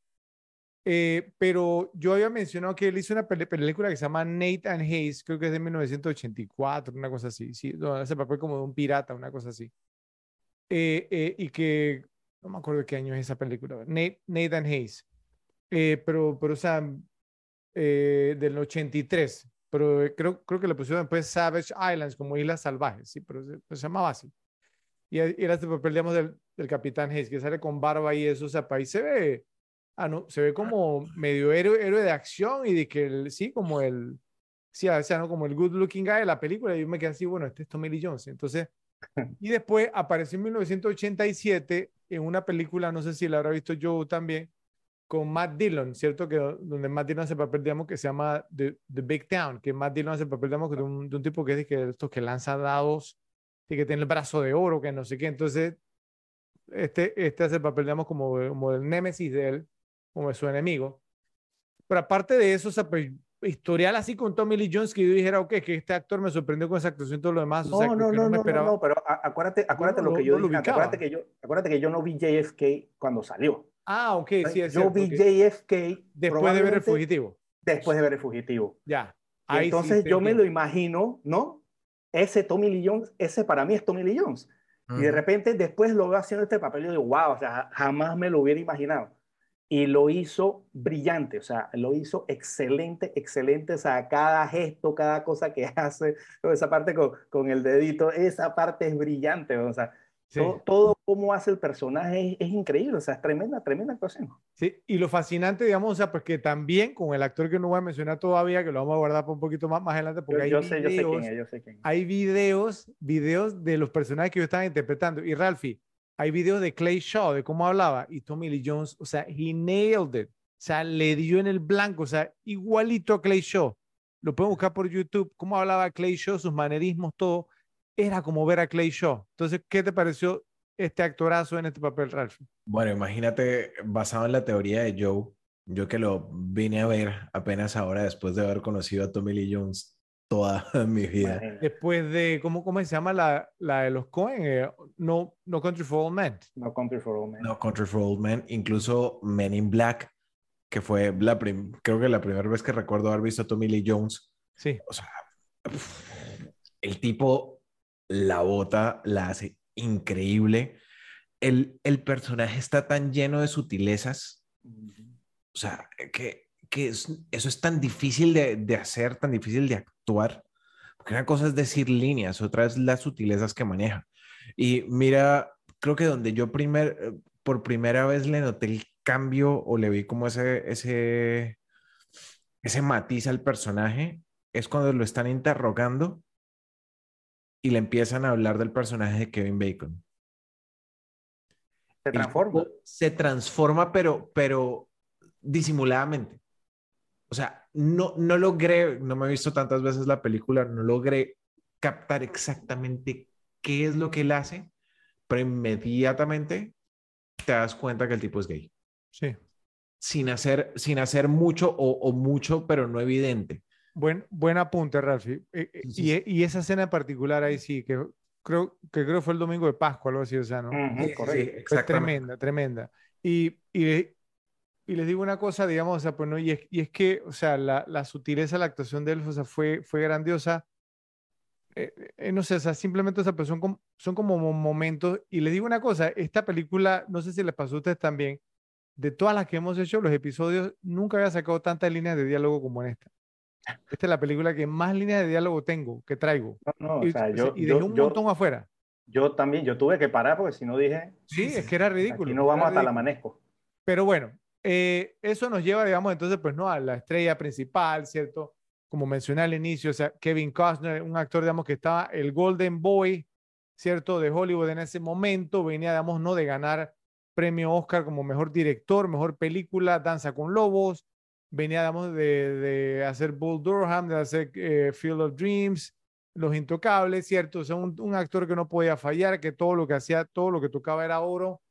eh, pero yo había mencionado que él hizo una película que se llama Nate and Hayes, creo que es de 1984, una cosa así, sí, ese papel como de un pirata, una cosa así, eh, eh, y que, no me acuerdo qué año es esa película, Nate, Nate and Hayes, pero, pero, o sea, eh, del 83, pero eh, creo, creo que le pusieron después Savage Islands como Islas Salvajes, sí, pero se, se llamaba así. Y era este papel, digamos, del, del Capitán Hayes, que sale con barba y eso, o sea, para ahí se ve, ah, no, se ve como medio héroe, héroe de acción y de que, el, sí, como el, sí, o sea, ¿no? Como el good looking guy de la película, y yo me quedé así, bueno, este es Tommy Lee Jones, entonces, *laughs* y después apareció en 1987 en una película, no sé si la habrá visto yo también, con Matt Dillon, ¿cierto? Que donde Matt Dillon hace el papel, digamos, que se llama The, The Big Town, que Matt Dillon hace el papel, digamos, de un, de un tipo que es de que estos que lanza dados y que tiene el brazo de oro, que no sé qué. Entonces, este, este hace el papel, digamos, como, como el némesis de él, como de su enemigo. Pero aparte de eso, o sea, pues, historial así con Tommy Lee Jones que yo dijera, ok, que este actor me sorprendió con esa actuación y todo lo demás. No, o sea, no, que, no, que no, me no, esperaba. no, pero acuérdate, acuérdate no, lo que no yo lo dije ubicaba. acuérdate que yo, acuérdate que yo no vi JFK cuando salió. Ah, ok, sí, es yo cierto, vi. JFK Después de ver El Fugitivo. después de ver El Fugitivo. Ya. Ahí sí entonces te yo me lo imagino, ¿no? Ese Tommy Lee Jones, ese para mí es Tommy Lee Jones. Y de repente después lo veo haciendo este papel y yo digo, wow, o sea, jamás me lo hubiera imaginado. Y lo hizo brillante, o sea, lo hizo excelente, excelente, o sea, cada gesto, cada cosa que *laughs* hace, esa parte con, con el dedito, esa parte es brillante, o sea, Sí. todo, todo cómo hace el personaje es, es increíble, o sea, es tremenda, tremenda actuación. Sí, y lo fascinante, digamos, o sea, pues que también con el actor que no voy a mencionar todavía, que lo vamos a guardar para un poquito más, más adelante, porque Yo, hay yo sé, yo sé quién videos, es, yo sé quién es. hay videos, videos de los personajes que yo estaba interpretando. Y Ralphie, hay videos de Clay Shaw, de cómo hablaba, y Tommy Lee Jones, o sea, he nailed it. O sea, le dio en el blanco, o sea, igualito a Clay Shaw. Lo pueden buscar por YouTube, cómo hablaba Clay Shaw, sus manerismos, todo. Era como ver a Clay Shaw. Entonces, ¿qué te pareció este actorazo en este papel, Ralphie? Bueno, imagínate, basado en la teoría de Joe, yo que lo vine a ver apenas ahora después de haber conocido a Tommy Lee Jones toda *laughs* mi vida. Después de, ¿cómo, cómo se llama la, la de los Coen? Eh, no, no Country for Old Men. No Country for Old Men. No Country for Old Men, incluso Men in Black, que fue la prim- creo que la primera vez que recuerdo haber visto a Tommy Lee Jones. Sí, O sea, el tipo la bota, la hace increíble. El, el personaje está tan lleno de sutilezas, o sea, que, que es- eso es tan difícil de, de hacer, tan difícil de actuar. Porque una cosa es decir líneas, otra es las sutilezas que maneja. Y mira, creo que donde yo primer, eh, por primera vez le noté el cambio o le vi como ese, ese, ese matiz al personaje es cuando lo están interrogando y le empiezan a hablar del personaje de Kevin Bacon. Se transforma. Se transforma, pero, pero disimuladamente. O sea, no, no logré, no me he visto tantas veces la película, no logré captar exactamente qué es lo que él hace, pero inmediatamente te das cuenta que el tipo es gay. sí. Sin hacer, sin hacer mucho o, o mucho, pero no evidente. Buen, buen apunte, Ralphie. Eh, eh, Sí, sí, y, sí. y esa escena en particular ahí sí, que creo que creo fue el domingo de Pascua, algo así, o sea, ¿no? Sí, correcto. Fue tremenda, tremenda. Y, y, le- y les digo una cosa, digamos, o sea, pues no, y es, y es que, o sea, la, la sutileza de la actuación de él, o sea, fue, fue grandiosa. Eh, eh, no sé, o sea, simplemente, o sea, pues son, como- son como mo- momentos. Y les digo una cosa, esta película, no sé si les pasó a ustedes también, de todas las que hemos hecho, los episodios, nunca había sacado tantas líneas de diálogo como en esta. Esta es la película que más líneas de diálogo tengo, que traigo. No, no, Y, o sea, yo, y dejé yo, un yo, montón afuera. yo también, yo tuve que parar porque si no dije, Sí, es que era ridículo. aquí no vamos hasta la ridículo. manesco. Pero bueno, eh, eso nos lleva, digamos, entonces, pues, ¿no? A la estrella principal, ¿cierto? Como mencioné al inicio, o sea, Kevin Costner, un actor, digamos, que estaba el Golden Boy, ¿cierto? De Hollywood en ese momento, venía, digamos, ¿no? De ganar premio Oscar como mejor director, mejor película, Danza con Lobos, venía, digamos, de, de hacer Bull Durham, de hacer eh, Field of Dreams, Los Intocables, ¿cierto? O sea, un, actor que no podía fallar, que todo lo que hacía, todo lo que tocaba era oro.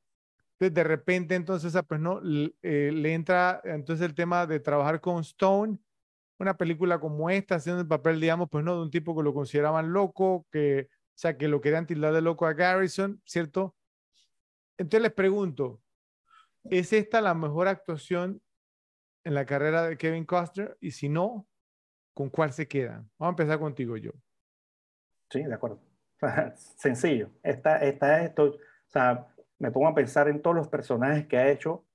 Entonces, de repente, entonces, ah, pues no, eh, le entra entonces el tema de trabajar con Stone, una película como esta, haciendo el papel, digamos, pues no, de un tipo que lo consideraban loco, que, o sea, que lo querían tildar de loco a Garrison, ¿cierto? Entonces les pregunto, ¿es esta la mejor actuación en la carrera de Kevin Costner? Y si no, ¿con cuál se quedan? Vamos a empezar contigo, yo. Sí, de acuerdo. *laughs* Sencillo. Esta, esta es esto. O sea, me pongo a pensar en todos los personajes que ha hecho.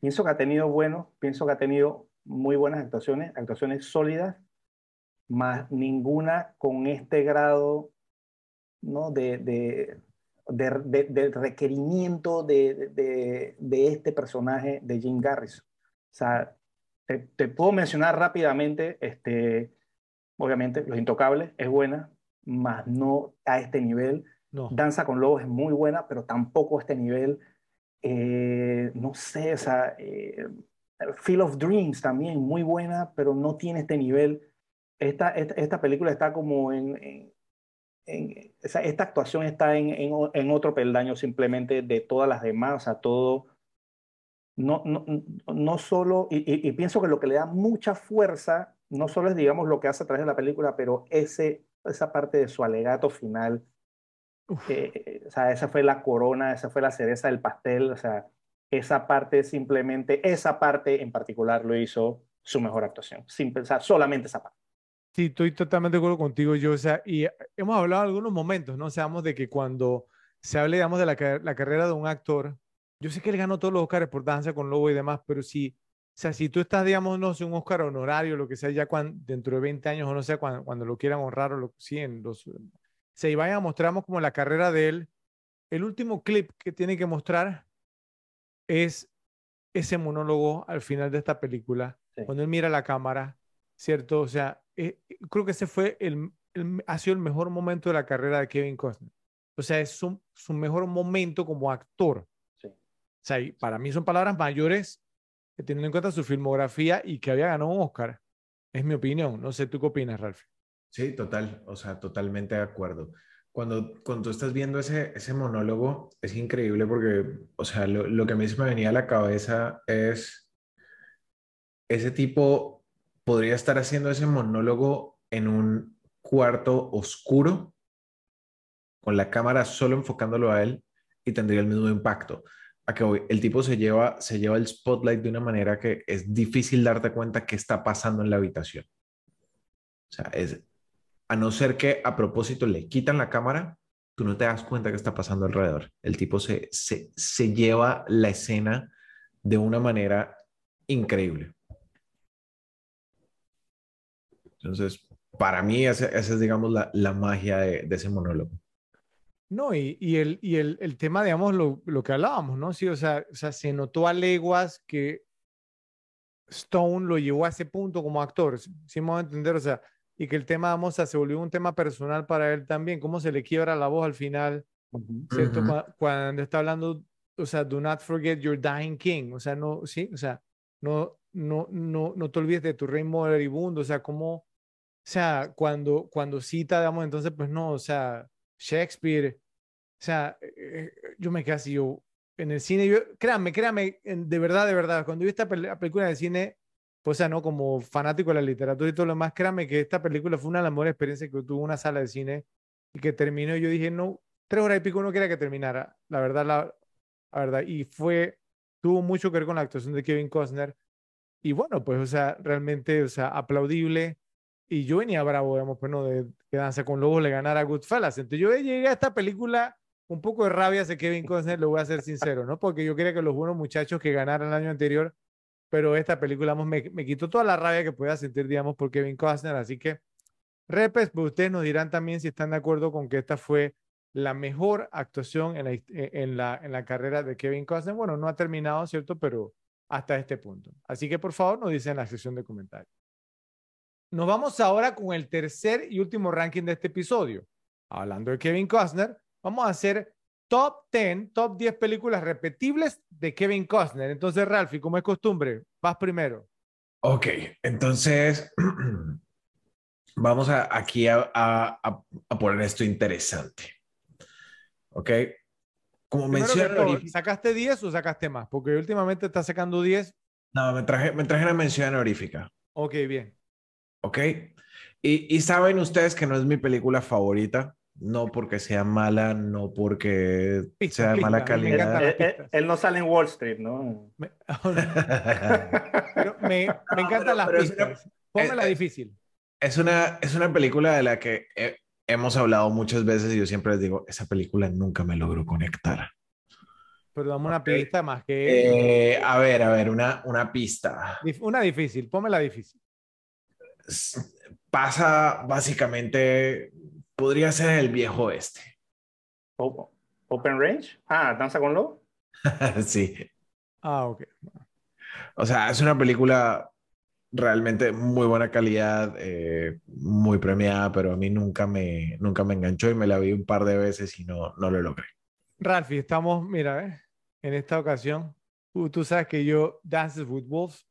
Pienso que ha tenido buenos, pienso que ha tenido muy buenas actuaciones, actuaciones sólidas, más ninguna con este grado ¿no? de, de, de, requerimiento de, este personaje de Jim Garrison. O sea, te, puedo mencionar rápidamente, este, obviamente, Los Intocables es buena, más no a este nivel. Danza con Lobos es muy buena, pero tampoco a este nivel. Eh, no sé, o sea, eh, Field of Dreams también muy buena, pero no tiene este nivel. Esta, esta, película está como en, en, esta actuación está en, en, otro peldaño simplemente de todas las demás, o sea, todo, no, no, no solo, y, pienso que lo que le da mucha fuerza, no solo es, digamos, lo que hace a través de la película, pero ese, esa parte de su alegato final, eh, o sea, esa fue la corona, esa fue la cereza del pastel, o sea, esa parte simplemente, esa parte en particular lo hizo su mejor actuación, sin pensar solamente esa parte. Sí, estoy totalmente de acuerdo contigo, yo, o sea, y hemos hablado en algunos momentos, ¿no? Seamos de que cuando se hable, digamos, de la, la, carrera de un actor, yo sé que él ganó todos los Oscars por Danza con Lobo y demás, pero si, o sea, si tú estás, digamos, no sé, un Oscar honorario, lo que sea, ya cuando, dentro de 20 años o no sé, cuando, cuando lo quieran honrar o lo sí, en los, se vayan a mostramos como la carrera de él, el último clip que tiene que mostrar es ese monólogo al final de esta película, cuando él mira la cámara, ¿cierto? O sea, eh, creo que ese fue el, ha sido el mejor momento de la carrera de Kevin Costner. O sea, es su, su mejor momento como actor. O sea, para mí son palabras mayores teniendo en cuenta su filmografía y que había ganado un Oscar. Es mi opinión. No sé, ¿tú qué opinas, Ralph? Sí, total. O sea, totalmente de acuerdo cuando, cuando tú estás viendo ese, ese monólogo, es increíble porque, o sea, lo, lo que a mí se me venía a la cabeza es, ese tipo podría estar haciendo ese monólogo en un cuarto oscuro, con la cámara solo enfocándolo a él y tendría el mismo impacto. A que hoy el tipo se lleva, se lleva el spotlight de una manera que es difícil darte cuenta qué está pasando en la habitación. O sea, es, a no ser que a propósito le quitan la cámara, tú no te das cuenta qué está pasando alrededor. El tipo se, se, se lleva la escena de una manera increíble. Entonces, para mí esa, es, digamos, la, la magia de, de, ese monólogo. No, y, y, el, y el, el, tema, digamos, lo, lo, que hablábamos, ¿no? Sí, o sea, o sea, se notó a leguas que Stone lo llevó a ese punto como actor, si me voy a entender, o sea, y que el tema, vamos a, se volvió un tema personal para él también, cómo se le quiebra la voz al final, ¿cierto? cuando, está hablando, o sea, do not forget your dying king, o sea, no, sí, o sea, no, no, no, no te olvides de tu rey moribundo, o sea, cómo, o sea, cuando, cuando cita, digamos, entonces, pues no, o sea, Shakespeare, o sea, eh, eh, yo me quedé así, yo, en el cine, yo, créanme, créanme, de verdad, de verdad, cuando vi esta película de cine, pues, o sea, ¿no? Como fanático de la literatura y todo lo demás, créame que esta película fue una de las mejores experiencias que tuve en una sala de cine y que terminó. Yo dije, no, tres horas y pico no quería que terminara, la verdad, la, verdad. Y fue, tuvo mucho que ver con la actuación de Kevin Costner. Y bueno, pues, o sea, realmente, o sea, aplaudible. Y yo venía bravo, digamos, pues, ¿no? De que Danza con Lobos le ganara a Goodfellas. Entonces yo llegué a esta película un poco de rabia hacia Kevin Costner, lo voy a ser sincero, ¿no? Porque yo quería que los buenos muchachos que ganaran el año anterior pero esta película me, me, quitó toda la rabia que pueda sentir, digamos, por Kevin Costner. Así que, repes, pues ustedes nos dirán también si están de acuerdo con que esta fue la mejor actuación en la, e, en la, en la carrera de Kevin Costner. Bueno, no ha terminado, ¿cierto? Pero hasta este punto. Así que, por favor, nos dicen en la sección de comentarios. Nos vamos ahora con el tercer y último ranking de este episodio. Hablando de Kevin Costner, vamos a hacer top 10, top 10 películas repetibles de Kevin Costner. Entonces, Ralphie, como es costumbre, vas primero. Ok, entonces *clears throat* vamos a, aquí a, a, poner esto interesante. Ok, como mencioné. ¿Sacaste 10 o sacaste más? Porque últimamente estás sacando 10. No, me traje, me traje una mención honorífica. Ok, bien. Ok, y, y saben ustedes que no es mi película favorita no porque sea mala, no porque sea de mala calidad. Él, no sale en Wall Street, ¿no? Me, *laughs* *laughs* Pero me, me encantan las pistas. Póngala difícil. Es una, es una película de la que hemos hablado muchas veces y yo siempre les digo, esa película nunca me logró conectar. Pero dame una pista más que... Eh, a ver, a ver, una, una pista. Una difícil, la difícil. Pasa básicamente, podría ser el viejo oeste. Open Range. Ah, Danza con Lobo. *laughs* sí. Ah, ok. O sea, es una película realmente muy buena calidad, eh, muy premiada, pero a mí nunca me, nunca me enganchó y me la vi un par de veces y no, no lo logré. Ralphie, estamos, mira, eh, en esta ocasión, tú, sabes que yo, Dances with Wolves,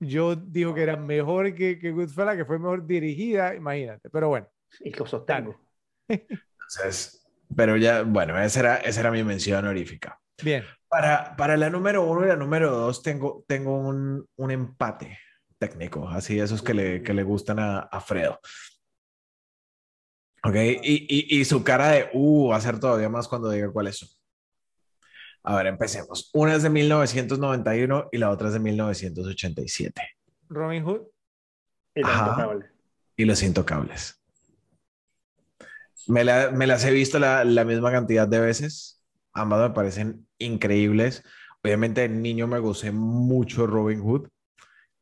yo digo que era mejor que, que Goodfellas, que fue mejor dirigida, imagínate, pero bueno. Y lo sostengo. *laughs* Entonces, pero ya, bueno, esa era, esa era mi mención honorífica. Bien. Para, para la número uno y la número dos tengo, tengo un, un empate técnico, así esos que le, que le gustan a, a Fredo. Ok, y, y, y, su cara de, uh, va a ser todavía más cuando diga cuáles son. A ver, empecemos. Una es de 1991 y la otra es de 1987. Robin Hood. Y los intocables. Y los intocables. Me, me las he visto la, la, misma cantidad de veces. Ambas me parecen increíbles. Obviamente, de niño me gocé mucho Robin Hood.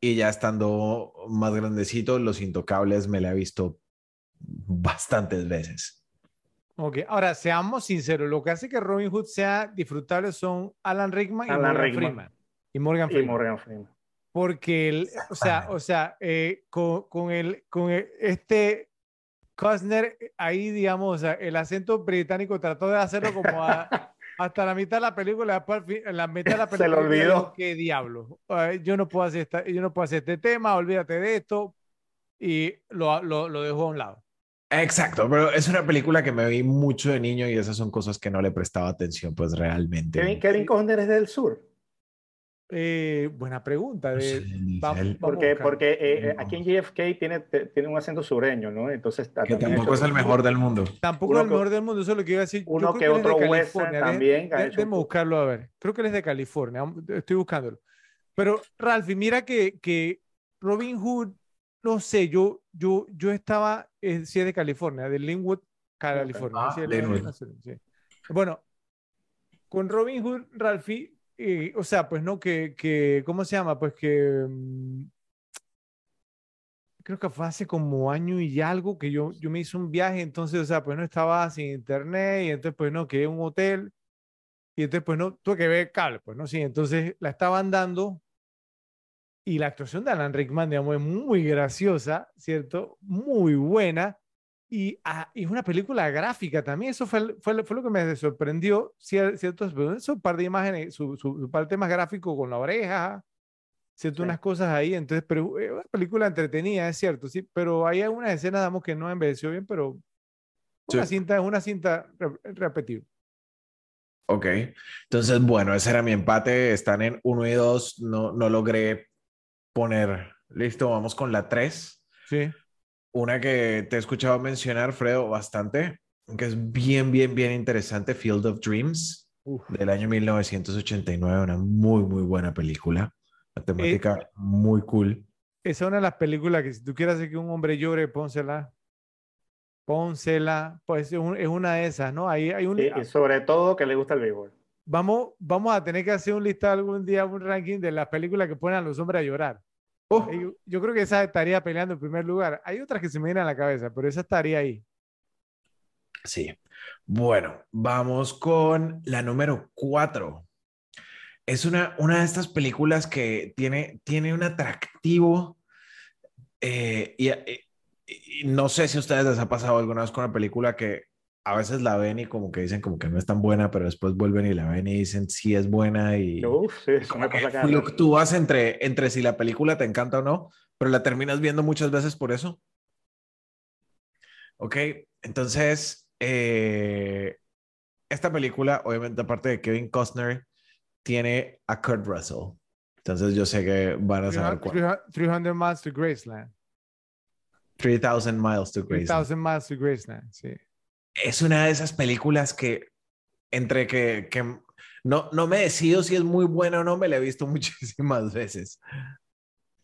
Y ya estando más grandecito, Los Intocables me la he visto bastantes veces. Ok, ahora seamos sinceros, lo que hace que Robin Hood sea disfrutable son Alan Rickman, y, Morgan Freeman, y Morgan Freeman. Porque, o sea, o sea eh, con, con, el, con este Costner, ahí, digamos, o sea, el acento británico trató de hacerlo como a, *laughs* hasta la mitad de la película, después la mitad de la película. *laughs* Se lo olvidó. ¿Qué diablo? Yo no, puedo hacer esta, yo no puedo hacer este tema, olvídate de esto. Y lo, lo, lo dejó a un lado. Exacto, pero es una película que me vi mucho de niño y esas son cosas que no le prestaba atención, pues realmente. Kevin, Kevin Costner es del sur. Eh, buena pregunta. porque porque eh, eh, aquí en JFK tiene, tiene un acento sureño, ¿no? Entonces, que tampoco es el mejor del mundo. Tampoco es el mejor del mundo, eso es lo que iba a decir. Uno que, otro western también. Déjame buscarlo a ver. Creo que él es de California. Estoy buscándolo. Pero, Ralphie, mira que, que Robin Hood, no sé, yo, yo, yo estaba, eh, sí es de California, de Linwood, California. Ah, bueno, con Robin Hood, Ralphie, o sea, pues no, que, que, ¿cómo se llama? Pues que mm, creo que fue hace como año y algo que yo, yo me hice un viaje, entonces, o sea, pues no estaba sin internet y entonces, pues no, quedé en un hotel y entonces, pues no, tuve que ver cable, pues no, sí, entonces la estaban dando y la actuación de Alan Rickman, digamos, es muy graciosa, ¿cierto? Muy buena. Y, ah, y, una película gráfica también, eso fue, fue, fue lo que me sorprendió, ciertos, un par de imágenes, su, su, parte más gráfico con la oreja, cierto, unas cosas ahí, entonces, pero es una película entretenida, es cierto, sí, pero hay algunas escenas, damos que no envejeció bien, pero una cinta es una cinta repetible. Ok, entonces, bueno, ese era mi empate, están en 1 y 2, no, no logré poner, listo, vamos con la 3. Sí. Una que te he escuchado mencionar, Fredo, bastante, que es bien, bien, bien interesante, Field of Dreams, del año 1989, una muy, muy buena película. La temática eh, muy cool. Esa es una de las películas que si tú quieres hacer que un hombre llore, pónsela. Pónsela. Pues es, una de esas, ¿no? Ahí hay un... Y, sobre todo que le gusta el béisbol. Vamos, vamos a tener que hacer un listado algún día, un ranking de las películas que ponen a los hombres a llorar. Oh. Yo, creo que esa estaría peleando en primer lugar. Hay otras que se me vienen a la cabeza, pero esa estaría ahí. Sí. Bueno, vamos con la número cuatro. Es una, una de estas películas que tiene, tiene un atractivo eh, y, y, no sé si a ustedes les ha pasado alguna vez con una película que a veces la ven y como que dicen como que no es tan buena, pero después vuelven y la ven y dicen sí es buena y Uf, sí, como que fluctúas *laughs* entre, entre si la película te encanta o no, pero la terminas viendo muchas veces por eso. Ok, entonces eh, esta película, obviamente aparte de Kevin Costner, tiene a Kurt Russell. Entonces yo sé que van a saber cuál. 300 miles to Graceland. 3000 miles to Graceland. 3000 miles to Graceland, sí es una de esas películas que entre que, que no, no me decido si es muy buena o no, me la he visto *laughs* muchísimas veces.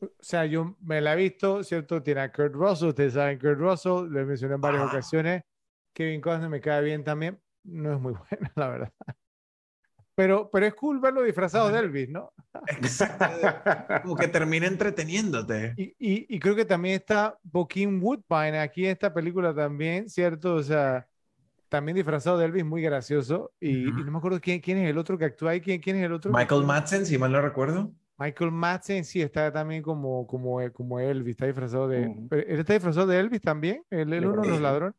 O sea, yo me la he visto, ¿cierto? Tiene a Kurt Russell, ustedes saben Kurt Russell, lo mencioné en varias ocasiones. Kevin Costner me cae bien también. No es muy *laughs* buena, la verdad. Pero, pero es cool verlo disfrazado de Elvis, ¿no? Exacto. Como que termina entreteniéndote. Y, y, y creo que también está Joaquin Woodbine aquí en esta película también, ¿cierto? O sea, también disfrazado de Elvis, muy gracioso. Y, y no me acuerdo quién, quién es el otro que actúa ahí, quién, quién es el otro. Michael Madsen, si mal no recuerdo. Michael Madsen, sí, está también como, como, como Elvis, está disfrazado de... ¿Él está disfrazado de Elvis también? ¿Él es uno de los ladrones?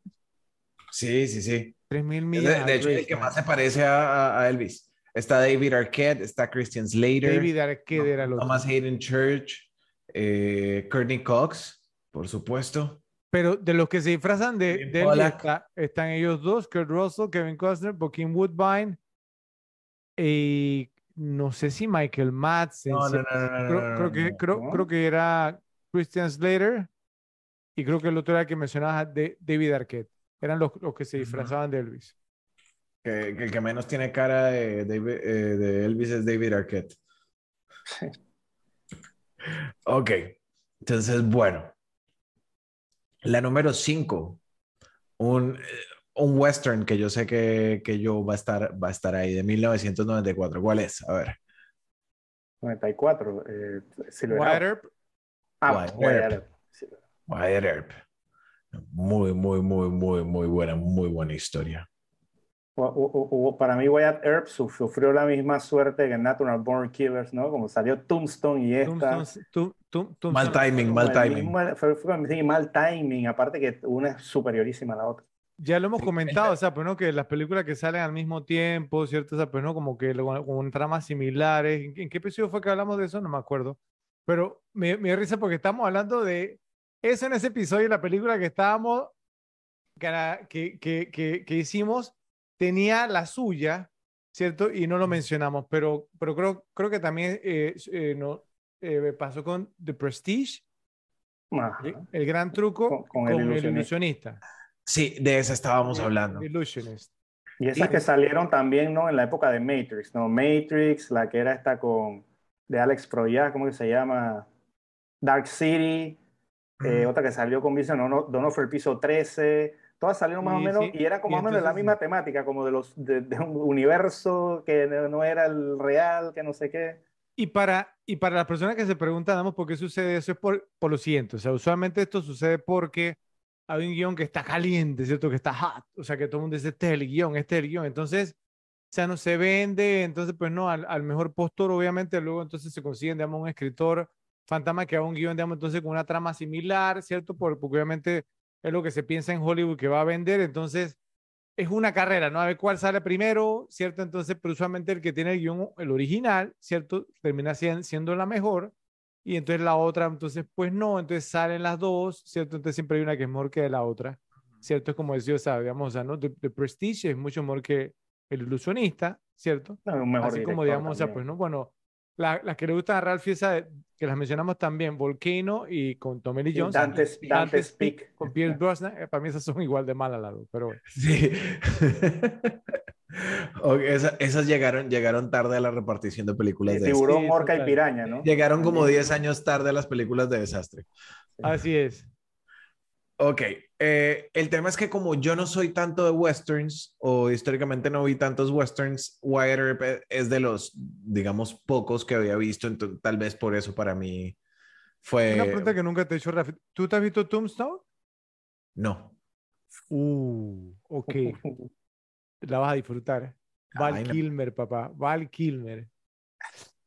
Sí, sí, sí. Tres mil De, millas. de hecho, el que más se parece a, a Elvis. Está David Arquette, está Christian Slater, David Arquette era el otro. Thomas Hayden Church, eh, Courtney Cox, por supuesto. Pero de los que se disfrazan de, de está- están ellos dos, Kurt Russell, Kevin Costner, Joaquin Woodbine y no sé si Michael Madsen. No, no, no, creo, no, creo no, que, no. creo, no. creo que era Christian Slater y creo que el otro era el que mencionabas de David Arquette. Eran los, los que se disfrazaban de Elvis. Que, que el que menos tiene cara de, David- eh, de Elvis es David Arquette. Sí. Ok, entonces, bueno. La número 5, un, un western que yo sé que, que yo va a estar, va a estar ahí, de 1994. ¿Cuál es? A ver. 94. Eh, Silver Wyatt. Earp, Ah, Wyatt Wyatt Earp. Wyatt Earp. Muy, muy, muy, muy, muy buena, muy buena historia. Para mí, Wyatt Earp su- sufrió la misma suerte que Natural Born Killers, ¿no? Como salió Tombstone y esta. Tombstone- Mal timing, mal timing. mismo- fue, fue- sí, mal timing, aparte que una es superiorísima a la otra. Ya lo hemos comentado, *laughs* o sea, pues no, que las películas que salen al mismo tiempo, ¿cierto? O sea, pues no, como que lo- con, tramas similares. ¿En, en qué episodio fue que hablamos de eso? No me acuerdo. Pero me, me risa porque estamos hablando de eso en ese episodio, la película que estábamos, que, que, que, que hicimos, tenía la suya, ¿cierto? Y no lo mencionamos, pero, pero creo, creo que también eh, eh, no, eh, pasó con The Prestige, Ajá. el, el gran truco Con- con, con el el ilusionista. ilusionista. Sí, de esa estábamos hablando. Y esas que salieron también, ¿no? En la época de Matrix, ¿no? Matrix, la que era esta con, de Alex Proyas, ¿cómo que se llama? Dark City, eh, Mm. otra que salió con Vincent Dono- D'Onofrio, el piso 13, todas salieron más o menos, sí. y era como Y más o menos la entonces- misma temática, como de los, de, de un universo que no, no era el real, que no sé qué. Y para, y para las personas que se preguntan, "Damos, ¿por qué sucede eso? Es por, por lo siguiente. O sea, usualmente esto sucede porque hay un guion que está caliente, ¿cierto? Que está hot. O sea, que todo el mundo dice, este es el guion, este es el guion. Entonces, o sea, no se vende. Entonces, pues no, al, al mejor postor, obviamente, luego entonces se consiguen, digamos, un escritor fantasma que haga un guion, digamos, entonces con una trama similar, ¿cierto? Por- porque obviamente es lo que se piensa en Hollywood que va a vender. Entonces, es una carrera, ¿no? A ver cuál sale primero, ¿cierto? Entonces, pero usualmente el que tiene el guion, el original, ¿cierto? Termina sien- siendo la mejor. Y entonces la otra, entonces, pues no, entonces salen las dos, ¿cierto? Entonces siempre hay una que es mejor que la otra, ¿cierto? Es como decía, o sea, digamos, o sea, ¿no? The, The Prestige es mucho mejor que El Ilusionista, ¿cierto? No, un mejor Así como, digamos, o sea, también. pues no, bueno, la- las que le gustan a Ralphie, esa que las mencionamos también, Volcano y con Tommy Lee Y Jones. Dante's- y Dante's Peak. Con Pierce Brosnan, eh, para mí esas son igual de malas las dos, pero bueno. Sí. *laughs* Esas llegaron, llegaron tarde a la repartición de películas de tiburón, Sí, orca y piraña, ¿no? Llegaron como También. 10 años tarde a las películas de desastre. Así es. Ok, eh, el tema es que como yo no soy tanto de westerns o históricamente no vi tantos westerns, Wyatt Earp es de los, digamos, pocos que había visto, entonces tal vez por eso para mí fue... Una pregunta que nunca te he hecho, Rafi. ¿Tú te has visto Tombstone? No. Uh, ok. *laughs* La vas a disfrutar. Val Ay, no. Kilmer, papá. Val Kilmer.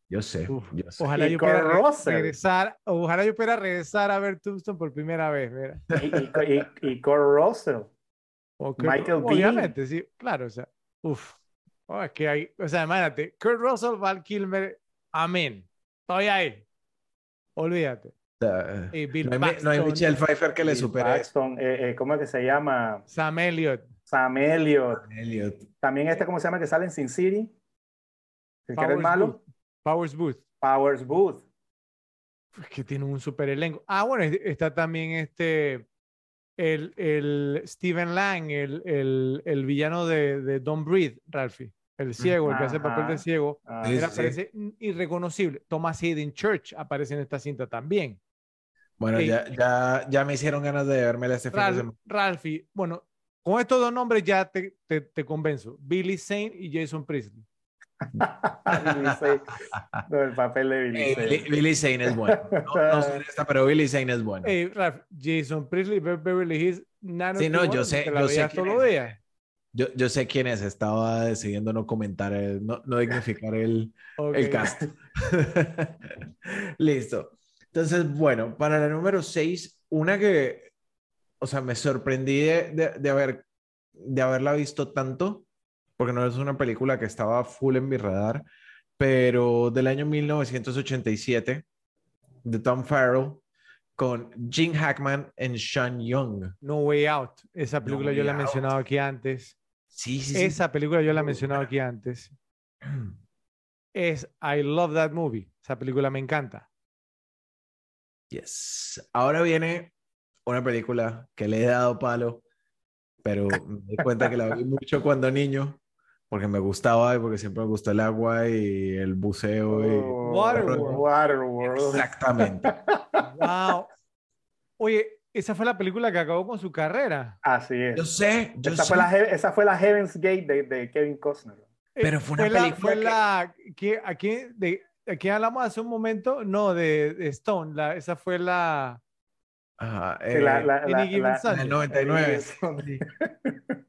Yo sé, Uf, yo sé. Ojalá Y yo Russell. regresar. Ojalá yo pudiera regresar a ver Tombstone por primera vez. Mira. Y, y, y, y Kurt Russell. O Kurt- Michael. Obviamente, sí. Claro, o sea. Uf. Oh, es que hay. O sea, imagínate. Kurt Russell, Val Kilmer. Amén. Estoy ahí. Olvídate. O sea, Y Bill no, hay, no Michelle Pfeiffer que le supere Paxton, eh, eh, ¿cómo es que se llama? Sam Elliott. Sam Elliott. a Elliot. También este, ¿cómo se llama? Que sale en Sin City. El que era el malo. Powers Booth. Powers Booth. Es que tiene un super elenco. Ah, bueno, es- está también este, el, el Steven Lang, el, el, el villano de, de Don't Breathe, Ralphie, el ciego, el que hace el papel de ciego. Ah, sí. aparece irreconocible. Thomas Hayden Church aparece en esta cinta también. Bueno, Sí. ya, ya, ya me hicieron ganas de vermela este fin de Ralph- semana. Ralphie, bueno, con estos dos nombres ya te, te, te convenzo. Billy Zane y Jason Priestley. Billy Zane. No, el papel de Billy Eh, Zane. Billy, Billy Zane es bueno. No, no sé esta, pero Billy Zane es bueno. Hey, Ralph, Jason Priestley, Be- Beverly Hills, Nano Sí, no, yo sé- yo sé quién es. Yo, yo sé quién es, estaba decidiendo no comentar, el- no, no dignificar el, el cast. *laughs* Listo. Entonces, bueno, para la número 6, una que, o sea, me sorprendí de, de, de haber, de haberla visto tanto, porque no es una película que estaba full en mi radar, pero del año 1987, de Tom Farrell, con Gene Hackman y Sean Young. No Way Out. Esa película yo Way la he mencionado aquí antes. Sí, sí, sí. Esa película yo la he mencionado aquí antes. *clears throat* Es I Love That Movie. Esa película me encanta. Yes. Ahora viene una película que le he dado palo, pero me di cuenta que la vi *laughs* mucho cuando niño, porque me gustaba y porque siempre me gustó el agua y el buceo. y- Oh, Waterworld. Waterworld. Exactamente. Wow. Oye, esa fue la película que acabó con su carrera. Así es. Yo sé, yo Esa sé. fue, la, esa fue la Heaven's Gate de, de Kevin Costner. Eh, Pero fue una la- película fue que- la que aquí de aquí hablamos hace un momento, no de, de Stone, la, esa fue la Ajá, la- eh, la- Any la- Given la- 99.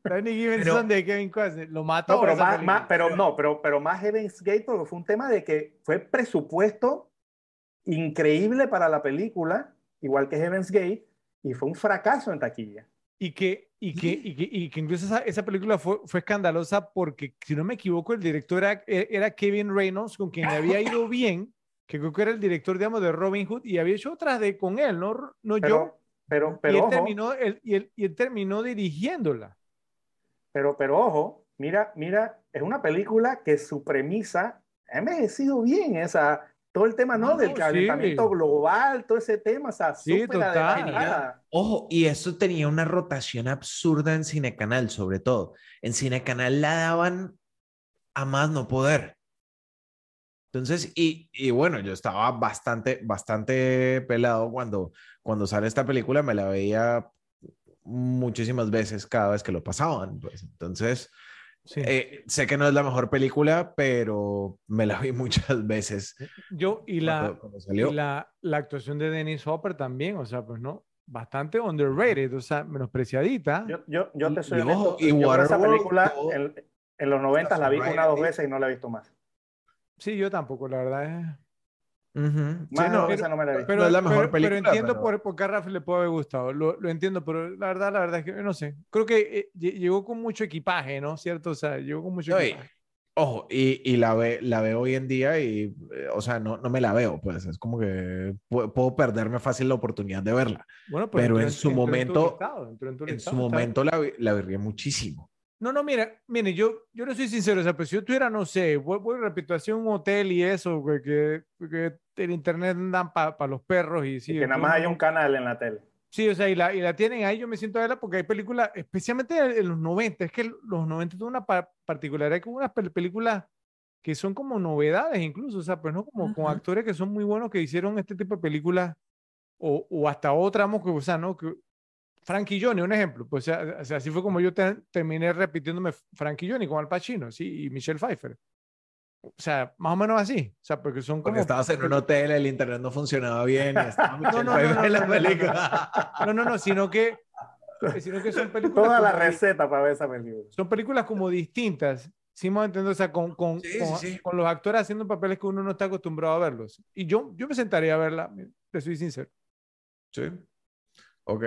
la Any Given Pero- Sunday de Kevin Costner. Lo mató. No, pero más, más- pero no, pero, pero más Heaven's Gate porque fue un tema de que fue presupuesto increíble para la película, igual que Heaven's Gate, y fue un fracaso en taquilla. Y que, y que, y que, y que incluso esa, esa película fue, fue escandalosa porque, si no me equivoco, el director era, era Kevin Reynolds, con quien le había ido bien, que creo que era el director, digamos, de Robin Hood, y había hecho otras de con él, no, no yo. Pero, pero, y, pero, él ojo, terminó, él, y, él, y él terminó dirigiéndola. pero, pero ojo, mira, mira, es una película que su premisa ha envejecido bien, esa, todo el tema, ¿no? No, Del sí. calentamiento global, todo ese tema, o sea, Sí, súper total. adelantada. Ojo, y eso tenía una rotación absurda en Cinecanal, sobre todo. En Cinecanal la daban a más no poder. Entonces, y, y bueno, yo estaba bastante, bastante pelado cuando, cuando sale esta película, me la veía muchísimas veces cada vez que lo pasaban. Pues. Entonces, Sí. eh, sé que no es la mejor película, pero me la vi *laughs* muchas veces Yo, y la, cuando, cuando y la, la actuación de Dennis Hopper también, o sea, pues no, bastante underrated, o sea, menospreciadita. Yo, yo, yo te soy y honesto, y yo esa película en, en los 90 la vi una o dos veces y no la he visto más. Sí, yo tampoco, la verdad es. Ujú. Sí, Más de no, dos veces no me la he visto. Pero, No es la mejor pero- pero película, entiendo pero- por, por qué a Rafa le puede haber gustado, lo, lo entiendo, pero la verdad, la verdad es que no sé. Creo que eh, lle- llegó con mucho equipaje, ¿no? ¿Cierto? O sea, llegó con mucho y- equipaje. Ojo, y, y la, ve, la veo hoy en día y, eh, o sea, no, no me la veo, pues es como que pu- puedo perderme fácil la oportunidad de verla. Bueno, pero entró en su momento- en su momento la, vi- la vería muchísimo. No, no, mira, mire, yo, yo no soy sincero, o sea, pues si yo tuviera, no sé, voy, voy repito, hacia un hotel y eso, güey, que, que el internet dan para los perros y sí. Y que nada más hay un canal en la tele. Sí, o sea, y la, y la tienen ahí, yo me siento a verla porque hay películas, especialmente en, los 90, es que los 90 tuvo una pa- particularidad con unas pel- películas que son como novedades incluso, o sea, pues no como con actores que son muy buenos que hicieron este tipo de películas o, o hasta otra, que, o sea, ¿no? Que, Frankie Johnny, un ejemplo, pues o sea, así fue como yo te- terminé repitiéndome Frankie Johnny con Al Pacino, sí, y Michelle Pfeiffer. O sea, más o menos así, o sea, porque son Porque como... estabas en un hotel, el internet no funcionaba bien y *laughs* no, no, no, en la no, no, no, no. película. No, no, no, sino que, sino que son películas... Toda la como receta para ver esa película. son películas como distintas, sí me entiendo, o sea, con, con, Sí, con, sí, sí. con los actores haciendo papeles que uno no está acostumbrado a verlos. Y yo, yo me sentaría a verla, te soy sincero. Sí. Ok.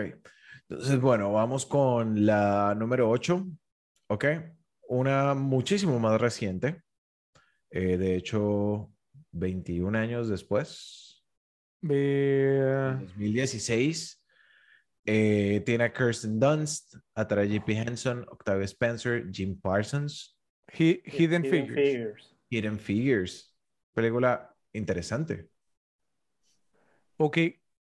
Entonces, bueno, vamos con la número 8. Ok. Una muchísimo más reciente. Eh, de hecho, 21 años después, Ve- 2016. eh, tiene a Kirsten Dunst, a J.P. Henson, Octavia Spencer, Jim Parsons, Hi- Hidden, Figures. Hidden Figures. Película interesante. Ok,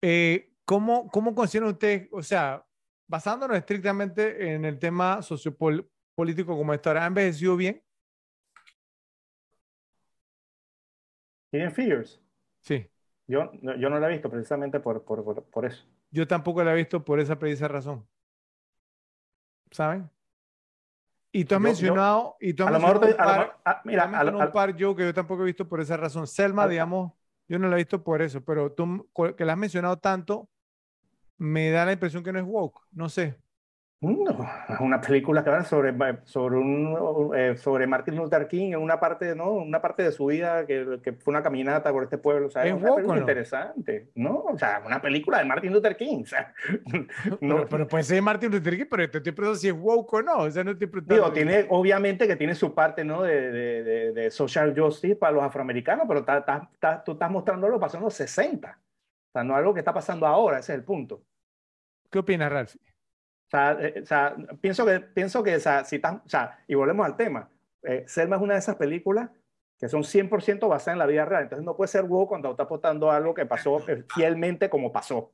eh, ¿cómo, ¿cómo consideran ustedes, o sea, basándonos estrictamente en el tema sociopolítico como esto, ¿ha envejecido bien? Hidden Figures. Sí, Yo, yo no la he visto precisamente por, por, por, por eso. yo tampoco la he visto por esa precisa razón. ¿Saben? Y tú has Yo- yo- mencionado, y tú has A lo mejor, un a par- ah, mira, a lo- un a- par yo que yo tampoco he visto por esa razón. Selma, digamos, yo no la he visto por eso, pero tú que la has mencionado tanto, me da la impresión que no es woke. No sé. No, es una película que habla sobre, sobre, un, eh, sobre Martin Luther King en una parte, ¿no? Una parte de su vida que, que fue una caminata por este pueblo. O sea, ¿Es una woke película no? interesante, ¿no? O sea, una película de Martin Luther King. O sea, no, Pero, pero puede ser Martin Luther King, pero te estoy preguntando si es woke o no. O sea, no estoy preguntando. digo, tiene, obviamente que tiene su parte, ¿no? De, de, de, de social justice para los afroamericanos, pero ta- ta- ta- tú estás mostrando lo que pasó en los 60. O sea, no algo que está pasando ahora, ese es el punto. ¿Qué opinas, Ralph? O sea, eh, o sea, pienso que, pienso que o sea, si tan- o sea, y volvemos al tema, eh, Selma es una de esas películas que son 100% basadas en la vida real, entonces no puede ser woke cuando está aportando algo que pasó eh, fielmente como pasó,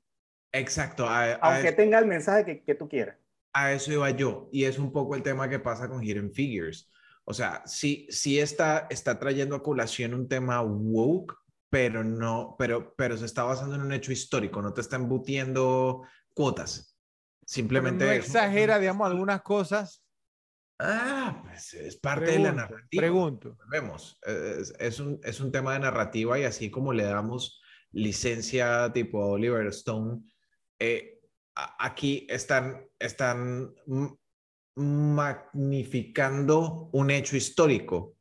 Exacto, a, a aunque eso, tenga el mensaje que, que tú quieras. a eso iba yo. Y es un poco el tema que pasa con Hidden Figures. O sea, sí, sí está, está trayendo a colación un tema woke, pero no, pero, pero se está basando en un hecho histórico, no te está embutiendo cuotas. Pero Simplemente no exagera, digamos, algunas cosas. Ah, pues es parte de la narrativa. pregunto. Vemos, es, es un, es un tema de narrativa y así como le damos licencia tipo a Oliver Stone, eh, aquí están, están magnificando un hecho histórico.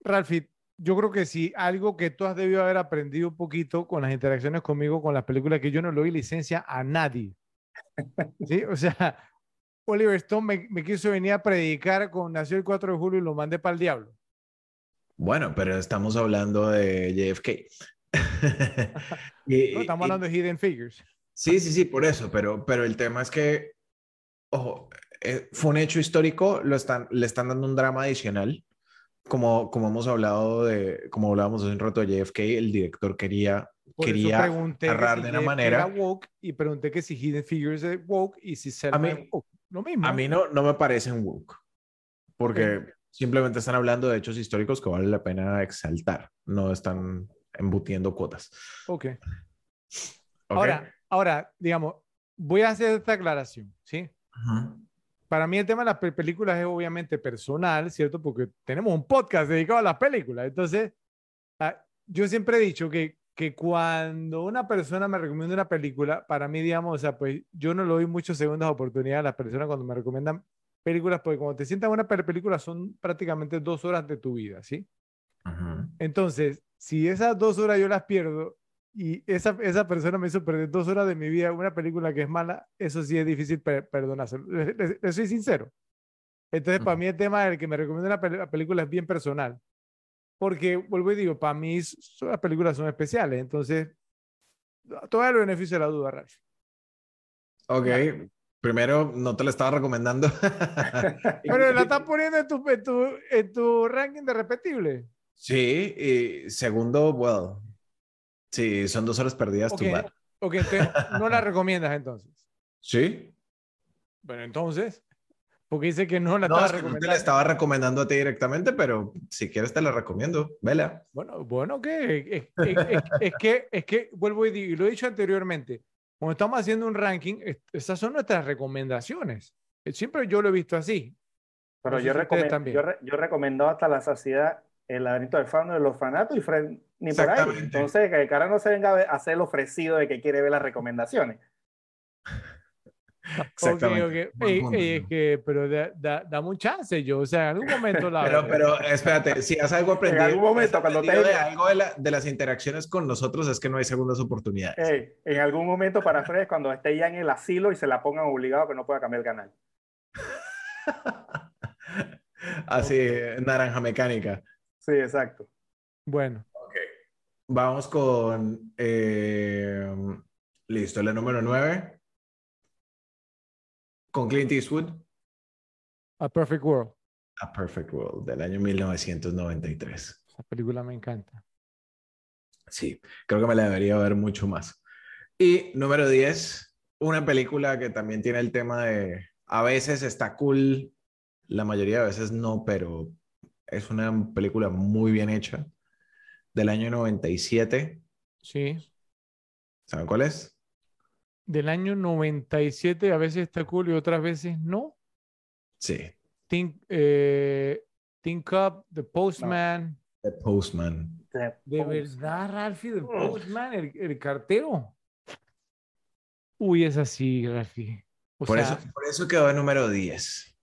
Ralphie, yo creo que sí, algo que tú has debido haber aprendido un poquito con las interacciones conmigo, con las películas, que yo no le doy licencia a nadie. ¿Sí? O sea, Oliver Stone me, me quiso venir a predicar con Nació el 4 de julio y lo mandé para el diablo. Bueno, pero estamos hablando de JFK. *laughs* Y- *laughs* ¿no? Estamos y- hablando de Hidden Figures. Sí, sí, sí, por eso, pero, pero el tema es que, ojo, eh, fue un hecho histórico, lo están, le están dando un drama adicional, como, como hemos hablado de, como hablábamos hace un rato de JFK, el director quería, Por quería que narrar si de una manera. Era woke y pregunté que si Hidden Figures es woke y si Selma mí- es woke. Lo mismo. A mí no, no me parecen woke, porque simplemente están hablando de hechos históricos que vale la pena exaltar, no están embutiendo cuotas. Ok. ¿ok? Ahora, ahora, digamos, voy a hacer esta aclaración, ¿sí? Ujú. Para mí el tema de las pe- películas es obviamente personal, ¿cierto? Porque tenemos un podcast dedicado a las películas. Entonces, ah, yo siempre he dicho que, que cuando una persona me recomienda una película, para mí, digamos, o sea, pues yo no le doy muchas segundas oportunidades a las personas cuando me recomiendan películas, porque cuando te sientas en una pe- película son prácticamente dos horas de tu vida, ¿sí? Entonces, si esas dos horas yo las pierdo y esa, esa persona me hizo perder dos horas de mi vida una película que es mala, eso sí es difícil per- perdonárselo. Le, le- le soy sincero. Entonces, para Ujú. mí el tema del que me recomienda una pel- película es bien personal. Porque, vuelvo y digo, para mí son- las películas son especiales. Entonces, todo el beneficio de la duda, Ralph. Ok, primero no te lo estaba recomendando. *laughs* *laughs* Pero la estás poniendo en tu, en tu, en tu ranking de repetible. Sí, y segundo, well, sí, son dos horas perdidas, Ok, too bad. ok, entonces no la recomiendas entonces. *laughs* Sí, Bueno, entonces, porque dice que no la no, estaba es que no te la recomendando. estaba recomendando a ti directamente, pero si quieres te la recomiendo, vela. Bueno, bueno, que es, es- es- es que es que vuelvo y digo, y lo he dicho anteriormente, cuando estamos haciendo un ranking, es- esas son nuestras recomendaciones. Eh, Siempre yo lo he visto así. Pero yo, también. yo, re- yo recomendado hasta la saciedad el laberinto del fauno de los orfanato y Fred ni por ahí. Exactamente. Entonces, que el cara no se venga a hacer el ofrecido de que quiere ver las recomendaciones. Exactamente. Ok, ok. Buen Ey, punto. ey, es que, pero da, da- dame un chance, yo, o sea, en algún momento la Pero, pero espérate, si has algo En aprendido, algún momento, cuando te- de algo de, la- de las interacciones con nosotros es que no hay segundas oportunidades. Ey, en algún momento para Fred, cuando esté ya en el asilo y se la pongan obligado que no pueda cambiar el canal. *laughs* Así, naranja mecánica. Sí, exacto. Bueno, Vamos con, eh, listo, la número 9. Con Clint Eastwood, A Perfect World. A Perfect World, del año 1993. Esa película me encanta. Sí, creo que me la debería ver mucho más. Y número 10, una película que también tiene el tema de, a veces está cool, la mayoría de veces no, pero es una película muy bien hecha, del año 97. Sí. ¿Saben cuál es? Del año 97, a veces está cool y otras veces no. Sí, Think, eh, Think Up, The Postman. The Postman. The De verdad, Ralphie, The. Postman, el, el cartero. Uy, es así, Ralphie. O Por, sea, eso, por eso quedó en número 10.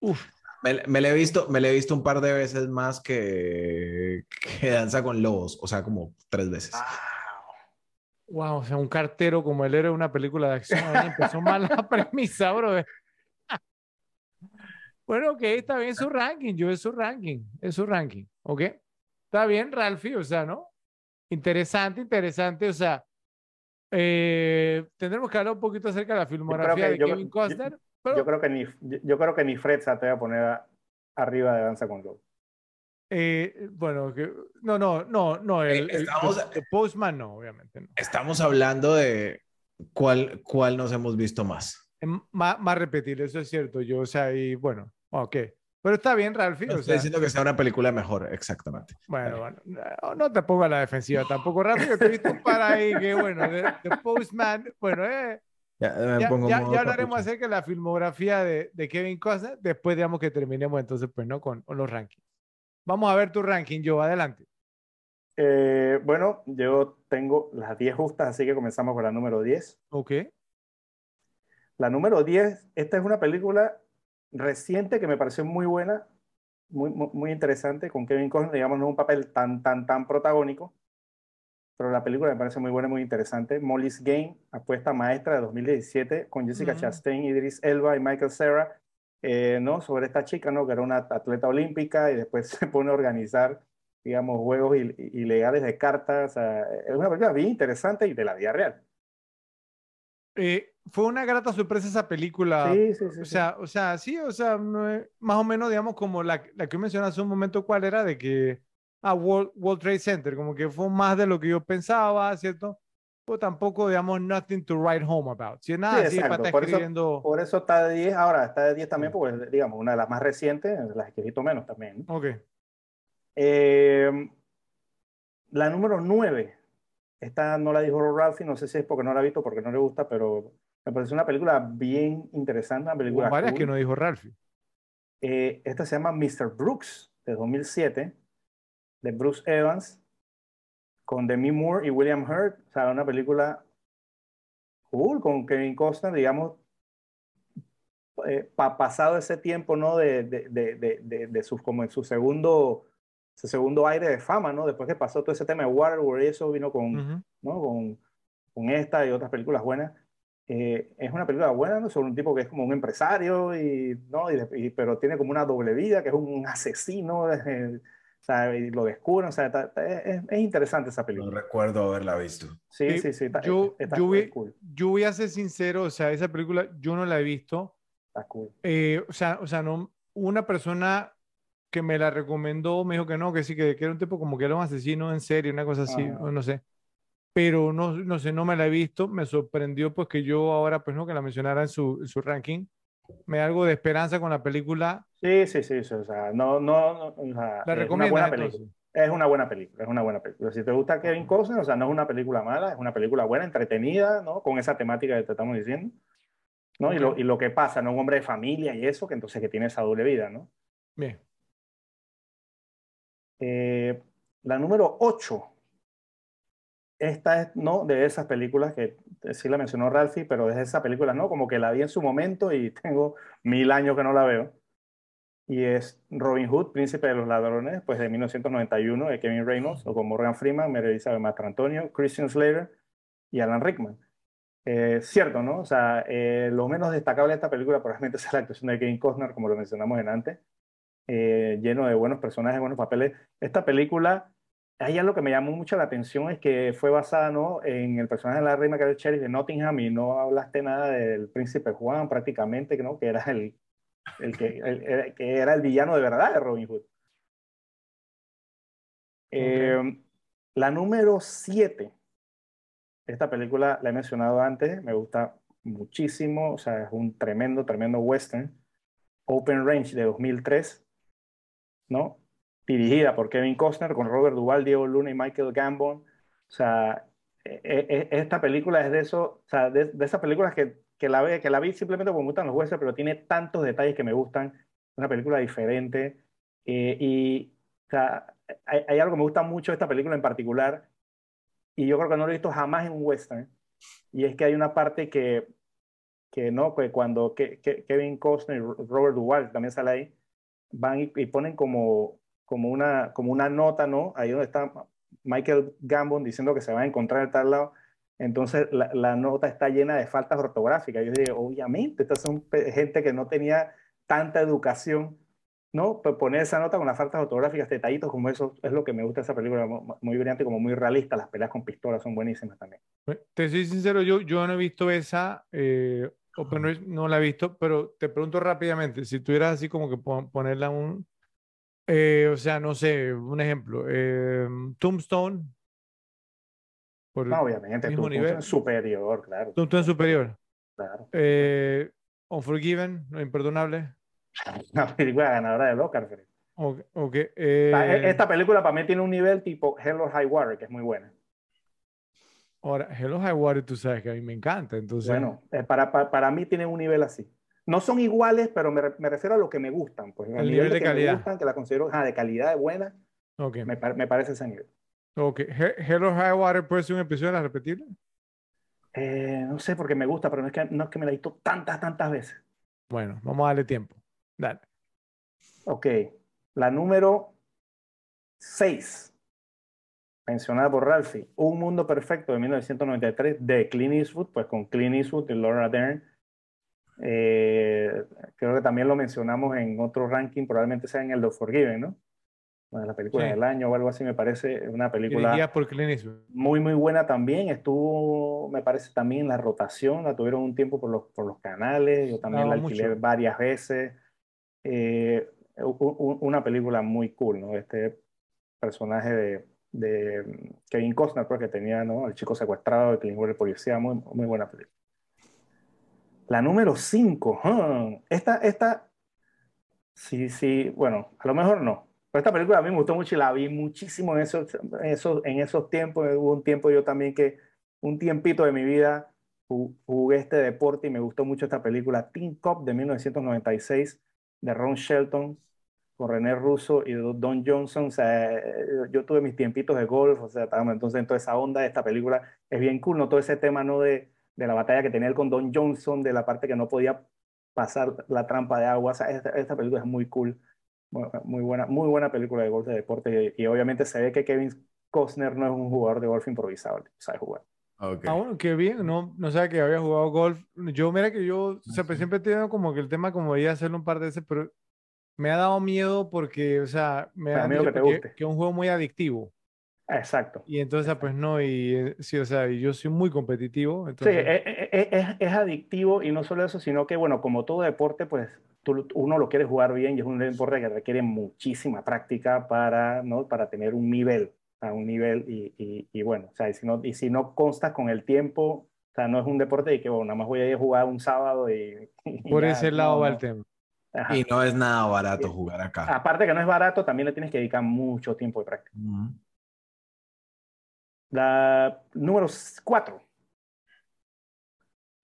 uf, Me, me le he visto, me le he visto un par de veces más que, que Danza con Lobos, o sea, como tres veces. Ah, wow, o sea, un cartero como el héroe de una película de acción. Ahí empezó mal la *laughs* premisa, bro. Bueno, ok, está bien su ranking, yo es su ranking, es su ranking, ¿ok? Está bien, Ralphie, o sea, ¿no? Interesante, interesante, o sea, eh, tendremos que hablar un poquito acerca de la filmografía de yo- Kevin yo- Costner, pero yo creo que ni yo, creo que ni Fred se atreve a poner a- arriba de Danza con Lobos. eh, bueno, que, no, no, no, no, el, Eh, el- estamos- the- the Postman no, obviamente no. Estamos hablando de cuál, cuál nos hemos visto más. Es más, más repetir, eso es cierto, yo, o sea, y bueno, ok. Pero está bien, Ralphie, No o estoy sea, diciendo que sea una película mejor, exactamente. bueno, bueno, no, no te pongo a la defensiva tampoco, Ralphie, te viste un par ahí que, bueno, de, The Postman, bueno, eh, Ya, me ya, pongo ya- modo ya hablaremos acerca de la filmografía de, de Kevin Costner, después digamos que terminemos entonces, pues, ¿no? Con, con los rankings. Vamos a ver tu ranking, yo, adelante. Eh, bueno, yo tengo las 10 justas, así que comenzamos con la número 10. Ok, La número 10, esta es una película reciente que me pareció muy buena, muy, muy, muy interesante, con Kevin Costner, digamos, no un papel tan, tan, tan protagónico, pero la película me parece muy buena y muy interesante. Molly's Game, apuesta maestra de 2017, con Jessica Ujú. Chastain, Idris Elba y Michael Cera, eh, ¿no? Sobre esta chica, ¿no? Que era una atleta olímpica y después *laughs* se pone a organizar, digamos, juegos il- ilegales de cartas. o sea, es una película bien interesante y de la vida real. Eh, fue una grata sorpresa esa película. Sí, sí, sí. O sí. sea, o sea, sí, o sea, más o menos, digamos, como la, la que mencionaste hace un momento, ¿cuál era? De que, ah, World, World Trade Center, como que fue más de lo que yo pensaba, ¿cierto? Pues tampoco, digamos, nothing to write home about. Si es nada Sí, así para estar Por eso- escribiendo. Por eso está de 10, ahora está de 10 también, porque es, digamos, una de las más recientes, las visto menos también. Ok. Eh, la número 9, esta no la dijo Ralphie, no sé si es porque no la ha visto, porque no le gusta, pero me parece una película bien interesante, una Hubo película varias cool. que no dijo Ralphie. Eh, esta se llama Mr. Brooks, de 2007, de Bruce Evans, con Demi Moore y William Hurt. O sea, una película cool, con Kevin Costner, digamos, eh, pa- pasado ese tiempo, ¿no? De, de, de, de, sus, como en su segundo, su segundo aire de fama, ¿no? Después que pasó todo ese tema de Waterworld y eso, vino con, Ujú. ¿no? Con, con esta y otras películas buenas. Eh, es una película buena, ¿no? Sobre un tipo que es como un empresario, y, ¿no? Y, y- pero tiene como una doble vida, que es un asesino, *laughs* eh, o sea, y lo descubren, o sea, está- está- es, es interesante esa No película. recuerdo haberla visto. Sí, Eh, sí, sí, está, yo- está- yo vi- es cool, Yo voy a ser sincero, o sea, esa película yo no la he visto. está cool. Eh, o sea, o sea, no, una persona que me la recomendó me dijo que no, que sí, que, que era un tipo como que era un asesino en serie, una cosa así, o no sé. Pero no, no sé, no me la he visto. Me sorprendió pues que yo ahora, pues no, que la mencionara en su, en su ranking. Me da algo de esperanza con la película. Sí, sí, sí, sí, o sea, no, no, no, o sea, ¿La es una buena entonces? película. Es una buena película, es una buena película. Si te gusta Kevin Costner, o sea, no es una película mala, es una película buena, entretenida, ¿no? Con esa temática que te estamos diciendo, ¿no? Y, lo, y lo que pasa, ¿no? Un hombre de familia y eso, que entonces que tiene esa doble vida, ¿no? Bien. Eh, la número 8. Esta es, ¿no? De esas películas que eh, sí la mencionó Ralphie, pero es de esas películas, ¿no? Como que la vi en su momento y *laughs* tengo mil años que no la veo. Y es Robin Hood, Príncipe de los Ladrones, pues de 1991, de Kevin Reynolds, o con Morgan Freeman, Mary Elizabeth Mastrantonio, Christian Slater y Alan Rickman. Eh, cierto, ¿no? O sea, eh, lo menos destacable de esta película probablemente *laughs* es la actuación de Kevin Costner, como lo mencionamos en antes, eh, lleno de buenos personajes, buenos papeles. Esta película, ahí lo que me llamó mucho la atención es que fue basada, ¿no? En el personaje de la reina que era el sheriff de Nottingham y no hablaste nada del príncipe Juan prácticamente, ¿no? Que era el, el que, el- el- que era el villano de verdad de Robin Hood. Eh, la número 7. Esta película la he mencionado antes, me gusta muchísimo, o sea, es un tremendo, tremendo western. Open Range de 2003, ¿no? Dirigida por Kevin Costner con Robert Duvall, Diego Luna y Michael Gambon. O sea, e- e- esta película es de eso, o sea, de, de esas películas que, que la que la vi simplemente porque me gustan los westerns, pero tiene tantos detalles que me gustan una película diferente. Eh, y hay, hay, algo que me gusta mucho de esta película en particular, y yo creo que no lo he visto jamás en un western, y es que hay una parte que, que no, pues cuando Kevin Costner y Robert Duvall también sale ahí, van y, ponen como, como, una, como una nota, ¿no? Ahí donde está Michael Gambon diciendo que se va a encontrar en tal lado. Entonces la, la, nota está llena de faltas ortográficas. Yo digo, obviamente, estas son gente que no tenía tanta educación ¿no? Pues poner esa nota con las faltas fotográficas, detallitos como eso, es lo que me gusta de esa película, muy brillante, como muy realista, las peleas con pistolas son buenísimas también. Pues, te soy sincero, yo, yo no he visto esa, eh, no la he visto, pero te pregunto rápidamente, si tuvieras así como que ponerla un, eh, o sea, no sé, un ejemplo, eh, Tombstone. Por no, obviamente, mismo Tombstone nivel. superior, claro. Tombstone superior. Claro. Unforgiven, lo imperdonable. *laughs* Una película ganadora de Oscar. Okay, e, eh, Esta película para mí tiene un nivel tipo Hello High Water, que es muy buena. Ahora, Hello High Water, tú sabes que a mí me encanta. Entonces... Bueno, eh, para, para, para, mí tiene un nivel así. No son iguales, pero me, me refiero a lo que me gustan. Pues, el nivel, de, que calidad. Me gustan, que la considero ah, de calidad, de buena. Okay. Me, me, parece ese nivel. Ok. Hello High Water puede ser un episodio de. Eh, no sé, porque me gusta, pero no es, que, no es que me la he visto tantas, tantas veces. Bueno, vamos a darle tiempo. Dale. Ok. La número 6, mencionada por Ralphie, Un Mundo Perfecto de 1993 de Clint Eastwood, pues con Clint Eastwood y Laura Dern. Eh, creo que también lo mencionamos en otro ranking, probablemente sea en el de Forgiven, ¿no? Bueno, la película del año o algo así, me parece una película por muy, muy buena también. Estuvo, me parece, también en la rotación, la tuvieron un tiempo por los, por los canales, yo también la alquilé varias veces. Eh, una película muy cool, ¿no? Este personaje de, de Kevin Costner, pues, tenía, ¿no? El chico secuestrado, el que el policía, muy, muy buena película. La número 5, esta, esta, sí, sí, bueno, a lo mejor no, pero esta película a mí me gustó mucho y la vi muchísimo en esos, en esos, en esos tiempos. Hubo un tiempo yo también que, un tiempito de mi vida, jugué este deporte y me gustó mucho esta película, Team Cup de 1996 de Ron Shelton, con René Russo y Don Johnson. O sea, yo tuve mis tiempitos de golf, o sea, entonces en toda esa onda de esta película es bien cool, ¿no? Todo ese tema, ¿no? De, de la batalla que tenía él con Don Johnson, de la parte que no podía pasar la trampa de agua. O sea, esta, película es muy cool, muy, buena, muy buena película de golf de deporte. Y, obviamente se ve que Kevin Costner no es un jugador de golf improvisado, sabe jugar. Okay. Ah, bueno, qué bien, no, no sabía que había jugado golf. Yo, mira que yo o sea, pues, siempre he tenido como que el tema como veía hacerlo un par de veces, pero me ha dado miedo porque, o sea, me da miedo que, te guste. que es un juego muy adictivo. Exacto. Y entonces, pues no, y eh, sí, o sea, yo soy muy competitivo. Sí, e, e, e, es, es, adictivo y no solo eso, sino que, bueno, como todo deporte, pues tú, uno lo quiere jugar bien y es un deporte que requiere muchísima práctica para, ¿no? para tener un nivel a un nivel y, y, bueno, o sea, y si, no, y si no constas con el tiempo, o sea, no es un deporte de que, bueno, nada más voy a ir a jugar un sábado y... *laughs* Por ese lado va el tema. Y no es nada barato jugar acá. Aparte que no es barato, también le tienes que dedicar mucho tiempo de práctica. La número 4.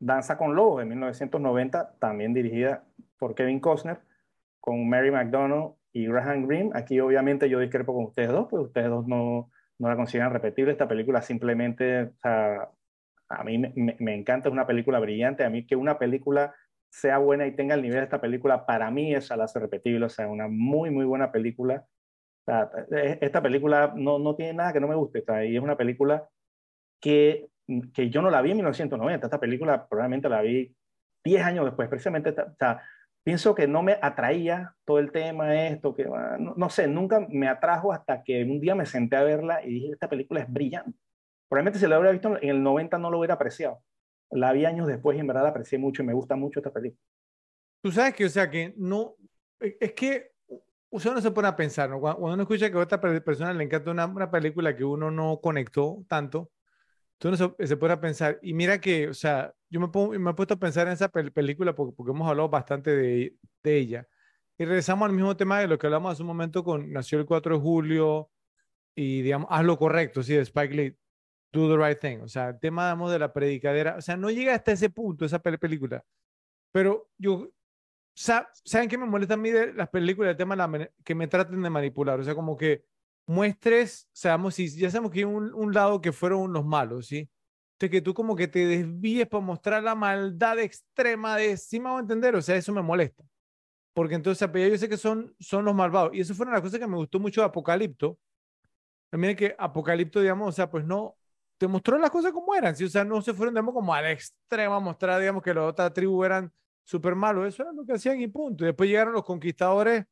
Danza con Lobos de 1990, también dirigida por Kevin Costner, con Mary McDonald y Graham Greene, aquí obviamente yo discrepo con ustedes dos, pues ustedes dos no, no la consideran repetible. Esta película simplemente, o sea, a mí me, me, encanta, es una película brillante. A mí que una película sea buena y tenga el nivel de esta película, para mí esa la hace repetible, o sea, una muy, muy buena película. O sea, e, esta película no, no tiene nada que no me guste, o sea, y es una película que, que yo no la vi en 1990, esta película probablemente la vi 10 años después, precisamente, o sea, pienso que no me atraía todo el tema, esto, que ah, no, sé, nunca me atrajo hasta que un día me senté a verla y dije, esta película es brillante. Probablemente si la hubiera visto en el 90 no lo hubiera apreciado. La vi años después y en verdad la aprecié mucho y me gusta mucho esta película. Tú sabes que, o sea, que no, e, es que uno no se pone a pensar, ¿no? Cuando uno escucha que a otra persona le encanta una, una película que uno no conectó tanto, tú no se, se a pensar, y mira que, o sea, yo me, pongo, he puesto a pensar en esa película porque, porque, hemos hablado bastante de, de, ella. Y regresamos al mismo tema de lo que hablamos hace un momento con Nació el 4 de julio y, digamos, haz lo correcto, sí, de Spike Lee, do the right thing. O sea, el tema, digamos, de la predicadera, o sea, no llega hasta ese punto esa película. Pero yo ¿saben qué me molesta a mí de las películas? El tema que me traten de manipular. O sea, como que muestres, sabemos, si ya sabemos que hay un, un lado que fueron los malos, ¿sí? Entonces, que tú como que te desvíes para mostrar la maldad extrema de, sí me hago entender, o sea, eso me molesta. Porque entonces, yo sé que son, son los malvados. Y eso fue una cosa que me gustó mucho de Apocalipto. Miren que Apocalipto, digamos, o sea, pues no, te mostró las cosas como eran, ¿sí? o sea, no se fueron, digamos, como a la extrema, mostrar, digamos, que las otras tribus eran súper malos, eso era lo que hacían y punto. Y después llegaron los conquistadores,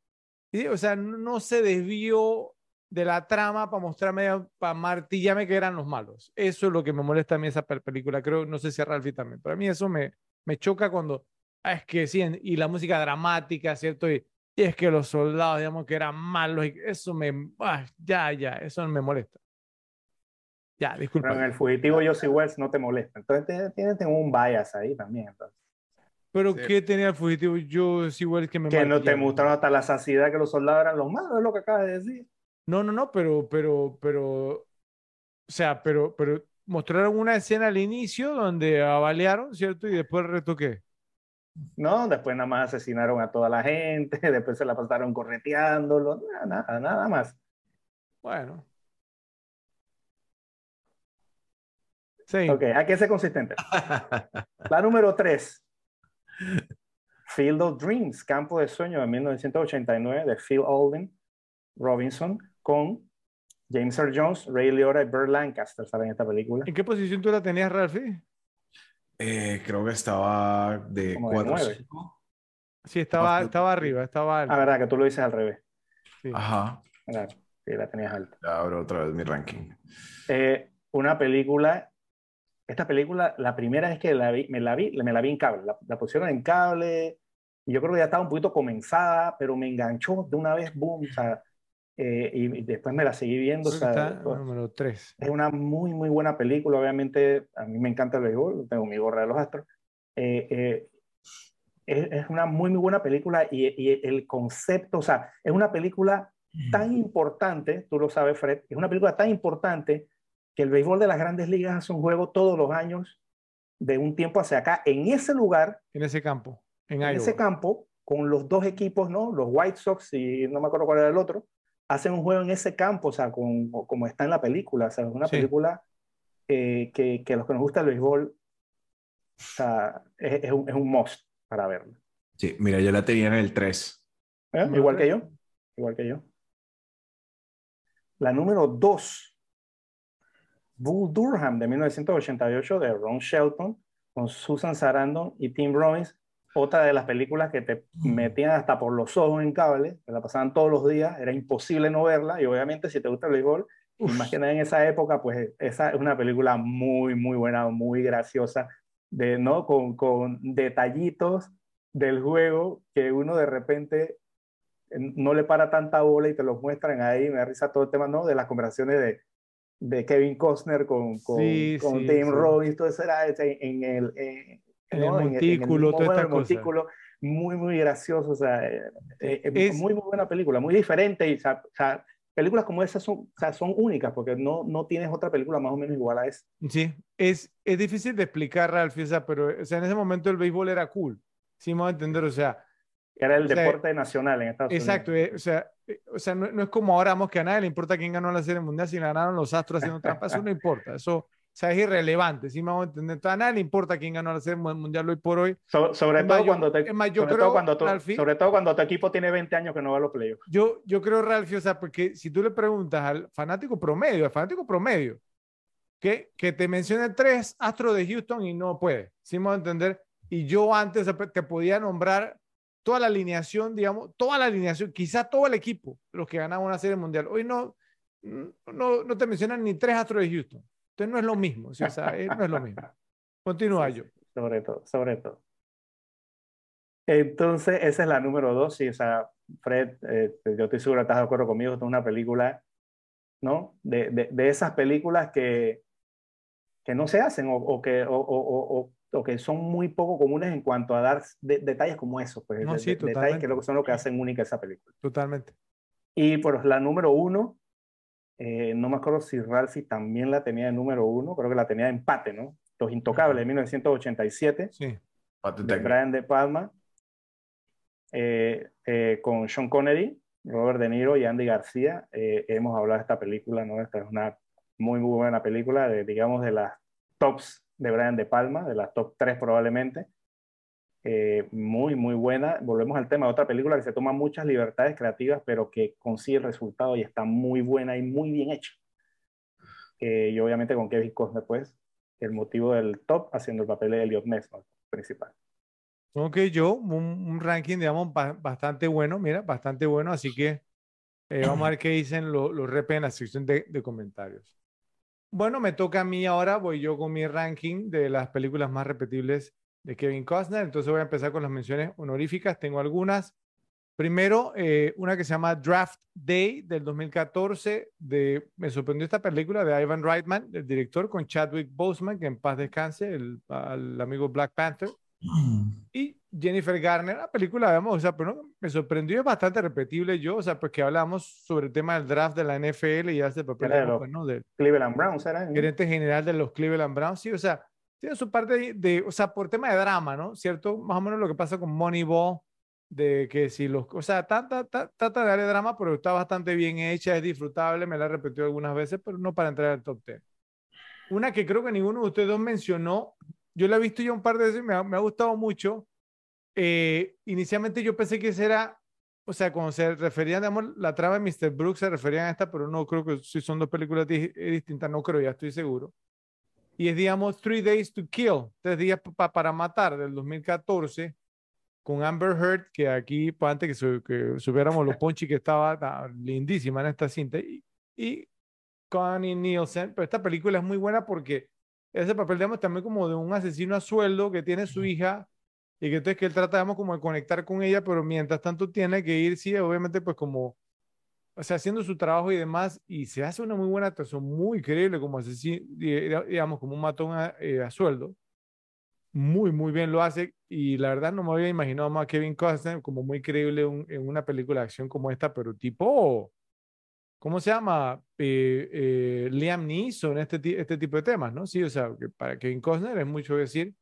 y, o sea, no, se desvió de la trama para mostrarme, para martillarme que eran los malos. Eso es lo que me molesta a mí esa película, creo, no sé si a Ralphie también, pero a mí eso me, me choca cuando, ah, es que sí, y la música dramática, ¿cierto? Y, y es que los soldados, digamos, que eran malos, y eso me, ah, ya, ya, eso me molesta. Ya, disculpa. Pero en el fugitivo Josie Wells no te molesta. Entonces tienes un bias ahí también. Entonces. ¿Pero qué tenía el fugitivo Josie Wells que me Que no te mostraron hasta la saciedad que los soldados eran los malos, es lo que acabas de decir. No, no, no, pero, pero, pero, o sea, pero, pero mostraron una escena al inicio donde avalearon, ¿cierto? Y después retoqué. No, después nada más asesinaron a toda la gente, *laughs* después se la pasaron correteándolo, nada, nada más. Bueno, Sí. Ok, hay que ser consistente. *laughs* La número tres. Field of Dreams, Campo de Sueños de 1989 de Phil Alden Robinson con James Earl Jones, Ray Liotta y Burt Lancaster en esta película. ¿En qué posición tú la tenías, Ralphie? Eh, creo que estaba de 4 Sí, estaba, estaba arriba, estaba alto. Ah, verdad, que tú lo dices al revés. Ajá. sí, la tenías alta. Abro otra vez mi ranking. Eh, una película esta película, la primera vez que la vi, me la vi, me la vi en cable, la, pusieron en cable, y yo creo que ya estaba un poquito comenzada, pero me enganchó de una vez, boom, o sea, eh, y, después me la seguí viendo. O sea, número 3. Es una muy, muy buena película, obviamente a mí me encanta el béisbol, tengo mi gorra de los astros. Eh, eh, es, es, una muy, muy buena película y, y el concepto, o sea, es una película tan importante, tú lo sabes, Fred, es una película tan importante que el béisbol de las grandes ligas hace un juego todos los años de un tiempo hacia acá, en ese lugar. En ese campo. En, ese campo, con los dos equipos, ¿no? Los White Sox y no me acuerdo cuál era el otro, hacen un juego en ese campo, o sea, con, como está en la película, o sea, es una película eh, que, que, a los que nos gusta el béisbol, o sea, es, es, un, es un must para verlo. Sí, mira, yo la tenía en el 3. ¿Eh? Igual que yo, igual que yo. La número 2 Bull Durham de 1988 de Ron Shelton con Susan Sarandon y Tim Robbins, otra de las películas que te metían hasta por los ojos en cable, te la pasaban todos los días, era imposible no verla y obviamente si te gusta el béisbol, más que en esa época, pues esa es una película muy, muy buena, muy graciosa, de, ¿no? Con, con detallitos del juego que uno de repente no le para tanta bola y te los muestran ahí, me da risa todo el tema, ¿no? De las conversaciones de, de Kevin Costner con, con, con Tim Robbins, todo eso era en, el, en, el montículo, toda esta montículo, muy, muy gracioso, o sea, eh, eh, es muy, muy buena película, muy diferente, y, o sea, películas como esas son, o sea, son únicas, porque no, no tienes otra película más o menos igual a esa. Sí, es, es difícil de explicar, Ralph, o sea, pero o sea, en ese momento el béisbol era cool, sí, vamos a entender, o sea, era el deporte nacional en Estados Unidos. Exacto, eh, o sea, eh, o sea no, es como ahora que a nadie le importa quién ganó la Serie Mundial, si ganaron los Astros haciendo trampas, eso no importa, eso o sea, es irrelevante, ¿sí me vamos a entender? A nadie le importa quién ganó la Serie Mundial hoy por hoy. sobre, todo, cuando te, sobre, todo cuando sobre todo cuando tu equipo tiene 20 años que no va a los playoffs. Yo, yo creo, Ralfi, o sea, porque si tú le preguntas al fanático promedio, al fanático promedio, que, que te mencione tres Astros de Houston y no puede, ¿sí me vamos a entender? Y yo antes te podía nombrar toda la alineación, digamos, toda la alineación, quizá todo el equipo, los que ganaban una serie mundial. Hoy no, no, no te mencionan ni tres astros de Houston. Entonces no es lo mismo, o sea, eh, no es lo mismo. *laughs* Continúa yo. Sobre todo, sobre todo. Entonces, esa es la número dos, sí, o sea, Fred, eh, yo estoy seguro que estás de acuerdo conmigo, esto es una película, ¿no? De, de, de esas películas que, que no se hacen o, o que, o, o, o que son muy poco comunes en cuanto a dar detalles como esos, pues, no, sí, detalles que son lo que hacen única esa película. Totalmente. Y por la número uno, eh, no me acuerdo si Ralphie también la tenía de número uno, creo que la tenía de empate, ¿no? Los Intocables de 1987, sí. de Brian De Palma. eh, eh, con Sean Connery, Robert De Niro y Andy García. Eh, hemos hablado de esta película, ¿no? Esta es una muy, muy buena película, de, digamos, de las tops de Brian De Palma, de las top 3 probablemente. Muy, muy buena. Volvemos al tema de otra película que se toma muchas libertades creativas, pero que consigue el resultado y está muy buena y muy bien hecha. y obviamente con Kevin Costner, pues, el motivo del top haciendo el papel de Elliot Ness, principal. Ok, yo, un, ranking, digamos, bastante bueno, mira, bastante bueno, así que eh, vamos a ver qué dicen los lo rep en la sección de, de, comentarios. Bueno, me toca a mí ahora, voy yo con mi ranking de las películas más repetibles de Kevin Costner, entonces voy a empezar con las menciones honoríficas, tengo algunas. Primero, eh, una que se llama Draft Day del 2014, de, me sorprendió esta película de Ivan Reitman, el director, con Chadwick Boseman, que en paz descanse, el, el amigo Black Panther. *clears throat* Y Jennifer Garner, la película, vemos, o sea, pero me sorprendió, es bastante repetible yo, o sea, pues que hablamos sobre el tema del draft de la NFL y hace el papel de, los Cleveland Browns, ¿era? Gerente general de los Cleveland Browns, sí, o sea, tiene su parte de, o sea, por tema de drama, ¿no? ¿Cierto? Más o menos lo que pasa con Moneyball, de que si los, o sea, trata, trata de darle drama, pero está bastante bien hecha, es disfrutable, me la he repetido algunas veces, pero no para entrar al top 10. Una que creo que ninguno de ustedes dos mencionó yo la he visto ya un par de veces, me ha, me ha gustado mucho. Eh, inicialmente yo pensé que esa era, o sea, cuando se referían, digamos, la trama de Mr. Brooks se referían a esta, pero no creo que si son dos películas distintas, no creo, ya estoy seguro. Y es, digamos, Three Days to Kill, tres días para matar, del 2014, con Amber Heard, que aquí, pues, antes que, que subiéramos los *laughs* ponchi, que estaba lindísima en esta cinta, y, y Connie Nielsen, pero esta película es muy buena porque ese papel, digamos, también como de un asesino a sueldo que tiene su hija y que entonces que él trata, digamos, como de conectar con ella, pero mientras tanto tiene que ir, sí, obviamente, pues como, o sea, haciendo su trabajo y demás, y se hace una muy buena actuación, muy creíble como asesino, digamos, como un matón a, eh, sueldo. Muy, muy bien lo hace, y la verdad no me había imaginado más a Kevin Costner como muy creíble en una película de acción como esta, pero tipo ¿cómo se llama? Eh, eh, Liam Neeson, este, este tipo de temas, ¿no? Sí, o sea, que para Kevin Costner es mucho decir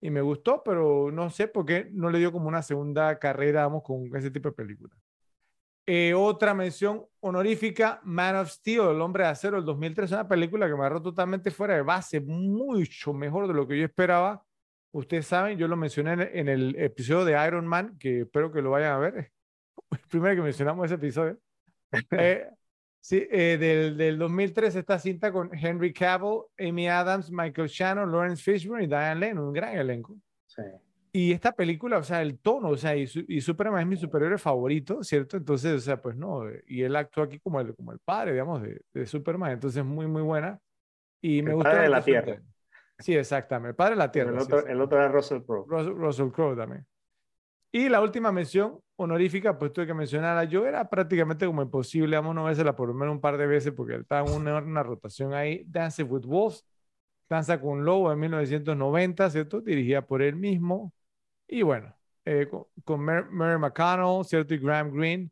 y me gustó, pero no sé por qué no le dio como una segunda carrera, vamos, con ese tipo de película. Eh, otra mención honorífica, Man of Steel, El Hombre de Acero, el 2003, una película que me agarró totalmente fuera de base, mucho mejor de lo que yo esperaba. Ustedes saben, yo lo mencioné en, el episodio de Iron Man, que espero que lo vayan a ver. *laughs* primero que mencionamos ese episodio. *laughs* Eh, Sí, eh, del, del 2003 esta cinta con Henry Cavill, Amy Adams, Michael Shannon, Lawrence Fishburne y Diane Lane, un gran elenco. Sí. Y esta película, o sea, el tono, o sea, y, y Superman es mi superhéroe favorito, ¿cierto? Entonces, o sea, pues no, y él actuó aquí como el, como el padre, digamos, de, de Superman, entonces muy, muy buena. Y me el gustó. Padre de la Tierra. Sí, exactamente, el padre de la Tierra. El otro, el otro era Russell Crowe. Russell, Russell Crowe también. Y la última mención honorífica, pues tuve que mencionarla. Yo era prácticamente como imposible, vamos no veces por lo menos un par de veces porque estaba en una, una rotación ahí. Dance with Wolves, Danza con Lobo en 1990, ¿cierto? Dirigida por él mismo. Y bueno, eh, con, Mary McConnell, ¿cierto? Y Graham Greene.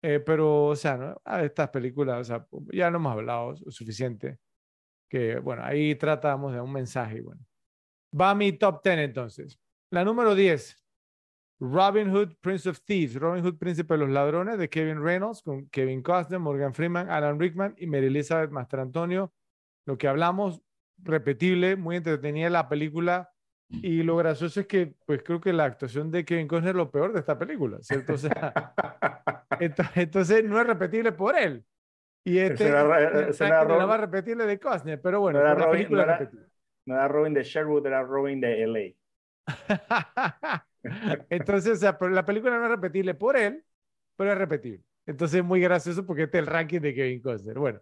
Eh, pero, o sea, ¿no? a estas películas, ya lo hemos hablado suficiente. Que, bueno, ahí tratamos de un mensaje. Bueno, va mi top 10 entonces. La número 10, Robin Hood, Prince of Thieves, Robin Hood, Príncipe de los Ladrones, de Kevin Reynolds, con Kevin Costner, Morgan Freeman, Alan Rickman y Mary Elizabeth Mastrantonio. Lo que hablamos, repetible, muy entretenida la película. Y lo gracioso es que, pues creo que la actuación de Kevin Costner es lo peor de esta película, ¿cierto? O sea, *laughs* entonces no es repetible por él. Y este es la más repetible de Costner, pero bueno, no la Robin, no era, no era Robin de Sherwood, era Robin de LA. *laughs* Entonces, o sea, la película no es repetible por él, pero es repetible. Entonces, es muy gracioso porque este es el ranking de Kevin Costner. Bueno,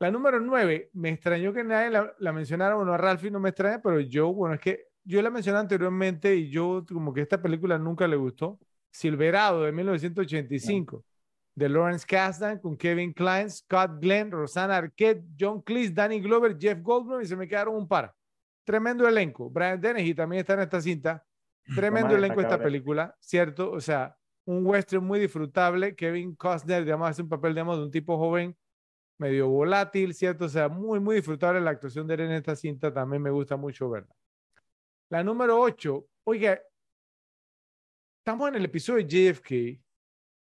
la número 9, me extrañó que nadie la, mencionara, bueno, a Ralphie no me extraña, pero yo, bueno, es que yo la mencioné anteriormente y yo como que esta película nunca le gustó. Silverado de 1985, de Lawrence Kasdan con Kevin Klein, Scott Glenn, Rosanna Arquette, John Cleese, Danny Glover, Jeff Goldblum y se me quedaron un par. Tremendo elenco. Brian Dennehy también está en esta cinta. Tremendo elenco esta película, ¿cierto? O sea, un western muy disfrutable. Kevin Costner, digamos, hace un papel, digamos, de un tipo joven, medio volátil, ¿cierto? O sea, muy, muy disfrutable la actuación de él en esta cinta. También me gusta mucho verla. La número 8, oiga, estamos en el episodio de JFK,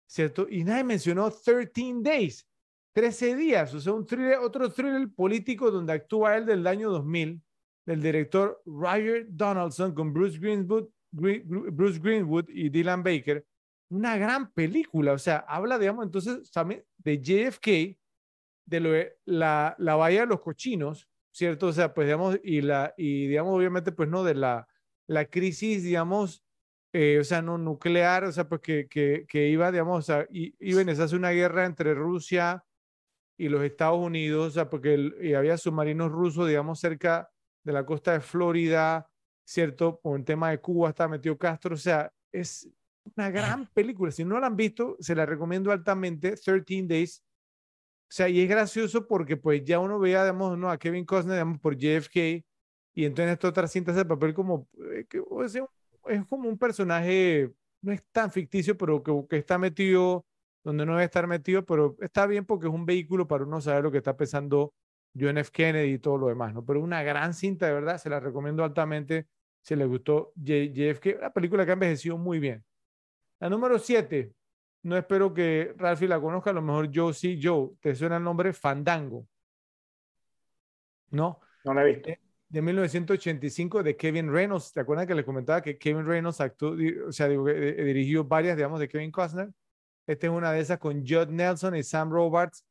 ¿cierto? Y nadie mencionó 13 Days, 13 días, o sea, un thriller, otro thriller político donde actúa él del año 2000, del director Roger Donaldson con Bruce Greenwood, Bruce Greenwood y Dylan Baker. Una gran película, o sea, habla, digamos, entonces de JFK, de la, la bahía de los cochinos, ¿cierto? O sea, pues digamos, y, la, y digamos, obviamente, pues no, de la, la crisis, digamos, eh, o sea, no nuclear, o sea, pues que, que, que iba, digamos, o sea, iba a hacer una guerra entre Rusia y los Estados Unidos, o sea, porque y había submarinos rusos, digamos, cerca de la costa de Florida, ¿cierto? Por el tema de Cuba está metido Castro, o sea, es una gran película. Si no la han visto, se la recomiendo altamente, 13 Days. O sea, y es gracioso porque pues ya uno veía, digamos, ¿no? a Kevin Costner, digamos, por JFK, y entonces esta otra cinta hace papel como, eh, que, o sea, es como un personaje, no es tan ficticio, pero que, que, está metido donde no debe estar metido, pero está bien porque es un vehículo para uno saber lo que está pensando John F. Kennedy y todo lo demás, ¿no? Pero una gran cinta, de verdad, se la recomiendo altamente si le gustó JFK, una película que ha envejecido muy bien. La número 7, no espero que Ralphie la conozca, a lo mejor Joe sí, Joe, ¿te suena el nombre? Fandango. ¿No? No la he visto. Eh, de 1985 de Kevin Reynolds. ¿Te acuerdas que le comentaba que Kevin Reynolds actuó, o sea, eh, eh, dirigió varias, digamos, de Kevin Costner? Esta es una de esas con Judd Nelson y Sam Roberts.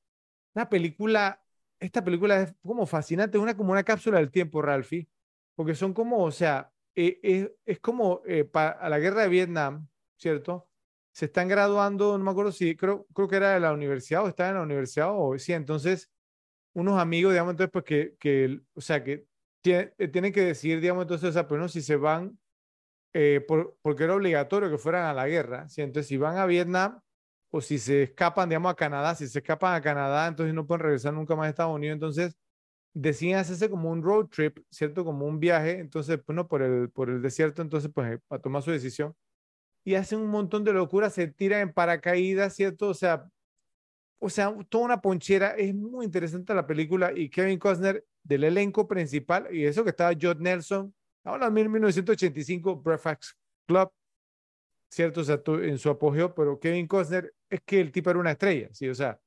Una película, esta película es como fascinante, es una como una cápsula del tiempo, Ralphie, porque son como, o sea, es, es, como para la guerra de Vietnam, ¿cierto? Se están graduando, no me acuerdo si, creo, creo que era de la universidad o estaba en la universidad o sí, entonces unos amigos, digamos, entonces, pues que, que o sea, que eh, tienen que decidir, digamos, entonces, o pues, si se van, eh, por, porque era obligatorio que fueran a la guerra, ¿sí? entonces si van a Vietnam o si se escapan, digamos, a Canadá, si se escapan a Canadá, entonces no pueden regresar nunca más a Estados Unidos, entonces deciden hacerse como un road trip, ¿cierto? Como un viaje, entonces, pues, por el, por el desierto, entonces, pues, eh, para tomar su decisión. Y hacen un montón de locuras, se tiran en paracaídas, ¿cierto? O sea, o sea, toda una ponchera. Es muy interesante la película y Kevin Costner del elenco principal, y eso que estaba John Nelson, ahora en 1985, Breakfast Club, ¿cierto? O sea, en su apogeo, pero Kevin Costner es que el tipo era una estrella, ¿sí? O sea,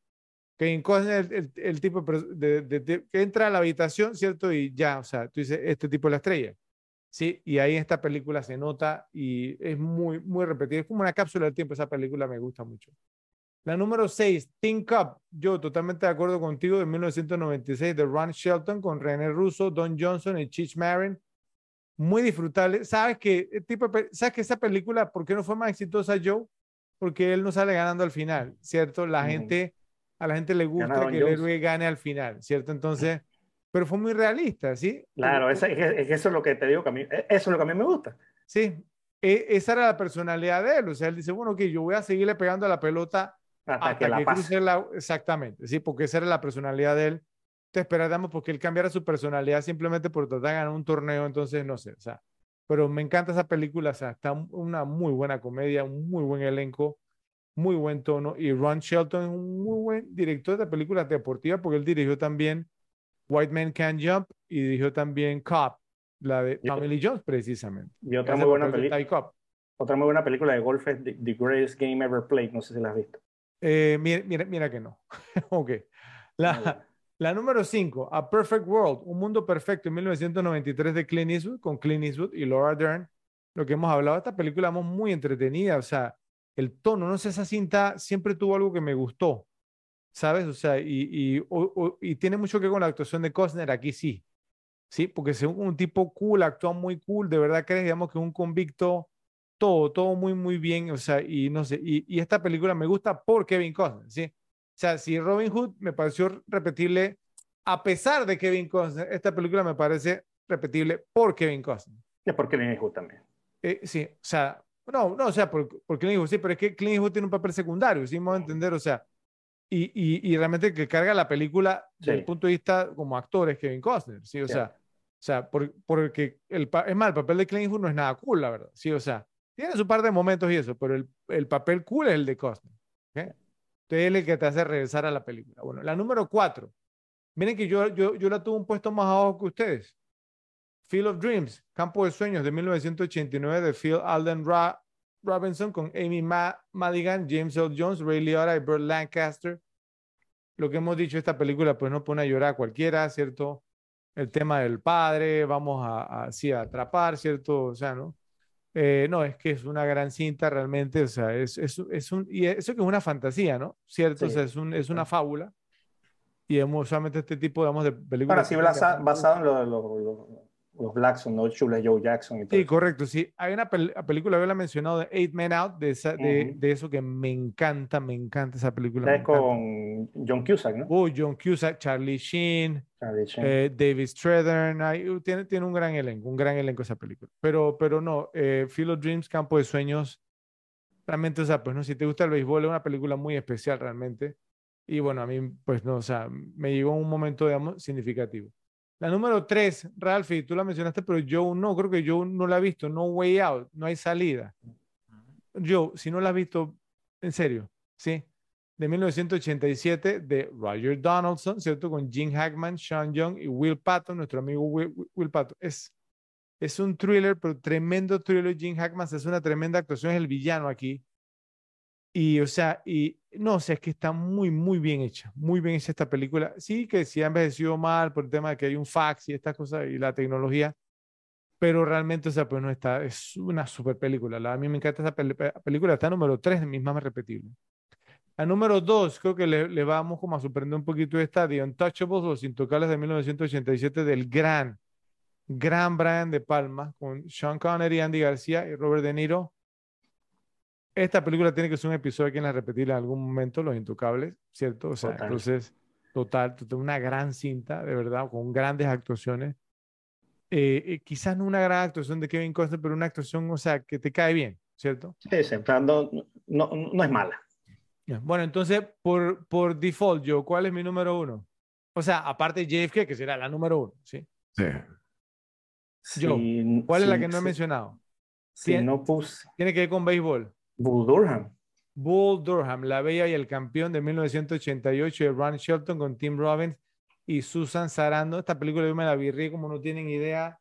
Kevin Costner, el, el, tipo que entra a la habitación, ¿cierto? Y ya, o sea, tú dices, este tipo es la estrella, ¿sí? Y ahí esta película se nota y es muy, muy repetida. Es como una cápsula del tiempo, esa película me gusta mucho. La número 6, Think Up. Yo totalmente de acuerdo contigo, de 1996, de Ron Shelton con René Russo, Don Johnson y Chich Marin. Muy disfrutable. ¿Sabes que, tipo, ¿Sabes que esa película, por qué no fue más exitosa, Joe? Porque él no sale ganando al final, ¿cierto? La gente, a la gente le gusta que el héroe gane al final, ¿cierto? Entonces, pero fue muy realista, ¿sí? Claro, es, eso es lo que te digo, que a mí, eso es lo que a mí me gusta. Sí, e, esa era la personalidad de él. O sea, él dice, bueno, que yo voy a seguirle pegando a la pelota hasta, que, la exactamente, sí, porque esa era la personalidad de él. Te esperábamos porque él cambiara su personalidad simplemente por tratar de ganar un torneo, entonces no sé, o sea, pero me encanta esa película, o sea, está una muy buena comedia, un muy buen elenco, muy buen tono, y Ron Shelton es un muy buen director de películas deportivas porque él dirigió también White Man Can't Jump y dirigió también Cop, la de Tommy Jones precisamente. Y otra muy buena película. Otra muy buena película de golf es The, The Greatest Game Ever Played, no sé si la has visto. Eh, mira, mira, que no. *laughs* ok. La, la número 5, A Perfect World, Un Mundo Perfecto, en 1993 de Clint Eastwood, con Clint Eastwood y Laura Dern. Lo que hemos hablado, esta película es muy entretenida, o sea, el tono, no sé, esa cinta siempre tuvo algo que me gustó, ¿sabes? O sea, y, y, y tiene mucho que ver con la actuación de Costner, aquí sí, ¿sí? Porque es un tipo cool, actúa muy cool, de verdad crees, digamos, que es un convicto todo, todo muy, muy bien, o sea, y no sé, y, esta película me gusta por Kevin Costner, ¿sí? O sea, si Robin Hood me pareció repetible, a pesar de Kevin Costner, esta película me parece repetible por Kevin Costner. Es por Clint Eastwood también. Eh, sí, o sea, no, no, o sea, por, por Clint Eastwood, sí, pero es que Clint Eastwood tiene un papel secundario, ¿sí? Vamos a entender, o sea, y, y, y realmente que carga la película desde el punto de vista como actor es Kevin Costner, ¿sí? O sea, o sea, por, porque el, es más, el papel de Clint Eastwood no es nada cool, la verdad, ¿sí? O sea, tiene su par de momentos y eso, pero el, el papel cool es el de Costner. ¿okay? Entonces es el que te hace regresar a la película. Bueno, la número cuatro. Miren que yo, yo, yo la tuve un puesto más abajo que ustedes. Field of Dreams, Campo de Sueños de 1989 de Phil Alden Ra Robinson con Amy Madigan, James L. Jones, Ray Liotta y Burt Lancaster. Lo que hemos dicho, esta película pues no pone a llorar a cualquiera, ¿cierto? El tema del padre, vamos a, así a atrapar, ¿cierto? O sea, ¿no? Eh, no, es que es una gran cinta realmente, o sea, es, es, es un, y eso que es una fantasía, ¿no? ¿Cierto? O sea, es, un, es una fábula. Y hemos solamente este tipo, digamos, de películas. Bueno, sí, basado en lo, lo, los Blackson, ¿no? Chula Joe Jackson y todo. Sí, correcto, sí. Hay una película, yo la he mencionado, de Eight Men Out, de, esa, de, de, eso que me encanta, me encanta esa película. Es con John Cusack, ¿no? Oh, John Cusack, Charlie Sheen, Charlie Sheen. Eh, David Strathern, tiene, tiene un gran elenco, un gran elenco esa película. Pero, pero no, eh, Field of Dreams, Campo de Sueños, realmente, o sea, pues no, si te gusta el béisbol, es una película muy especial realmente. Y bueno, a mí, pues no, o sea, me llegó un momento, digamos, significativo. La número tres, Ralphie, tú la mencionaste, pero yo no, creo que yo no la he visto. No way out, no hay salida. Yo, si no la has visto, en serio, ¿sí? De 1987, de Roger Donaldson, ¿cierto? Con Jim Hackman, Sean Young y Will Patton, nuestro amigo Will, Patton. Es, es un thriller, pero tremendo thriller. Jim Hackman es una tremenda actuación, es el villano aquí. Y, o sea, y no, o sea, es que está muy, muy bien hecha, muy bien hecha esta película. Sí, que sí ha envejecido mal por el tema de que hay un fax y estas cosas y la tecnología, pero realmente, o sea, pues no está, es una super película. La, a mí me encanta esa película, está número 3 de mis más repetibles. La número 2, creo que le, le, vamos como a sorprender un poquito esta, The Untouchables, Los Intocables de 1987, del gran, gran Brian De Palma, con Sean Connery, Andy García y Robert De Niro esta película tiene que ser un episodio que en la repetir en algún momento, Los Intocables, ¿cierto? O sea, entonces, total, una gran cinta, de verdad, con grandes actuaciones. Eh, eh, quizás no una gran actuación de Kevin Costner, pero una actuación, o sea, que te cae bien, ¿cierto? Sí, sí, no, no, no es mala. Bueno, entonces, por, por default, yo, ¿cuál es mi número uno? O sea, aparte de JFK, que será la número uno, ¿sí? Sí. Yo, ¿cuál es la que no he mencionado? Sí, no puse. Tiene que ver con béisbol. Bull Durham. Bull Durham, La Bella y el Campeón de 1988 de Ron Shelton con Tim Robbins y Susan Sarandon. Esta película yo me la vi como no tienen idea.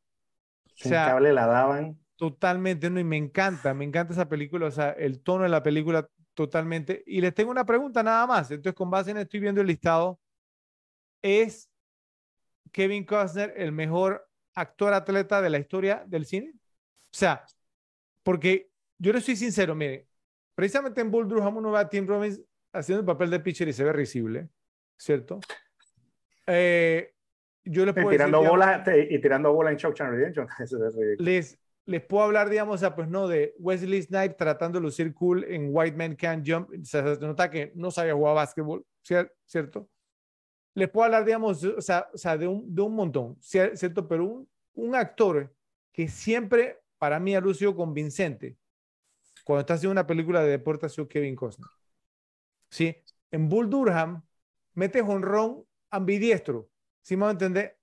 O sea, cable la daban. Totalmente, no, y me encanta, me encanta esa película, o sea, el tono de la película totalmente. Y les tengo una pregunta nada más. Entonces, con base en estoy viendo el listado, ¿es Kevin Costner el mejor actor atleta de la historia del cine? O sea, porque yo le soy sincero, mire, Precisamente en Bull Durham uno ve a Tim Robbins haciendo el papel de pitcher y se ve risible, ¿cierto? Eh, yo les puedo tirando bola, y tirando bola en Shawshank Redemption. *laughs* les, les puedo hablar, digamos, pues no, de Wesley Snipes tratando de lucir cool en White Man Can't Jump. Se nota que no sabía jugar básquetbol, ¿cierto? Les puedo hablar, digamos, o sea, o sea de, un, de un montón, ¿cierto? Pero un, un actor que siempre para mí ha lucido convincente cuando está haciendo una película de deporte ha sido Kevin Costner. ¿Sí? En Bull Durham mete jonrón ambidiestro, si me entender,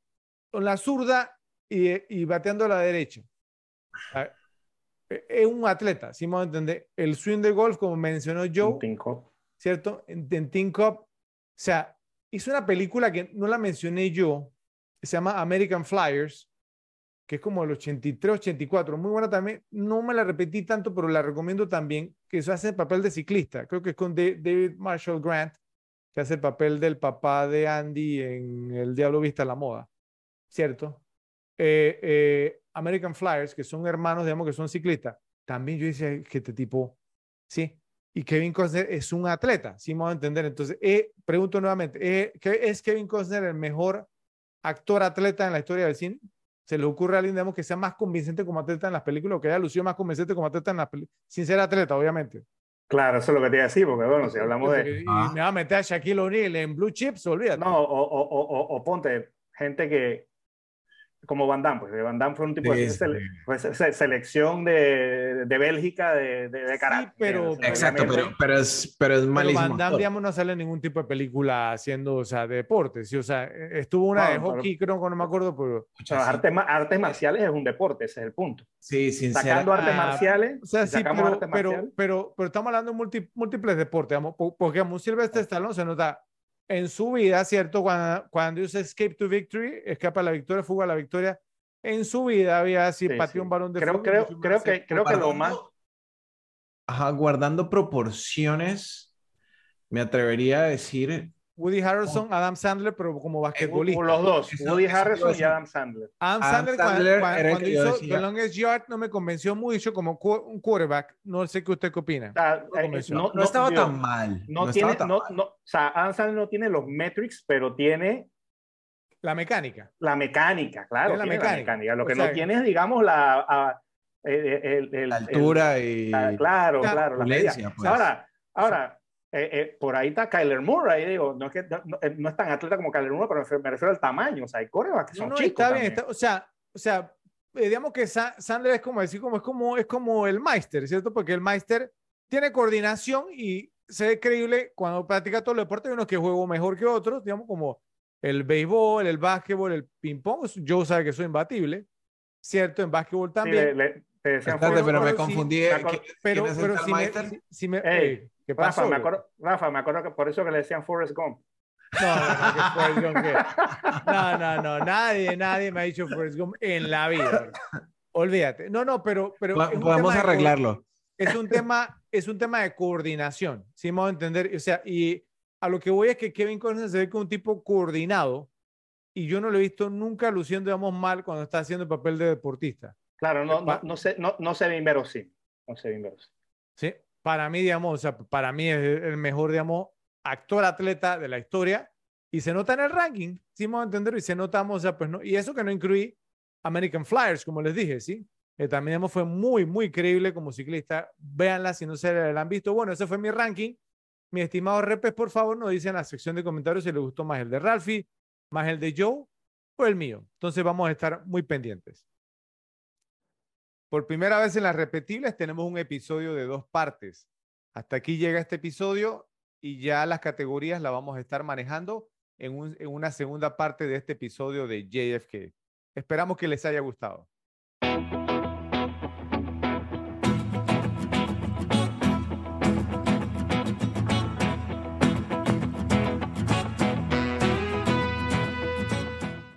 con la zurda y, y, bateando a la derecha. Ah, e, es un atleta, si me entender. El swing de golf, como mencionó Joe, ¿cierto? En, en Team Cup. O sea, hizo una película que no la mencioné yo, se llama American Flyers, que es como el 83, 84, muy buena también. No me la repetí tanto, pero la recomiendo también, que eso hace el papel de ciclista. Creo que es con David Marshall Grant, que hace el papel del papá de Andy en El Diablo Vista a la Moda, ¿cierto? Eh, eh, American Flyers, que son hermanos, digamos, que son ciclistas. También yo decía que este tipo, sí. Y Kevin Costner es un atleta, sí voy a entender. Entonces, eh, pregunto nuevamente, ¿es Kevin Costner el mejor actor atleta en la historia del cine? Se le ocurre a alguien, digamos, que sea más convincente como atleta en las películas o que haya lucido más convincente como atleta en las películas, sin ser atleta, obviamente. Claro, eso es lo que te iba a decir, porque bueno, si hablamos de... Y me va a meter a Shaquille O'Neal en Blue Chips, olvídate. No, o, o, o, o, ponte gente que, como Van Damme, pues Van Damme fue un tipo de selección de, de Bélgica de, de, de carácter. pero, Exacto, pero, pero, es, pero es malísimo. Pero Van Damme, digamos, no sale en ningún tipo de película haciendo, o sea, deporte. ¿sí? O sea, estuvo una de hockey, creo que no me acuerdo, pero... artes, artes marciales es un deporte, ese es el punto. Sí, sin Sacando artes ah, marciales. O sea, sí, pero, pero, pero, pero, estamos hablando de múltiples deportes, digamos, porque un Silvestre Stallone se nota en su vida, ¿cierto? Cuando, cuando dice Escape to Victory, escapa a la victoria, fuga a la victoria, en su vida había así, pateó un balón de creo, fútbol. Creo, creo, que, creo que lo más... ajá, guardando proporciones, me atrevería a decir Woody Harrelson, Adam Sandler, pero como basquetbolista. Los dos, Woody Harrelson y. Adam Sandler. Adam Adam Sandler, cuando- Sandler cuando, cuando hizo. The Longest Yard no me convenció mucho como cu- un quarterback. No sé qué usted qué opina. O No eh, no, estaba tan mal. No, no tiene, estaba tan no, mal. no, o sea, Adam Sandler no tiene los metrics, pero tiene La mecánica. la mecánica, claro. Tiene la tiene mecánica. Lo O que sea, no tiene es, digamos, la, a- el, el- el- La el- altura y... la- claro, La claro. la opulencia, pues. Ahora, ahora eh, eh, por ahí está Kyler Murray, digo, no es, que, no, no- no es tan atleta como Kyler Murray, pero me refiero- al tamaño, o sea, hay corebacks que No, son no, chicos está bien. también. está- o sea, o sea, eh, digamos que Sa- Sandler es como decir, como es como es como el Meister, ¿cierto? Porque el Meister tiene coordinación y se ve creíble cuando practica todo el deporte. Hay unos que juegan mejor que otros, digamos, como el béisbol, el básquetbol, el ping-pong. Yo sabe que soy imbatible, ¿cierto? En básquetbol Sí, también. le- le- te Forrest pero me sí, confundí. me acuerdo- ¿Qui- pero, ¿Quién es pero si me, si- si me- Ey, eh, ¿qué Rafa, pasó? me acuerdo, Rafa, me acuerdo que por eso que le decían Forrest Gump. No, no, no, no, no, no, nadie, nadie me ha dicho Forrest Gump en la vida. Olvídate. No, no, pero, pero Podemos tema de arreglarlo. Es un tema, es un tema de coordinación, si me voy a entender. O sea, y a lo que voy es que Kevin Costner se ve como un tipo coordinado y yo no lo he visto nunca luciendo, digamos, mal cuando está haciendo el papel de deportista. Claro, no, Pa- no, no, se, no, no se ve inverosímil. No se ve inverosímil. ¿sí? Para mí, digamos, o sea, para mí es el mejor, digamos, actor atleta de la historia y se nota en el ranking, me voy a entender, y se notamos, o sea, pues no, y eso que no incluí American Flyers, como les dije, ¿sí? Que también digamos, fue muy, muy creíble como ciclista. Véanla si no se la han visto. Bueno, ese fue mi ranking. Mi estimado Repes, por favor, nos dicen en la sección de comentarios si les gustó más el de Ralphie, más el de Joe o el mío. Entonces vamos a estar muy pendientes. Por primera vez en las repetibles tenemos un episodio de dos partes. Hasta aquí llega este episodio y ya las categorías las vamos a estar manejando en, en una segunda parte de este episodio de JFK. Esperamos que les haya gustado.